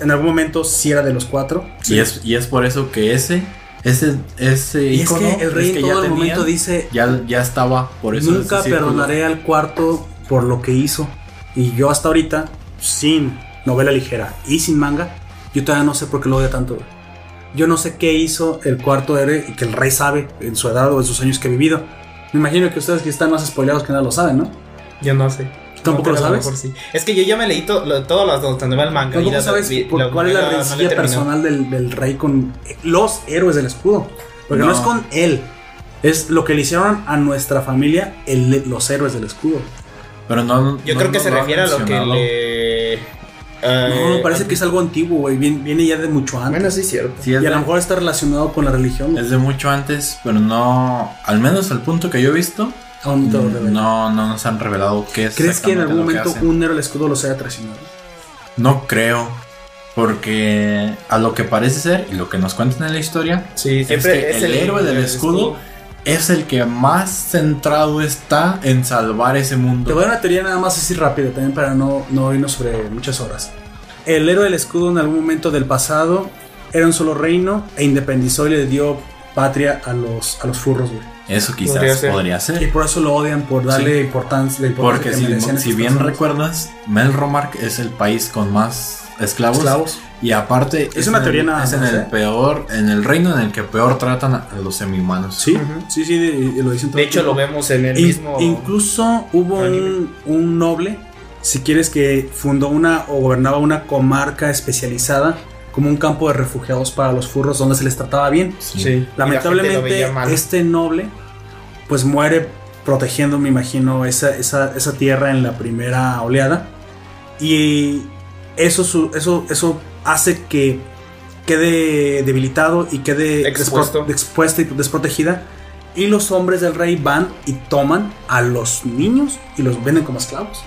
En algún momento sí era de los cuatro. Y es y es por eso que ese ese ese Y es ícono que el rey es en que todo el momento dice, ya ya estaba por eso nunca perdonaré al cuarto por lo que hizo. Y yo hasta ahorita, sin novela ligera y sin manga, yo todavía no sé por qué lo odia tanto. Yo no sé qué hizo el cuarto héroe y que el rey sabe en su edad o en sus años que ha vivido. Me imagino que ustedes que están más spoileados que nada lo saben, ¿no? Yo no sé. ¿Tampoco No, lo sabes? mejor sí. Es que yo ya me leí to- lo- todas las donde va el manga. Tampoco la- sabes vi- por- cuál es la no rencilla personal del, del rey con los héroes del escudo. Porque no. No. es con él. Es lo que le hicieron a nuestra familia el- los héroes del escudo. Pero no Yo no creo que se refiere a lo que le. No, eh, parece que es algo antiguo, güey. Viene, viene ya de mucho antes. Bueno, sí, es cierto. Sí, es y a de- lo mejor está relacionado con la religión. Es de mucho antes, pero no. Al menos al punto que yo he visto, Aún no te no, no nos han revelado qué es. ¿Crees que en algún momento un héroe del escudo los haya traicionado? No creo. Porque a lo que parece ser y lo que nos cuentan en la historia, Sí, es que es el, héroe del escudo es el que más centrado está en salvar ese Te mundo. voy a dar una teoría nada más así rápido, también para no, no irnos sobre muchas horas. El héroe del escudo en algún momento del pasado era un solo reino e independizó y le dio patria a los, a los furros, güey. Eso quizás Podría podría ser. Y por eso lo odian, por darle importancia, la importancia Porque que si, bien personas. recuerdas, Melromark es el país con más esclavos. Esclavos. Y aparte Es una en teoría el- nada es en el ¿eh? peor, en el reino en el que peor tratan a los semi-humanos. Sí, sí, sí, de- lo dicen todo De hecho, lo vemos en el In- mismo. Incluso hubo un, un noble, si quieres, que fundó una o gobernaba una comarca especializada como un campo de refugiados para los furros donde se les trataba bien. Sí. Sí. Lamentablemente, este noble pues muere protegiendo, me imagino, esa, esa, esa tierra en la primera oleada. Y eso, su- eso, eso hace que quede debilitado y quede Expuesto. despro- expuesta y desprotegida. Y los hombres del rey van y toman a los niños y los venden como esclavos.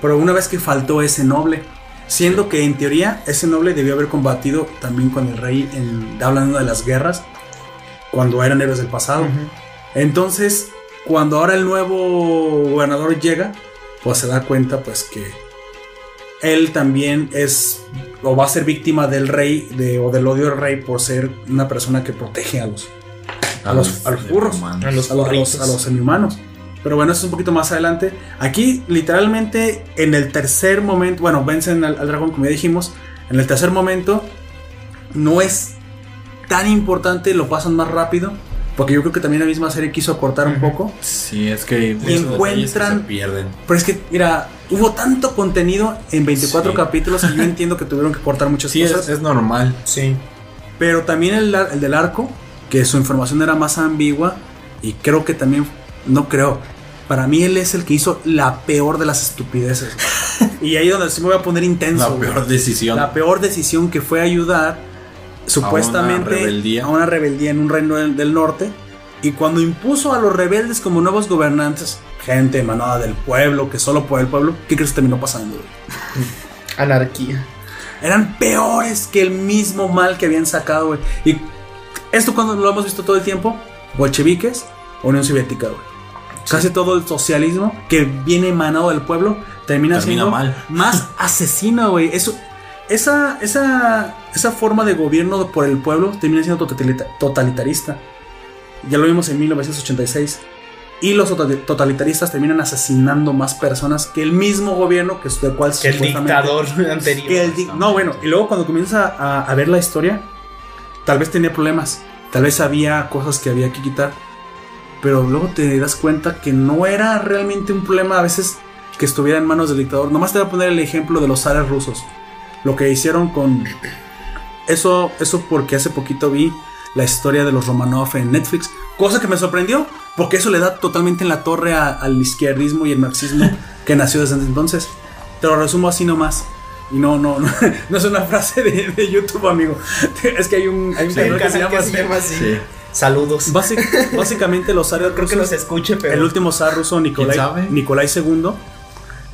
Pero una vez que faltó ese noble, siendo que en teoría ese noble debió haber combatido también con el rey en, hablando de las guerras, cuando eran héroes del pasado. Entonces, cuando ahora el nuevo gobernador llega, pues se da cuenta pues que él también es o va a ser víctima del rey de, o del odio del rey por ser una persona que protege a los a los, a los burros, humanos. A los a los, a los, a los semi-humanos. Pero bueno, eso es un poquito más adelante. Aquí, literalmente, en el tercer momento, bueno, vencen al, al dragón, como ya dijimos. En el tercer momento, no es tan importante, lo pasan más rápido. Porque yo creo que también la misma serie quiso acortar un poco. Sí, es que esos detalles que encuentran- se pierden. Pero es que, mira, hubo tanto contenido en 24 Sí. capítulos y yo entiendo que tuvieron que cortar muchas Sí, es, cosas. es normal. Sí. Pero también el del arco, que su información era más ambigua. Y creo que también, no creo. Para mí él es el que hizo la peor de las estupideces. y ahí donde sí me voy a poner intenso. La güey. peor decisión. La peor decisión que fue ayudar supuestamente rebeldía. a una rebeldía en un reino del, del norte. Y cuando impuso a los rebeldes como nuevos gobernantes, gente emanada del pueblo, que solo por el pueblo, ¿qué crees que terminó pasando? güey? Anarquía. Eran peores que el mismo mal que habían sacado, güey. Y esto cuando lo hemos visto todo el tiempo, bolcheviques, Unión Soviética, güey. Casi todo el socialismo que viene emanado del pueblo termina, Termina siendo mal. más asesino, güey. Eso, esa, esa, esa forma de gobierno por el pueblo termina siendo totalita- totalitarista. Ya lo vimos en 1986. Y los total- totalitaristas terminan asesinando más personas que el mismo gobierno que del cual Que el dictador anterior. que el di- no, bueno, y luego cuando comienza a, a ver la historia, tal vez tenía problemas, tal vez había cosas que había que quitar, pero luego te das cuenta que no era realmente un problema a veces que estuviera en manos del dictador. Nomás te voy a poner el ejemplo de los zares rusos, lo que hicieron con eso, eso porque hace poquito vi la historia de los Romanov en Netflix, cosa que me sorprendió. Porque eso le da totalmente en la torre a- al izquierdismo y el marxismo que nació desde entonces. Te lo resumo así nomás. Y no, no, no, no es una frase de, de YouTube, amigo. Es que hay un, hay un un canal que se llama que así. se llama así. Sí. Saludos. Básic- básicamente los zar Creo que los escuche, pero. el último zar ruso, Nicolai. Nicolai II,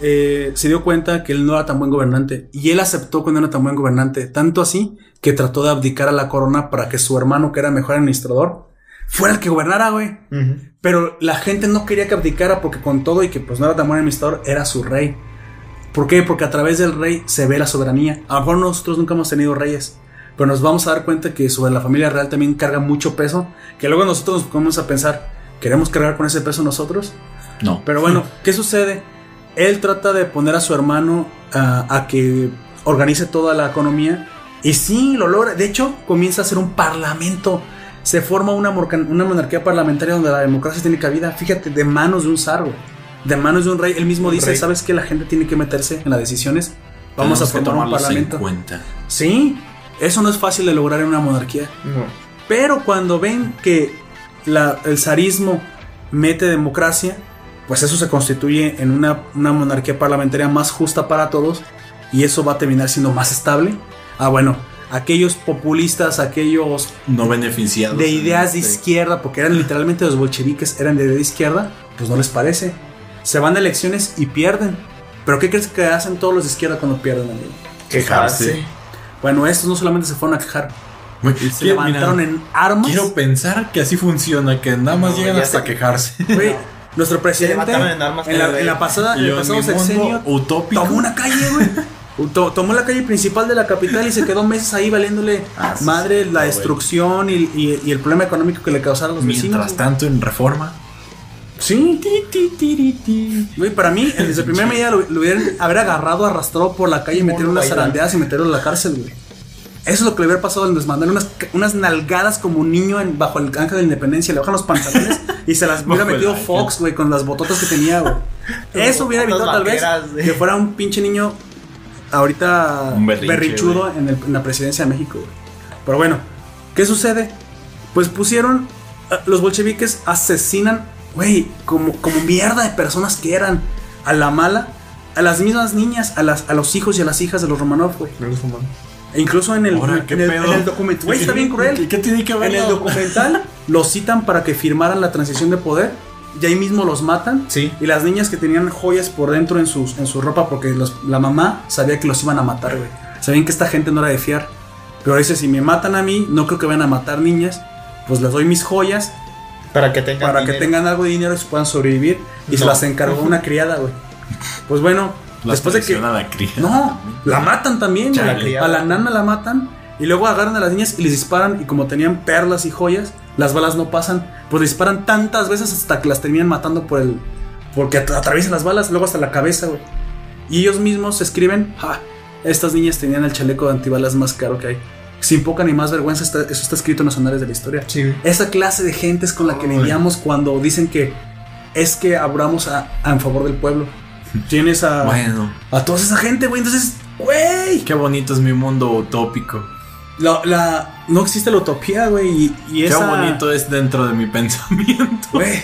eh, se dio cuenta que él no era tan buen gobernante. Y él aceptó que no era tan buen gobernante. Tanto así que trató de abdicar a la corona para que su hermano, que era mejor administrador, fuera el que gobernara, güey. Pero la gente no quería que abdicara porque con todo y que pues no era tan buen administrador, era su rey. ¿Por qué? Porque a través del rey se ve la soberanía. A lo mejor nosotros nunca hemos tenido reyes, pero nos vamos a dar cuenta que sobre la familia real también carga mucho peso, que luego nosotros nos ponemos a pensar, ¿queremos cargar con ese peso nosotros? No. Pero bueno, ¿qué sucede? Él trata de poner a su hermano a que organice toda la economía y sí, lo logra. De hecho, comienza a ser un parlamento. Se forma una, monarquía parlamentaria donde la democracia tiene cabida. Fíjate, de manos de un zar. De manos de un rey. Él mismo Un dice, rey. ¿sabes que La gente tiene que meterse en las decisiones. Vamos a Tenemos formar un tomarlos en parlamento. cuenta. Sí, eso no es fácil de lograr en una monarquía. No. Pero cuando ven que la- el zarismo mete democracia, pues eso se constituye en una, una monarquía parlamentaria más justa para todos y eso va a terminar siendo más estable. Ah, bueno, aquellos populistas, aquellos No beneficiados. de ideas de este- izquierda, porque eran literalmente los bolcheviques, eran de idea de izquierda, pues no les parece. Se van a elecciones y pierden. Pero ¿qué crees que hacen todos los de izquierda cuando pierden? Quejarse. Bueno, estos no solamente se fueron a quejar, se levantaron mira, en armas. Quiero pensar que así funciona, que nada más No, llegan hasta quejarse. Nuestro presidente levantaron en armas en, la, en pasada, en el pasado sexenio utópico. tomó una calle, güey. To- Tomó la calle principal de la capital y se quedó meses ahí valiéndole Ah, madre sí, la destrucción y, y- y el problema económico que le causaron los vecinos. Mientras tanto, en reforma. Sí. Güey, para mí, desde el primer medida lo, lo hubieran haber agarrado, arrastrado por la calle, meterlo en unas zarandeadas y meterlo en la cárcel, güey. Eso es lo que le hubiera pasado al desmandar unas, unas nalgadas como un niño en- bajo el ángel de la independencia. Le bajan los pantalones y se las hubiera metido. Fox, güey, con las bototas que tenía, güey. Eso hubiera evitado tal vez que fuera un pinche niño ahorita Un berrinche, berrinchudo en, el- en la presidencia de México, güey. Pero bueno, ¿qué sucede? Pues pusieron, eh, los bolcheviques asesinan, güey, como, como mierda de personas que eran a la mala, a las mismas niñas, a, las, a los hijos y a las hijas de los Romanov, güey. E incluso en el, Ahora, en ¿qué el, pedo? en el documento, güey, está bien cruel. ¿Y qué tiene que ver? En el documental los citan para que firmaran la transición de poder y ahí mismo los matan. Sí. Y las niñas que tenían joyas por dentro en, sus, en su ropa porque los- la mamá sabía que los iban a matar, güey. Sabían que esta gente no era de fiar. Pero dice, si me matan a mí, no creo que vayan a matar niñas. Pues les doy mis joyas Para que tengan. para que dinero. tengan algo de dinero y se puedan sobrevivir. Y se las encargó una criada, güey. Pues bueno, Las después de que... la cría. No, la matan también, Chale. güey. A la nana la matan y luego agarran a las niñas y les disparan y como tenían perlas y joyas, las balas no pasan. Pues disparan tantas veces hasta que las terminan matando por el... Porque at- atraviesan las balas, luego hasta la cabeza, güey. Y ellos mismos escriben, "Ja, estas niñas tenían el chaleco de antibalas más caro que hay. Sin poca ni más vergüenza, está- eso está escrito en los anales de la historia. Sí. Esa clase de gente es con la que Ay. lidiamos cuando dicen que es que abramos a, a en favor del pueblo. Tienes a, Bueno, a toda esa gente, güey. Entonces, güey. qué bonito es mi mundo utópico. La, la- no existe la utopía, güey. Y, y Qué esa, bonito es dentro de mi pensamiento. Güey.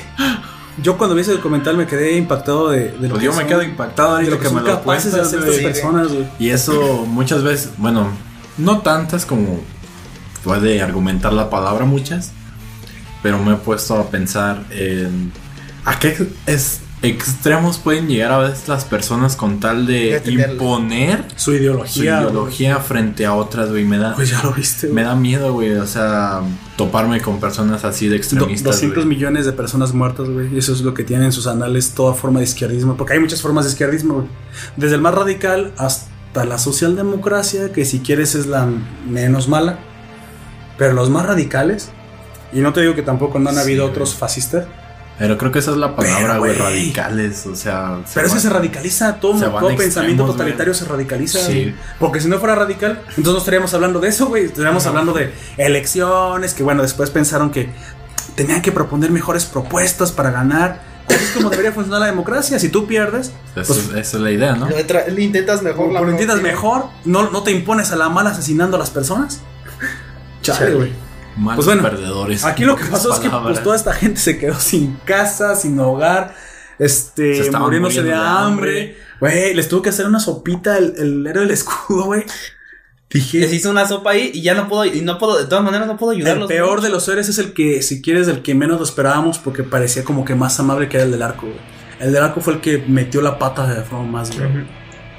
Yo cuando vi ese documental me quedé impactado de, de lo Pues que yo me son- quedo impactado de ahorita lo que, que me lo capaces de cuentas, hacer estas personas, güey. Y eso muchas veces, bueno, no tantas como puede argumentar la palabra muchas, pero me he puesto a pensar en a qué es, extremos pueden llegar a veces las personas con tal de imponer Su su ideología. frente a otras, güey. Me da, Pues ya lo viste, me güey. da miedo, güey. O sea, toparme con personas así de Do- extremistas. 200 güey. millones de personas muertas, güey. Y eso es lo que tienen en sus anales toda forma de izquierdismo. Porque hay muchas formas de izquierdismo, güey. Desde el más radical hasta la socialdemocracia, que si quieres es la menos mala. Pero los más radicales, y no te digo que tampoco no han Sí, habido güey. otros fascistas, Pero creo que esa es la palabra, güey. Radicales, o sea. pero van- se radicaliza todo, se todo pensamiento totalitario güey. se radicaliza. Sí. Porque si no fuera radical, entonces no estaríamos hablando de eso, güey. Estaríamos hablando de elecciones, que bueno, después pensaron que tenían que proponer mejores propuestas para ganar. Así es como debería funcionar la democracia. Si tú pierdes, Esa, pues, es- esa es la idea, ¿no? Le intentas mejor la entiendas próxima. mejor, no, no te impones a la mala asesinando a las personas. Chale, güey. Malos Pues bueno, perdedores. Aquí lo que pasó es que pues, toda esta gente se quedó sin casa, sin hogar, este, muriéndose de muriendo de hambre. Güey, les tuvo que hacer una sopita el, el héroe del escudo, güey. Les Dije, hizo una sopa ahí y ya no puedo, y no puedo, de todas maneras no puedo el ayudarlos. peor de los héroes es el que, si quieres, el que menos lo esperábamos porque parecía como que más amable que era el del arco, güey. El del arco fue el que metió la pata de forma más, güey.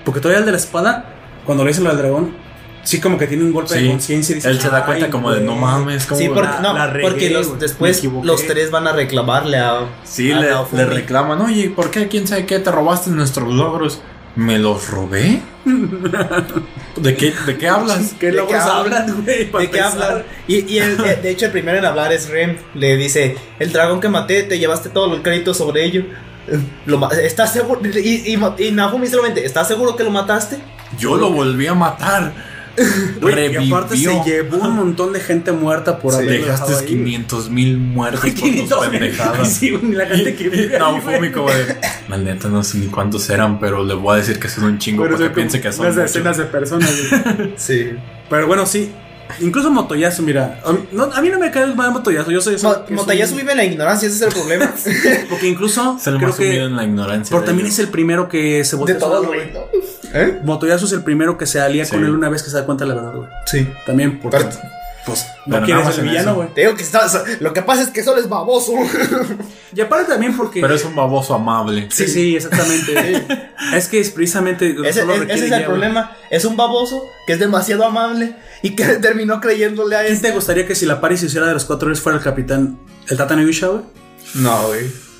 Porque todavía el de la espada, cuando le dicen lo del dragón, sí como que tiene un golpe de conciencia y dice, Él se da cuenta "Ay, como de no güey". mames, como Sí, porque, la- no, la regué, porque los, después los tres van a reclamarle a. Sí, a le, le reclaman, oye, ¿por qué? ¿Quién sabe qué? ¿Te robaste nuestros logros? ¿Me los robé? ¿De qué, de qué hablas? ¿Qué ¿De logros qué hablan? güey? ¿De qué hablan? Y, y el- de de hecho, el primero en hablar es Rem. Le dice: El dragón que maté, te llevaste todo el crédito sobre ello. Lo ¿Estás seguro? Y, y, y solamente: ¿Estás seguro que lo mataste? Yo lo volví a matar. Güey, y aparte se llevó un montón de gente muerta por dejado Dejaste ahí. 500 mil muertos por tus 500 pendejadas. Sí, la gente que vive No, ahí, fue mi como de. La neta no sé ni cuántos eran, pero le voy a decir que son un chingo Pero porque piense que son. muchos. decenas de personas. Sí. Pero bueno, sí. Incluso Motoyasu, mira. A mí no, a mí no me cae el mal Motoyasu. Yo soy Mo- vive en la ignorancia, ese es el problema. Porque incluso Es el creo que. en la ignorancia. Pero también ellos. es el primero que se vota De todo el reino. ¿Eh? Motoyasu es el primero que se alía Sí. con él una vez que se da cuenta de la verdad, güey. Sí. También porque. Pero- pues no quiere nada más ser villano, güey. Te digo que estás. Lo que pasa es que solo es baboso. Y aparte también porque. Pero es un baboso amable. Sí, sí, exactamente. es que es precisamente. Ese, solo es- ese es el problema. Es un baboso que es demasiado amable y que terminó creyéndole a ¿Quién este. te gustaría que si la Paris hiciera de los cuatro fuera el capitán, el Tata Yusha, güey? No, güey.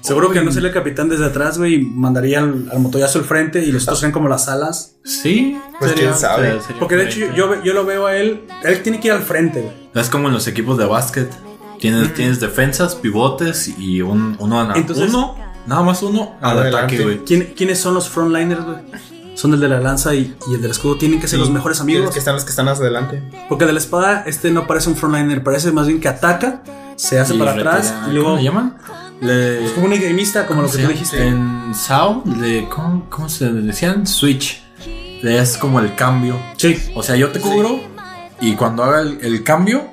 Seguro que no sería el capitán desde atrás, güey, y mandaría al, al motoyazo al frente y los otros serían como las alas. Sí, Pues quién sabe. sería Porque de hecho yo, yo lo veo a él, él tiene que ir al frente, güey. Es como en los equipos de básquet. Tienes, tienes defensas, pivotes y un, uno, a- Entonces- uno, nada más uno al Adelante. ataque, güey. ¿Quién- ¿Quiénes son los frontliners, güey? Son el de la lanza y, y el del escudo. Tienen que ser Sí. los mejores Los amigos. que están los que están más adelante. Porque el de la espada, este no parece un frontliner, parece más bien que ataca, se hace Y para atrás y luego. ¿Cómo le llaman? Le, Es como un extremista, como lo que ¿cómo tú dijiste. En SAO, le, ¿cómo, ¿cómo se le decían? Switch. Le es como el cambio. Sí. O sea, yo te cubro y cuando haga el, el cambio,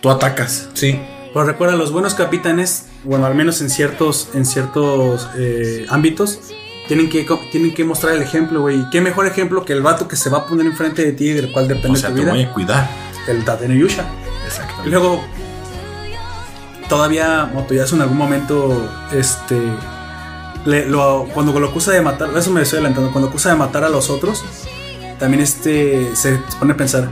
tú atacas. Sí. Pero recuerda, los buenos capitanes, bueno, al menos en ciertos, en ciertos eh, ámbitos, tienen que, tienen que mostrar el ejemplo, güey. ¿Y ¿Qué mejor ejemplo que el vato que se va a poner enfrente de ti y del cual depende O sea, tu te vida? voy a cuidar. El Tateno Yusha. Exactamente. luego, todavía Motoyasu en algún momento, este, le- lo- cuando lo acusa de matar, eso me estoy adelantando, cuando acusa de matar a los otros, también este, se pone a pensar,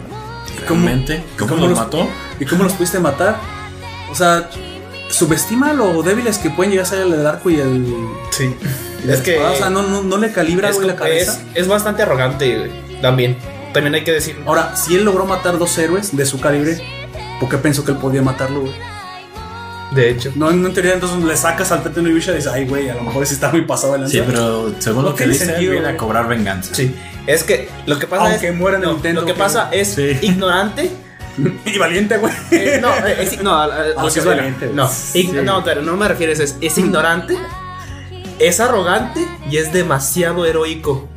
¿cómo, ¿Realmente? ¿Cómo, cómo los los- mató? ¿y cómo los pudiste matar? O sea, subestima lo débiles que pueden llegar a ser el del arco y el... Sí. y Es que. espada. O sea, no, no, no le calibra, es, güey, la cabeza. es, es bastante arrogante, güey. También. También hay que decirlo. Ahora, si él logró matar dos héroes de su calibre, ¿por qué pensó que él podía matarlo, güey? De hecho. No, no en teoría, entonces le sacas al Tateno Yusha y dices, ay, güey, a lo mejor sí está muy pasado el Sí, pero según No lo que dice, sentido, viene a cobrar venganza. Sí. Es que lo que pasa Aunque es. muera en el no, intento, Lo que pasa es Sí. ignorante. y valiente, güey. Eh, no, eh, es, no, a- a- a Ah, que es valiente. No, Sí. no, pero no me refieres a eso. Es ignorante, es arrogante y es demasiado heroico.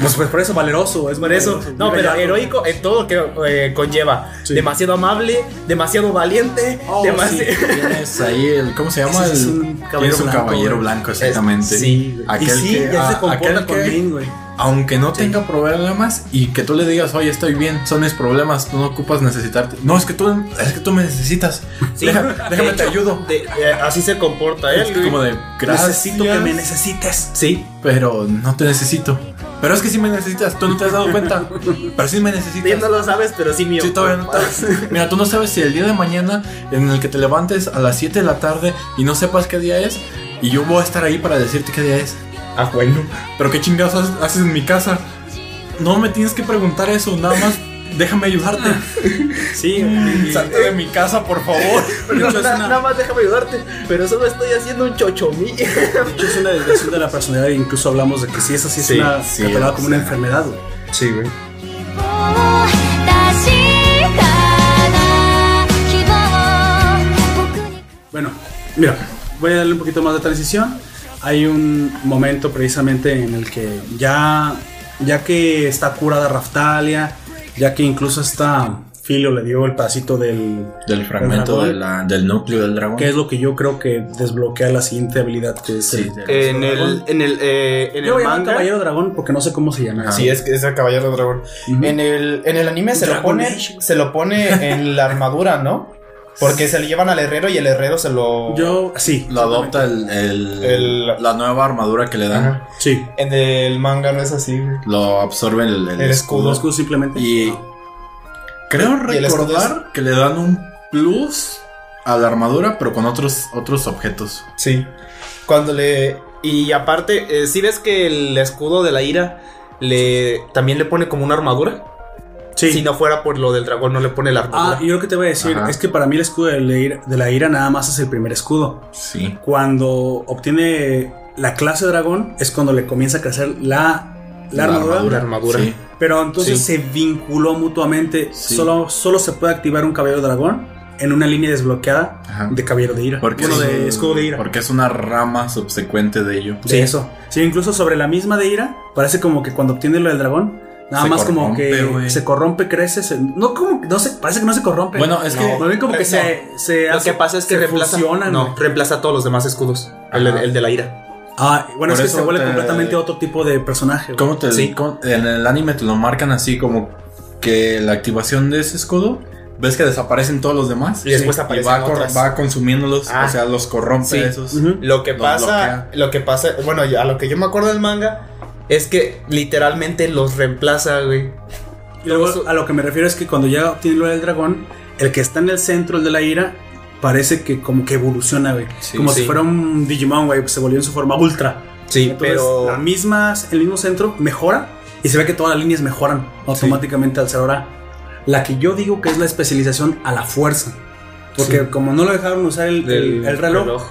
Pues, pues por eso valeroso, es Por eso, no, pero heroico en todo lo que eh, conlleva. Sí. Demasiado amable, demasiado valiente, Oh, Tienes ahí el. ¿Cómo se llama? Ese es un caballero tienes un blanco, caballero blanco, exactamente. Es- sí, güey. Aquel y sí, que, ya se a- comporta aquel con que, bien, güey. Aunque no tenga problemas y que tú le digas, oye, estoy bien, son mis problemas, tú no ocupas necesitarte. No, es que tú, es que tú me necesitas. Sí, déjame te hecho, ayudo. de- eh, así se comporta él. Es güey. como de, gracias. Necesito que me necesites. Sí, Pero no te necesito. Pero es que sí me necesitas, tú no te has dado cuenta. Pero sí me necesitas. tú no lo sabes, pero sí mío. Sí, todavía no te- Mira, tú no sabes si el día de mañana en el que te levantes a las 7 de la tarde y no sepas qué día es, y yo voy a estar ahí para decirte qué día es. Ah, bueno, pero qué chingados haces en mi casa. No me tienes que preguntar eso, nada más déjame ayudarte. Sí, mm. salte de mi casa, por favor. Nada más déjame ayudarte, pero solo estoy haciendo un chochomí. De hecho, es una desviación de la personalidad, e incluso hablamos de que si es así, sí, es una sí, catalogada sí, como una enfermedad. Sí, güey. Bueno, mira, voy a darle un poquito más de transición. Hay un momento precisamente en el que ya, ya que está curada Raftalia, ya que incluso está Filo le dio el pedacito del. Del fragmento dragón. de la- del núcleo del dragón. que es lo que yo creo que desbloquea la siguiente habilidad que es Sí, el. En el, en el, eh, en Yo el voy a llamar manga. Caballero Dragón porque no sé cómo se llama. Sí, es que es el caballero dragón. En el, en el anime se lo pone, Age. se lo pone en la armadura, ¿no? Porque se le llevan al herrero y el herrero se lo. Yo, sí. Lo adopta el, el- El- la nueva armadura que le dan. Ajá. Sí. En el manga no es así. güey. Lo absorbe el, el El escudo. Simplemente. Y creo recordar que le dan un plus a la armadura, pero con otros, otros objetos. Sí. Cuando le. Y aparte, eh, si ves que el escudo de la ira le también le pone como una armadura. Sí. Si no fuera por lo del dragón, no le pone la armadura. Ah, y yo lo que te voy a decir Ajá. es que para mí el escudo de la, ira, de la ira nada más es el primer escudo. Sí. Cuando obtiene la clase dragón es cuando le comienza a crecer la, la, armadura, La armadura. Sí. Pero entonces Sí. se vinculó mutuamente. Sí. Solo, solo se puede activar un caballero dragón en una línea desbloqueada Ajá. de caballero de ira. Porque bueno, es de escudo de ira. Porque es una rama subsecuente de ello. De eso. Sí, incluso sobre la misma de ira, parece como que cuando obtiene lo del dragón, nada Se más como que se corrompe, crece. se- no, como, no sé, parece que no se corrompe. Bueno, es que- bien como que No. se, se Lo hace- que pasa es que se reemplaza. fusionan, no, reemplaza todos los demás escudos. El, el de la ira. Ah, bueno, Por es que se vuelve te- completamente otro tipo de personaje. ¿Cómo te Sí. cómo- en el anime te lo marcan así como que la activación de ese escudo ves que desaparecen todos los demás Y después y aparecen va, cor- otras. va consumiéndolos, Ah. o sea, los corrompe Sí. esos. Lo que pasa, bloquea. lo que pasa, bueno, a lo que yo me acuerdo del manga es que literalmente los reemplaza, güey. Y luego Eso- a lo que me refiero es que cuando ya obtiene lo del dragón, el que está en el centro, el de la ira, parece que como que evoluciona, güey. Sí, como sí. si fuera un Digimon, güey, se volvió en su forma ultra. Sí, Entonces, pero la misma, el mismo centro mejora y se ve que todas las líneas mejoran automáticamente al ser ahora. La que yo digo que es la especialización a la fuerza. Porque como no lo dejaron usar el, el- del el reloj,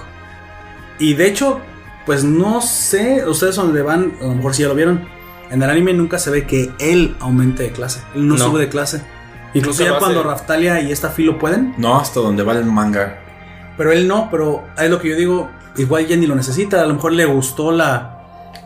y de hecho, pues no sé, ustedes donde van, a lo mejor si ya lo vieron, en el anime nunca se ve que él aumente de clase. Él no, No. sube de clase. Incluso ya lo cuando. Raftalia y esta Filo pueden, No hasta donde va el manga. pero él no, pero es lo que yo digo, igual ya ni lo necesita, a lo mejor le gustó la,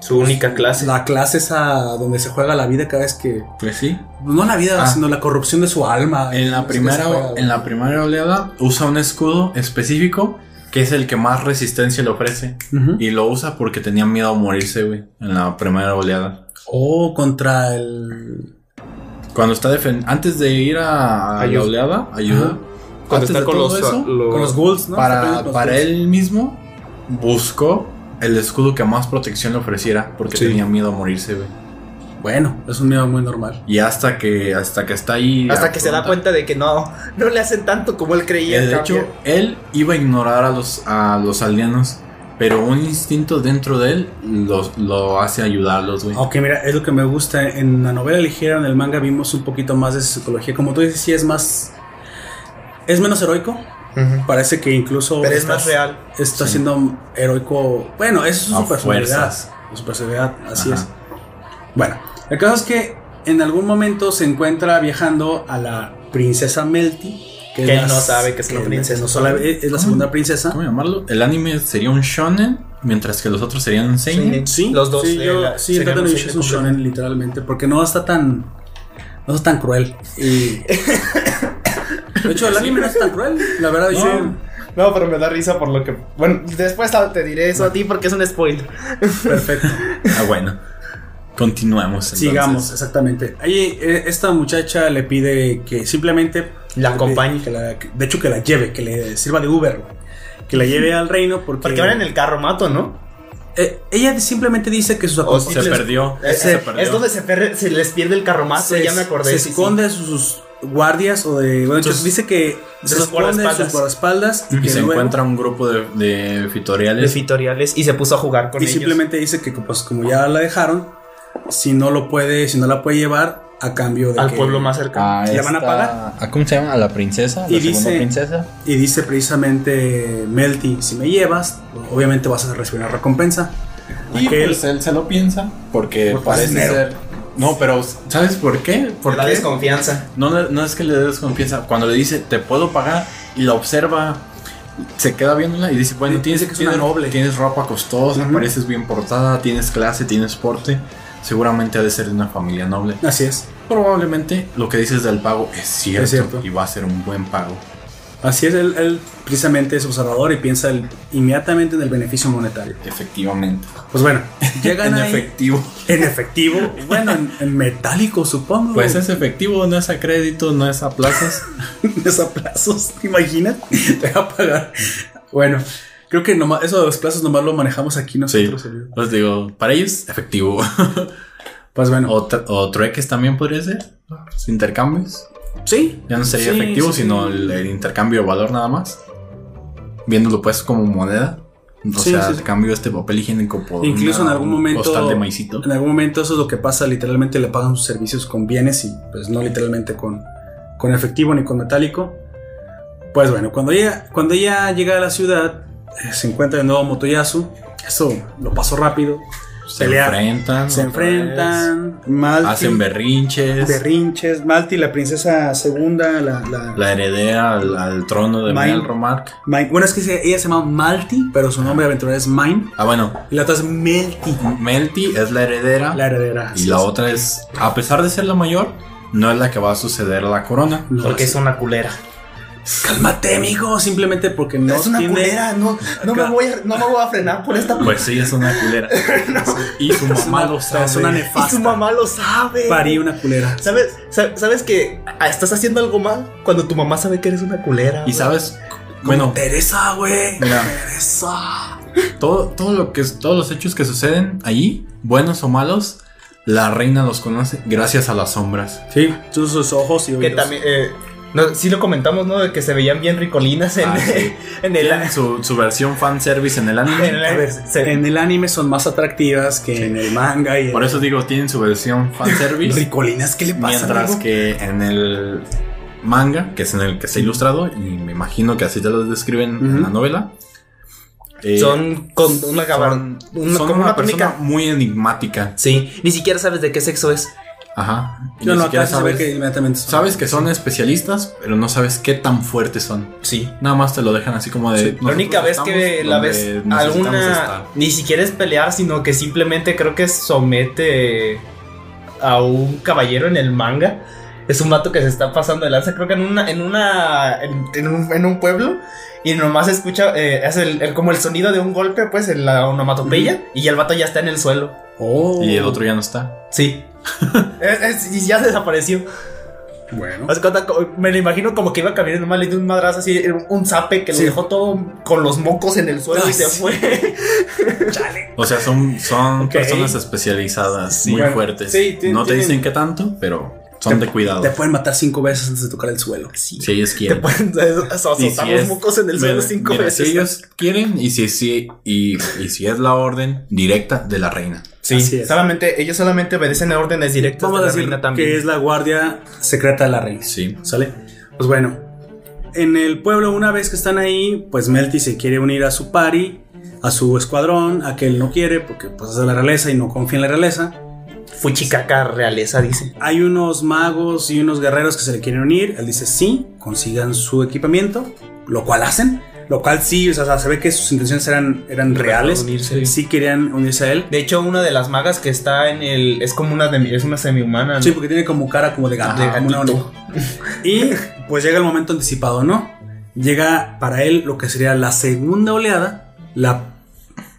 su única clase. la clase esa donde se juega la vida cada vez que... Pues sí. No la vida, Ah. sino la corrupción de su alma. En la primera en la primera oleada usa un escudo específico que es el que más resistencia le ofrece y lo usa porque tenía miedo a morirse, güey, en la primera oleada. O contra el... Cuando está defen antes de ir a, a la oleada, ayuda. Ajá. Cuando Antes está de con todo los, eso, los- Con los ghouls, ¿no? Para, los para ghouls. él mismo buscó el escudo que más protección le ofreciera porque Sí. tenía miedo a morirse, güey. Bueno, es un miedo muy normal. Y hasta que hasta que está ahí hasta que se da cuenta de que no, no le hacen tanto como él creía. Eh, de hecho, él iba a ignorar a los a los aldeanos, pero un instinto dentro de él los, lo hace ayudarlos, güey. Ok, mira, es lo que me gusta. En la novela ligera, en el manga, vimos un poquito más de psicología. Como tú dices, sí es más. Es menos heroico. Parece que incluso. Pero es está- más real. Está Sí. siendo heroico. Bueno, eso es A su personalidad. fuerzas. Su personalidad, así Ajá. es. Bueno, el caso es que en algún momento se encuentra viajando a la princesa Melty. Que es él no sabe que es una que princesa. no sabe- es la segunda princesa. ¿Cómo llamarlo? El anime sería un shonen, mientras que los otros serían un seinen. Sí, Los dos, Sí, eh, yo, la- sí serían no es un shonen, literalmente. Porque no está tan. No está tan cruel. Y. De hecho, el anime no es tan cruel. La verdad, yo. No, pero me da risa por lo que. Bueno, después te diré eso a ti porque es un spoiler. Perfecto. Ah, bueno. Continuemos. entonces. Sigamos, exactamente. Ahí, eh, esta muchacha le pide que simplemente. La acompañe. que la- de hecho, que la lleve, que le sirva de Uber. güey. Que la lleve al reino porque. Porque van en el carro mato, ¿no? Eh, ella simplemente dice que sus sí Se acompañantes- perdió. Es, se perdió. es donde se, perre- se les pierde el carromato, se, ya me acordé. se sí, sí. esconde de sus guardias o de. Bueno, Sus- dice que de se sus esconde de sus guardaespaldas. y, Y que se luego- encuentra un grupo de, de de fitoriales. fitoriales y se puso a jugar con Y ellos. simplemente dice que pues como ya la dejaron, si no lo puede, si no la puede llevar a cambio de al que- pueblo más cercano. ¿La van a pagar? ¿A cómo se llama? ¿A la princesa? Y dice- princesa? Y dice precisamente Melty, si me llevas, obviamente vas a recibir una recompensa. Y Aquel- pues él se lo piensa porque Porque parece dinero. ser. No, pero ¿sabes por qué? Por la Porque desconfianza. no, le- no es que le des desconfianza. Cuando le dice te puedo pagar y la observa, se queda viéndola y dice bueno tienes que es una tienes- noble. tienes ropa costosa, pareces bien portada, tienes clase, tienes porte. Seguramente ha de ser de una familia noble. Así es. Probablemente lo que dices del pago es cierto, Es cierto. y va a ser un buen pago. Así es, él, él precisamente es observador y piensa el- inmediatamente en el beneficio monetario. Efectivamente. Pues bueno, llegan en ahí- efectivo. En efectivo, bueno, en, en metálico supongo. Pues es efectivo, no es a crédito, no es a plazos. es a plazos, ¿te imaginas? Te va a pagar. Bueno, creo que nomás, eso de los plazos nomás lo manejamos aquí Sí, nosotros. os digo, para ellos, efectivo. Pues bueno, o, o trueques también podría ser. Los Intercambios. sí. Ya no sería Sí, efectivo, sí, sino sí. el, el intercambio de valor nada más. Viéndolo pues como moneda. O Sí, sea, sí, sí. cambio este papel higiénico por Incluso una- en algún un momento. costal de maicito. En algún momento eso es lo que pasa. Literalmente le pagan sus servicios con bienes y pues no literalmente con, con efectivo ni con metálico. Pues bueno, cuando ella, cuando ella llega a la ciudad, se encuentra de nuevo Motoyasu. Eso lo pasó rápido. Se pelea- enfrentan. Se enfrentan. Malti, Hacen berrinches. berrinches. Malti, la princesa segunda, la, la- La heredera al, al trono de Mine. Melromark. Mine- Bueno, es que ella se llama Malti, pero su nombre aventurero es Mine. Ah, bueno. Y la otra es Melty, Melty es la heredera. la heredera. y la otra es, a pesar de ser la mayor, no es la que va a suceder la corona. No, Porque es una culera. Cálmate, amigo. Simplemente porque no es una tiene. culera, no, no, me voy a, no me voy a frenar por esta Pues sí, es una culera. Y su mamá lo sabe. Es una Y nefasta. su mamá lo sabe. Parí una culera. ¿Sabes, sa- ¿Sabes que estás haciendo algo mal cuando tu mamá sabe que eres una culera? Y sabes, Bueno, bueno, Teresa, güey. Mira. Teresa. todo, todo lo que todos los hechos que suceden allí, buenos o malos, la reina los conoce gracias a las sombras. Sí, sus, sus ojos y Que oídos. también. Eh, no, sí lo comentamos, ¿no? De que se veían bien ricolinas en, Ah, sí. en el. Tienen su, su versión fanservice en el anime. en el- A ver, se- en el anime son más atractivas que en el manga y Por eso digo, tienen su versión fanservice. Ricolinas, ¿qué le pasa? Mientras amigo? que en el manga, que es en el que está ilustrado, y me imagino que así te lo describen en la novela, eh, son con una son, una- son como una, una persona túnica. muy enigmática. Sí, ni siquiera sabes de qué sexo es. Ajá. Y Yo ni no, siquiera sabes, que inmediatamente son- sabes que son especialistas, pero no sabes qué tan fuertes son. Sí. Nada más te lo dejan así como de. Sí. La única vez que la ves alguna estar. ni siquiera es pelear, sino que simplemente creo que somete a un caballero en el manga. Es un vato que se está pasando de lanza, creo que en una en una en, en un, en un pueblo y nomás escucha eh, hace el, el- como el sonido de un golpe pues en la onomatopeya y el vato ya está en el suelo. Oh. Y el otro ya no está. Sí. Es- es- y ya desapareció. Bueno. Me lo imagino como que iba caminando mal y de un madrazo así, un, zape que Sí. lo dejó todo con los mocos en el suelo Ay, y se sí. fue. O sea, son, son personas especializadas, Sí, muy bueno, fuertes. no te dicen qué tanto, pero son de cuidado. Te pueden matar cinco veces antes de tocar el suelo. Sí. Si ellos Te quieren. pueden azotar Y si los es- mocos en el suelo cinco mira, veces. Si ellos quieren y si, si, y, y si es la orden directa de la reina. Sí, solamente, ellos solamente obedecen a órdenes directas Vamos de a la decir reina también. que es la guardia secreta de la reina. Sí. ¿Sale? Pues bueno, en el pueblo, una vez que están ahí, pues Melty se quiere unir a su party, a su escuadrón, a que él no quiere, porque pues es de la realeza y no confía en la realeza. Fuchicaca realeza, dice. Hay unos magos y unos guerreros que se le quieren unir. Él dice sí, consigan su equipamiento, lo cual hacen. Lo cual sí, o sea, se ve que sus intenciones eran, eran reales. unirse. Sí querían unirse a él. De hecho, una de las magas que está en el. Es como una de, es una semi-humana. ¿no? Sí, porque tiene como cara como de gato. De como una gatito. Y pues llega el momento anticipado, ¿no? Llega para él lo que sería la segunda oleada, la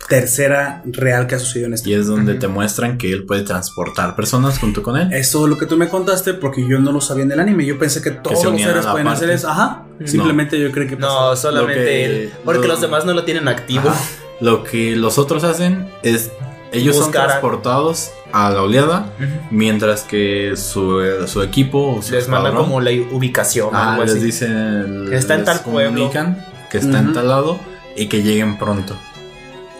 tercera real que ha sucedido en este. Y es donde te muestran que él puede transportar personas junto con él. Eso es lo que tú me contaste porque yo no lo sabía en el anime. Yo pensé que todos los la pueden parte. hacer eso. Ajá. Simplemente yo creo que No, solamente que- él. Porque lo- los demás no lo tienen activo. Ajá. Lo que los otros hacen es. Ellos Buscar son transportados a la oleada, mientras que su, su equipo o su Les mandan como la ubicación. ah, algo les así. dicen. Que está en tal pueblo. que está en Ujú. tal lado y que lleguen pronto.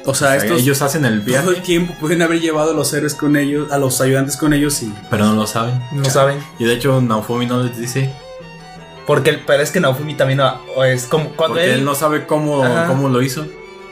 O sea, O sea, estos ellos hacen el todo el viaje, tiempo pueden haber llevado a los héroes con ellos, a los ayudantes con ellos y pero no lo saben. No saben. Y de hecho, Naofumi no les dice. Porque el, pero es que Naofumi también ah, o es como cuando Porque él, él no sabe cómo, Ajá. cómo lo hizo.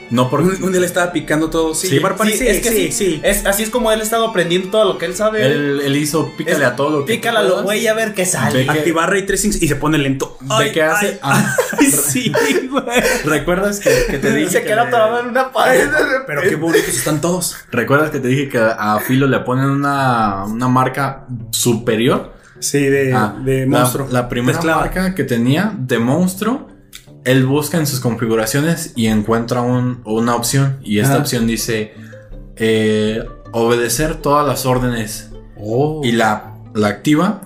No porque. un, un día le estaba picando todo. Sí, Sí. llevar pan- Sí, sí, es que sí, sí. Es, así es como él ha estado aprendiendo todo lo que él sabe. Él, él hizo pícale Es- a todo lo que. Pícala a lo güey a ver qué sale. Que- Activar ray tracing y se pone lento. ¿De qué hace? Ah, Ay, sí, güey. ¿Recuerdas que, que te dije se que queda le- atorado en una pared. de Pero qué bonitos están todos. ¿Recuerdas que te dije que a Filo le ponen una, una marca superior? Sí, de, Ah, de la- monstruo. La, primera marca que tenía de monstruo, él busca en sus configuraciones y encuentra un- una opción. Y esta opción dice eh, obedecer todas las órdenes. Oh. Y la, la activa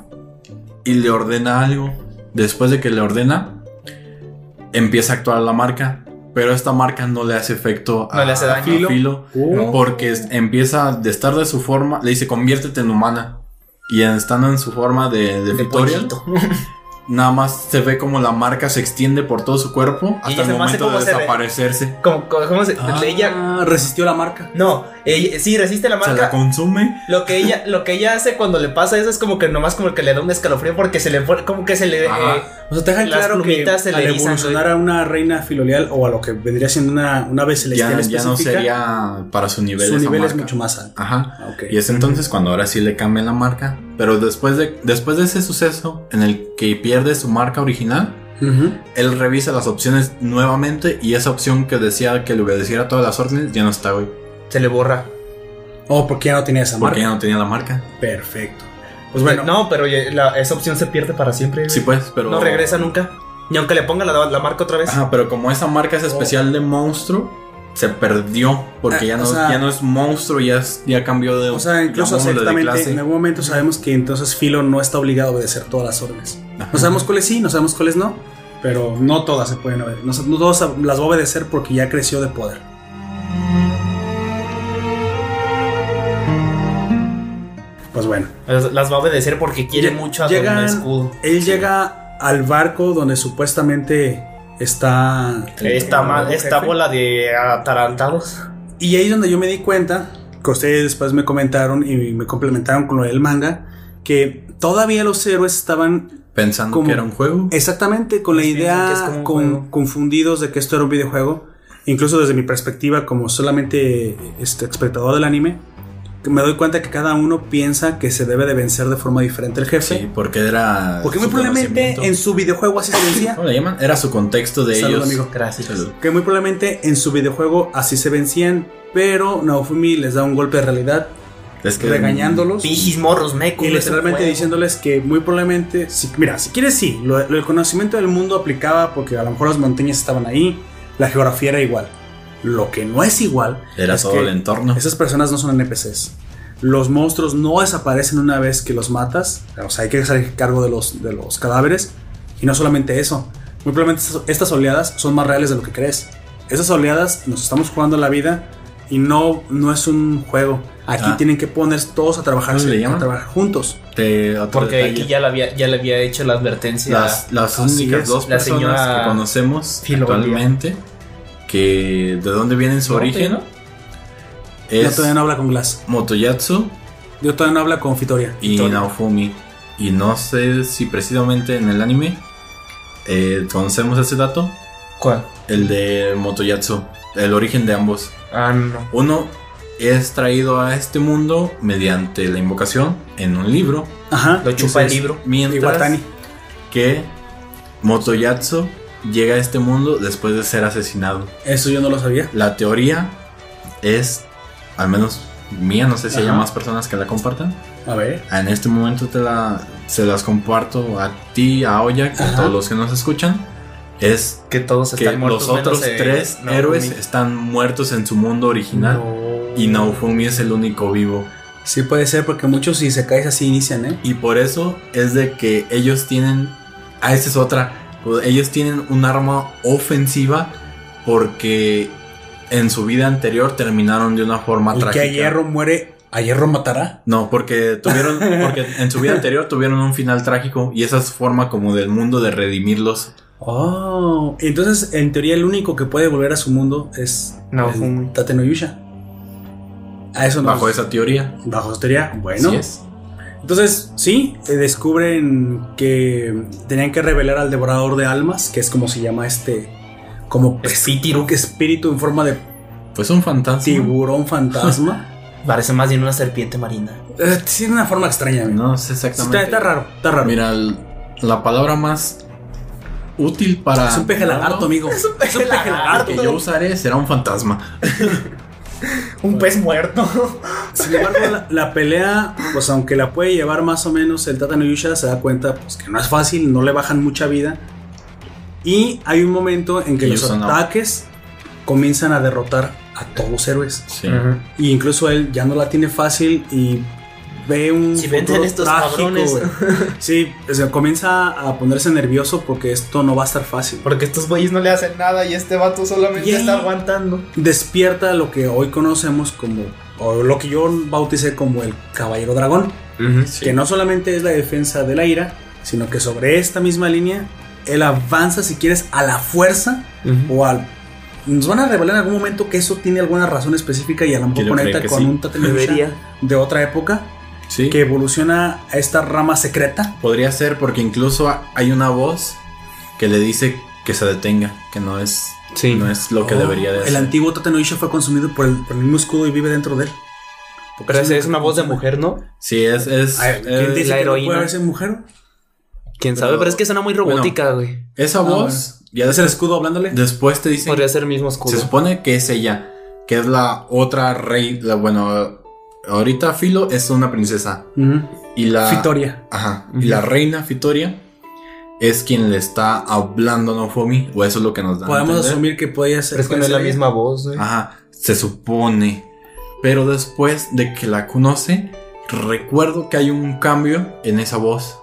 y le ordena algo. Después de que le ordena, empieza a actuar la marca. Pero esta marca no le hace efecto No le hace daño. Filo, Filo, Oh. porque empieza de estar de su forma, le dice conviértete en humana. Y en- estando en su forma de, de, De. nada más se ve como la marca se extiende por todo su cuerpo hasta el momento de desaparecerse. Como, como- ¿cómo se, Ah, ella, resistió la marca. no, ella, sí, resiste la Se la marca. consume. Lo que ella, lo que ella hace cuando le pasa eso es como que nomás como que le da un escalofrío porque se le como que se le eh, O sea, te dejan claro que se al evolucionar a una reina filolial o a lo que vendría siendo una, una Ya, celestial ya no específica, sería para su nivel. su esa nivel es marca. mucho más alto. Ajá. Ah, ok. Y es entonces cuando ahora sí le cambian la marca. Pero después de, después de ese suceso en el que pierde su marca original, él revisa las opciones nuevamente y esa opción que decía que le obedeciera todas las órdenes ya no está, güey. se le borra. Oh, porque ya no tenía esa marca. Porque ya no tenía la marca. Perfecto. Pues bueno, no, pero la- esa opción se pierde para siempre. Sí, pues, pero. No regresa nunca. Ni aunque le ponga la, la marca otra vez. Ajá, pero como esa marca es especial de monstruo, se perdió. Porque Ah, ya, no, o sea- ya no es monstruo, ya, es- ya cambió de. o sea, incluso exactamente en algún momento sabemos que entonces Filo no está obligado a obedecer todas las órdenes. No sabemos cuáles sí, no sabemos cuáles no, pero no todas se pueden obedecer. No, no todas las va a obedecer porque ya creció de poder. Pues bueno. Las, las va a obedecer porque quiere Lle- mucho a llegan- Don Escudo. Él llega al barco donde supuestamente está. Esta, ma- esta bola de atarantados. Y ahí es donde yo me di cuenta, que ustedes después me comentaron y me complementaron con lo del manga, que todavía los héroes estaban Pensando como- que era un juego. exactamente con la idea, con- confundidos de que esto era un videojuego. Incluso desde mi perspectiva, como solamente este, espectador del anime, me doy cuenta que cada uno piensa que se debe de vencer de forma diferente el jefe. Sí, porque era. porque muy su probablemente en su videojuego así se vencía. ¿Cómo le llaman? Era su contexto de Salud, ellos. amigo. Gracias. Salud. que muy probablemente en su videojuego así se vencían, pero Naofumi les da un golpe de realidad Es que. regañándolos Pijis, morros, mecos. y literalmente diciéndoles que muy probablemente, si, mira, si quieres sí, lo, lo- el conocimiento del mundo aplicaba porque a lo mejor las montañas estaban ahí, la geografía era igual. Lo que no es igual Era es todo que el entorno. esas personas no son NPCs. Los monstruos no desaparecen una vez que los matas, o sea, hay que hacer cargo de los, de los cadáveres. Y no solamente eso, muy probablemente estas, oleadas son más reales de lo que crees. Esas oleadas nos estamos jugando la vida y no, no es un juego. Aquí Ah. tienen que poner todos a trabajar, ¿Cómo le llaman? a trabajar juntos. Te- Porque detalle. aquí ya le había, ya le había hecho la advertencia. las, únicas dos La personas señora que conocemos actualmente que de dónde viene su origen ¿no? Yo es todavía no habla con Glass. Motoyatsu Yo todavía no habla con Fitoria. y. Naofumi y no sé si precisamente en el anime eh, conocemos ese dato ¿Cuál? el de Motoyatsu el origen de ambos Ah, no. uno es traído a este mundo mediante la invocación en un libro Ajá. Lo chupa el es libro. mientras Iwatani. que Motoyatsu llega a este mundo después de ser asesinado Eso yo no lo sabía. La teoría es, al menos mía, no sé si haya Ajá. más personas que la compartan. A ver. En este momento te la, se las comparto a ti, a Oya, a todos los que nos escuchan. Es Que todos que están muertos. los otros menos, eh, tres Naofumi. héroes están muertos en su mundo original No. y Naofumi es el único vivo. Sí puede ser porque muchos si se caes así inician, ¿eh? Y por eso es de que ellos tienen. Ah, esa es otra. Pues Ellos tienen un arma ofensiva porque en su vida anterior terminaron de una forma El que trágica. a hierro muere, a hierro matará. No, porque tuvieron, porque en su vida anterior tuvieron un final trágico y esa es forma como del mundo de redimirlos. Oh, entonces en teoría el único que puede volver a su mundo es Naofumi. Tate no Yusha. A eso no. Bajo esa teoría. Bajo esa teoría. Bueno. Así es. Entonces, sí, eh, descubren que tenían que revelar al devorador de almas, que es como se llama este. Como Espíritu. que espíritu en forma de Pues un fantasma. tiburón fantasma. Parece más bien una serpiente marina. Eh, Tiene una forma extraña. amigo. No sé exactamente. está, está raro, está raro. Mira, el- la palabra más útil para. Es un peje lagarto, amigo. Es un peje El que yo usaré será un fantasma. Un pez muerto. Sin embargo, la, la pelea, pues aunque la puede llevar más o menos el Tata no Yusha, se da cuenta pues, que no es fácil, no le bajan mucha vida. Y hay un momento en que Y los ataques comienzan a derrotar a todos los héroes. Sí. Y incluso él ya no la tiene fácil y ve un. Si venden futuro estos trágico, cabrones. Sí, o sea, comienza a ponerse nervioso porque esto no va a estar fácil. Porque estos güeyes no le hacen nada y este vato solamente Y- está aguantando. Despierta lo que hoy conocemos como. O lo que yo bauticé como el Caballero Dragón. Sí. que no solamente es la defensa de la ira, sino que sobre esta misma línea, él avanza, si quieres, a la fuerza o al... Nos van a revelar en algún momento que eso tiene alguna razón específica y a lo mejor conecta con sí. un Tatemusha de otra época Sí. que evoluciona a esta rama secreta. Podría ser porque incluso ha- hay una voz que le dice que se detenga, que no es, Sí. no es lo que Oh, debería de El hacer. antiguo Tatenoisha fue consumido por el, por el mismo escudo y vive dentro de él. Pero esa es una voz de mujer, ¿no? Sí, es, es, Ay, ¿Quién es- dice la que no heroína. puede ser mujer? Quién sabe, Pero- pero es que suena muy robótica, güey. esa Ah, voz. Ya ¿Es el escudo hablándole? después te dicen Podría ser el mismo escudo. Se supone que es ella, que es la otra rey, la, bueno, ahorita Filo es una princesa y la Fitoria. Ajá, y la reina Fitoria es quien le está hablando a Nofomi, o eso es lo que nos da. a Podemos entender. asumir que podría ser... Pero es que no es la misma voz, güey. Ajá, se supone. Pero después de que la conoce, recuerdo que hay un cambio en esa voz.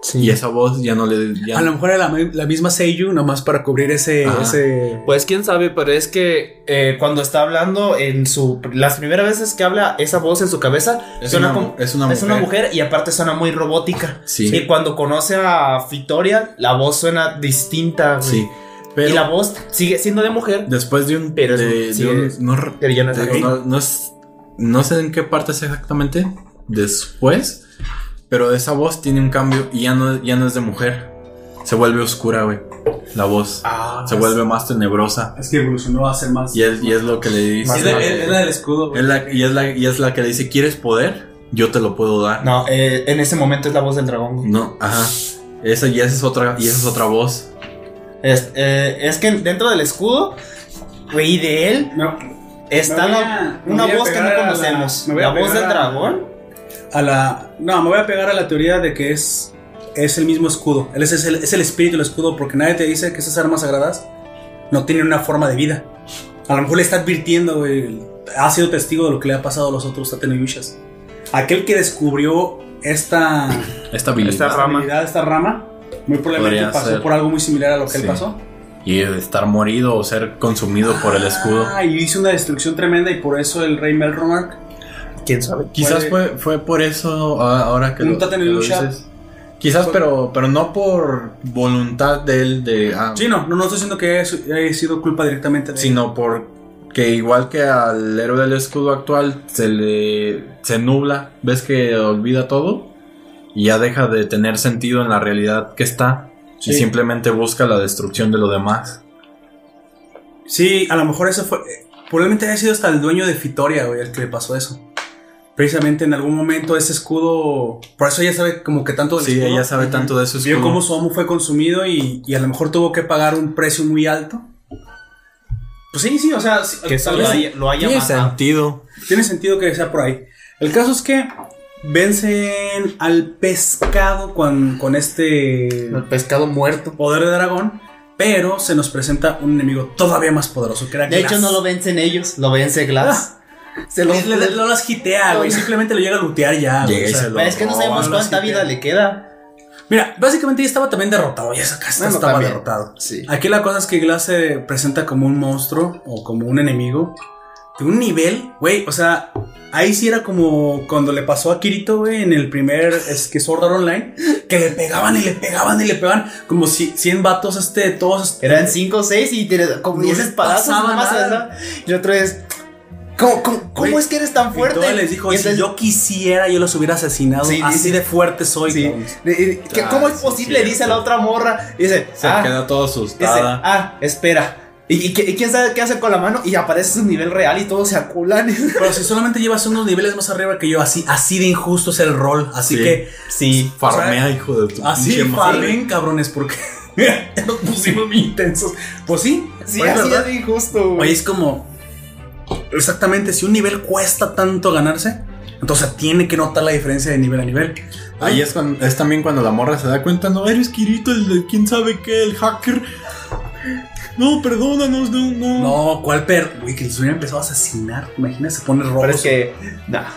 Sí. Y esa voz ya no le. ya- A lo mejor era la, mi- la misma Seiyu, nomás para cubrir ese... Pues quién sabe, pero es que eh, cuando está hablando en su. Las primeras veces que habla esa voz en su cabeza, Es suena una- como. es una es una mujer. mujer y aparte suena muy robótica. Sí. Y cuando conoce a Victoria, la voz suena distinta, güey. Sí. Pero y la voz sigue siendo de mujer, después de un. Pero es- de, sí de un- es- no, pero ya no es de- no, no es- no sé en qué parte es exactamente. Después. Pero esa voz tiene un cambio y ya no, ya no es de mujer. Se vuelve oscura, güey. La voz. Ah, se vuelve más tenebrosa. Es que evolucionó a ser más. Y es, y es lo que le dice. es, la, es la del escudo. güey. Es la- y, es la, y es la que le dice, ¿quieres poder? Yo te lo puedo dar. No, eh, en ese momento es la voz del dragón. güey. No, ajá. Esa y esa es otra, y esa es otra voz. Es, eh, es que dentro del escudo, güey, de él No, está la- una voz que no la- conocemos. La voz del a- dragón. A la. No, me voy a pegar a la teoría de que es. Es el mismo escudo. Él es, es el, es el espíritu del escudo porque nadie te dice que esas armas sagradas no tienen una forma de vida. A lo mejor le está advirtiendo, güey. Ha sido testigo de lo que le ha pasado a los otros Tatenuyushas. Aquel que descubrió esta, Esta habilidad. Esta rama. habilidad, esta rama, muy probablemente Podría pasó ser. por algo muy similar a lo que él Sí. pasó. Y estar morido o ser consumido por el escudo. Ah, y hizo una destrucción tremenda y por eso el rey Melromark ¿Quién sabe? Quizás fue, fue por eso, a- ahora que Un lo, que dices. Quizás, pero, pero no por voluntad de él, de, ah, Sí, no, no, no estoy diciendo que haya sido culpa directamente de él. sino por que igual que al héroe del escudo actual se le se nubla, ves que olvida todo y ya deja de tener sentido en la realidad que está Sí. y simplemente busca la destrucción de lo demás. Sí, a lo mejor eso fue. Probablemente haya sido hasta el dueño de Fitoria, güey, el que le pasó eso. Precisamente en algún momento ese escudo. Por eso ella sabe como que tanto del Sí, escudo. ella sabe tanto de su Vio cómo su amo fue consumido y, y a lo mejor tuvo que pagar un precio muy alto. Pues sí, sí, o sea, sí, Que eso tal lo vez haya, lo haya Tiene matado. sentido. tiene sentido que sea por ahí. El caso es que vencen al pescado con, con este El pescado muerto. poder de dragón, pero se nos presenta un enemigo todavía más poderoso que era De Glass. hecho, no lo vencen ellos, lo vence Glass. Se lo, Le, le- no las hitea, güey. Simplemente lo llega a lootear ya. güey, Llega y o sea, se lo- Pero es que no sabemos no, no, cuánta vida le queda. Mira, básicamente ya estaba también derrotado. Ya esa casta Bueno, estaba también. derrotado. Sí. Aquí la cosa es que Glass se presenta como un monstruo o como un enemigo de un nivel, güey. O sea, ahí sí era como cuando le pasó a Kirito, güey, en el primer es que Sword Art Online, que le pegaban y le pegaban y le pegaban como si 100 vatos, este, todos. Eran 5 o 6 y tiene como No 10 les espadazos. pasaba nada más, nada. ¿verdad? Y el otro es. ¿Cómo, cómo, cómo es que eres tan fuerte? Y les dijo, Y si entonces- yo quisiera, yo los hubiera asesinado. Sí, Así dice- de fuerte soy. Sí. Ah, ¿Cómo es sí, posible? Dice la otra morra. Dice, Se ah, queda todo dice, asustada. ah, espera. ¿Y, y qué- y quién sabe qué hace con la mano? Y aparece su nivel real y todos se aculan. Pero si solamente llevas unos niveles más arriba que yo, así, así de injusto es el rol. Así Sí. que, Sí. Farmea, hijo de tu así farmen, cabrones, porque. Nos pusimos muy intensos. Pues sí. Sí, pues, así ¿verdad? es injusto, güey. Oye, es como. Exactamente, si un nivel cuesta tanto ganarse, entonces tiene que notar la diferencia de nivel a nivel. Ahí es, cuando- es también cuando la morra se da cuenta, no, eres Kirito, el de quién sabe qué, el hacker. No, perdónanos, no, no. No, ¿cuál per? Güey, que les hubiera empezado a asesinar. Imagina, se pone rojo. Pero es que. nah.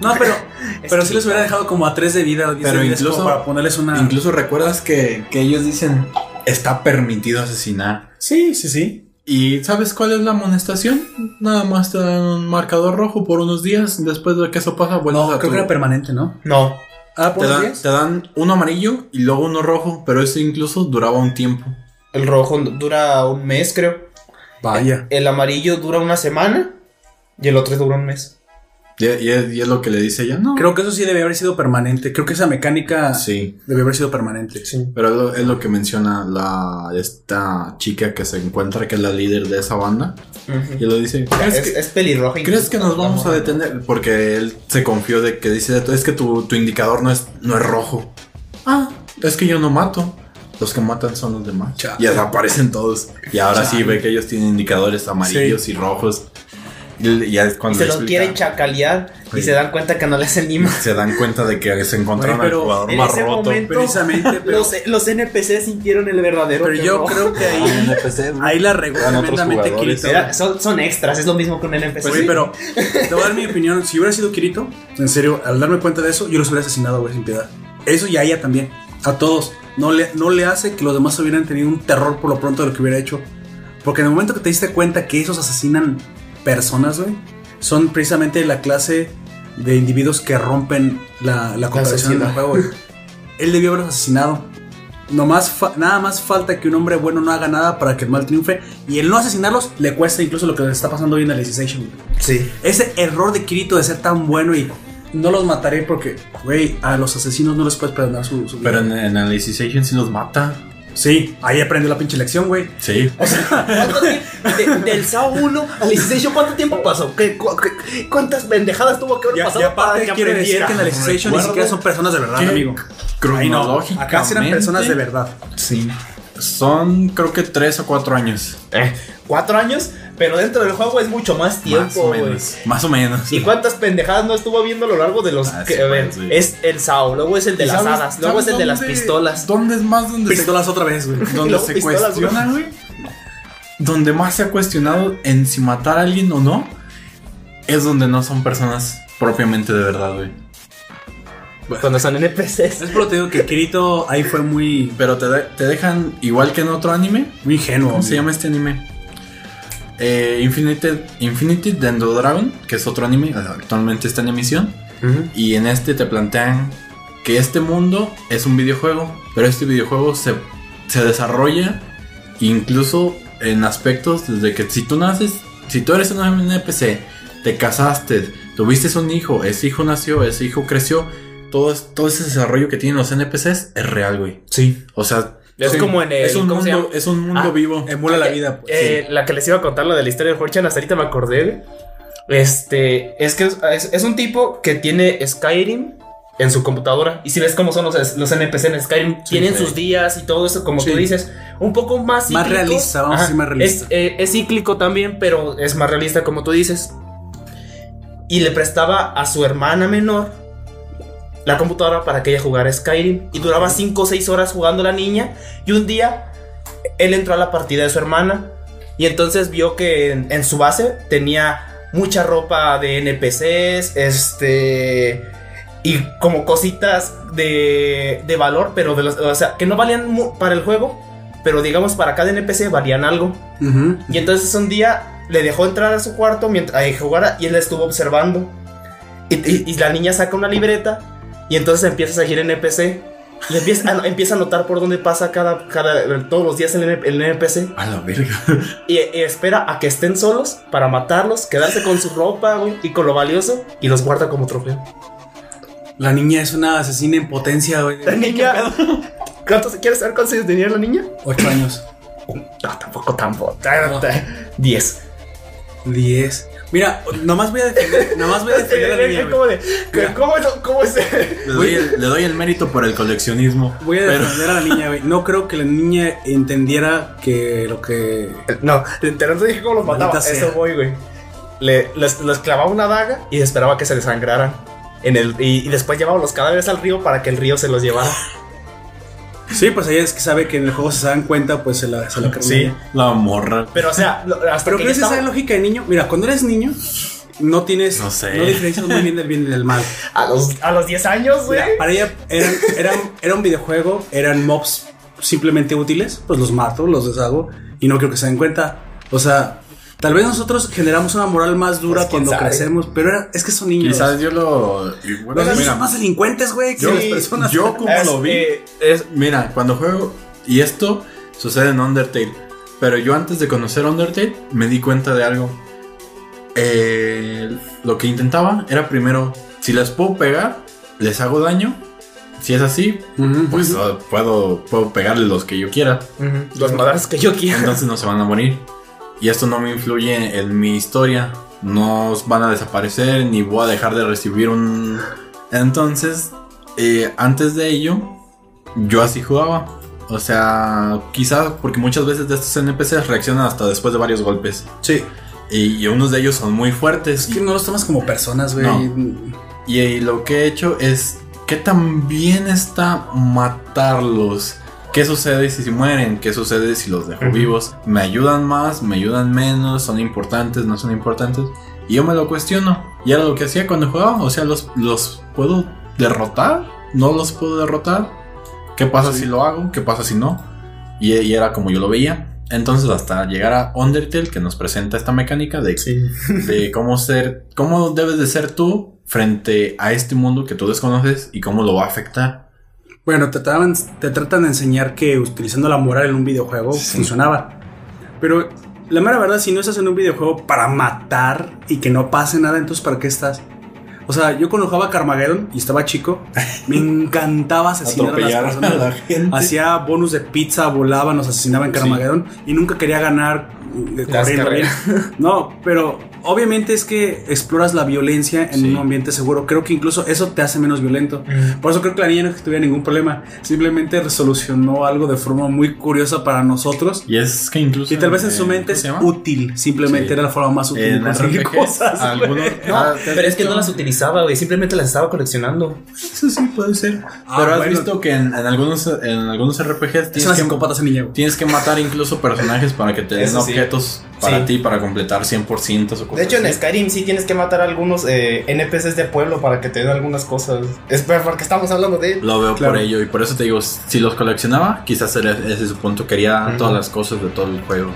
No, pero, pero sí les hubiera dejado como a 3 de vida, 10 Pero de vida, incluso- para ponerles una. Incluso recuerdas que, que ellos dicen, está permitido asesinar. Sí, sí, sí. ¿Y sabes cuál es la amonestación? Nada más te dan un marcador rojo por unos días. Después de que eso pasa, vuelves No, a creo tu- que era permanente, ¿no? No. Ah, ¿por te, dan, días? te dan uno amarillo y luego uno rojo, pero eso incluso duraba un tiempo. El rojo dura un mes, creo. Vaya. El amarillo dura una semana. Y el otro dura un mes. Y, y es, y es lo que le dice ella, no. Creo que eso sí debe haber sido permanente. Creo que esa mecánica Sí, debe haber sido permanente. Sí. pero es lo, es lo que menciona la esta chica que se encuentra, que es la líder de esa banda. Y lo dice, ¿crees Es, que, es pelirroja. ¿crees que nos vamos a detener? Porque él se confió de que dice, es que tu, tu indicador no es, no es rojo. Ah, es que yo no mato. Los que matan son los demás. Chale. Y desaparecen todos. Y ahora sí ve que ellos tienen indicadores amarillos y rojos. Y ya es Y cuando se los explica, quieren chacalear. Y Sí. se dan cuenta que no le hacen ni más. se dan cuenta de que se encontraron al jugador en más ese roto. momento- Precisamente, pero, Los, los NPC sintieron el verdadero. pero yo creo que ahí, ahí la otros tremendamente. Kirito. Era- son, son extras, es lo mismo que un NPC. Pues sí, pero te voy a dar mi opinión. Si hubiera sido Kirito, en serio, al darme cuenta de eso, yo los hubiera asesinado, güey, sin piedad. Eso y a ella también. A todos. No le, no le hace que los demás hubieran tenido un terror por lo pronto de lo que hubiera hecho. Porque en el momento que te diste cuenta que esos asesinan personas, güey, son precisamente la clase de individuos que rompen la, la cooperación del juego, güey. Él debió haberlos asesinado. Nomás fa- nada más falta que un hombre bueno no haga nada para que el mal triunfe. Y el no asesinarlos le cuesta incluso lo que le está pasando hoy en Alicization. güey. Sí. Ese error de Kirito de ser tan bueno y no los mataré porque, güey, a los asesinos no les puedes perdonar su, su vida. Pero en, en Alicization sí los mata. Sí, ahí aprendió la pinche lección, güey. Sí. ¿Cuánto tiempo- de- del SAO 1 al Alicization, ¿cuánto tiempo pasó? ¿Qué, cu- qué- ¿Cuántas pendejadas tuvo que haber pasado y aparte que quiere decir que en Alicization ni Recuerdo siquiera son personas de verdad, amigo. Ahí no, Cronológicamente. acá sí eran personas de verdad. Sí. Son creo que tres o cuatro años. Eh, ¿Cuatro años? Pero dentro del juego es mucho más tiempo, güey. Más o menos. ¿Y cuántas pendejadas no estuvo viendo a lo largo de los... Ah, que- sí, a ver, sí. es el SAO, luego es el de ¿Y las sabes- hadas, luego es el de las pistolas. ¿Dónde es más donde se, Pistolas otra vez, güey. donde se pistolas, cuestiona, güey? Donde más se ha cuestionado en si matar a alguien o no, es donde no son personas propiamente de verdad, güey. Cuando son NPCs. Es por lo que te digo que Kirito ahí fue muy, Pero te, de- te dejan igual que en otro anime. muy ingenuo. ¿Cómo se llama este anime? Eh, Infinity, Infinity Dendo Dragon, que es otro anime, actualmente está en emisión. Y en este te plantean que este mundo es un videojuego, pero este videojuego se, se desarrolla incluso en aspectos desde que si tú naces, si tú eres un NPC, te casaste, tuviste un hijo, ese hijo nació, ese hijo creció, todo, es- todo ese desarrollo que tienen los NPCs es real, güey. Sí. O sea, Es sí, como en el- es un ¿cómo se mundo, es un mundo Ah, vivo. Emula la vida, pues. Eh, La que les iba a contar, la de la historia de Fortune, hasta ahorita me acordé. Este, es que es, es- es un tipo que tiene Skyrim en su computadora. Y si ves cómo son los, los NPC en Skyrim, tienen sí. sus días y todo eso, como Sí. tú dices, un poco más Más cíclicos. realista, vamos a decir más realista. Es, eh, es cíclico también, pero es más realista, como tú dices. Y le prestaba a su hermana menor la computadora para que ella jugara Skyrim. Y duraba 5 o 6 horas jugando la niña. Y un día él entró a la partida de su hermana. Y entonces vio que en, en su base tenía mucha ropa de NPCs. Este. Y como cositas de, de valor, pero de los, o sea, que no valían para el juego. Pero digamos para cada NPC valían algo. Y entonces un día le dejó entrar a su cuarto mientras ahí jugara y él la estuvo observando. Y, y- y la niña saca una libreta y entonces empieza a seguir NPC. Y empieza a, empieza a notar por dónde pasa cada, cada todos los días el, NPC. A la verga. Y, y espera a que estén solos para matarlos, quedarse con su ropa güey, y con lo valioso y los guarda como trofeo. La niña es una asesina en potencia, güey. La niña. ¿Cuántos, ¿Quieres saber cuántos años tenía la niña? Ocho años. No, tampoco, tampoco. Diez. Diez. Mira, nomás voy a defender, nomás voy a defender a la niña. güey. ¿Cómo de- ¿Cómo es- ¿Cómo es? Le doy, el, le doy el mérito por el coleccionismo. Voy a pero defender a la niña, güey. No creo que la niña entendiera que lo que. No, te no te dije cómo los mataba. Sea. Eso voy, güey. Le, les, les clavaba una daga y esperaba que se desangraran. En el, y, y después llevaba los cadáveres al río para que el río se los llevara. Sí, pues ella es que sabe que en el juego se dan cuenta, pues se la, se la. Sí. la morra. Pero, o sea, lo- hasta Pero que ¿crees esa lógica de niño? Mira, cuando eres niño, no tienes. No sé. No diferencias muy bien del bien y del mal. a los, a los 10 años, güey. Para ella eran, eran- era un videojuego, eran mobs simplemente útiles, pues los mato, los deshago y no creo que se den cuenta. O sea, tal vez nosotros generamos una moral más dura Pues, cuando sabe. crecemos, pero era- es que son niños. Quizás yo lo. y bueno, los niños mira, son más delincuentes, güey, que yo, las personas. yo como Es, lo vi. eh, es, mira, cuando juego. Y esto sucede en Undertale. Pero yo antes de conocer Undertale me di cuenta de algo. Eh, lo que intentaba era primero, si les puedo pegar, les hago daño. Si es así, Ujú, pues ujú. uh, puedo, puedo pegarle los que yo quiera. ujú, los madrazos que yo quiera. Entonces no se van a morir. Y esto no me influye en mi historia. No van a desaparecer ni voy a dejar de recibir un... Entonces, eh, antes de ello, yo así jugaba. O sea, quizás porque muchas veces de estos NPCs reaccionan hasta después de varios golpes. Sí. Y, y unos de ellos son muy fuertes. Es que no los tomas como personas, güey. Y, y lo que he hecho es que también está matarlos. ¿Qué sucede si se mueren? ¿Qué sucede si los dejo vivos? ¿Me ayudan más? ¿Me ayudan menos? ¿Son importantes? ¿No son importantes? Y yo me lo cuestiono. Y era lo que hacía cuando jugaba. O sea, ¿los, los puedo derrotar? ¿No los puedo derrotar? ¿Qué pasa si lo hago? ¿Qué pasa si no? Y, y era como yo lo veía. Entonces hasta llegar a Undertale que nos presenta esta mecánica de de cómo ser, cómo debes de ser tú frente a este mundo que tú desconoces y cómo lo va a afectar. Bueno, te, tratan- te tratan de enseñar que utilizando la moral en un videojuego Sí. funcionaba. Pero la mera verdad, si no estás en un videojuego para matar y que no pase nada, entonces ¿para qué estás? O sea, yo cuando jugaba Carmageddon y estaba chico, me encantaba asesinar a las personas. gente. Hacía bonus de pizza, volaba, nos asesinaba en Sí. Carmageddon y nunca quería ganar eh, corriendo bien. No, pero obviamente es que exploras la violencia en Sí. un ambiente seguro. Creo que incluso eso te hace menos violento. Mm. Por eso creo que la niña no tuviera ningún problema. Simplemente resolucionó algo de forma muy curiosa para nosotros. Y es que incluso. Y tal vez en eh, su mente ¿cómo es útil. Simplemente Sí. era la forma más útil de conseguir RPGs, cosas. güey. algunos- No, ah, ¿te has pero es que no las utilizaba, güey. Simplemente las estaba coleccionando. Eso sí puede ser. Ah, Pero has bueno. visto que en, en algunos, en algunos RPGs Es una tienes que, niña, tienes que matar incluso personajes para que te den Eso sí. Para Sí. ti, para completar 100% o cosas De hecho, en. Skyrim sí tienes que matar a algunos eh, NPCs de pueblo para que te den algunas cosas. Es porque estamos hablando de. Lo veo Claro. por ello y por eso te digo, si los coleccionaba, quizás era ese es su punto, quería todas las cosas de todo el juego.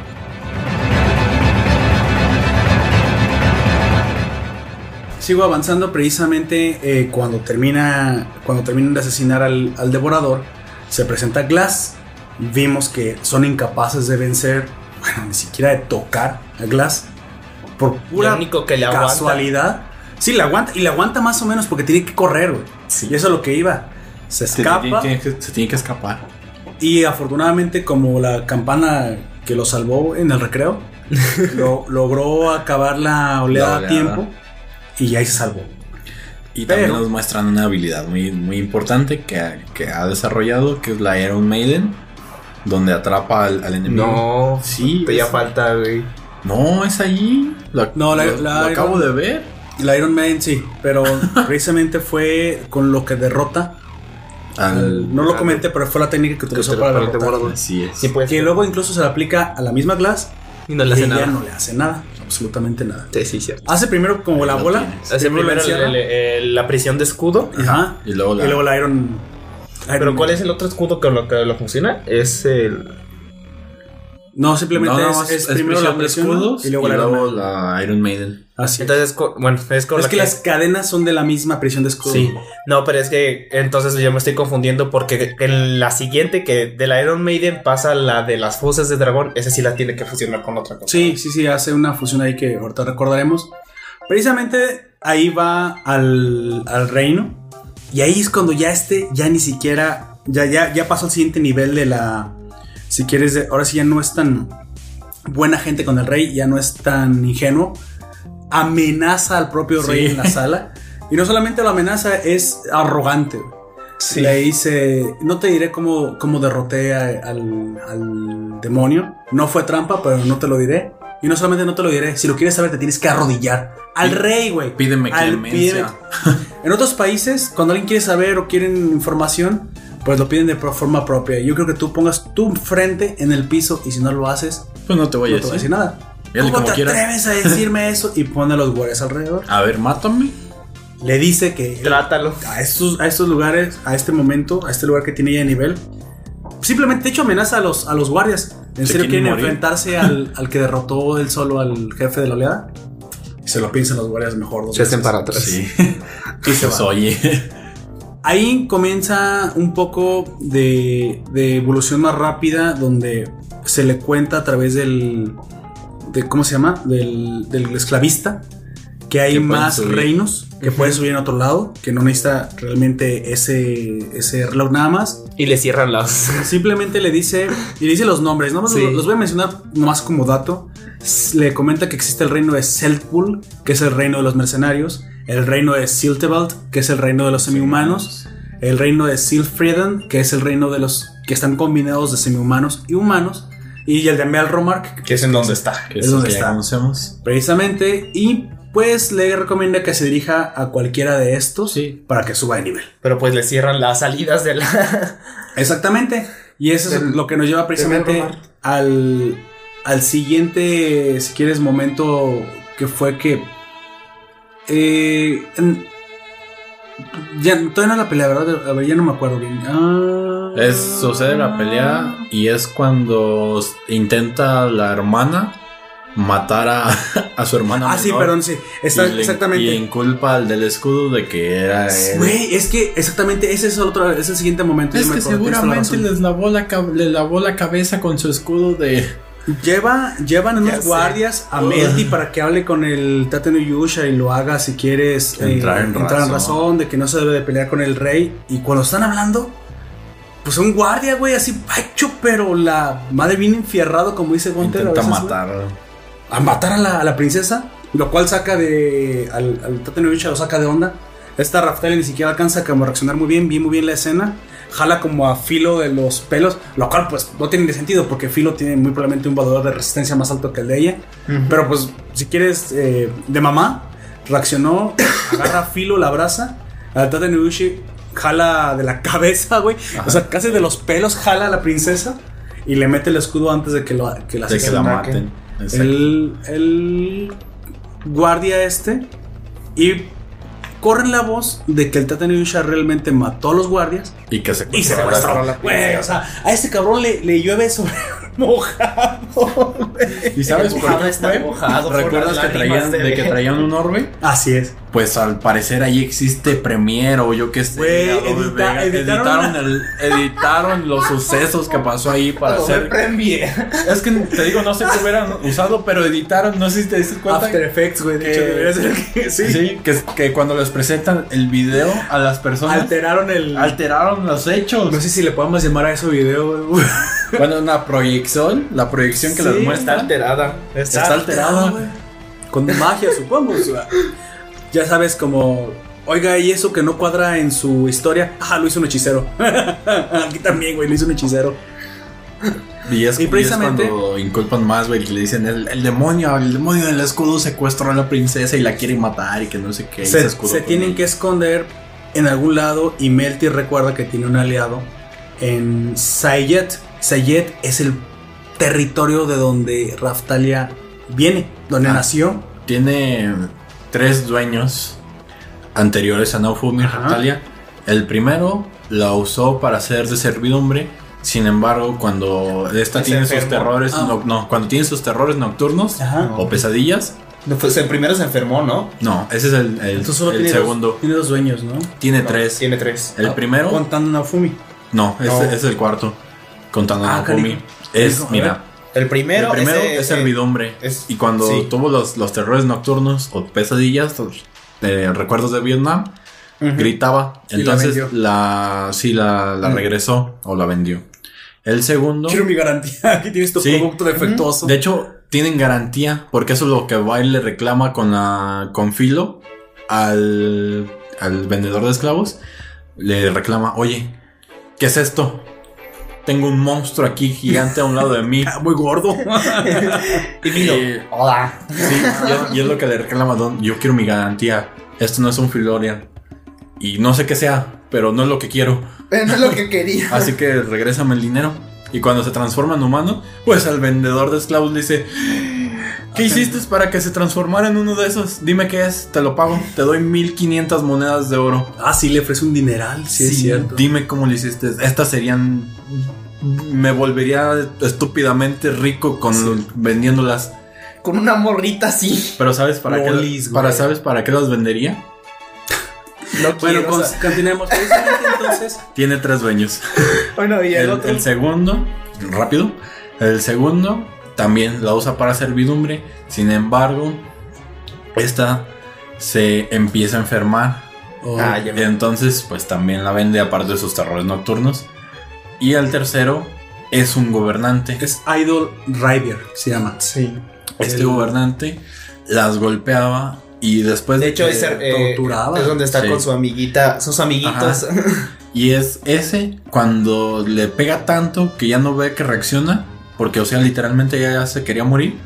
Sigo avanzando precisamente eh, cuando termina cuando terminan de asesinar al, al devorador. Se presenta Glass. Vimos que son incapaces de vencer, bueno, ni siquiera de tocar a Glass. Por pura único que le aguanta. casualidad. Sí, le aguanta. Y le aguanta más o menos porque tiene que correr, güey. Y eso es lo que iba. Se Se escapa. tiene, tiene que, se tiene que escapar. Y afortunadamente, como la campana que lo salvó en el recreo, lo, logró acabar la oleada, La a tiempo y ahí se salvó. Y también nos muestran una habilidad muy, muy importante que, que ha desarrollado, que es la Iron Maiden, donde atrapa al, al enemigo. No, Sí, Te ya es- falta, güey. No, es ahí. Lo, No, la- lo- la lo acabo de ver. La Iron Man sí, pero precisamente fue con lo que derrota. al- no lo comenté, pero fue la técnica que utilizó para, derrotar. Así es. Sí, pues. Que luego incluso se le aplica a la misma Glass Y no le hace ella nada. no le hace nada, absolutamente nada. Sí, sí, cierto. Hace primero como la bola, tienes. Hace primero la primero la prisión de escudo. ajá, Y luego la, y luego la Iron. Pero Iron ¿cuál Man. es el otro escudo con lo que lo funciona? Es el. No, simplemente No, no, es, es primero la presión escudos y luego la Iron Man. la Iron Maiden. Así. Entonces, co- bueno, es con es la que, las cadenas son de la misma prisión de escudo. Sí, no, pero es que entonces yo me estoy confundiendo porque en la siguiente que de la Iron Maiden pasa la de las fauces de dragón, esa sí la tiene que fusionar con otra cosa. Sí, sí, sí, hace una fusión ahí que ahorita recordaremos. Precisamente ahí va al, al reino. Y ahí es cuando ya este, ya ni siquiera, ya, ya, ya pasó al siguiente nivel de la, si quieres, de- ahora sí ya no es tan buena gente con el rey, ya no es tan ingenuo. amenaza al propio rey Sí. en la sala. Y no solamente lo amenaza, es arrogante. güey. Le dice, no te diré cómo, cómo derroté a- al, al demonio. No fue trampa, pero no te lo diré. Y no solamente no te lo diré, si lo quieres saber te tienes que arrodillar. Al rey, güey. pídeme clemencia. En otros países, cuando alguien quiere saber o quieren información, pues lo piden de forma propia. Yo creo que tú pongas tu frente en el piso y si no lo haces, Pues no te voy a te voy a decir decir. nada. Dile ¿Cómo como te quieras. atreves a decirme eso? Y pone a los guardias alrededor. A ver, mátame. Le dice que Trátalo. a estos, a estos lugares, a este momento, a este lugar que tiene ya de nivel, simplemente, de hecho, amenaza a los, a los guardias. ¿En Se serio quieren morir. enfrentarse al, al que derrotó él solo al jefe de la oleada? Y se lo piensan los guardias mejor. dos Se hacen para atrás. Sí. Y se Pues oye. Ahí comienza un poco de, de evolución más rápida donde se le cuenta a través del... De, ¿Cómo se llama? Del, del esclavista. Que hay Que más subir. reinos que pueden subir en otro lado. Que no necesita realmente ese, ese reloj nada más. Y le cierran las. Simplemente le dice... Y le dice los nombres. Nada más Sí. los, los voy a mencionar más como dato. Le comenta que existe el reino de Seltpool, que es el reino de los mercenarios. El reino de Siltevald, que es el reino de los semihumanos el reino de Silfrieden, que es el reino de los que están combinados de semihumanos y humanos, y el de Melromark, Que es en donde está. Que Es donde está. conocemos. precisamente, y pues le recomienda que se dirija a cualquiera de estos Sí. para que suba de nivel. Pero pues le cierran las salidas de la. Exactamente, y eso es lo que nos lleva precisamente al, al siguiente, si quieres, momento que fue que... eh, en- ya, todavía no la pelea, ¿verdad? A ver, ya no me acuerdo bien. Ah. Es, sucede la pelea y es cuando intenta la hermana matar a, a su hermana. Ah, sí, perdón, sí. Está, y le- exactamente. Y inculpa al del escudo de que era. Güey, es que exactamente ese es el otro, es el siguiente momento. Es yo que la seguramente les lavó la, le lavó la cabeza con su escudo de... Lleva, llevan Ya unos sé. guardias a Melty para que hable con el Tate no Yusha y lo haga si quieres eh, Entrar en razón. de que no se debe de pelear con el rey. Y cuando están hablando, pues un guardia, güey, así pacho, pero la madre viene enfierrado, como dice Gunter. a Intenta veces, matar. A matar a la, a la princesa, lo cual saca de. Al, al Tate no Yusha lo saca de onda. Esta Raftalia ni siquiera alcanza como a reaccionar muy bien, bien muy bien la escena. Jala como a Filo de los pelos, lo cual pues no tiene ni sentido porque Filo tiene muy probablemente un valor de resistencia más alto que el de ella. Pero pues si quieres eh, de mamá, reaccionó, agarra a Filo, la abraza, al Tate no Yushi jala de la cabeza, güey. O sea, casi de los pelos jala a la princesa y le mete el escudo antes de que, lo, que la De que la maten. El, el guardia este y corren la voz de que el Tata Yusha realmente mató a los guardias Y que se y se Secuestró la Güey, o sea, a este cabrón le, le llueve sobre mojado. ¿Y sabes por qué está mojado ¿Recuerdas que traían, de- de que traían un orbe? Así es. Pues al parecer ahí existe Premiere o yo qué sé. Edita- Vega. editaron editaron, el- editaron los sucesos que pasó ahí para hacer. Es que te digo, no sé qué hubieran usado, pero editaron, no sé si te diste cuenta. After Effects, güey. De que- hecho, debería ser que sí. Sí, que, que cuando les presentan el video a las personas, Alteraron el. alteraron los hechos. no sé si le podemos llamar a eso video, güey. Bueno, una proyección, la proyección que Sí, les Está muestra alterada. está alterada. Con magia, supongo. Ya sabes, como. Oiga, y eso que no cuadra en su historia. Ah, lo hizo un hechicero. Aquí también, güey, lo hizo un hechicero. Y es, Y y precisamente- es cuando inculpan más, güey, que le dicen el, el demonio, el demonio del escudo secuestró a la princesa y la quiere matar y que no sé qué. y Se, se tienen que esconder en algún lado. Y Melty recuerda que tiene un aliado en Sayet. Sayet es el territorio de donde Raftalia viene, donde Ah. nació. Tiene tres dueños anteriores a Naofumi. Raptalia. El primero la usó para hacer de servidumbre. Sin embargo, cuando esta tiene sus terrores, Ah. no, no, cuando tiene sus terrores nocturnos Ajá. o pesadillas, No, pues el primero se enfermó, ¿no? no, ese es el, el- Entonces solo el tiene segundo. Dos, tiene dos dueños, ¿no? Tiene No, tres. Tiene tres. El primero, Contando Naofumi. no, ese No. es el cuarto. Contando Ah, Naofumi. cariño. Es, mira, El primero, el primero ese, es servidumbre. es- y cuando sí. tuvo los, los terrores nocturnos o pesadillas, eh, recuerdos de Vietnam, gritaba. La Entonces vendió. la, sí la, la regresó o la vendió. El segundo, Quiero mi garantía. Aquí tienes tu Sí. producto defectuoso. de hecho, tienen garantía, porque eso es lo que Bail le reclama con la con Filo al, al vendedor de esclavos. Le reclama, oye, ¿qué es esto? Tengo un monstruo aquí gigante a un lado de mí. Ah, Muy gordo. Y Milo, Eh, hola. Sí, y es, y es lo que le reclama Don. Yo quiero mi garantía. Esto no es un Filorian. Y no sé qué sea, pero no es lo que quiero. Pero no es lo que quería. Así que regrésame el dinero. Y cuando se transforma en humano, pues al vendedor de esclavos le dice: ¿Qué hiciste para que se transformara en uno de esos? Dime qué es, te lo pago. Te doy 1500 monedas de oro. ah, sí, le ofrece un dineral. Sí, es cierto. Dime cómo lo hiciste. Estas serían. Me volvería estúpidamente rico con vendiéndolas. Con una morrita así. Pero ¿sabes para Lolis, qué? Para. ¿Sabes para qué las vendería? No Bueno, quiero, con- o sea, continuemos. Entonces. Tiene tres dueños. bueno, y el, El, otro. el segundo, rápido. El segundo también la usa para servidumbre. Sin embargo, esta se empieza a enfermar. Oh, Ah, entonces, pues también la vende aparte de sus terrores nocturnos. Y el tercero es un gobernante. Es Idol Rider, se llama. Sí. Este el- gobernante las golpeaba y después De hecho, que- es, eh, torturaba. es donde está Sí. con su amiguita, sus amiguitos. Y es ese cuando le pega tanto que ya no ve que reacciona, porque o sea, literalmente ya se quería morir,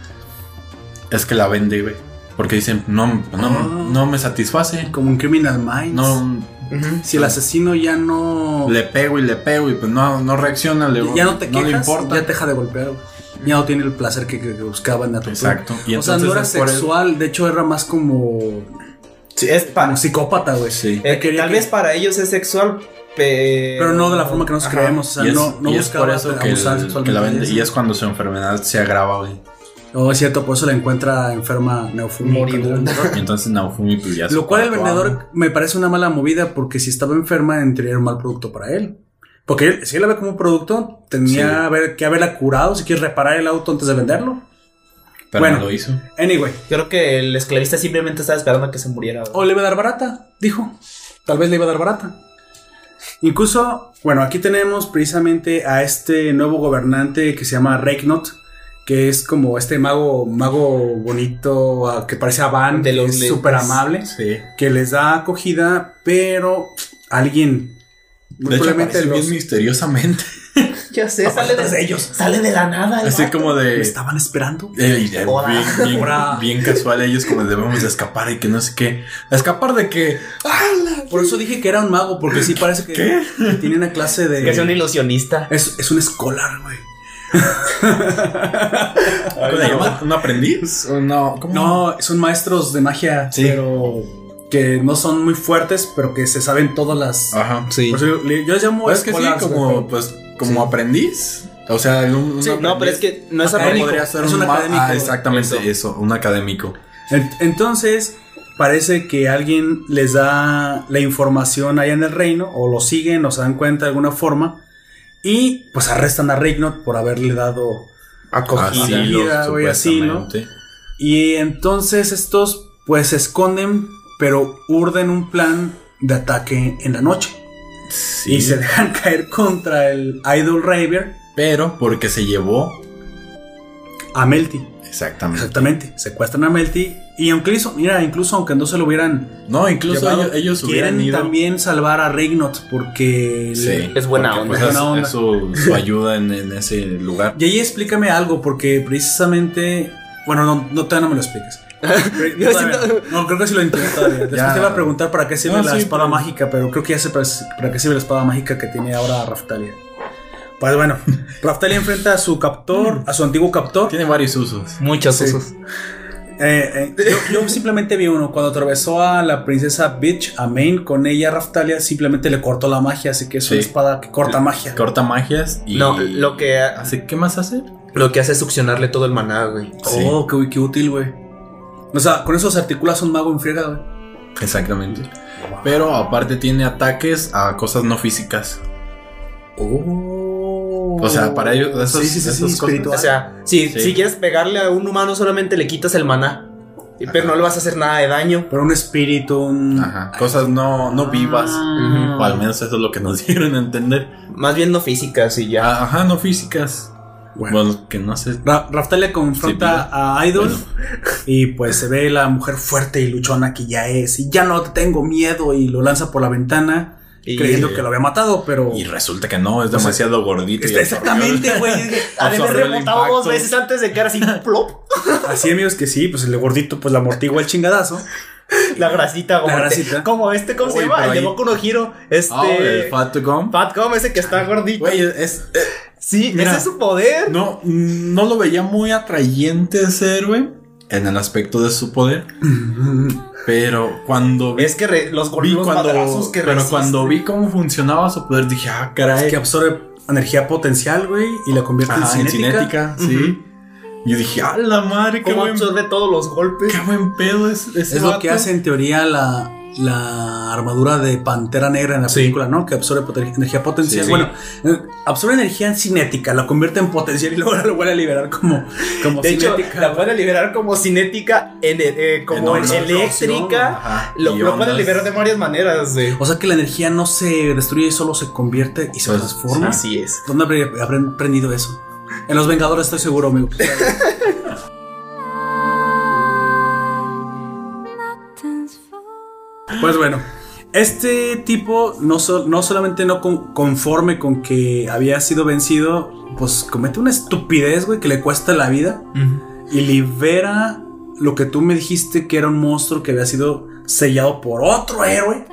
es que la vende, güey. Porque dicen, no, no, Ah. no me satisface, Como en Criminal Minds. no Si el asesino ya no. le pego y le pego y pues no, no reacciona, le, ya no te le quejas, importa. ya te deja de golpear. Ya no tiene el placer que, que- buscaba en la tortura. Exacto. Y o sea, no era sexual, de hecho era más como, Sí, es pa- como psicópata, güey. Sí. eh, tal que- vez para ellos es sexual, pero. Pero no de la forma que nos Ajá. creemos. O sea, y es, no, no y es por eso que, abusar el- sexualmente que la de vende. eso. Y es cuando su enfermedad se agrava, güey. Oh, es cierto, por eso la encuentra enferma Neofumi. Moribunda. Y entonces Naofumi pues ya Lo cual el vendedor me parece una mala movida porque si estaba enferma, en teoría era un mal producto para él. Porque él, si él la ve como un producto, tenía Sí. haber- que haberla curado si quieres reparar el auto antes de venderlo. Pero bueno. no lo hizo. Anyway, Creo que el esclavista simplemente estaba esperando a que se muriera. o le iba a dar barata, dijo. Tal vez le iba a dar barata. Incluso, bueno, aquí tenemos precisamente a este nuevo gobernante que se llama Reiknot, que es como este mago, mago bonito, ah, que parece a Van, De que es súper amable. Sí. que les da acogida, pero alguien muy De hecho, los bien misteriosamente. Ya sé, sale de, ellos. Sale de la nada. el Así vato. como me de. estaban esperando. eh, eh, Hola. bien, bien- Hola. bien casual ellos como debemos de escapar y que no sé qué. ¿Escapar de qué? Por eso dije que era un mago, porque sí parece que, que tiene una clase de. Que es un ilusionista. es, es un escolar, güey. ¿Cómo le llaman? ¿Un aprendiz? ¿O no? ¿Cómo? No, son maestros de magia, Sí. pero que no son muy fuertes, pero que se saben todas las. Ajá. Sí. Por eso le- yo les llamo Pues es que sí, como, pues, como aprendiz. O sea, un, un Sí, no, pero es que no es Académico. podría ser es un, académico. Ah, exactamente Eso. eso. un académico. Ent- Entonces, parece que alguien les da la información allá en el reino, o lo siguen, o se dan cuenta de alguna forma, y pues arrestan a Reignot por haberle dado. Acogida. Asilo, güey, asilo. Y entonces estos, pues se esconden, pero urden un plan de ataque en la noche. Sí. Y se dejan caer contra el Idol Raver Pero porque se llevó. a Melty. Exactamente. Exactamente. Secuestran a Melty. Y aunque hizo, mira, incluso aunque no se lo hubieran No, incluso llevado, ellos, ellos hubieran quieren ido. también salvar a Reignot porque Sí, Es buena porque, onda. pues, Es es, buena onda. es su, su ayuda en, en ese lugar. Y ahí explícame algo porque precisamente bueno no, no todavía no me lo expliques. Pero- Yo siento- no. No, creo que sí lo entiendo todavía. Después Ya. te iba a preguntar para qué sirve No, la sí, espada pero- mágica, pero creo que ya sé para, para qué sirve la espada mágica que tiene ahora Raftalia. Pues bueno, Raftalia enfrenta a su captor, a su antiguo captor. Tiene varios usos. Muchos Sí. usos. Eh, eh, yo, yo simplemente vi uno. Cuando atravesó a la princesa Bitch, a Main, con ella Raftalia simplemente le cortó la magia, así que es una Sí. espada que corta magia. Corta magias y. No, lo que, hace. ¿Qué más hace? lo que hace es succionarle todo el maná, güey. Sí. Oh, qué, qué útil, güey. O sea, con eso se articula un mago en friega, güey. Exactamente. Pero aparte tiene ataques a cosas no físicas. Oh. O sea, para ellos, esos- sí, sí, sí, espiritual. O sea, si, Sí. si quieres pegarle a un humano, solamente le quitas el maná. Y- Pero no le vas a hacer nada de daño. Pero un espíritu, un. Ajá. Cosas no, no vivas. Ah. O al menos eso es lo que nos dieron a entender. Más bien no físicas y ya. Ah, Ajá, no físicas. Bueno. Bueno, que no sé. Ra- Raftalia confronta Sí, a Idol Bueno. y pues se ve la mujer fuerte y luchona que ya es y ya no tengo miedo y lo lanza por la ventana Y- creyendo que lo había matado, pero Y resulta que no, es demasiado gordito. y Está exactamente, güey. Ha de haber rebotado dos veces antes de quedar así plop. Así amigos que sí, pues el gordito pues la amortigua el chingadazo. La grasita, como, La este- grasita. como este, ¿cómo se llama? El de Boku no Hiro. Este. Ah, el Fat Gum. Fat Gum, ese que está gordito. Güey, es, eh, sí, mira. ese es su poder. no, no lo veía muy atrayente ese héroe en el aspecto de su poder. Pero cuando vi, Es que re- los vi golpes, cuando, madrazos que pero cuando vi cómo funcionaba su poder, dije, ah, caray. Es que absorbe energía potencial, güey, y la convierte Ajá, en en cinética. cinética, sí. Yo dije, ah, la madre, qué Cómo buen, absorbe todos los golpes. qué buen pedo es ese Es lo que hace en teoría la, la armadura de Pantera Negra en la Sí. película, ¿no? Que absorbe energía potencial. Sí. Bueno, eh, absorbe energía en cinética, la convierte en potencial y luego lo vuelve a liberar como, como De hecho, la puede liberar como cinética, en, eh, como En en ondas. eléctrica. Lo, lo puede liberar de varias maneras. O sea que la energía no se destruye, solo se convierte y se Pues, transforma. Así es. ¿Dónde habré aprendido eso? En Los Vengadores estoy seguro, amigo. Pues bueno, este tipo no, no solamente no con- conforme con que había sido vencido, pues comete una estupidez, güey, que le cuesta la vida y libera lo que tú me dijiste que era un monstruo que había sido sellado por otro héroe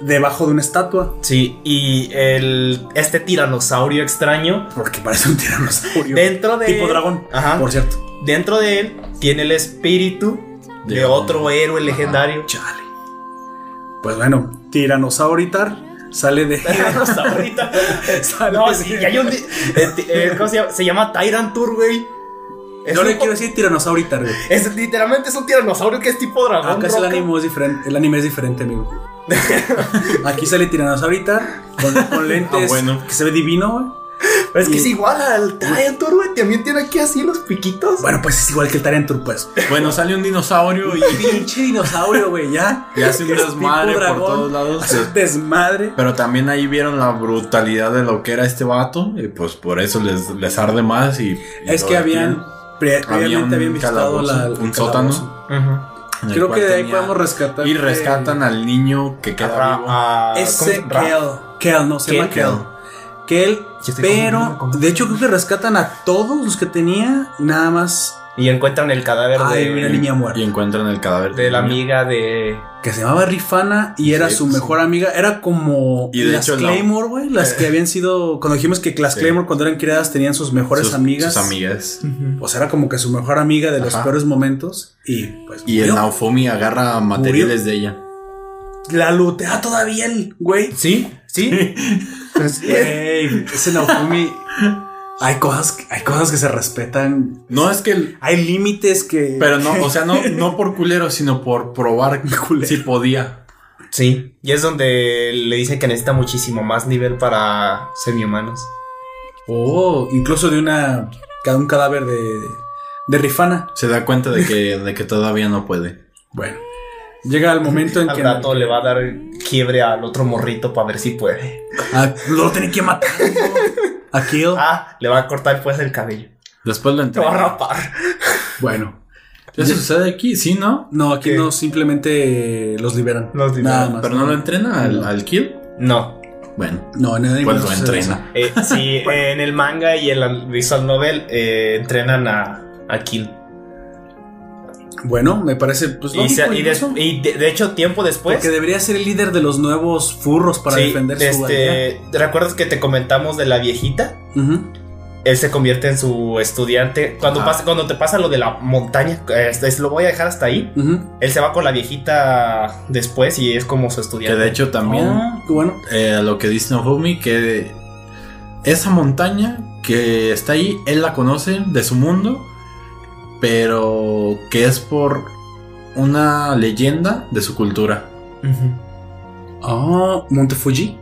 debajo de una estatua. Sí, y el, este tiranosaurio extraño, Porque parece un tiranosaurio. dentro de tipo él- dragón, Ajá. por cierto. dentro de él tiene el espíritu de, De otro héroe legendario. Chale. Pues bueno, Tiranosauritar sale de. Tiranosaurio. sale no, de- sí, ya hay un. eh, eh, ¿Cómo se llama? Se llama Tyrant Tour, güey. Es Yo le quiero decir Tiranosauritar, güey. Es, literalmente es un tiranosaurio que es tipo dragón. Acá es el anime es diferente, el anime es diferente, amigo. Aquí sale Tiranosauritar con, con lentes Ah, bueno. que se ve divino, güey. Pero es que Y- es igual al Tyrant Tour, güey. También tiene aquí así los piquitos. Bueno, pues es igual que el Tyranitar, pues. Bueno, sale un dinosaurio y, Pinche dinosaurio, güey, ya. y hace un Es desmadre por dragón. todos lados. Hace un desmadre. Pero también ahí vieron la brutalidad de lo que era este vato. Y pues por eso les, les arde más. Y, y Es que habían. Previamente habían visitado la, un sótano. Creo que de ahí podemos rescatar. Y rescatan al niño que queda vivo. ah, Ese ¿cómo se- Ra- Kel. Kel, no se llama Kel. Estoy pero de hecho creo que rescatan a todos los que tenía, nada más Y encuentran el cadáver Ay, de, una niña muerta. Y encuentran el cadáver de la amiga de. que se llamaba Rifana y era su mejor amiga. Era como Y de las hecho. Claymore, güey. Las que habían sido. Cuando dijimos que las Sí. Claymore, cuando eran criadas, tenían sus mejores Sus- amigas. Sus amigas. Pues era como que su mejor amiga de los Ajá. peores momentos. Y pues. Y el murió. Naofumi agarra materiales de ella. La lutea todavía el güey. Sí, sí. Güey, ese Naofumi. hay cosas, que- hay cosas que se respetan. No es que. Hay límites que. Pero no, o sea, no, no por culero, sino por probar si podía. Sí. Y es donde le dicen que necesita muchísimo más nivel para semi-humanos. Oh, incluso de una. Un cadáver de. De Rifana. Se da cuenta de que, de que todavía no puede. Bueno. Llega el momento en Al que. rato le va a dar quiebre al otro morrito para ver si puede. Ah, lo tiene que matar. ¿no? A Kill. Ah, le va a cortar pues el cabello. Después lo Te va a rapar. Bueno. Eso sucede aquí, sí, ¿no? No, aquí ¿Qué? no, simplemente los liberan. Los liberan. Nada más. Pero no lo entrena al, al kill. No. Bueno, No, en el anime pues lo entrena. Eh, sí, en el manga y en la visual novel eh, entrenan a, a Kill. Bueno, me parece. Pues, Y, se- lógico, y de, de hecho, tiempo después. Porque debería ser el líder de los nuevos furros para sí, defender su este, ¿Recuerdas que te comentamos de la viejita? Él se convierte en su estudiante. Cuando, pasa, cuando te pasa lo de la montaña, es- lo voy a dejar hasta ahí. Él se va con la viejita después y es como su Que estudiante. de hecho también, Ah, bueno. eh, lo que dice Nofumi, que esa montaña que está ahí, él la conoce de su mundo, pero que es por una leyenda de su cultura. Ah, Monte Fuji.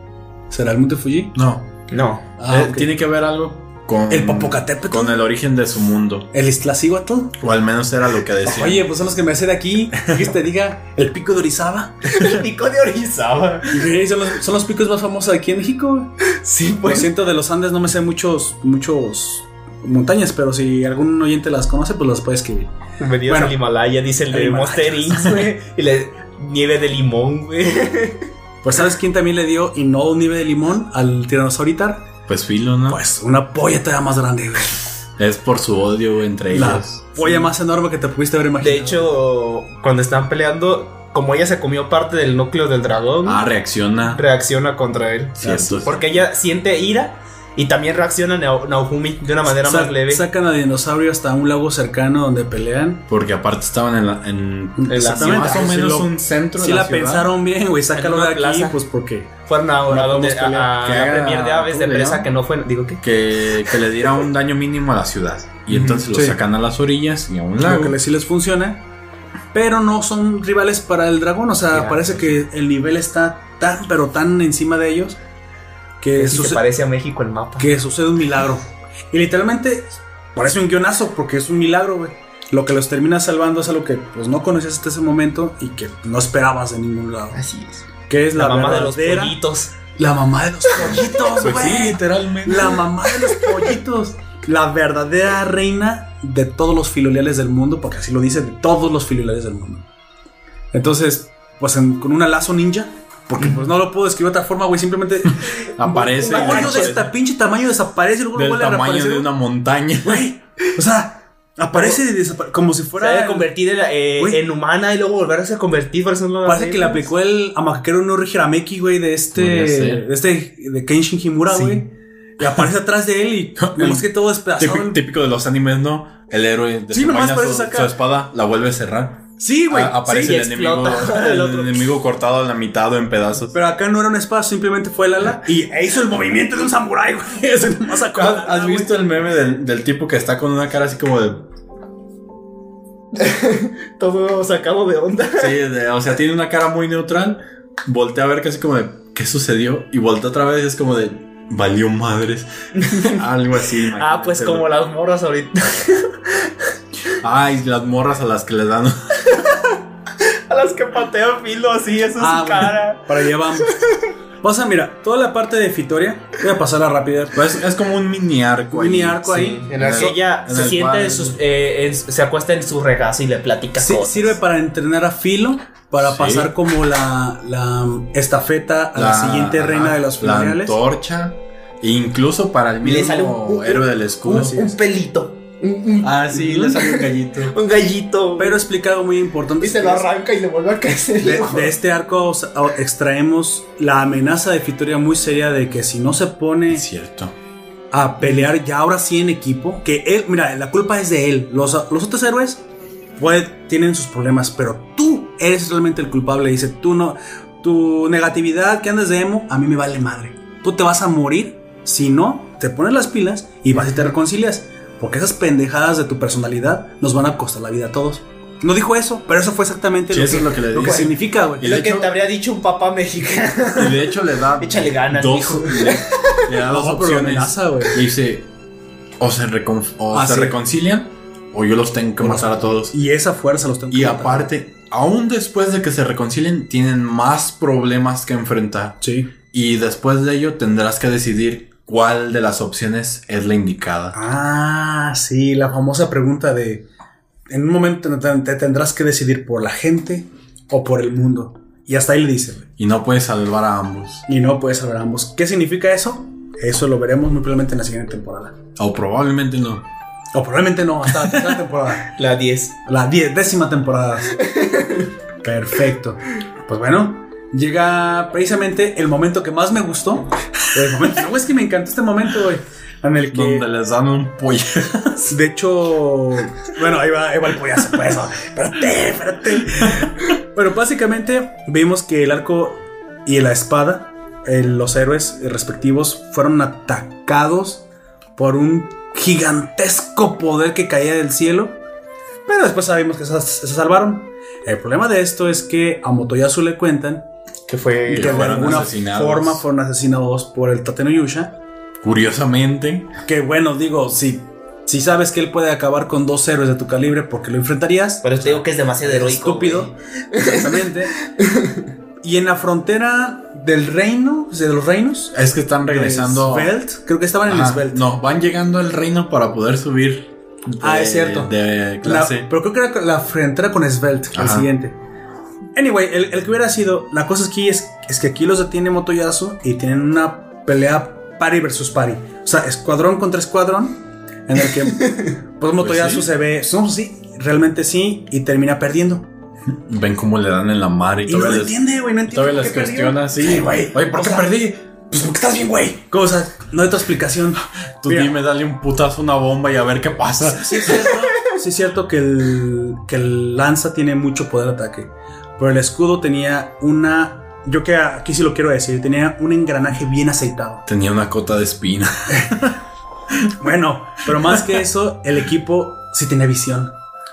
¿Será el Monte Fuji? No, No. Ah, eh, tiene que ver algo con El Popocatépetl. con el origen de su mundo. El Iztaccíhuatl. O al menos era lo que decía. Oye, pues son los que me de aquí. Que te diga el pico de Orizaba. El pico de Orizaba. Sí, son, los, son los picos más famosos aquí en México. Sí, Por pues. ciento de los Andes no me sé muchos, muchos montañas, pero si algún oyente las conoce, pues las puede escribir. Bienvenidos Bueno. al Himalaya, dice el de. Monster güey. Y le nieve de limón, güey. Pues ¿sabes quién también le dio y no un nieve de limón al tiranosauritar? Pues filo, ¿no? Pues una polla todavía más grande, güey. es por su odio entre La ellos. polla más enorme que te pudiste haber imaginado. De hecho, cuando están peleando, como ella se comió parte del núcleo del dragón, Ah, reacciona. reacciona contra él. Cierto. Porque ella siente ira y también reacciona Nao- Naofumi de una manera Sa- más leve. Sacan a dinosaurio hasta un lago cercano donde pelean. Porque aparte estaban en la. En, Exactamente. más o Si menos lo- un centro. Si de la, ciudad. pensaron bien, güey, sácalo de una aquí, plaza. pues porque. Fueron a, a No donde, a, a Que la premier de aves de ¿cómo le presa que no fue. Digo, ¿qué? Que, que le diera un daño mínimo a la ciudad. Y entonces lo sí. sacan a las orillas y a un Claro lago. que les- sí les funciona. Pero no son rivales para el dragón. O sea, Gracias. parece que el nivel está tan, pero tan encima de ellos. Que, Sí se suce- parece a México el mapa. que sucede un milagro. Y literalmente parece un guionazo porque es un milagro, güey. Lo que los termina salvando es algo que pues no conocías hasta ese momento y que no esperabas de ningún lado. Así es. Que es La, la, mamá de los pollitos. La mamá de los pollitos, Pues sí, güey. literalmente. La mamá de los pollitos. La verdadera reina de todos los filiales del mundo, porque así lo dice, de todos los filiales del mundo. Entonces, pues en- con una lazo ninja, porque pues no lo puedo describir de otra forma, güey, simplemente Aparece. un de aparece este pinche tamaño desaparece y luego del vuelve a tamaño de una montaña. Güey, o sea, aparece y desapare- como si Se fuera. en, eh, en humana y luego volverse a convertir. Parece hace. que le aplicó el amaquero no Hirameki, güey, de este. De este. De Kenshin Himura, Sí. güey. Y aparece atrás de él y vemos que todo despedazado. Típico, típico de los animes, ¿no? El héroe Sí, nomás desenvaina parece su, su espada, la vuelve a cerrar. Sí, güey. A- aparece sí, el, enemigo, el enemigo cortado a la mitad o en pedazos. Pero acá no era un espada, simplemente fue el ala. Y hizo el movimiento de un samurái, güey. ¿Has, has visto el meme del, del tipo que está con una cara así como de... Todo sacado de onda. Sí, de- o sea, tiene una cara muy neutral. Voltea a ver casi como de... ¿Qué sucedió? Y voltea otra vez y es como de... Valió madres. Algo así. Ah, pues como las morras ahorita. Ay, las morras a las que le dan... A las que patean filo así, esa es Ah, su bueno, cara. Para allá vamos. Pasa, mira, toda la parte de Fitoria. Voy a pasar a rápida. Pues es como un mini arco. Un mini ahí. arco ahí. En el ella en se el siente cual- en sus, eh, en- se acuesta en su regazo y le platica Sí, cosas. sirve para entrenar a Filo, para Sí. pasar como la, la estafeta a la, siguiente ajá, reina de los La filiales. antorcha. E incluso para el mismo héroe del escudo. un, un pelito. Un, un- Ah, sí, le sale un gallito. un gallito. Pero explica algo muy importante. y se lo arranca y le vuelve a crecer. De, de este arco extraemos la amenaza de Fitoria muy seria de que si no se pone Es cierto. a pelear ya ahora sí en equipo, que él, mira, la culpa es de él. Los, los otros héroes pues, tienen sus problemas, pero tú eres realmente el culpable. Dice, tú no, tu negatividad que andes de emo, a mí me vale madre. Tú te vas a morir si no te pones las pilas y vas y te reconcilias. Porque esas pendejadas de tu personalidad nos van a costar la vida a todos. No dijo eso, pero eso fue exactamente Sí, lo, eso que, es lo que le lo que significa, güey. Y lo de que hecho- te habría dicho un papá mexicano. Y de hecho le da. Échale ganas, dos, mijo. le, le da dos opciones. amenaza, güey. Y dice: o se, recon- o Ah, se sí. reconcilian, o yo los tengo que Bueno, matar a todos. Y esa fuerza los tengo que Y matar. aparte, aún después de que se reconcilien, tienen más problemas que enfrentar. Sí. Y después de ello tendrás que decidir cuál de las opciones es la indicada. Ah, sí, la famosa pregunta de, en un momento te, te tendrás que decidir por la gente o por el mundo. Y hasta ahí le dice. Y no puedes salvar a ambos. Y no puedes saber ambos. ¿Qué significa eso? Eso lo veremos muy probablemente en la siguiente temporada. O probablemente no. O probablemente no, hasta la tercera temporada. La 10. La die- décima temporada. Perfecto. Pues bueno, llega precisamente el momento que más me gustó. El momento, no, es que me encantó este momento, güey. En el que. Donde les dan un pollo. De hecho, bueno, ahí va, ahí va el pollazo, pues. Espérate, espérate. Pero básicamente vimos que el arco y la espada, los héroes respectivos, fueron atacados por un gigantesco poder que caía del cielo. Pero después sabemos que se, se salvaron. El problema de esto es que a Motoyasu le cuentan Que fue. que de alguna asesinados. forma fueron asesinados por el Tateno Yusha. Curiosamente, Que bueno, digo, si, si sabes que él puede acabar con dos héroes de tu calibre porque lo enfrentarías. Pero te digo que es demasiado heroico. estúpido. Exactamente. y en la frontera del reino, o sea, de los reinos. es que están regresando. Svelte, creo que estaban en Ajá, Svelte. No, van llegando al reino para poder subir. de- Ah, es cierto. De La- clase. pero creo que era la frontera con Svelte, el siguiente. Anyway, el, el que hubiera sido. La cosa aquí es, es que aquí los detiene Motoyasu y tienen una pelea pari versus pari. O sea, escuadrón contra escuadrón. En el que pues Motoyasu sí. se ve. No, sí, realmente sí. Y termina perdiendo. Ven cómo le dan en la mar y, Y no todavía les, entiende, güey. No entiende. todavía les cuestiona. Sí, Sí, güey. Oye, ¿por qué sea, perdí? Pues porque estás bien, güey. Cosa, no hay otra explicación. Tú Mira, dime, dale un putazo a una bomba y a ver qué pasa. Sí es cierto, sí es cierto que, el, que el lanza tiene mucho poder de ataque. Pero el escudo tenía una. Yo que aquí sí lo quiero decir, tenía un engranaje bien aceitado. Tenía una cota de espina. Bueno, pero más que eso, el equipo sí tenía visión.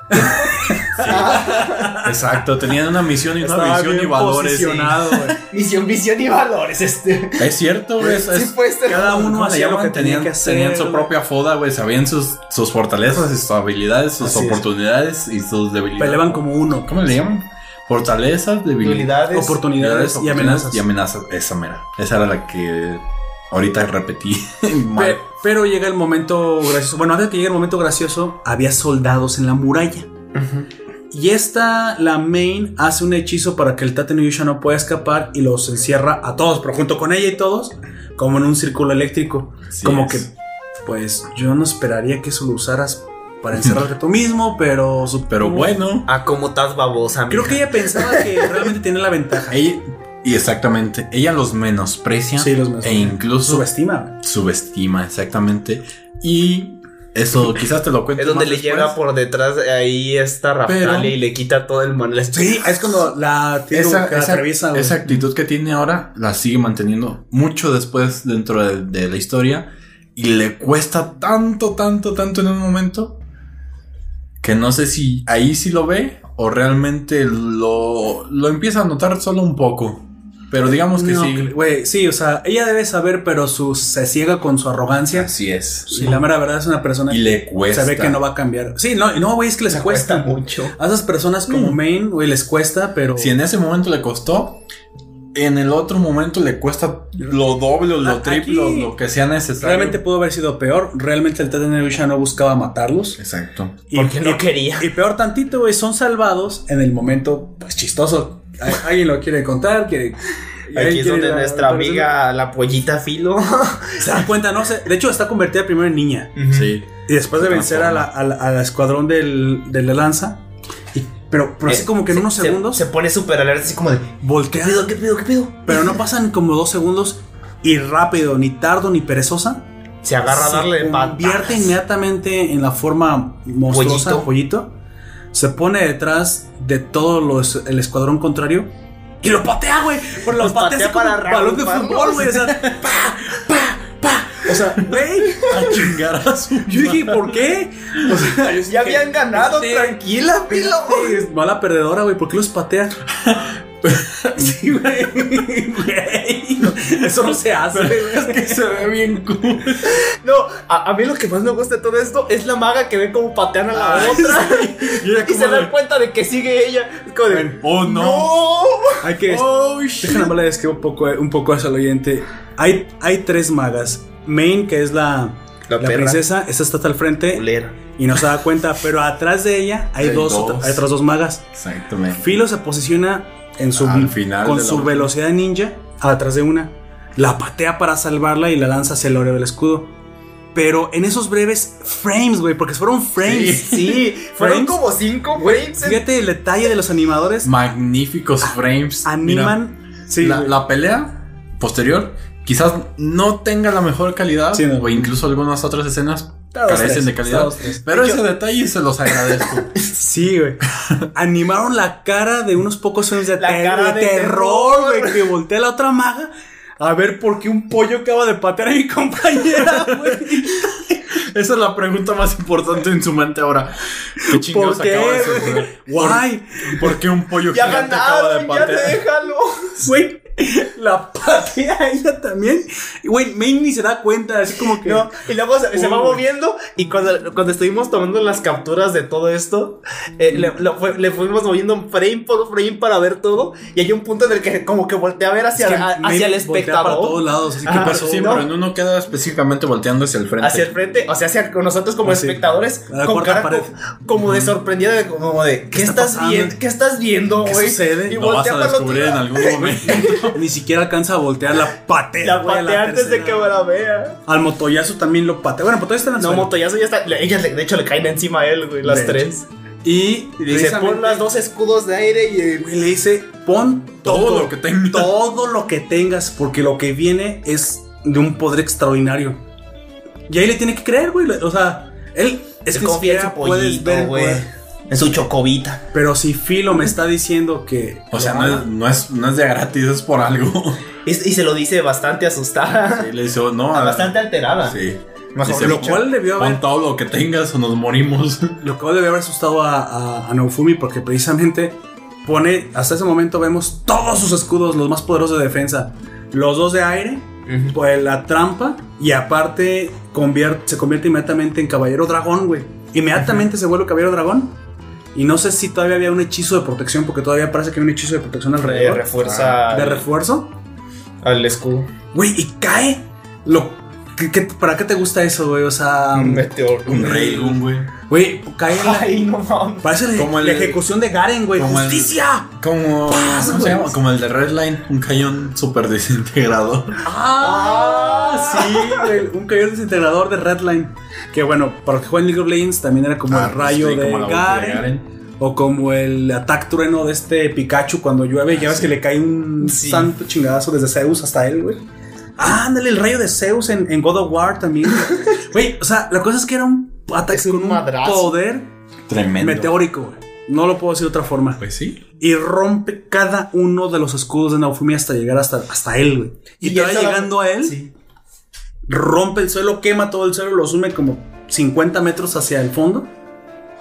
Exacto, tenían una misión y una Estaba visión y valores. sí. güey. Visión, visión y valores, este. Es cierto, güey. es- Sí, es- puede ser. Cada uno ¿cómo le hacía lo que tenía tenían, que hacer. tenían su propia foda, güey. Sabían sus, sus fortalezas y sus habilidades, sus Así es. oportunidades y sus debilidades. Peleaban como uno. ¿Cómo le llaman? Fortalezas, debilidades. Oportunidades y amenazas. Y amenazas. Esa mera. Esa era la que ahorita repetí. mal. Pe- pero llega el momento gracioso. Bueno, antes de que llegue el momento gracioso, había soldados en la muralla. Y esta, la main, hace un hechizo para que el Tate no Yusha no pueda escapar y los encierra a todos, pero junto con ella y todos, como en un círculo eléctrico. Así como es. que, pues yo no esperaría que eso lo usaras para encerrarte tú mismo, pero. supongo- Pero bueno. Ah, como estás babosa, Creo mija. que ella pensaba que realmente tiene la ventaja. Ella, y exactamente, ella los menosprecia Sí, los menosprecia. e incluso Subestima. subestima, exactamente. Y eso quizás te lo cuente Es donde más le después. llega por detrás ahí esta Pero- y le quita todo el mal. Sí, es cuando la tiene esa, que esa- atraviesa. esa actitud que tiene ahora la sigue manteniendo mucho después dentro de, de la historia y le cuesta tanto, tanto, tanto en un momento que no sé si ahí sí lo ve o realmente lo, lo empieza a notar solo un poco. Pero digamos que No, sí. Güey, sí, o sea, ella debe saber, pero su, se ciega con su arrogancia. Así es. Y la mera verdad es una persona Y le cuesta. se ve que no va a cambiar. Sí, no, y no, güey, es que les cuesta. mucho. A esas personas como Mm. Main, güey, les cuesta, pero. Si en ese momento le costó, en el otro momento le cuesta lo doble o lo A- triple o aquí lo que sea necesario. Realmente pudo haber sido peor. Realmente el Tate Nebusha no buscaba matarlos. Exacto. Y, Porque no y- quería. Y peor tantito, güey, son salvados en el momento, pues chistoso. Al- Alguien lo quiere contar, quiere. Aquí es quiere donde la- nuestra la- amiga, la pollita filo. Se dan cuenta, no sé. De hecho, está convertida primero en niña. Sí. Y después de vencer a la, a la- al escuadrón del, de lanza. Pero, pero así Eh, como que en se- unos se- segundos Se, pone súper alerta, así como de. voltea. ¿Qué pedo, qué pedo, qué pedo? Pero no pasan como dos segundos. Y rápido, ni tardo, ni perezosa. Se agarra a se darle convierte patadas. inmediatamente en la forma monstruosa Pollito. pollito. Se pone detrás de todo los, el escuadrón contrario. Y lo patea, güey. Pero lo patea, patea como para balón de fútbol, güey. O sea, pa, pa. O sea, güey. A chingar a su Yo dije, ¿por qué? O sea, yo Ya habían ganado, Este- tranquila, filo. es mala perdedora, güey. ¿Por qué los patea? sí, güey. Eso no se hace, güey. Es que se ve bien cool. No, a, a mí lo que más me gusta de todo esto es la maga que ve como patean a la Ay, otra. Y ella Y se de, cuenta de que sigue ella. Es como de. Oh no. ¡No! Hay que. Oh shit. Déjame le describo un poco, un poco eso al oyente. Hay, hay tres magas. Main, que es la, La princesa, esa está hasta el frente Culera. y no se da cuenta, pero atrás de ella hay, Hay dos, dos. hay otras dos magas. Exactamente. Filo se posiciona en su, Al final con su velocidad ninja atrás de una. La patea para salvarla y la lanza hacia el oreo del escudo. Pero en esos breves frames, güey, porque fueron frames. Sí, fueron Frames. como cinco frames. fíjate el detalle de los animadores. Magníficos frames. Animan. Mira, sí, la, güey. la pelea posterior quizás no tenga la mejor calidad Sí, no. o incluso algunas otras escenas Está dos, carecen tres, de calidad. Pero De ese detalle se los agradezco. Sí, güey. Animaron la cara de unos pocos frames de, La ter- cara de de terror, güey. Que voltea la otra maga a ver por qué un pollo acaba de patear a mi compañera, güey. Esa es la pregunta más importante en su mente ahora. ¿Qué chingados ¿Por qué, acaba de suceder? Guay. ¿Por qué un pollo Ya gigante acaba de ganaron, ya patear? déjalo. Güey, la patea a ella también. Y güey, Main ni se da cuenta, así como que. No, y luego se, se va Uy. moviendo y cuando, cuando estuvimos tomando las capturas de todo esto, eh, le, lo fue- le fuimos moviendo frame por frame para ver todo y hay un punto en el que como que voltea a ver hacia, Es que a- hacia el voltea para todos espectador. lados, así que pasó. Sí, no. pero en uno queda específicamente volteando hacia el frente. Hacia el frente, o sea, hacia con nosotros como Ah, espectadores, con cara pared. co- como de sorprendida, de, como de, ¿qué, está estás viendo? ¿Qué estás viendo, ¿Qué güey? sucede? Y Lo vas a descubrir en algún momento. Ni siquiera alcanza a voltear la patea. La patea antes de que me la vea. Al motoyazo también lo patea. Bueno, Motoyazo está en el No, suelo. Motoyazo ya está. le- Ellas, le- de hecho, le caen encima a él, güey, las De tres. Y, Y dice, pon las dos escudos de aire y el- güey, le dice, pon todo, Todo lo que tengas. Todo lo que tengas, porque lo que viene es de un poder extraordinario. Y ahí le tiene que creer, güey. O sea, él es se que confía en puedes ver güey. En su chocobita. Pero si Filo me está diciendo que. O sea, no es, no, es, no es de gratis, es por algo. Y, y se lo dice bastante asustada. Y le dice, no, a- bastante alterada. Sí. Dice, lo cual debió haber Pon todo lo que tengas o nos morimos. Lo cual debe haber asustado a, a, a Naofumi porque precisamente pone, hasta ese momento vemos todos sus escudos, los más poderosos de defensa. Los dos de aire, pues la trampa y aparte convier- se convierte inmediatamente en caballero dragón, güey. Inmediatamente se vuelve caballero dragón. Y no sé si todavía había un hechizo de protección porque todavía parece que hay un hechizo de protección alrededor. refuerza de al- refuerzo. al escudo. Güey, y cae. Lo, ¿qué- qué- ¿Para qué te gusta eso, güey? O sea, Un meteor. Un Raygun, güey. güey, cae en la- Ay, no mames. Parece la, Como el- la ejecución de Garen, güey. el- ¡Justicia! Como, ¿cómo se llama? Como el de Redline, un cañón súper desintegrador. Ah, sí, güey. Un cañón desintegrador de Redline. Que bueno, para los que juegan League of Legends también era como Ah, el rayo sí, de, como Garen. O como el ataque trueno de este Pikachu cuando llueve. ya ves que le cae un Sí. santo chingadazo desde Zeus hasta él, güey. Ah, ándale, el rayo de Zeus en, en God of War también. Güey, o sea, la cosa es que era un ataque con un madrazo. poder Tremendo. meteórico, güey. No lo puedo decir de otra forma. Pues sí. y rompe cada uno de los escudos de Naofumi hasta llegar hasta, hasta él, güey. Y, Y todavía llegando a él, Sí. rompe el suelo, quema todo el suelo, lo sume como 50 metros hacia el fondo.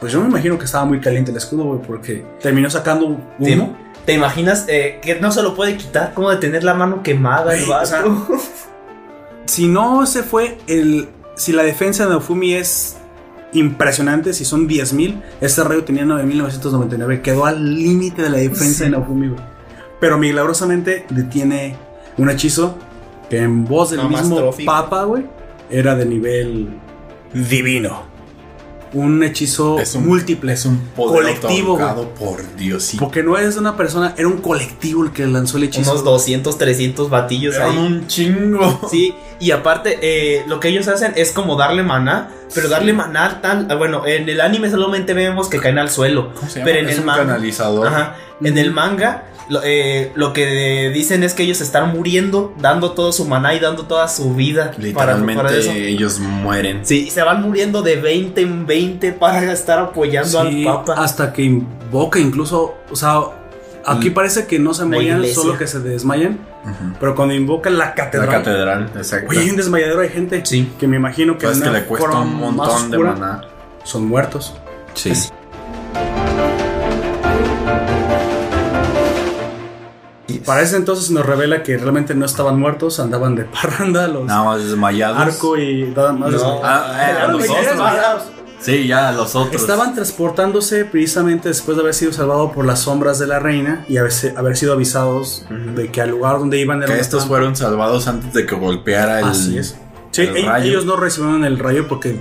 Pues yo me imagino que estaba muy caliente el escudo, güey, porque terminó sacando humo. ¿Te imaginas eh, que no se lo puede quitar? Como de tener la mano quemada el Güey, o vato. sea, Si no se fue el. Si la defensa de Naofumi es impresionante, si son 10.000, este rayo tenía 9.999. Quedó al límite de la defensa Sí. de Naofumi, güey. Pero milagrosamente detiene un hechizo que en voz del No, mismo. Papa, güey, era de nivel divino. Un hechizo Es un, múltiple. Es un poder colectivo, por Dios. Porque no es una persona, era un colectivo el que lanzó el hechizo. Unos 200, 300 batillos Eran ahí. un chingo. Sí, y aparte, eh, lo que ellos hacen es como darle maná, pero darle maná tan. ah, Bueno, en el anime solamente vemos que caen al suelo. ¿Cómo se llama? Pero en es el un manga. canalizador. Ajá. En el manga, lo, eh, lo que dicen es que ellos están muriendo, dando todo su maná y dando toda su vida. para- Literalmente para eso. ellos mueren. Sí, y se van muriendo de 20 en 20 para estar apoyando Sí, al Papa. hasta que invoca incluso, o sea, aquí Mm. parece que no se iglesia. solo que se desmayan, pero cuando invoca la catedral, La catedral, exacto. oye, hay un desmayadero, hay gente Sí. que me imagino que Pues en que le cuesta un montón de maná. son muertos. Sí. Para ese entonces nos revela que realmente no estaban muertos, andaban de parranda, los Nada más desmayados. arco y nada más. No. Ah, eh, los otros. desmayados. Sí, ya los otros. Estaban transportándose precisamente después de haber sido salvados por las sombras de la reina y haber, haber sido avisados de que al lugar donde iban era Que estos trampa. fueron salvados antes de que golpeara el. Así es. Sí, el ellos, rayo. ellos no recibieron el rayo porque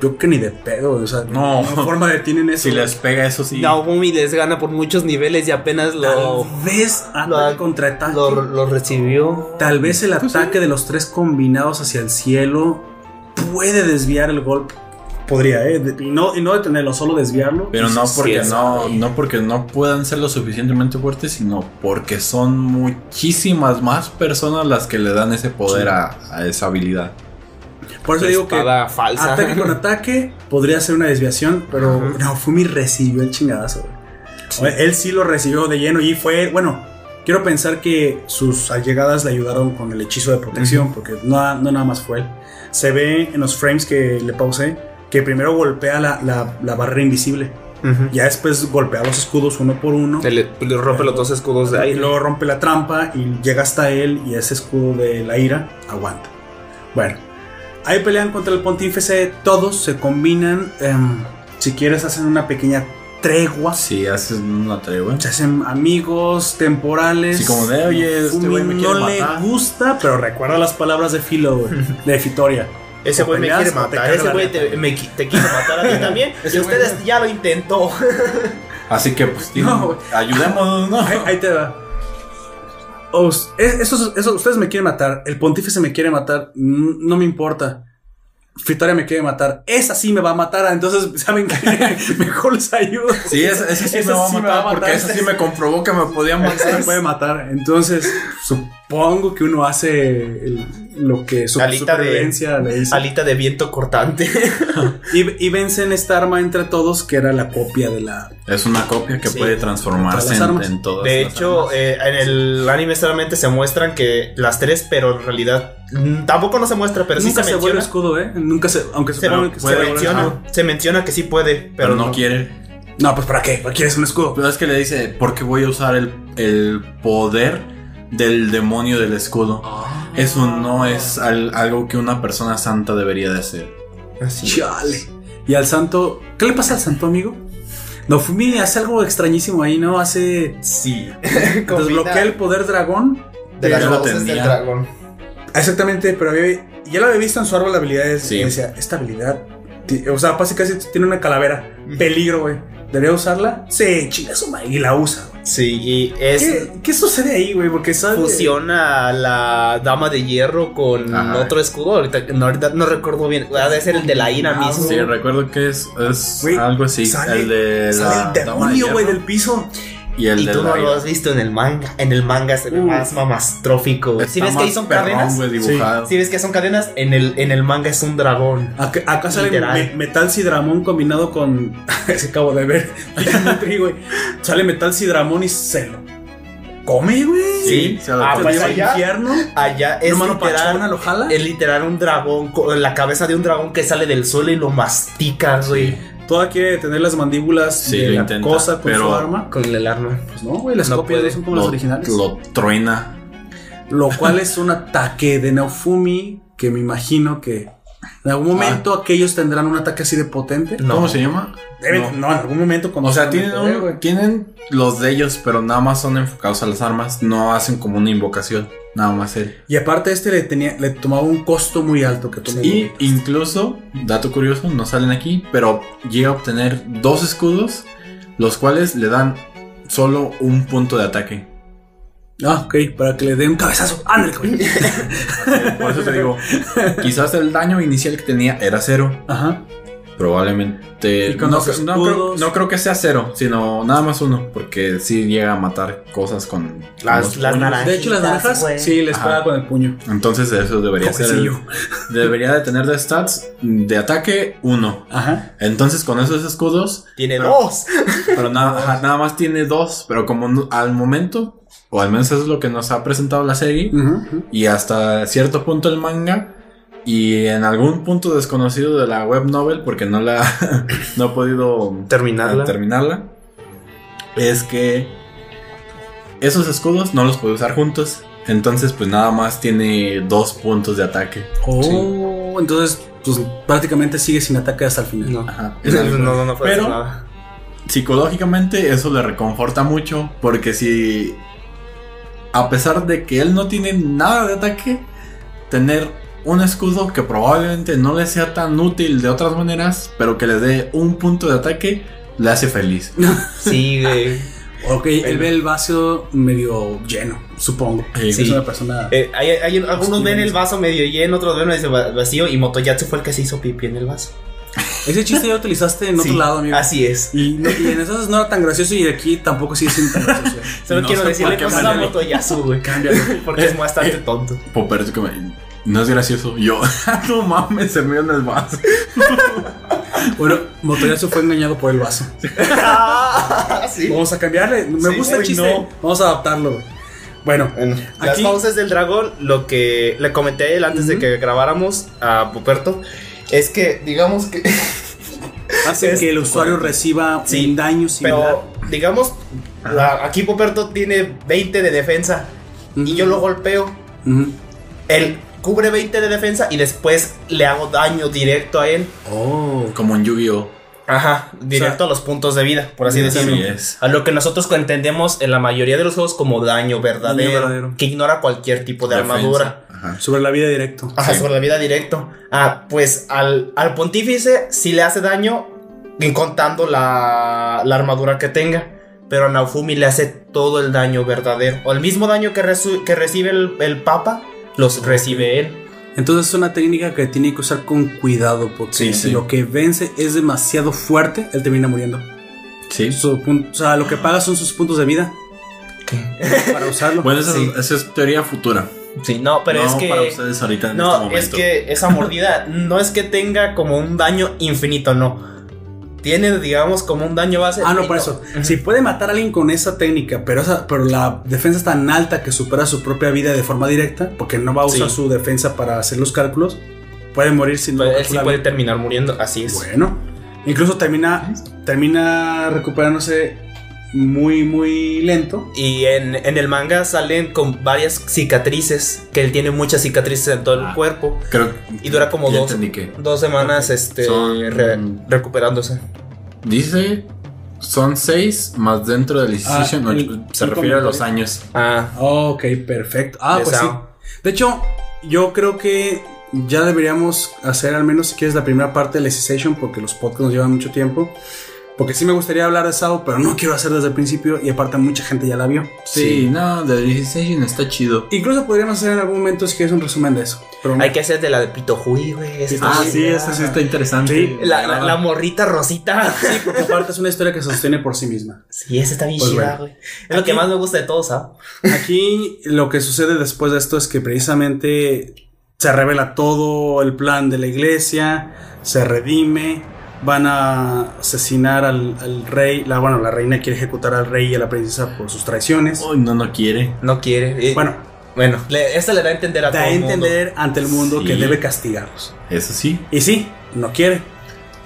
yo que ni de pedo, o sea, No. no forma de tienen eso. Si les pega eso sí. Naomi les gana por muchos niveles y apenas lo, Tal vez lo- contra ataque. lo, lo recibió. Tal vez el ataque de los tres combinados hacia el cielo puede desviar el golpe. Podría, ¿eh? Y no, y no detenerlo, solo desviarlo. Pero no porque sí, no, no porque no puedan ser lo suficientemente fuertes, sino porque son muchísimas más personas las que le dan ese poder a, a esa habilidad. Por eso digo que falsa. ataque con ataque podría ser una desviación, pero Ajá. Naofumi recibió el chingadazo. güey. Él sí lo recibió de lleno y fue, bueno, quiero pensar que sus allegadas le ayudaron con el hechizo de protección, porque no, no nada más fue él. Se ve en los frames que le pausé que primero golpea la, la- la barrera invisible Ujú. Ya después golpea los escudos uno por uno. Le, le rompe los dos escudos de Y aire. luego rompe la trampa y llega hasta él y ese escudo de la ira aguanta. Bueno, ahí pelean contra el pontífice, todos se combinan. em, si quieres hacen una pequeña tregua. Si haces una tregua. Se hacen amigos temporales. Sí, como de, oye, este güey me quiere no le gusta, pero recuerda las palabras de Filo, güey, de Fitoria. Ese güey me quiere matar. Ese güey te, me qui- te quiere matar a ti también. y ustedes ya lo intentó. Así que, pues, tienen- No, güey. ayudémonos, ¿no? Ahí, ahí te va. Os- es- esos- esos- ustedes me quieren matar. El pontífice me quiere matar. No me importa. Fitoria me quiere matar. Esa sí me va a matar. Entonces, ¿saben qué? Mejor les ayudo. Sí, ese, ese sí me va a me matar, va a porque ese sí me comprobó que me podía Esa matar. me puede matar. Entonces, supongo que uno hace el- lo que su Alita de- supervivencia le dice. Alita de viento cortante. Y, y vencen esta arma entre todos, que era la copia de la. Es una copia que Sí. puede transformarse en, todas De las hecho, armas. eh, en el anime solamente se muestran que las tres, pero en realidad mm, tampoco no se muestra, pero sí Nunca se, se, vuelve menciona. escudo, ¿eh? Nunca se. Aunque se, Se, se menciona, se menciona que sí puede, pero, pero, no, quiere. No, pues ¿para qué? ¿Para qué quieres un escudo? Pero es que le dice, porque voy a usar el, el poder del demonio del escudo. Eso no es al- algo que una persona santa debería de hacer. Así. Chale. Y al santo. ¿Qué le pasa al santo, amigo? No, Fumi hace algo extrañísimo ahí, ¿no? Hace. Sí. Desbloquea el poder dragón. de las lo voces del tenía. dragón. Exactamente, pero había- ya lo había visto en su árbol de habilidades. Sí. Y decía, esta habilidad. O sea, casi casi tiene una calavera. Peligro, güey. ¿Debería usarla? Sí, chinga su madre. Y la usa, güey. Sí, y es. ¿Qué, qué sucede ahí, güey? Porque sabe. Fusiona a la dama de hierro con Ajá. otro escudo. Ahorita no, ahorita no recuerdo bien. Ha de ser el de la ira mismo. Sí, recuerdo que es, es Güey, algo así. sale- el de Sale la el dama de demonio, güey, hierro del piso. Y el y de tú la no lo has visto en el manga. En el manga es el Uh. más mamastrófico. Si ves que ahí son cadenas. Si ves que son cadenas, en el, en el manga es un dragón. Acá, acá sale Literal. me- metal sidramón combinado con. Ese acabo de ver. Güey. Sale metal sidramón y se lo come, güey. Sí, se lo Ah, pues allá- infierno. Allá es literal. pachona lo jala. Es literal un dragón, la cabeza de un dragón que sale del suelo y lo mastica, güey. Toda quiere tener las mandíbulas Sí, de la intenta, cosa con pero- su arma. Con el arma. Pues no, güey, las No copias puede. no son como lo, las originales. lo truena. Lo cual es un ataque de Neofumi que me imagino que en algún momento aquellos tendrán un ataque así de potente. No. ¿Cómo se llama? Deben- No. no. en algún momento cuando O sea, tienen, poder, un- tienen los de ellos, pero nada más son enfocados a las armas. No hacen como una invocación. Nada más él. Y aparte este le tenía le tomaba un costo muy alto que Y incluso, dato curioso, no salen aquí, pero llega a obtener dos escudos, los cuales le dan solo un punto de ataque. Ah, ok, para que le dé un cabezazo. Ándale, güey. Por eso te digo, quizás el daño inicial que tenía era cero. Ajá. Probablemente. Y con No, no creo, no creo que sea cero, sino nada más uno, porque sí llega a matar cosas con Las- naranjas. De hecho, las naranjas sí les Ajá. pega con el puño. Entonces eso debería ser. el- debería de tener de stats de ataque uno. Ajá. Entonces con esos escudos Tiene Pero- dos. Pero nada, ajá, nada más tiene dos, pero como no- al momento, o al menos eso es lo que nos ha presentado la serie, y hasta cierto punto el manga, y en algún punto desconocido de la web novel, porque no la no he podido Terminarla. terminarla, es que esos escudos no los puede usar juntos. Entonces, pues nada más tiene dos puntos de ataque. Oh, entonces, pues prácticamente sigue sin ataque hasta el final. No. Ajá. No, no, no puede Pero- hacer nada. psicológicamente eso le reconforta mucho porque si a pesar de que él no tiene nada de ataque tener un escudo que probablemente no le sea tan útil de otras maneras pero que le dé un punto de ataque le hace feliz Sí, güey. Ok, él ve el vaso medio lleno, supongo. Sí. Es una persona. Eh, hay, hay- algunos ven el vaso medio lleno, otros ven el va- vacío y Motoyatsu fue el que se hizo pipí en el vaso. Ese chiste ya lo utilizaste en otro Sí, lado, amigo. Así es. Y, no- y en esas no era tan gracioso y aquí tampoco sigue siendo tan gracioso. Solo No quiero decirle qué cosas a manera. Motoyatsu, güey. Cámbialo. Porque es bastante tonto. Popper que me- no es gracioso yo no mames se me en el vaso Bueno, Motoyasu fue engañado por el vaso. sí. Vamos a cambiarle. Me Sí, gusta el chiste. no. Vamos a adaptarlo. güey. Bueno, Las Aquí- pausas del dragón, lo que le comenté él antes de que grabáramos a Puperto, es que, digamos que. hace Es- que el usuario reciba Sí, un daño similar. Pero, digamos, la- aquí Poperto tiene 20 de defensa y yo lo golpeo. Ujú. Él cubre 20 de defensa y después le hago daño directo a él. Oh. Como en Yu-Gi-Oh! Ajá, directo a los puntos de vida, por así Así decirlo. es. A lo que nosotros entendemos en la mayoría de los juegos como daño verdadero, Daño verdadero. que ignora cualquier tipo de Defensa. armadura. Ajá. Sobre la vida directo. Ajá, Sí. sobre la vida directo. Ah, pues al, al pontífice sí le hace daño contando la, la armadura que tenga. Pero a Naofumi le hace todo el daño verdadero. O el mismo daño que, que recibe el, el papa, los recibe él. Entonces es una técnica que tiene que usar con cuidado porque Sí, lo que vence es demasiado fuerte, él termina muriendo. Sí. Su pun- o sea, lo que paga son sus puntos de vida para usarlo. Bueno, esa, Sí. esa es teoría futura. Sí, no, pero no es que. para ustedes ahorita en No, este momento. es que esa mordida no es que tenga como un daño infinito, no. Tiene, digamos, como un daño base. Ah, no, por eso. Si puede matar a alguien con esa técnica, pero, esa, pero la defensa es tan alta que supera su propia vida de forma directa, porque no va a usar Sí. su defensa para hacer los cálculos, puede morir sin Pues, él sí puede terminar muriendo, así es. Bueno, incluso termina, termina recuperándose muy, muy lento. Y en, en el manga salen con varias cicatrices, que él tiene muchas cicatrices en todo el Ah. cuerpo. Creo Y dura como dos, dos semanas este, Son- re- recuperándose. dice son seis más dentro del Decision Ah, el- ocho. se el refiere a los años. Ah, Ok, perfecto. Ah, De pues sí. De hecho, yo creo que ya deberíamos hacer al menos si quieres la primera parte del Session porque los podcasts nos llevan mucho tiempo. Porque sí me gustaría hablar de Sao, pero no quiero hacer desde el principio y aparte mucha gente ya la vio. Sí, no, The Decision está chido. Incluso podríamos hacer en algún momento si quieres un resumen de eso. Pero hay que hacer de la de Pitojuy, güey. esa Ah, sí, esa sí está interesante. Sí. La, la- la morrita rosita. Sí, porque aparte es una historia que se sostiene por sí misma. Sí, esa está bien Pues chida, bueno. güey. Es lo que más me gusta de todo, ¿sabes? Aquí lo que sucede después de esto es que precisamente se revela todo el plan de la iglesia, se redime, van a asesinar al, al rey, la, bueno, la reina quiere ejecutar al rey y a la princesa por sus traiciones. Uy, no, no quiere. No quiere. Eh, Bueno, bueno, le- esta le da a entender a da todo a el mundo. entender ante el mundo que debe castigarlos. Eso sí. Y sí, no quiere.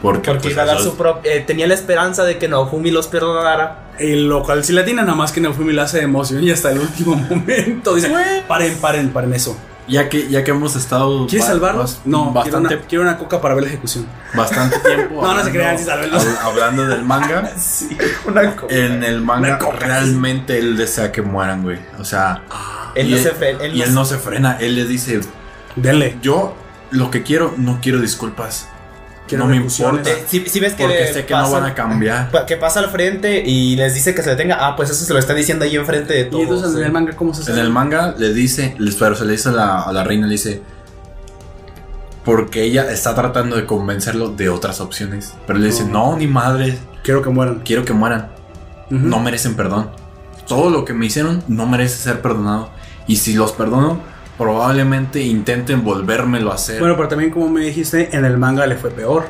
Porque, Porque pues, iba a dar eso- su eh, tenía la esperanza de que Naofumi los perdonara. Y lo cual sí la tiene, nada más que Neofumi la hace de emoción y hasta el último momento dice, paren, paren, paren eso. Ya que, ya que hemos estado. ¿Quieres ba- salvarlos? No, quiero Bastante, una, quiero una coca para ver la ejecución. bastante tiempo. No, no se crean, sí, sálvenlos. hab- Hablando del manga. Sí. Una co- En el manga coca. realmente él desea que mueran, güey. O sea, Él y no él- se fre- él y no él no se frena. Él le dice, Denle. yo lo que quiero, no quiero disculpas. No me importa. Eh, si, si ves que Porque sé que no pasa- van a cambiar. Que pasa al frente y les dice que se detenga. Ah, pues eso se lo está diciendo ahí enfrente de Y todos. entonces en eh. el manga, ¿cómo se hace? En el manga le dice, pero se le dice a la, a la reina, le dice, porque ella está tratando de convencerlo de otras opciones. Pero le dice, no, ni madre, Quiero que mueran. quiero que mueran. Ujú. No merecen perdón. Todo lo que me hicieron no merece ser perdonado. Y si los perdono, probablemente intenten volvérmelo a hacer. Bueno, pero también como me dijiste, en el manga le fue peor.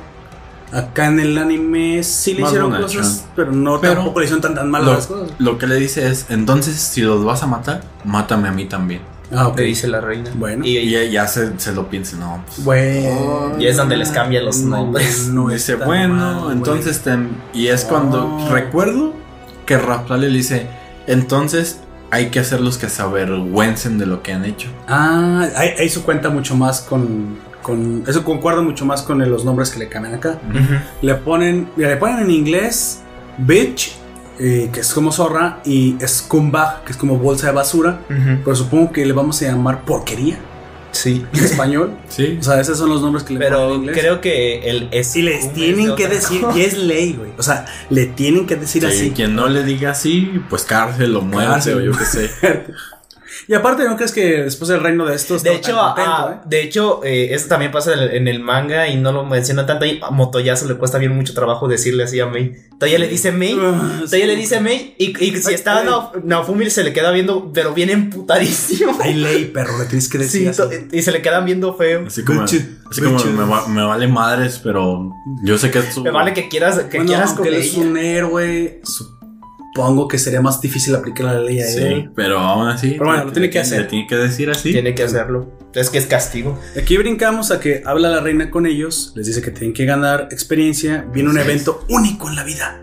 Acá en el anime sí le Más hicieron cosas, pero no Pero tampoco le hicieron tan tan malas las lo, cosas. lo que le dice es, entonces si los vas a matar, mátame a mí también. Ah, ok. Le dice la reina. Bueno. Y, Y ella se, se lo piensa, no, pues, Bueno. Y es donde les cambian los nombres. No dice, está bueno, mal, entonces te- y es cuando Oh. recuerdo que Rafale le dice, entonces hay que hacerlos que se avergüencen de lo que han hecho. Ah, se cuenta mucho más con, con. Eso concuerda mucho más con los nombres que le cambian acá. Le ponen. mira, le ponen en inglés bitch, eh, que es como zorra, y scumbag, que es como bolsa de basura. Pero supongo que le vamos a llamar porquería Sí. en español. Sí. O sea, esos son los nombres que le ponen en Pero inglés. creo que el es. Y les tienen que decir, y es ley, güey. O sea, le tienen que decir Sí, así. quien no le diga así, pues cárcel o muerte o yo qué sé. Y aparte, ¿no crees que después del reino de estos De hecho, ah, de hecho, eh, eso también pasa en el, en el manga y no lo mencionan tanto. ahí. A Motoyazo le cuesta bien mucho trabajo decirle así a Mei. Todavía le dice Mei. Todavía le dice Mei. Y, y si Ay, está ay. Naofumi se le queda viendo, pero bien emputadísimo. Hay ley, perro, le tienes que decir Sí, así. y se le quedan viendo feo. Así como, así como me, va- me vale madres, pero yo sé que es su- Me vale que quieras, que Bueno, quieras con él es un héroe, su supongo que sería más difícil aplicar la ley a Sí, él. pero aún así. Pero bueno, lo tiene que hacer. Le tiene que decir así. Tiene que hacerlo. Es que es castigo. Aquí brincamos a que habla la reina con ellos, les dice que tienen que ganar experiencia. Viene un evento único en la vida,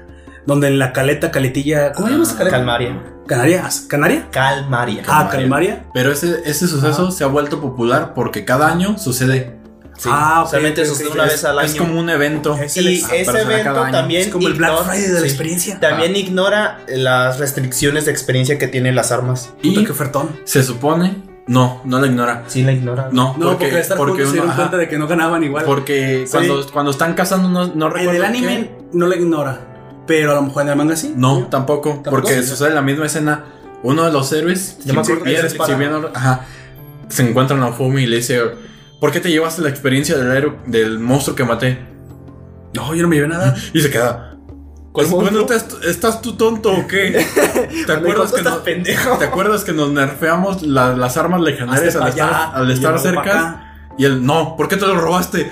donde en la caleta, caletilla, ¿cómo se llama esa caleta? Calmaria. Canarias, ¿Canaria? Calmaria. Ah, Calmaria. Pero ese, ese suceso se ha vuelto popular porque cada año sucede. Sí. Ah, Solamente ok, sucede ok. una es, vez al año. es como un evento. Es el y ese evento también Es como el Black ignora- Friday de la sí. experiencia. También ignora las restricciones de experiencia que tienen las armas. Puta, Y qué ofertón. se supone. No, no la ignora. Sí, la ignora. No, No, porque, porque, porque juntos se uno- dieron ajá, cuenta de que no ganaban igual. porque Sí. cuando, cuando están cazando no, no en recuerdo el qué. anime no la ignora, pero a lo mejor en el manga sí. No, tampoco, ¿Tampoco? porque Sí. sucede la misma escena. Uno de los héroes, Ya me acuerdo se dispara. si bien- ajá, se encuentra en Fumi y le dice, ¿por qué te llevaste la experiencia del héroe, del monstruo que maté? No, yo no me llevé nada. Y se queda. ¿Cuál "Es- bueno, ¿estás tú tonto o qué? ¿Te acuerdas, que nos? ¿Te acuerdas que nos nerfeamos la- las armas legendarias al estar, allá, al y estar luego pa' cerca? Y él, no, ¿por qué te lo robaste?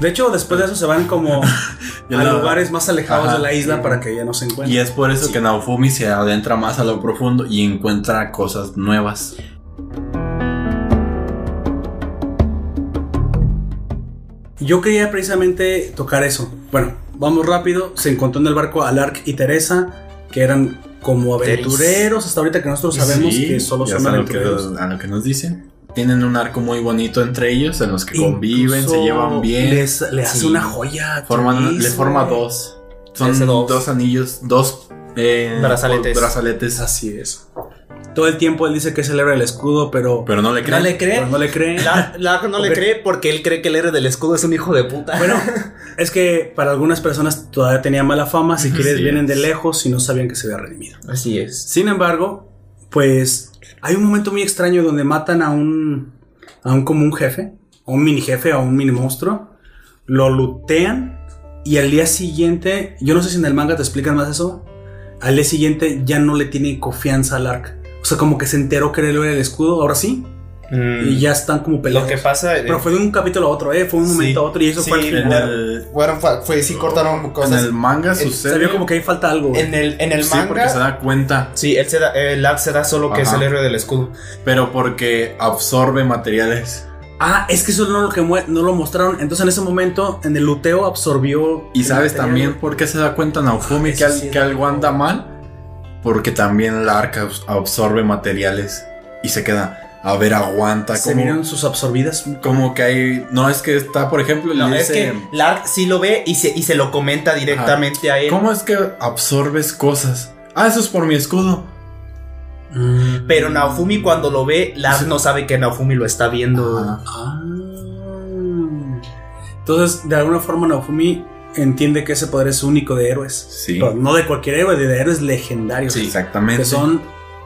De hecho, después de eso se van como Y a la- lugares más alejados Ajá. de la isla para que ya no se Y encuentren. es por eso que Naofumi se adentra más a lo profundo y encuentra cosas nuevas. Yo quería precisamente tocar eso. Bueno, vamos rápido. Se encontró en el barco a Lark y Teresa, que eran como aventureros, hasta ahorita que nosotros sabemos Sí, que solo son es a lo que, aventureros. a lo que nos dicen. Tienen un arco muy bonito entre ellos en los que conviven, se llevan bien. Les, le hace una joya. forman, Therese, le forma dos. Son dos. anillos, dos eh, Brazaletes. brazaletes. Así es. Todo el tiempo él dice que es el héroe del escudo, pero, Pero no le ¿No creen. le cree? pero no le cree. La, Lark no le cree porque él cree que el héroe del escudo es un hijo de puta. Bueno, es que para algunas personas todavía tenía mala fama, si quieres vienen de lejos y no sabían que se había redimido. así es. Sin embargo, pues hay un momento muy extraño donde matan a un a un como un jefe, a un mini jefe, a un mini monstruo, lo lutean y al día siguiente, yo no sé si en el manga te explican más eso, al día siguiente ya no le tiene confianza al Ark. O sea, como que se enteró que él era el escudo, ahora sí, y ya están como peleados. Mm. Lo que pasa. Pero fue de un capítulo a otro, ¿eh? Fue un momento a otro y eso Sí, fue En final. el, Fueron, fue, fue- sí cortaron en cosas. el manga el- sucede. Se vio como que ahí falta algo. En el, en el sí, porque se manga. da cuenta. Sí, él se da, el Lark se da solo que es el héroe del escudo. Pero porque absorbe materiales. Ah, es que eso no lo, que no lo mostraron. Entonces en ese momento, en el luteo absorbió. Y el sabes material. también por qué se da cuenta Naofumi al- que algo anda mal. Porque también la arca abs- absorbe materiales y se queda. A ver, aguanta. Se Como, vieron sus absorbidas. como que hay. No es que está, por ejemplo, No, es que Lark sí lo ve y se, y se lo comenta directamente a él. ¿Cómo es que absorbes cosas? Ah, eso es por mi escudo. Mm. Pero Naofumi cuando lo ve, Lark no sabe que Naofumi lo está viendo. Ajá. Ah. Entonces, de alguna forma, Naofumi entiende que ese poder es único de héroes. Sí. Pero no de cualquier héroe, de héroes legendarios. Sí, exactamente. Que son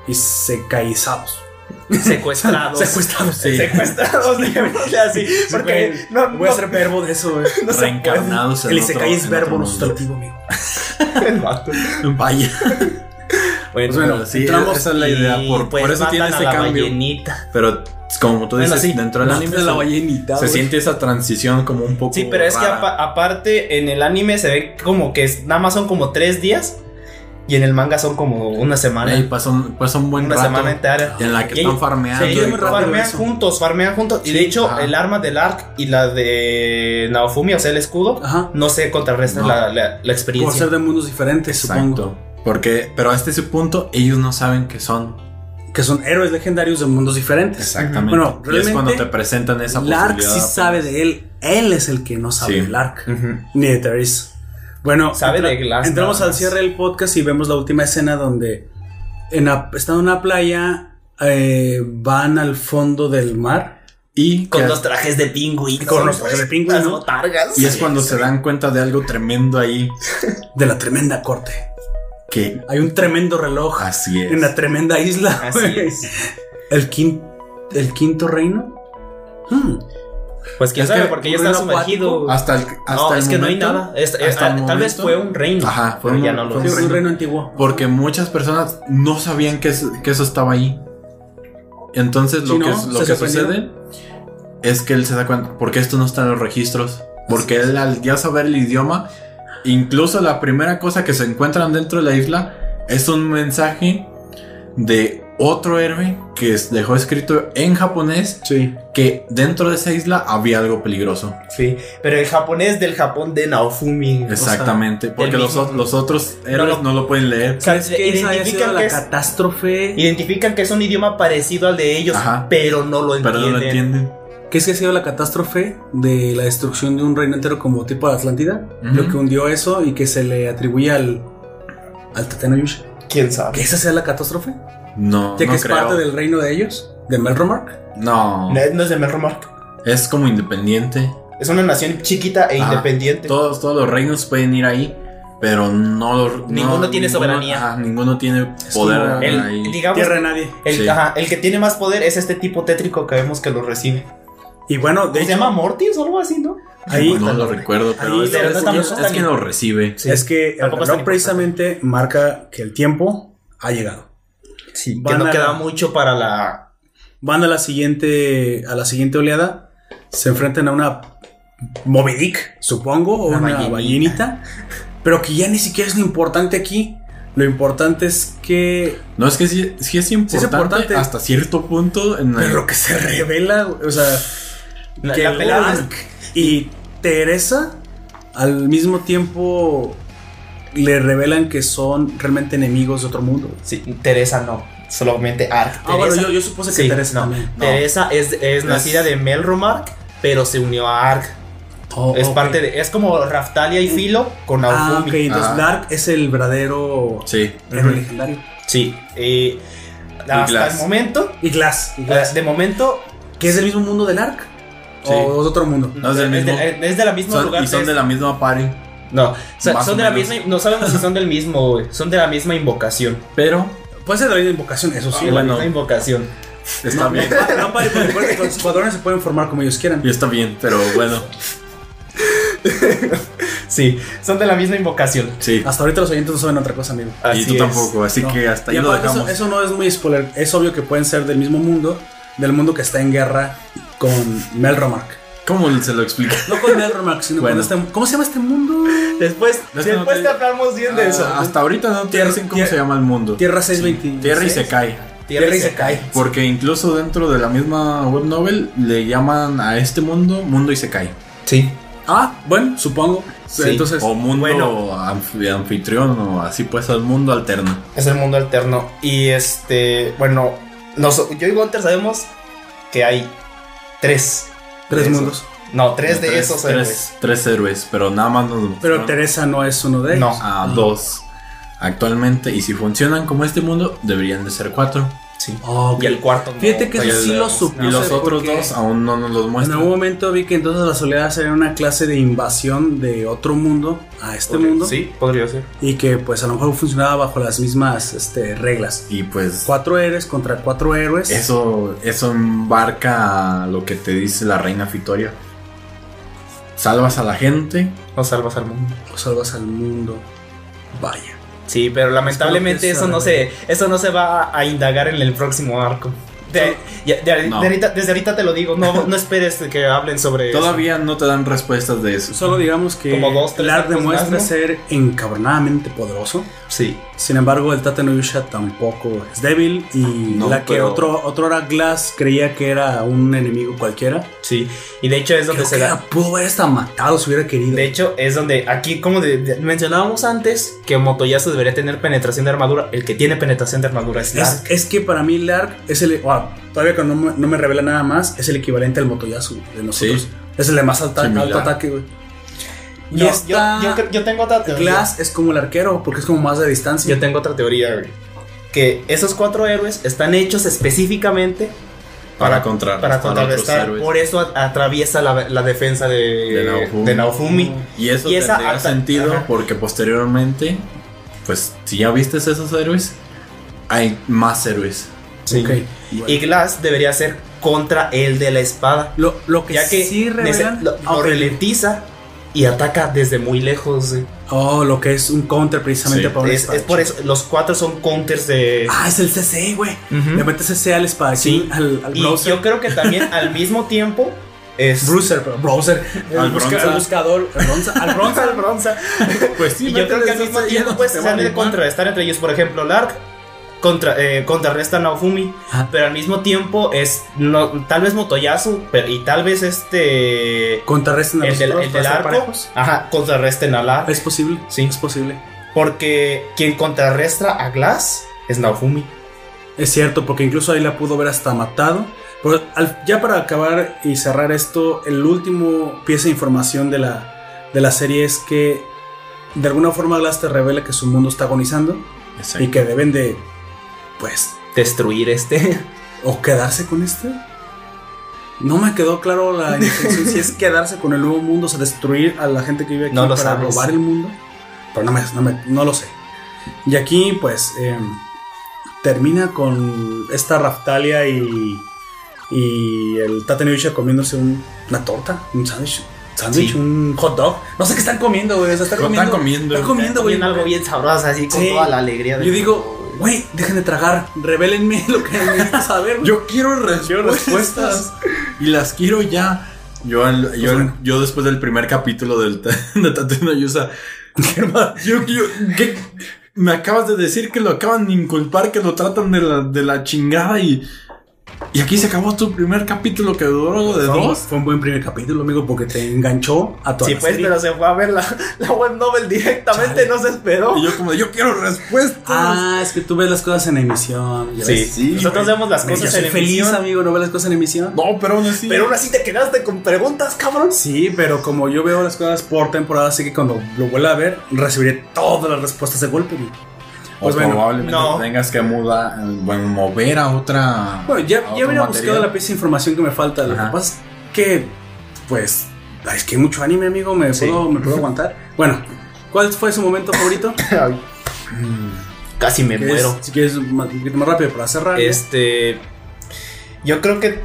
isekaizados. Secuestrados. Secuestrados. Sí. Secuestrados, digámosle así. Porque Güey, no, Voy a hacer verbo de eso, güey. no se Reencarnados en El isekai es verbo, no sustantivo, amigo. el vato. Vaya. Pues Bueno, bueno, sí, entramos esa es la idea. Por, pues, por eso tiene la cambio. ballenita. Pero como tú dices, Bueno, sí, dentro del anime de la se- ballenita, se güey. siente esa transición como un poco. Sí, pero es que rara. aparte en el anime se ve como que es- nada más son como tres días y en el manga son como una semana. Ahí pasa un, pasa un buen una rato semana entera. en la que Y están farmeando. Sí, y farmean eso. juntos, farmean juntos. y de hecho, ajá. el arma del Ark y la de Naofumi, o sea, el escudo, Ajá. no se contrarrestan No. la, la- la Por experiencia. ser de mundos diferentes, supongo. Porque, pero hasta ese punto ellos no saben que son. Que son héroes legendarios de mundos diferentes. Exactamente. Bueno, y es realmente, cuando te presentan esa Lark posibilidad. sí sabe de él. Él es el que no sabe Sí. de Lark. Ujú. Ni de Therese. Bueno, Sabe de Glass entramos al cierre del podcast y vemos la última escena donde, en la- estando en una playa, eh, van al fondo del mar. Y, Con los trajes de pingüino. Con los trajes de pingüino. Las botargas. y es cuando se dan cuenta de algo tremendo ahí. De la tremenda corte. Que Hay un tremendo reloj así es. en la tremenda isla. Así es. El, quin- el quinto reino. Hmm. Pues quién Es sabe, que porque ya está sumergido. Hasta el, hasta no, el es que no hay nada. Es- eh, hasta el tal vez fue un reino. Ajá, fue pero un- ya no lo fue Sí, un es un reino antiguo. Porque muchas personas no sabían que, es- que eso estaba ahí. Entonces lo Sí, que, ¿no? lo ¿Se que sorprendieron? sucede es que él se da cuenta, porque esto no está en los registros. Porque él al ya saber el idioma, incluso la primera cosa que se encuentran dentro de la isla es un mensaje de otro héroe que dejó escrito en japonés Sí. que dentro de esa isla había algo peligroso. Sí, pero el japonés del Japón de Naofumi. Exactamente, porque los, mismo- o- los otros héroes no. no lo pueden leer. O sea, ¿Crees que esa haya sido identifican la que es- catástrofe? Identifican que es un idioma parecido al de ellos, Ajá. pero no lo Pero entienden. no lo entienden. ¿Qué es que ha sido la catástrofe de la destrucción de un reino entero como tipo de Atlántida? Lo que hundió eso y que se le atribuye al, al Tatenoyusha. ¿Quién sabe? ¿Que esa sea la catástrofe? No, ¿Ya no que es creo. parte del reino de ellos? ¿De Melromark? No, No, no es de Melromark. es como independiente. Es una nación chiquita e independiente. Todos, todos los reinos pueden ir ahí, pero no los- Ninguno no- tiene soberanía. ajá, ninguno tiene poder El, ahí. digamos, Tierra de nadie. el, Sí. ajá, el que tiene más poder es este tipo tétrico que vemos que lo recibe. Y bueno, de ¿Se hecho, llama Mortis o algo así, no? ahí no lo recuerdo, pero Ahí es, pero es- no está- no es está que lo recibe. Sí. es que el reloj precisamente marca que el tiempo ha llegado. Sí, que no queda mucho para la. Van a la siguiente a la siguiente oleada, se enfrentan a una Moby Dick, supongo, o Una una, ballenita. ballenita, pero que ya ni siquiera es lo importante aquí. Lo importante es que No, es que sí, sí es importante, importante. hasta cierto punto. En el- pero lo que se revela, o sea, La, que la y Teresa al mismo tiempo le revelan que son realmente enemigos de otro mundo. Sí, Teresa no. Solamente Ark. Ah, bueno, Teresa- yo, yo supuse que Sí, Teresa no. también. No. Teresa es, es nacida de Melromark, pero se unió a Ark. Oh, es parte de. Es como Raftalia y Filo con Ah, Naofumi. ok, entonces Ah. Dark es el verdadero Sí. héroe legendario. Sí. eh, hasta Glass. el momento. Y Glass, y eh, Glass. De momento. ¿Que es del mismo mundo del Ark? Sí. ¿O es otro mundo? No es del mismo. de, es de la misma Son- lugar. y son de- la misma party. No, o sea, Más son o de la misma. No sabemos si son del mismo, güey. Son de la misma invocación. Pero Puede ser de la misma invocación, eso sí. de la misma invocación. está no, bien. No, no, porque que los escuadrones se pueden formar como ellos quieran. Y está bien, pero bueno. Sí, son de la misma invocación. Sí. Hasta ahorita los oyentes no saben otra cosa, amigo. y Así tú es. tampoco, así No. que hasta Y ahí lo dejamos. Eso, eso no es muy spoiler. Es obvio que pueden ser del mismo mundo, del mundo que está en guerra con Melromark. ¿Cómo se lo explica? No con Melromark, sino Bueno. con este. ¿Cómo se llama este mundo? Después, no después te- te hablamos bien de eso. Ah, hasta ahorita no te dicen cómo se llama el mundo. Tierra 620. Tierra y se cae. Tierra y se cae. Porque incluso dentro de la misma web novel le llaman a este mundo mundo y se cae. Sí. Ah, bueno, supongo. Sí. Entonces, O mundo bueno. anf- anfitrión o así pues el mundo alterno. Es el mundo alterno. Y este, bueno, nos- yo y Gunter sabemos que hay tres. tres de esos. mundos. No, tres de Tres- esos tres, héroes. tres héroes, pero nada más nos Pero mostraron Teresa no es uno de ellos. No. a dos actualmente. Y si funcionan como este mundo, deberían de ser cuatro. Sí. Oh. Y el cuarto. no. Fíjate que eso sí lo supuse. Y los otros dos aún no nos los En muestran. algún momento vi que entonces las oleadas serían una clase de invasión de otro mundo a este mundo. Sí, podría ser. Y que pues a lo mejor funcionaba bajo las mismas este, reglas. Y pues Cuatro héroes contra cuatro héroes. eso, eso embarca lo que te dice la reina Fitoria. Salvas a la gente. No salvas al mundo. O salvas al mundo. Vaya. Sí, pero lamentablemente Es eso no se, eso no se va a indagar en el próximo arco. De- ya- de- No. de ahorita- desde ahorita te lo digo, no, no esperes que hablen sobre eso. Todavía no te dan respuestas de eso. Solo digamos que Como dos, demuestra más, ¿no? ser encabronadamente poderoso. Sí. Sin embargo, el Yusha tampoco es débil. Y No, la que pero- otro, otro era Glass creía que era un enemigo cualquiera. Sí, y de hecho es donde Creo se que da. pudo haber hasta matado si hubiera querido. De hecho, es donde aquí, como de- de- mencionábamos antes, que Motoyasu debería tener penetración de armadura. El que tiene penetración de armadura es Es, Lark. es que para mí Lark es el. wow, todavía que no me, no me revela nada más, es el equivalente al Motoyasu de nosotros. Sí. Es el de más alta, alto ataque, güey. Y No, esta. yo, yo tengo otra teoría. Glass es como el arquero, porque es como más de distancia. Yo tengo otra teoría, güey. Que esos cuatro héroes están hechos específicamente Para contrarrestar para contrarrestar. héroes. Por eso atraviesa la, la defensa de, de Naofumi. de Naofumi. Y eso Y esa tendría sentido ajá. porque posteriormente, pues si ya viste esos héroes, hay más héroes. Sí. Ok, bueno. Y Glass debería ser contra el de la espada. Lo, lo que Ya que sí revelan. lo, lo ok. ralentiza y ataca desde muy lejos. güey. Oh, lo que es un counter precisamente Sí. para un Es, es por eso, los cuatro son counters de. Ah, es el CC, güey. Ujú. Le metes CC al espadachín, Sí. al, al Y browser. yo creo que también al mismo tiempo Es Bruiser, pero Browser. Al busca- el buscador. el Bronza, al Bronza. al bronza. Pues sí, y yo creo que al mismo tiempo pues se van han a contrarrestar entre ellos. Por ejemplo, Lark contra, eh, contrarresta a Naofumi, Ajá. pero al mismo tiempo es no, tal vez Motoyasu pero, y tal vez este Contrarresten a el del, el del arco, ajá, contrarresten a Lark, Es posible. Sí. Es posible. porque quien contrarresta a Glass es Naofumi. Es cierto, porque incluso ahí la pudo ver hasta matado. Pero al- ya para acabar y cerrar esto, el último pieza de información de la, de la serie es que de alguna forma Glass te revela que su mundo está agonizando Exacto. y que deben de, pues, Destruir este. o quedarse con este. No me quedó claro la intención si es quedarse con el nuevo mundo, o sea, destruir a la gente que vive aquí No lo para sabes. robar el mundo. Pero no, me, no, me- no lo sé. Y aquí, pues, eh, termina con esta Raftalia y, y el Tatenuyusha comiéndose un- una torta, un sándwich. Sándwich, Sí. un hot dog. No sé qué están comiendo, güey. O sea, están Están comiendo. Están comiendo, güey. Comiendo algo bien sabroso, así con Sí. toda la alegría. Yo digo, güey, dejen de tragar. Revélenme lo que necesito saber. Yo quiero respuestas. Quiero respuestas. y las quiero ya. Yo, al- yo, bueno. yo después del primer capítulo del, de Yusa, yo, yo, ¿qué? me acabas de decir que lo acaban de inculpar, que lo tratan de la, de la chingada y, y aquí se acabó tu primer capítulo que duró de Fue dos. fue un buen primer capítulo, amigo, porque te enganchó a toda Sí, la pues, serie. pero se fue a ver la, la web novel directamente, Chale. no se esperó. Y yo como de, yo quiero respuestas. Ah, es que tú ves las cosas en emisión. ya Sí, ves. sí, nosotros güey. vemos las Yo cosas soy en feliz, emisión, amigo, no ves las cosas en emisión. no, pero aún así. pero aún así te quedaste con preguntas, cabrón. Sí, pero como yo veo las cosas por temporada, así que cuando lo vuelva a ver, recibiré todas las respuestas de golpe. O Pues bueno, probablemente no. tengas que mudar, bueno, mover a otra. Bueno, ya, ya hubiera material. buscado la pieza de información que me falta. Lo Ajá. que pasa es que, pues, es que hay mucho anime, amigo, me, Sí. puedo, me puedo aguantar. Bueno, ¿cuál fue su momento favorito? Casi me muero. si quieres, más- un poquito más rápido para cerrar. Este. Yo creo que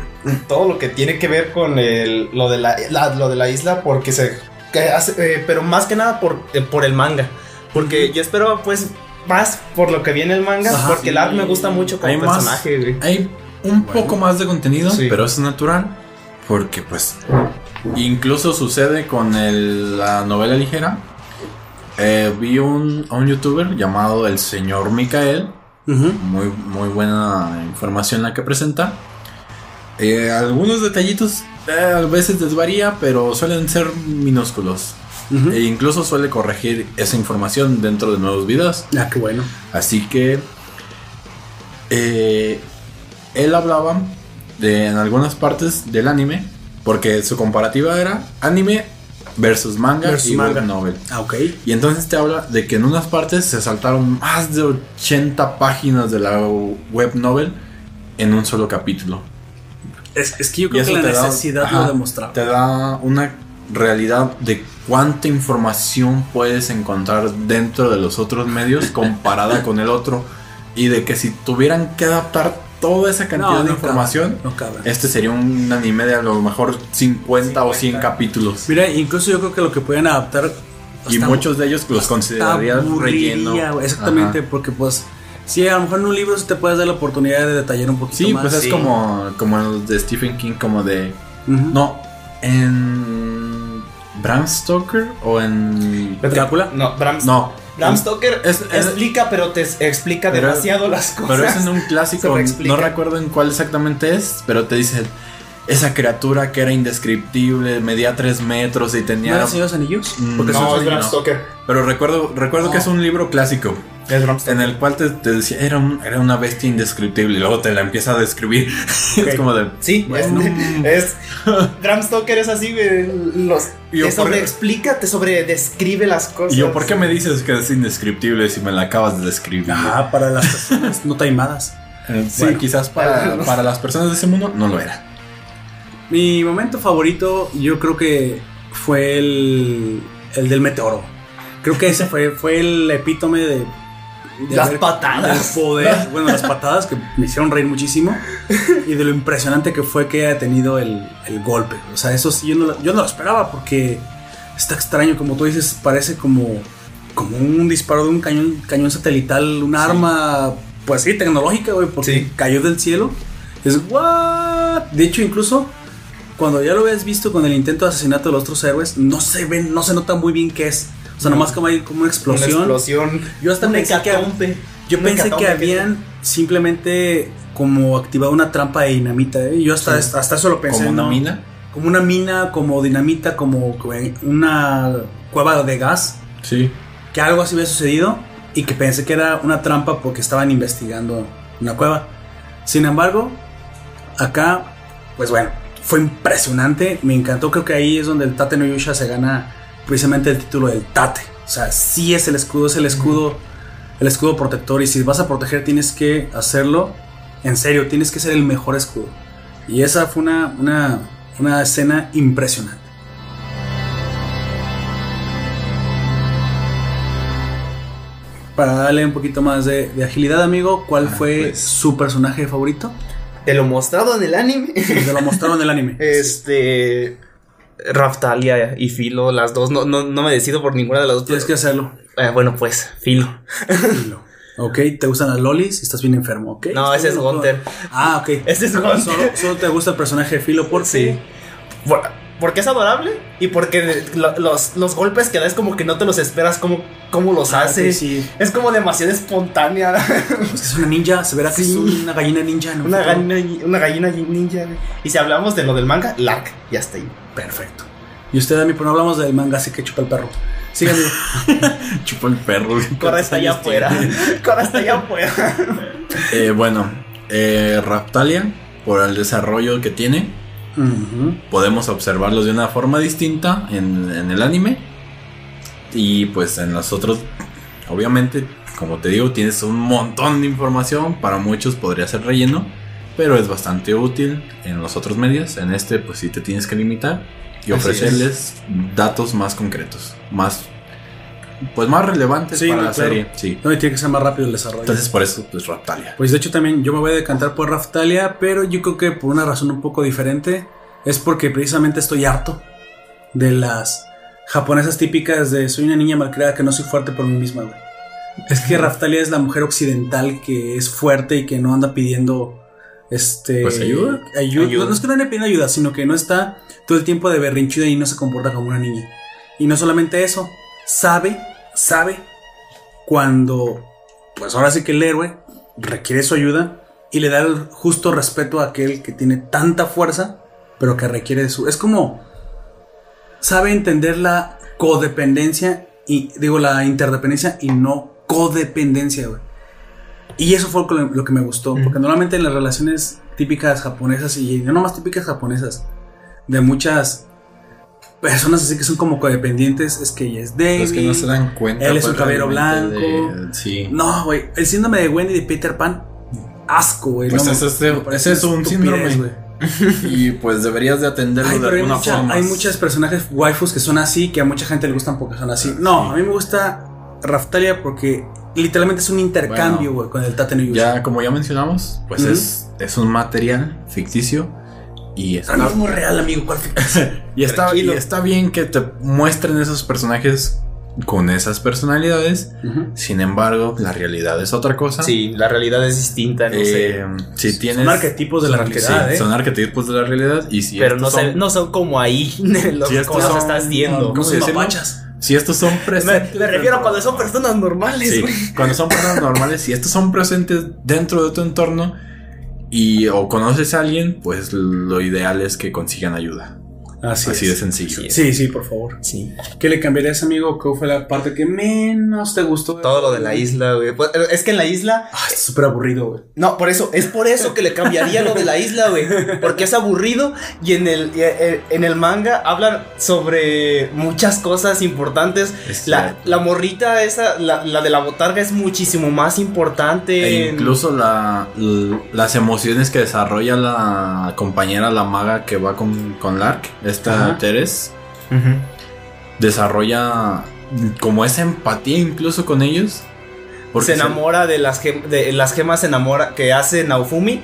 todo lo que tiene que ver con el, lo, de la, la- lo de la isla, porque se. que hace- eh, pero más que nada por, eh, por el manga. Porque yo espero, pues, más por lo que viene el manga. Ajá, porque el sí. art me gusta mucho como Hay más- personaje, güey. Hay un poco más de contenido, Sí. pero es natural. Porque, pues, incluso sucede con el- la novela ligera. Eh, vi un, a un youtuber llamado el señor Mikael. Ujú. Muy, muy buena información la que presenta. Eh, algunos detallitos eh, a veces desvaría, pero suelen ser minúsculos. E incluso suele corregir esa información dentro de nuevos videos. Ah, qué bueno. Así que eh, él hablaba de en algunas partes del anime, porque su comparativa era anime versus manga Versus y manga. web novel. Ah, ok. Y entonces te habla de que en unas partes se saltaron más de 80 páginas de la web novel en un solo capítulo. Es, es que yo creo que la da- necesidad ajá, lo demostraba. Te da una realidad de cuánta información puedes encontrar dentro de los otros medios comparada con el otro. Y de que si tuvieran que adaptar toda esa cantidad No, de no información, cabe, no cabe. este sería un anime de a lo mejor 50, o 100 capítulos. Mira, incluso yo creo que lo que pueden adaptar. Y muchos de ellos los aburriría, relleno. Exactamente, Ajá. porque pues. Sí, a lo mejor en un libro sí te puedes dar la oportunidad de detallar un poquito Sí, más. pues es sí. como, como el de Stephen King, como de... Ujú. No, en Bram Stoker o en... ¿Drácula? No, Bram, No, Bram Stoker es- es- explica, pero te explica Pero- demasiado las cosas. Pero es en un clásico, no recuerdo en cuál exactamente es, pero te dice esa criatura que era indescriptible, medía 3 metros y ¿No tenía... era Señor de los Anillos? Mm, Porque no, no, es Bram no. Stoker. Pero recuerdo, recuerdo que es un libro clásico. En el cual te, te decía, era, un- era una bestia indescriptible y luego te la empieza a describir. Es como de... Sí, Bueno. es, es- Bram Stoker es así, los yo te por- sobreexplica, te sobredescribe las cosas. Y yo, ¿por qué me dices que es indescriptible si me la acabas de describir? Ajá, para las personas no taimadas. Eh, sí, Bueno. quizás para, para las personas de ese mundo no lo era. Mi momento favorito, yo creo que fue el, el del meteoro. Creo que ese fue, fue el epítome de. De Las patadas. del poder. Bueno, las patadas que me hicieron reír muchísimo. Y de lo impresionante que fue que haya tenido el, el golpe. O sea, eso sí, yo no, lo- yo no lo esperaba porque está extraño. Como tú dices, parece como, como un disparo de un cañón, cañón satelital, un arma, pues sí, tecnológica, güey, porque Sí. cayó del cielo. Es, ¿what? De hecho, incluso cuando ya lo habías visto con el intento de asesinato de los otros héroes, no se ven, no se nota muy bien qué es. O sea, nomás como hay como una explosión. Una explosión. Yo hasta un pensé que-. Yo pensé que habían simplemente como activado una trampa de dinamita. ¿eh? Yo hasta, hasta eso lo pensé. Como una ¿no? mina. Como una mina, como dinamita, como una cueva de gas. Sí. Que algo así había sucedido y que pensé que era una trampa porque estaban investigando una cueva. Sin embargo, acá, pues bueno, fue impresionante. Me encantó. Creo que ahí es donde el Tate no Yusha se gana precisamente el título del Tate. O sea, sí es el escudo, es el escudo, el escudo protector. Y si vas a proteger, tienes que hacerlo en serio. Tienes que ser el mejor escudo. Y esa fue una, una, una escena impresionante. Para darle un poquito más de, de agilidad, amigo, ¿cuál Ah, fue pues. su personaje favorito? Te lo mostrado en el anime. Te lo mostraron en el anime. Este. Raftalia y Filo, las dos. No, no, no me decido por ninguna de las dos. Tienes que hacerlo. Eh, bueno, pues, Filo. Dilo. Ok, ¿te gustan las lolis? Estás bien enfermo, ¿ok? No, ese es Gunther. Ah, ok. Ese es Gunther. Solo, solo te gusta el personaje de Filo porque Sí. Por- porque es adorable y porque lo- los, los golpes que da es como que no te los esperas cómo, cómo los Ah, hace. ok, sí. Es como demasiado espontánea. Pues que es una ninja, se verá que es Sí. una gallina ninja. una, gallina, una gallina ninja. Y si hablamos de lo del manga, Lark, ya está ahí. Perfecto. Y usted, Dami, pero no hablamos del manga, así que chupa el perro. Amigo. Chupa el perro. Corre hasta allá afuera. Corre hasta allá afuera. Eh, bueno, eh, Raptalia, por el desarrollo que tiene, podemos observarlos de una forma distinta en, en el anime. Y pues en los otros, obviamente, como te digo, tienes un montón de información. Para muchos podría ser relleno, pero es bastante útil en los otros medios. En este, pues sí te tienes que limitar y ofrecerles datos más concretos, más, pues más relevantes Sí, para no, la claro. serie. Sí. No, y tiene que ser más rápido el desarrollo. Entonces, por eso, pues Raptalia. Pues de hecho también yo me voy a decantar por Raftalia, pero yo creo que por una razón un poco diferente. Es porque precisamente estoy harto de las japonesas típicas de soy una niña malcriada que no soy fuerte por mí misma, güey. Es que Raftalia es la mujer occidental que es fuerte y que no anda pidiendo este Pues, ayuda. ayuda. Ayuda. No es que no ande pidiendo ayuda, sino que no está todo el tiempo de berrinchuda y no se comporta como una niña. Y no solamente eso, sabe, sabe cuando pues ahora sí que el héroe requiere su ayuda y le da el justo respeto a aquel que tiene tanta fuerza, pero que requiere de su... Es como... Sabe entender la codependencia y digo la interdependencia y no codependencia, güey. Y eso fue lo que, me gustó, porque normalmente en las relaciones típicas japonesas y no más típicas japonesas, de muchas personas así que son como codependientes, es que ella es débil. Los que no se dan cuenta. él es un pues, realmente blanco. de- sí. No, güey. El síndrome de Wendy y de Peter Pan. Asco, güey. Pues no, ese es me un síndrome. güey. Y pues deberías de atenderlo Ay, de alguna mucha- forma. hay muchos personajes waifus que son así, que a mucha gente le gustan porque son así. No, a mí me gusta Raftalia porque literalmente es un intercambio, güey, con el Tate no. Ya, como ya mencionamos, pues es, es un material ficticio. Y Pero no está, es muy real, amigo. y, está, y está bien que te muestren esos personajes con esas personalidades. Sin embargo, la realidad es otra cosa. Sí, la realidad es distinta, no sé. Eh, si tienes, Son arquetipos de la realidad, sí, ¿eh? Son arquetipos de la realidad. Y si Pero no, son- no son como ahí, como los son- estás viendo. Si estos son presentes. me refiero a cuando son personas normales, Sí, cuando son personas normales, si estos son presentes dentro de tu entorno y o conoces a alguien, pues lo ideal es que consigan ayuda. Así, Así es. de sencillo. Así es. Sí, sí, por favor. Sí. ¿Qué le cambiarías, amigo? ¿Qué fue la parte que menos te gustó? Todo lo de la isla, güey. Pues, Es que en la isla. Ah, está súper aburrido, güey. No, por eso, es por eso que le cambiaría lo de la isla, güey. Porque es aburrido y en el, eh, en el manga hablan sobre muchas cosas importantes. Es La, la morrita esa, la, la de la botarga es muchísimo más importante. E en- incluso la, l- las emociones que desarrolla la compañera, la maga que va con, con Lark, esta Ajá. Teres, desarrolla como esa empatía incluso con ellos. se enamora de las, gem- de las gemas se enamora que hace Naofumi.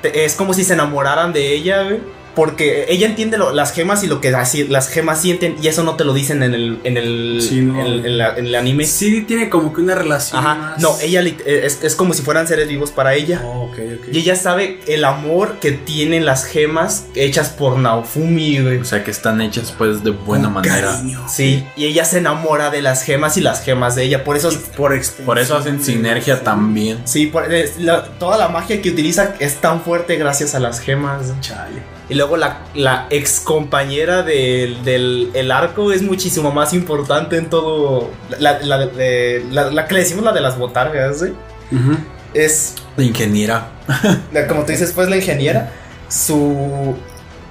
Te- Es como si se enamoraran de ella, güey. Porque ella entiende lo- las gemas y lo que así- las gemas sienten y eso no te lo dicen en el, en el, Sí, no. en- en la- en el anime. Sí, tiene como que una relación. Ajá, más- no, ella lit- es, es como si fueran seres vivos para ella. Oh, ok, ok. Y ella sabe el amor que tienen las gemas hechas por Naofumi, güey. O sea que están hechas pues de buena Con manera. cariño. Sí, y ella se enamora de las gemas y las gemas de ella. Por eso, Por eso hacen sinergia también. sí, por- es la- toda la magia que utiliza es tan fuerte gracias a las gemas. Chale. Y luego la, la ex compañera del, del el arco es muchísimo más importante en todo. La, la, de- la- la que le decimos la de las botargas, ¿eh? Ujú. Es, La ingeniera. como tú dices, pues la ingeniera. Su.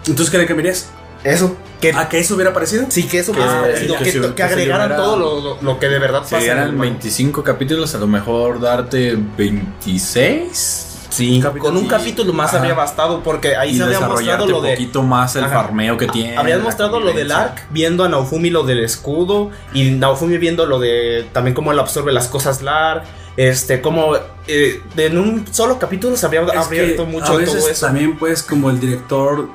Entonces, ¿qué le cambiaría? Eso. Que, ¿A que eso hubiera parecido? sí, que eso Que- hubiese parecido, que que, si- que que si agregaran hubiera- todo lo, lo- lo que de verdad Si pasa. en eran el manga. 25 capítulos, a lo mejor darte 26. Sí, capítulo. con un capítulo más Ajá. habría bastado porque ahí y se había mostrado lo un de. poquito más el Ajá. farmeo que tiene. Habrías la mostrado lo del arc, viendo a Naofumi lo del escudo, y Naofumi viendo lo de también cómo él absorbe las cosas Lar, este, como eh, en un solo capítulo se habría abierto mucho a veces todo eso. También, pues, como el director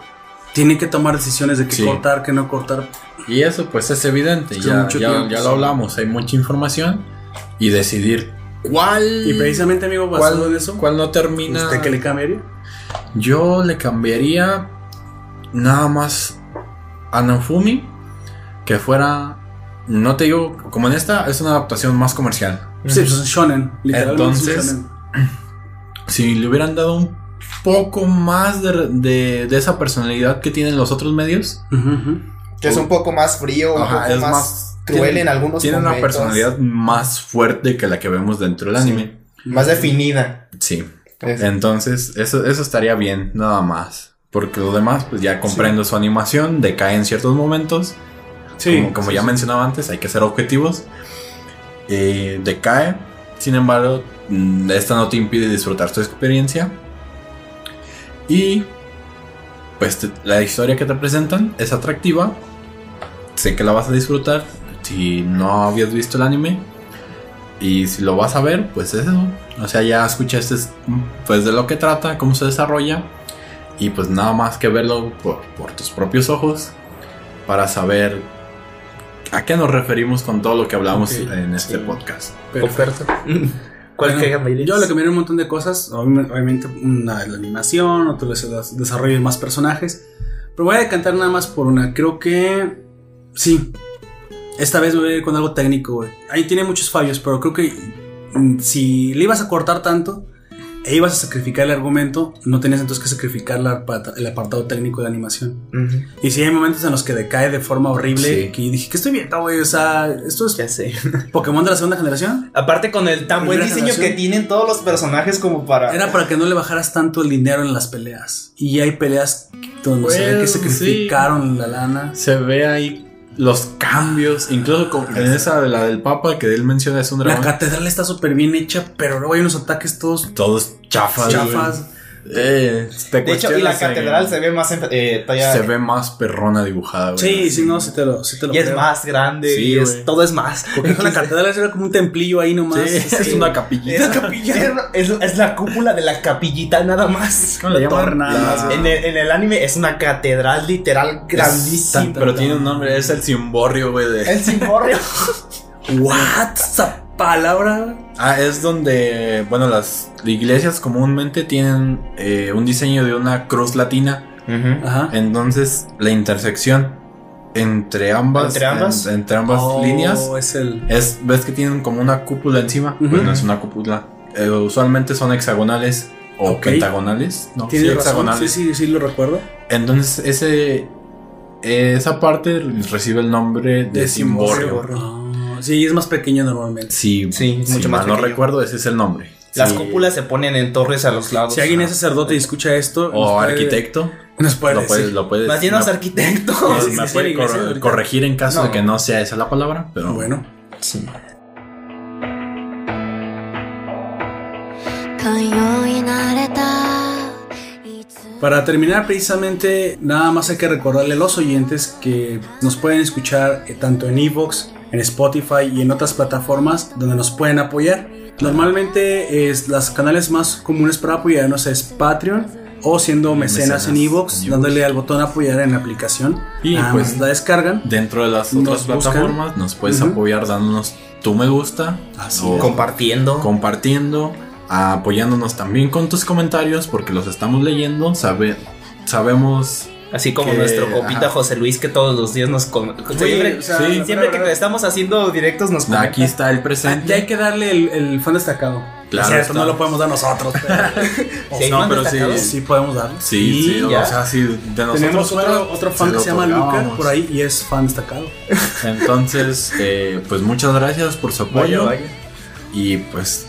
tiene que tomar decisiones de qué Sí. cortar, qué no cortar. Y eso pues es evidente, Es que ya, ya- ya lo hablamos, hay mucha información y decidir cuál Y precisamente, amigo, basado cuál, en eso, cuál no termina. ¿usted qué le cambiaría? Yo le cambiaría nada más a Naofumi que fuera, no te digo, como en esta es una adaptación más comercial. Sí, pues es un shonen, literalmente. es un Entonces, shonen. Si le hubieran dado un poco más de, de- de esa personalidad que tienen los otros medios, que es un poco más frío, un Ajá, poco es más, más- cruel en algunos tiene una personalidad más fuerte que la que vemos dentro del Sí. anime. más definida. Sí. Es- Entonces, eso, eso estaría bien, nada más. Porque lo demás, pues ya comprendo su animación, decae en ciertos momentos. Sí, como como sí, ya sí. mencionaba antes, hay que ser objetivos. Eh, decae. Sin embargo, mm, esta no te impide disfrutar tu experiencia. Y pues te- la historia que te presentan es atractiva. Sé que la vas a disfrutar. Si no habías visto el anime. Y si lo vas a ver, pues es eso. O sea, ya escuchaste pues de lo que trata, cómo se desarrolla. Y pues nada más que verlo por, por tus propios ojos. Para saber a qué nos referimos con todo lo que hablamos Ok, en este sí. podcast. Perfecto. ¿Cuál Bueno? Yo le cambiaría un montón de cosas. Obvi- Obviamente, una la animación, otro desarrollo de más personajes. Pero voy a decantar nada más por una. Creo que. Sí. Esta vez voy a ir con algo técnico, güey. Ahí tiene muchos fallos, pero creo que mm, si le ibas a cortar tanto e ibas a sacrificar el argumento, no tenías entonces que sacrificar la el apartado técnico de la animación. Y si hay momentos en los que decae de forma horrible, Sí. que dije, ¿qué estoy viendo, güey? O sea, esto es Ya sé. Pokémon de la segunda generación. Aparte con el tan buen diseño generación. que tienen todos los personajes como para... Era para que no le bajaras tanto el dinero en las peleas. Y hay peleas donde se ve que sacrificaron la lana. Se ve ahí los cambios, incluso con- en esa de la del Papa que él menciona es un La dragón. catedral está súper bien hecha, pero luego hay unos ataques todos Todos chafas. chafas. Eh, te De hecho, y la en- catedral se ve más... en- eh, se ve más perrona dibujada. güey. Sí, sí, no, sí te lo, sí te lo Y es más grande Sí, y es, todo es más. Porque la catedral era como un templillo ahí nomás. Sí, es una capillita. Es, capilla. Es, es la cúpula de la capillita nada más. ¿Cómo le La llaman? nada. En el, en el anime es una catedral literal grandísima. Pero tiene un nombre, es el cimborrio, güey. de- El cimborrio. What? Esa palabra. Ah, es donde, bueno, las iglesias comúnmente tienen eh, un diseño de una cruz latina. Ajá. Entonces, la intersección entre ambas, ¿Entre ambas? en- entre ambas Oh, líneas Es el. es, ves que tienen como una cúpula encima. Pues no es una cúpula. Eh, usualmente son hexagonales o pentagonales. No, sí, razón. Sí, hexagonales. sí, sí, lo recuerdo. Entonces, ese, esa parte recibe el nombre de, cimborrio. Ah, sí, es más pequeño normalmente. Sí, Sí, es si mucho más mal no pequeño. recuerdo, ese es el nombre. Las Sí. cúpulas se ponen en torres a los lados. Si alguien es sacerdote y escucha esto, nos O puede- arquitecto. nos puede Lo decir. puedes, lo puedes. Más bien me- los arquitectos. Sí, me sí, puede la iglesia cor- ahorita. corregir en caso No. de que no sea esa la palabra, pero Bueno, Sí. 寛容になれたいつ Para terminar, precisamente, nada más hay que recordarle a los oyentes que nos pueden escuchar eh, tanto en Evox, en Spotify y en otras plataformas donde nos pueden apoyar. Normalmente es las canales más comunes para apoyarnos es Patreon o siendo mecenas, en Evox, dándole al botón apoyar en la aplicación. Y, Nada pues, más la descargan. Dentro de las otras buscan. plataformas nos puedes apoyar dándonos tu me gusta Así o. Compartiendo. compartiendo, apoyándonos también con tus comentarios porque los estamos leyendo. Sabe, sabemos Así como Que- nuestro compita ajá. José Luis que todos los días nos... com- siempre o sea, sí. siempre que estamos haciendo directos nos comenta. aquí está el presente. ya hay que darle el, el fan destacado. Claro no lo podemos dar nosotros. Pero, Sí, no, pero sí. sí podemos darlo. Sí, sí, o sea, sí, de nosotros. Tenemos otro, otro fan se que se llama Luca por ahí y es fan destacado. Entonces, eh, pues muchas gracias por su Vaya, apoyo. vaya. Y pues,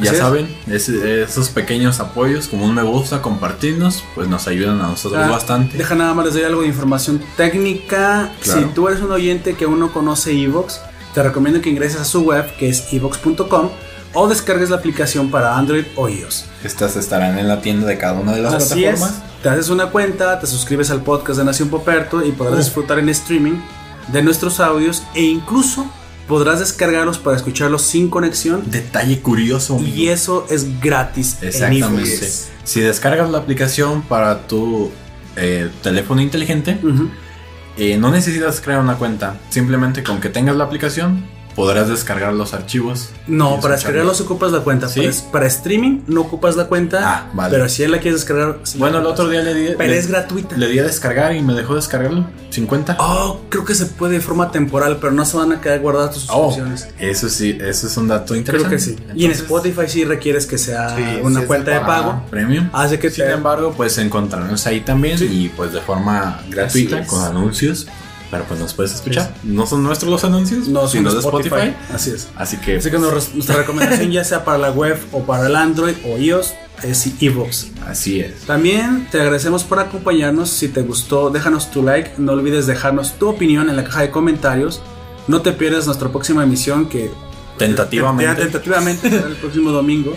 ya es. saben, esos pequeños apoyos, como un me gusta, compartirnos, pues nos ayudan a nosotros Ah, bastante. Deja nada más les doy algo de información técnica. Claro. Si tú eres un oyente que aún no conoce Evox, te recomiendo que ingreses a su web que es evox.com o descargues la aplicación para Android o iOS. Estas estarán en la tienda de cada una de las Así es. plataformas. Te haces una cuenta, te suscribes al podcast de Nación Poperto y podrás disfrutar en streaming de nuestros audios e incluso podrás descargarlos para escucharlos sin conexión Detalle curioso. y eso es gratis. en Exactamente. Si descargas la aplicación para tu eh, teléfono inteligente, eh, no necesitas crear una cuenta. Simplemente con que tengas la aplicación, podrás descargar los archivos. No, para descargarlos ocupas la cuenta. ¿Sí? Para, para streaming no ocupas la cuenta. Ah, vale. Pero si él la quieres descargar. sí Bueno, el otro día le di. Pero le, es gratuita. le di a descargar y me dejó descargarlo. 50. Oh, creo que se puede de forma temporal, pero no se van a quedar guardadas tus Oh, suscripciones. eso sí, eso es un dato creo interesante. que sí. y en Spotify sí requieres que sea Sí, una cuenta de pago. Premium. Hace que Sin te- embargo, pues encontrarnos ahí también y pues de forma gratuita, con anuncios. Pero pues nos puedes escuchar. No son nuestros los anuncios, no sino de de Spotify. Así es. Así que, Así que nos- nuestra recomendación, ya sea para la web o para el Android o iOS, es iVoox. así es. También te agradecemos por acompañarnos. Si te gustó, déjanos tu like. No olvides dejarnos tu opinión en la caja de comentarios. No te pierdas nuestra próxima emisión que Tentativamente. Ya, tentativamente será el próximo domingo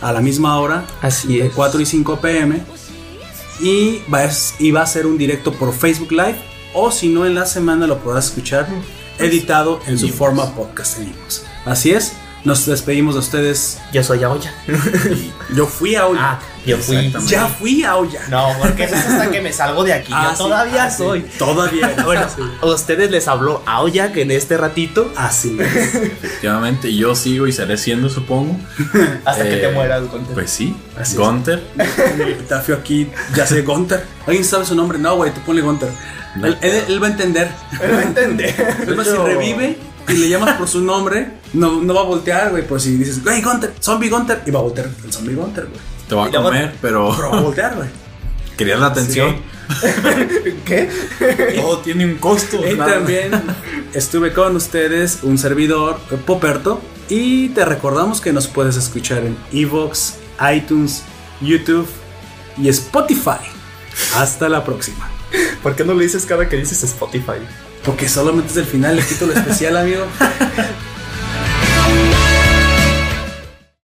a la misma hora, Así de es. 4 y 5 pm. Y va, a, y va a ser un directo por Facebook Live. O si no, en la semana lo podrás escuchar editado en su forma podcast en. Así es, nos despedimos de ustedes. Yo soy Aoya. Yo fui a Olla. Ah, yo fui. Ya fui a Olla. No, porque eso es hasta que me salgo de aquí. Ah, yo sí, todavía ah, sí. soy. Todavía. Bueno, Sí. a ustedes les habló Aoya que en este ratito Así es. Efectivamente, yo sigo y seré siendo, supongo. hasta que Eh, te mueras. Gunter. Pues sí, Así. Gunter. En el epitafio aquí, ya sé, Gunter. ¿Alguien sabe su nombre? No, güey, tú ponle Gunter. No. Él, él- él va a entender. Pero no entendí. Es más, si revive y le llamas por su nombre, no, no va a voltear, güey. Por si dices, güey, Gunter, zombie Gunter, y va a voltear el zombie Gunter, güey. Te va a comer, pero Pero va a voltear, güey. querías la atención. ¿Qué? Todo tiene un costo. Y nada. también estuve con ustedes, un servidor, Poperto. Y te recordamos que nos puedes escuchar en Evox, iTunes, YouTube y Spotify. Hasta la próxima. ¿Por qué no lo dices cada que dices Spotify? Porque solamente es el final, el título especial, amigo.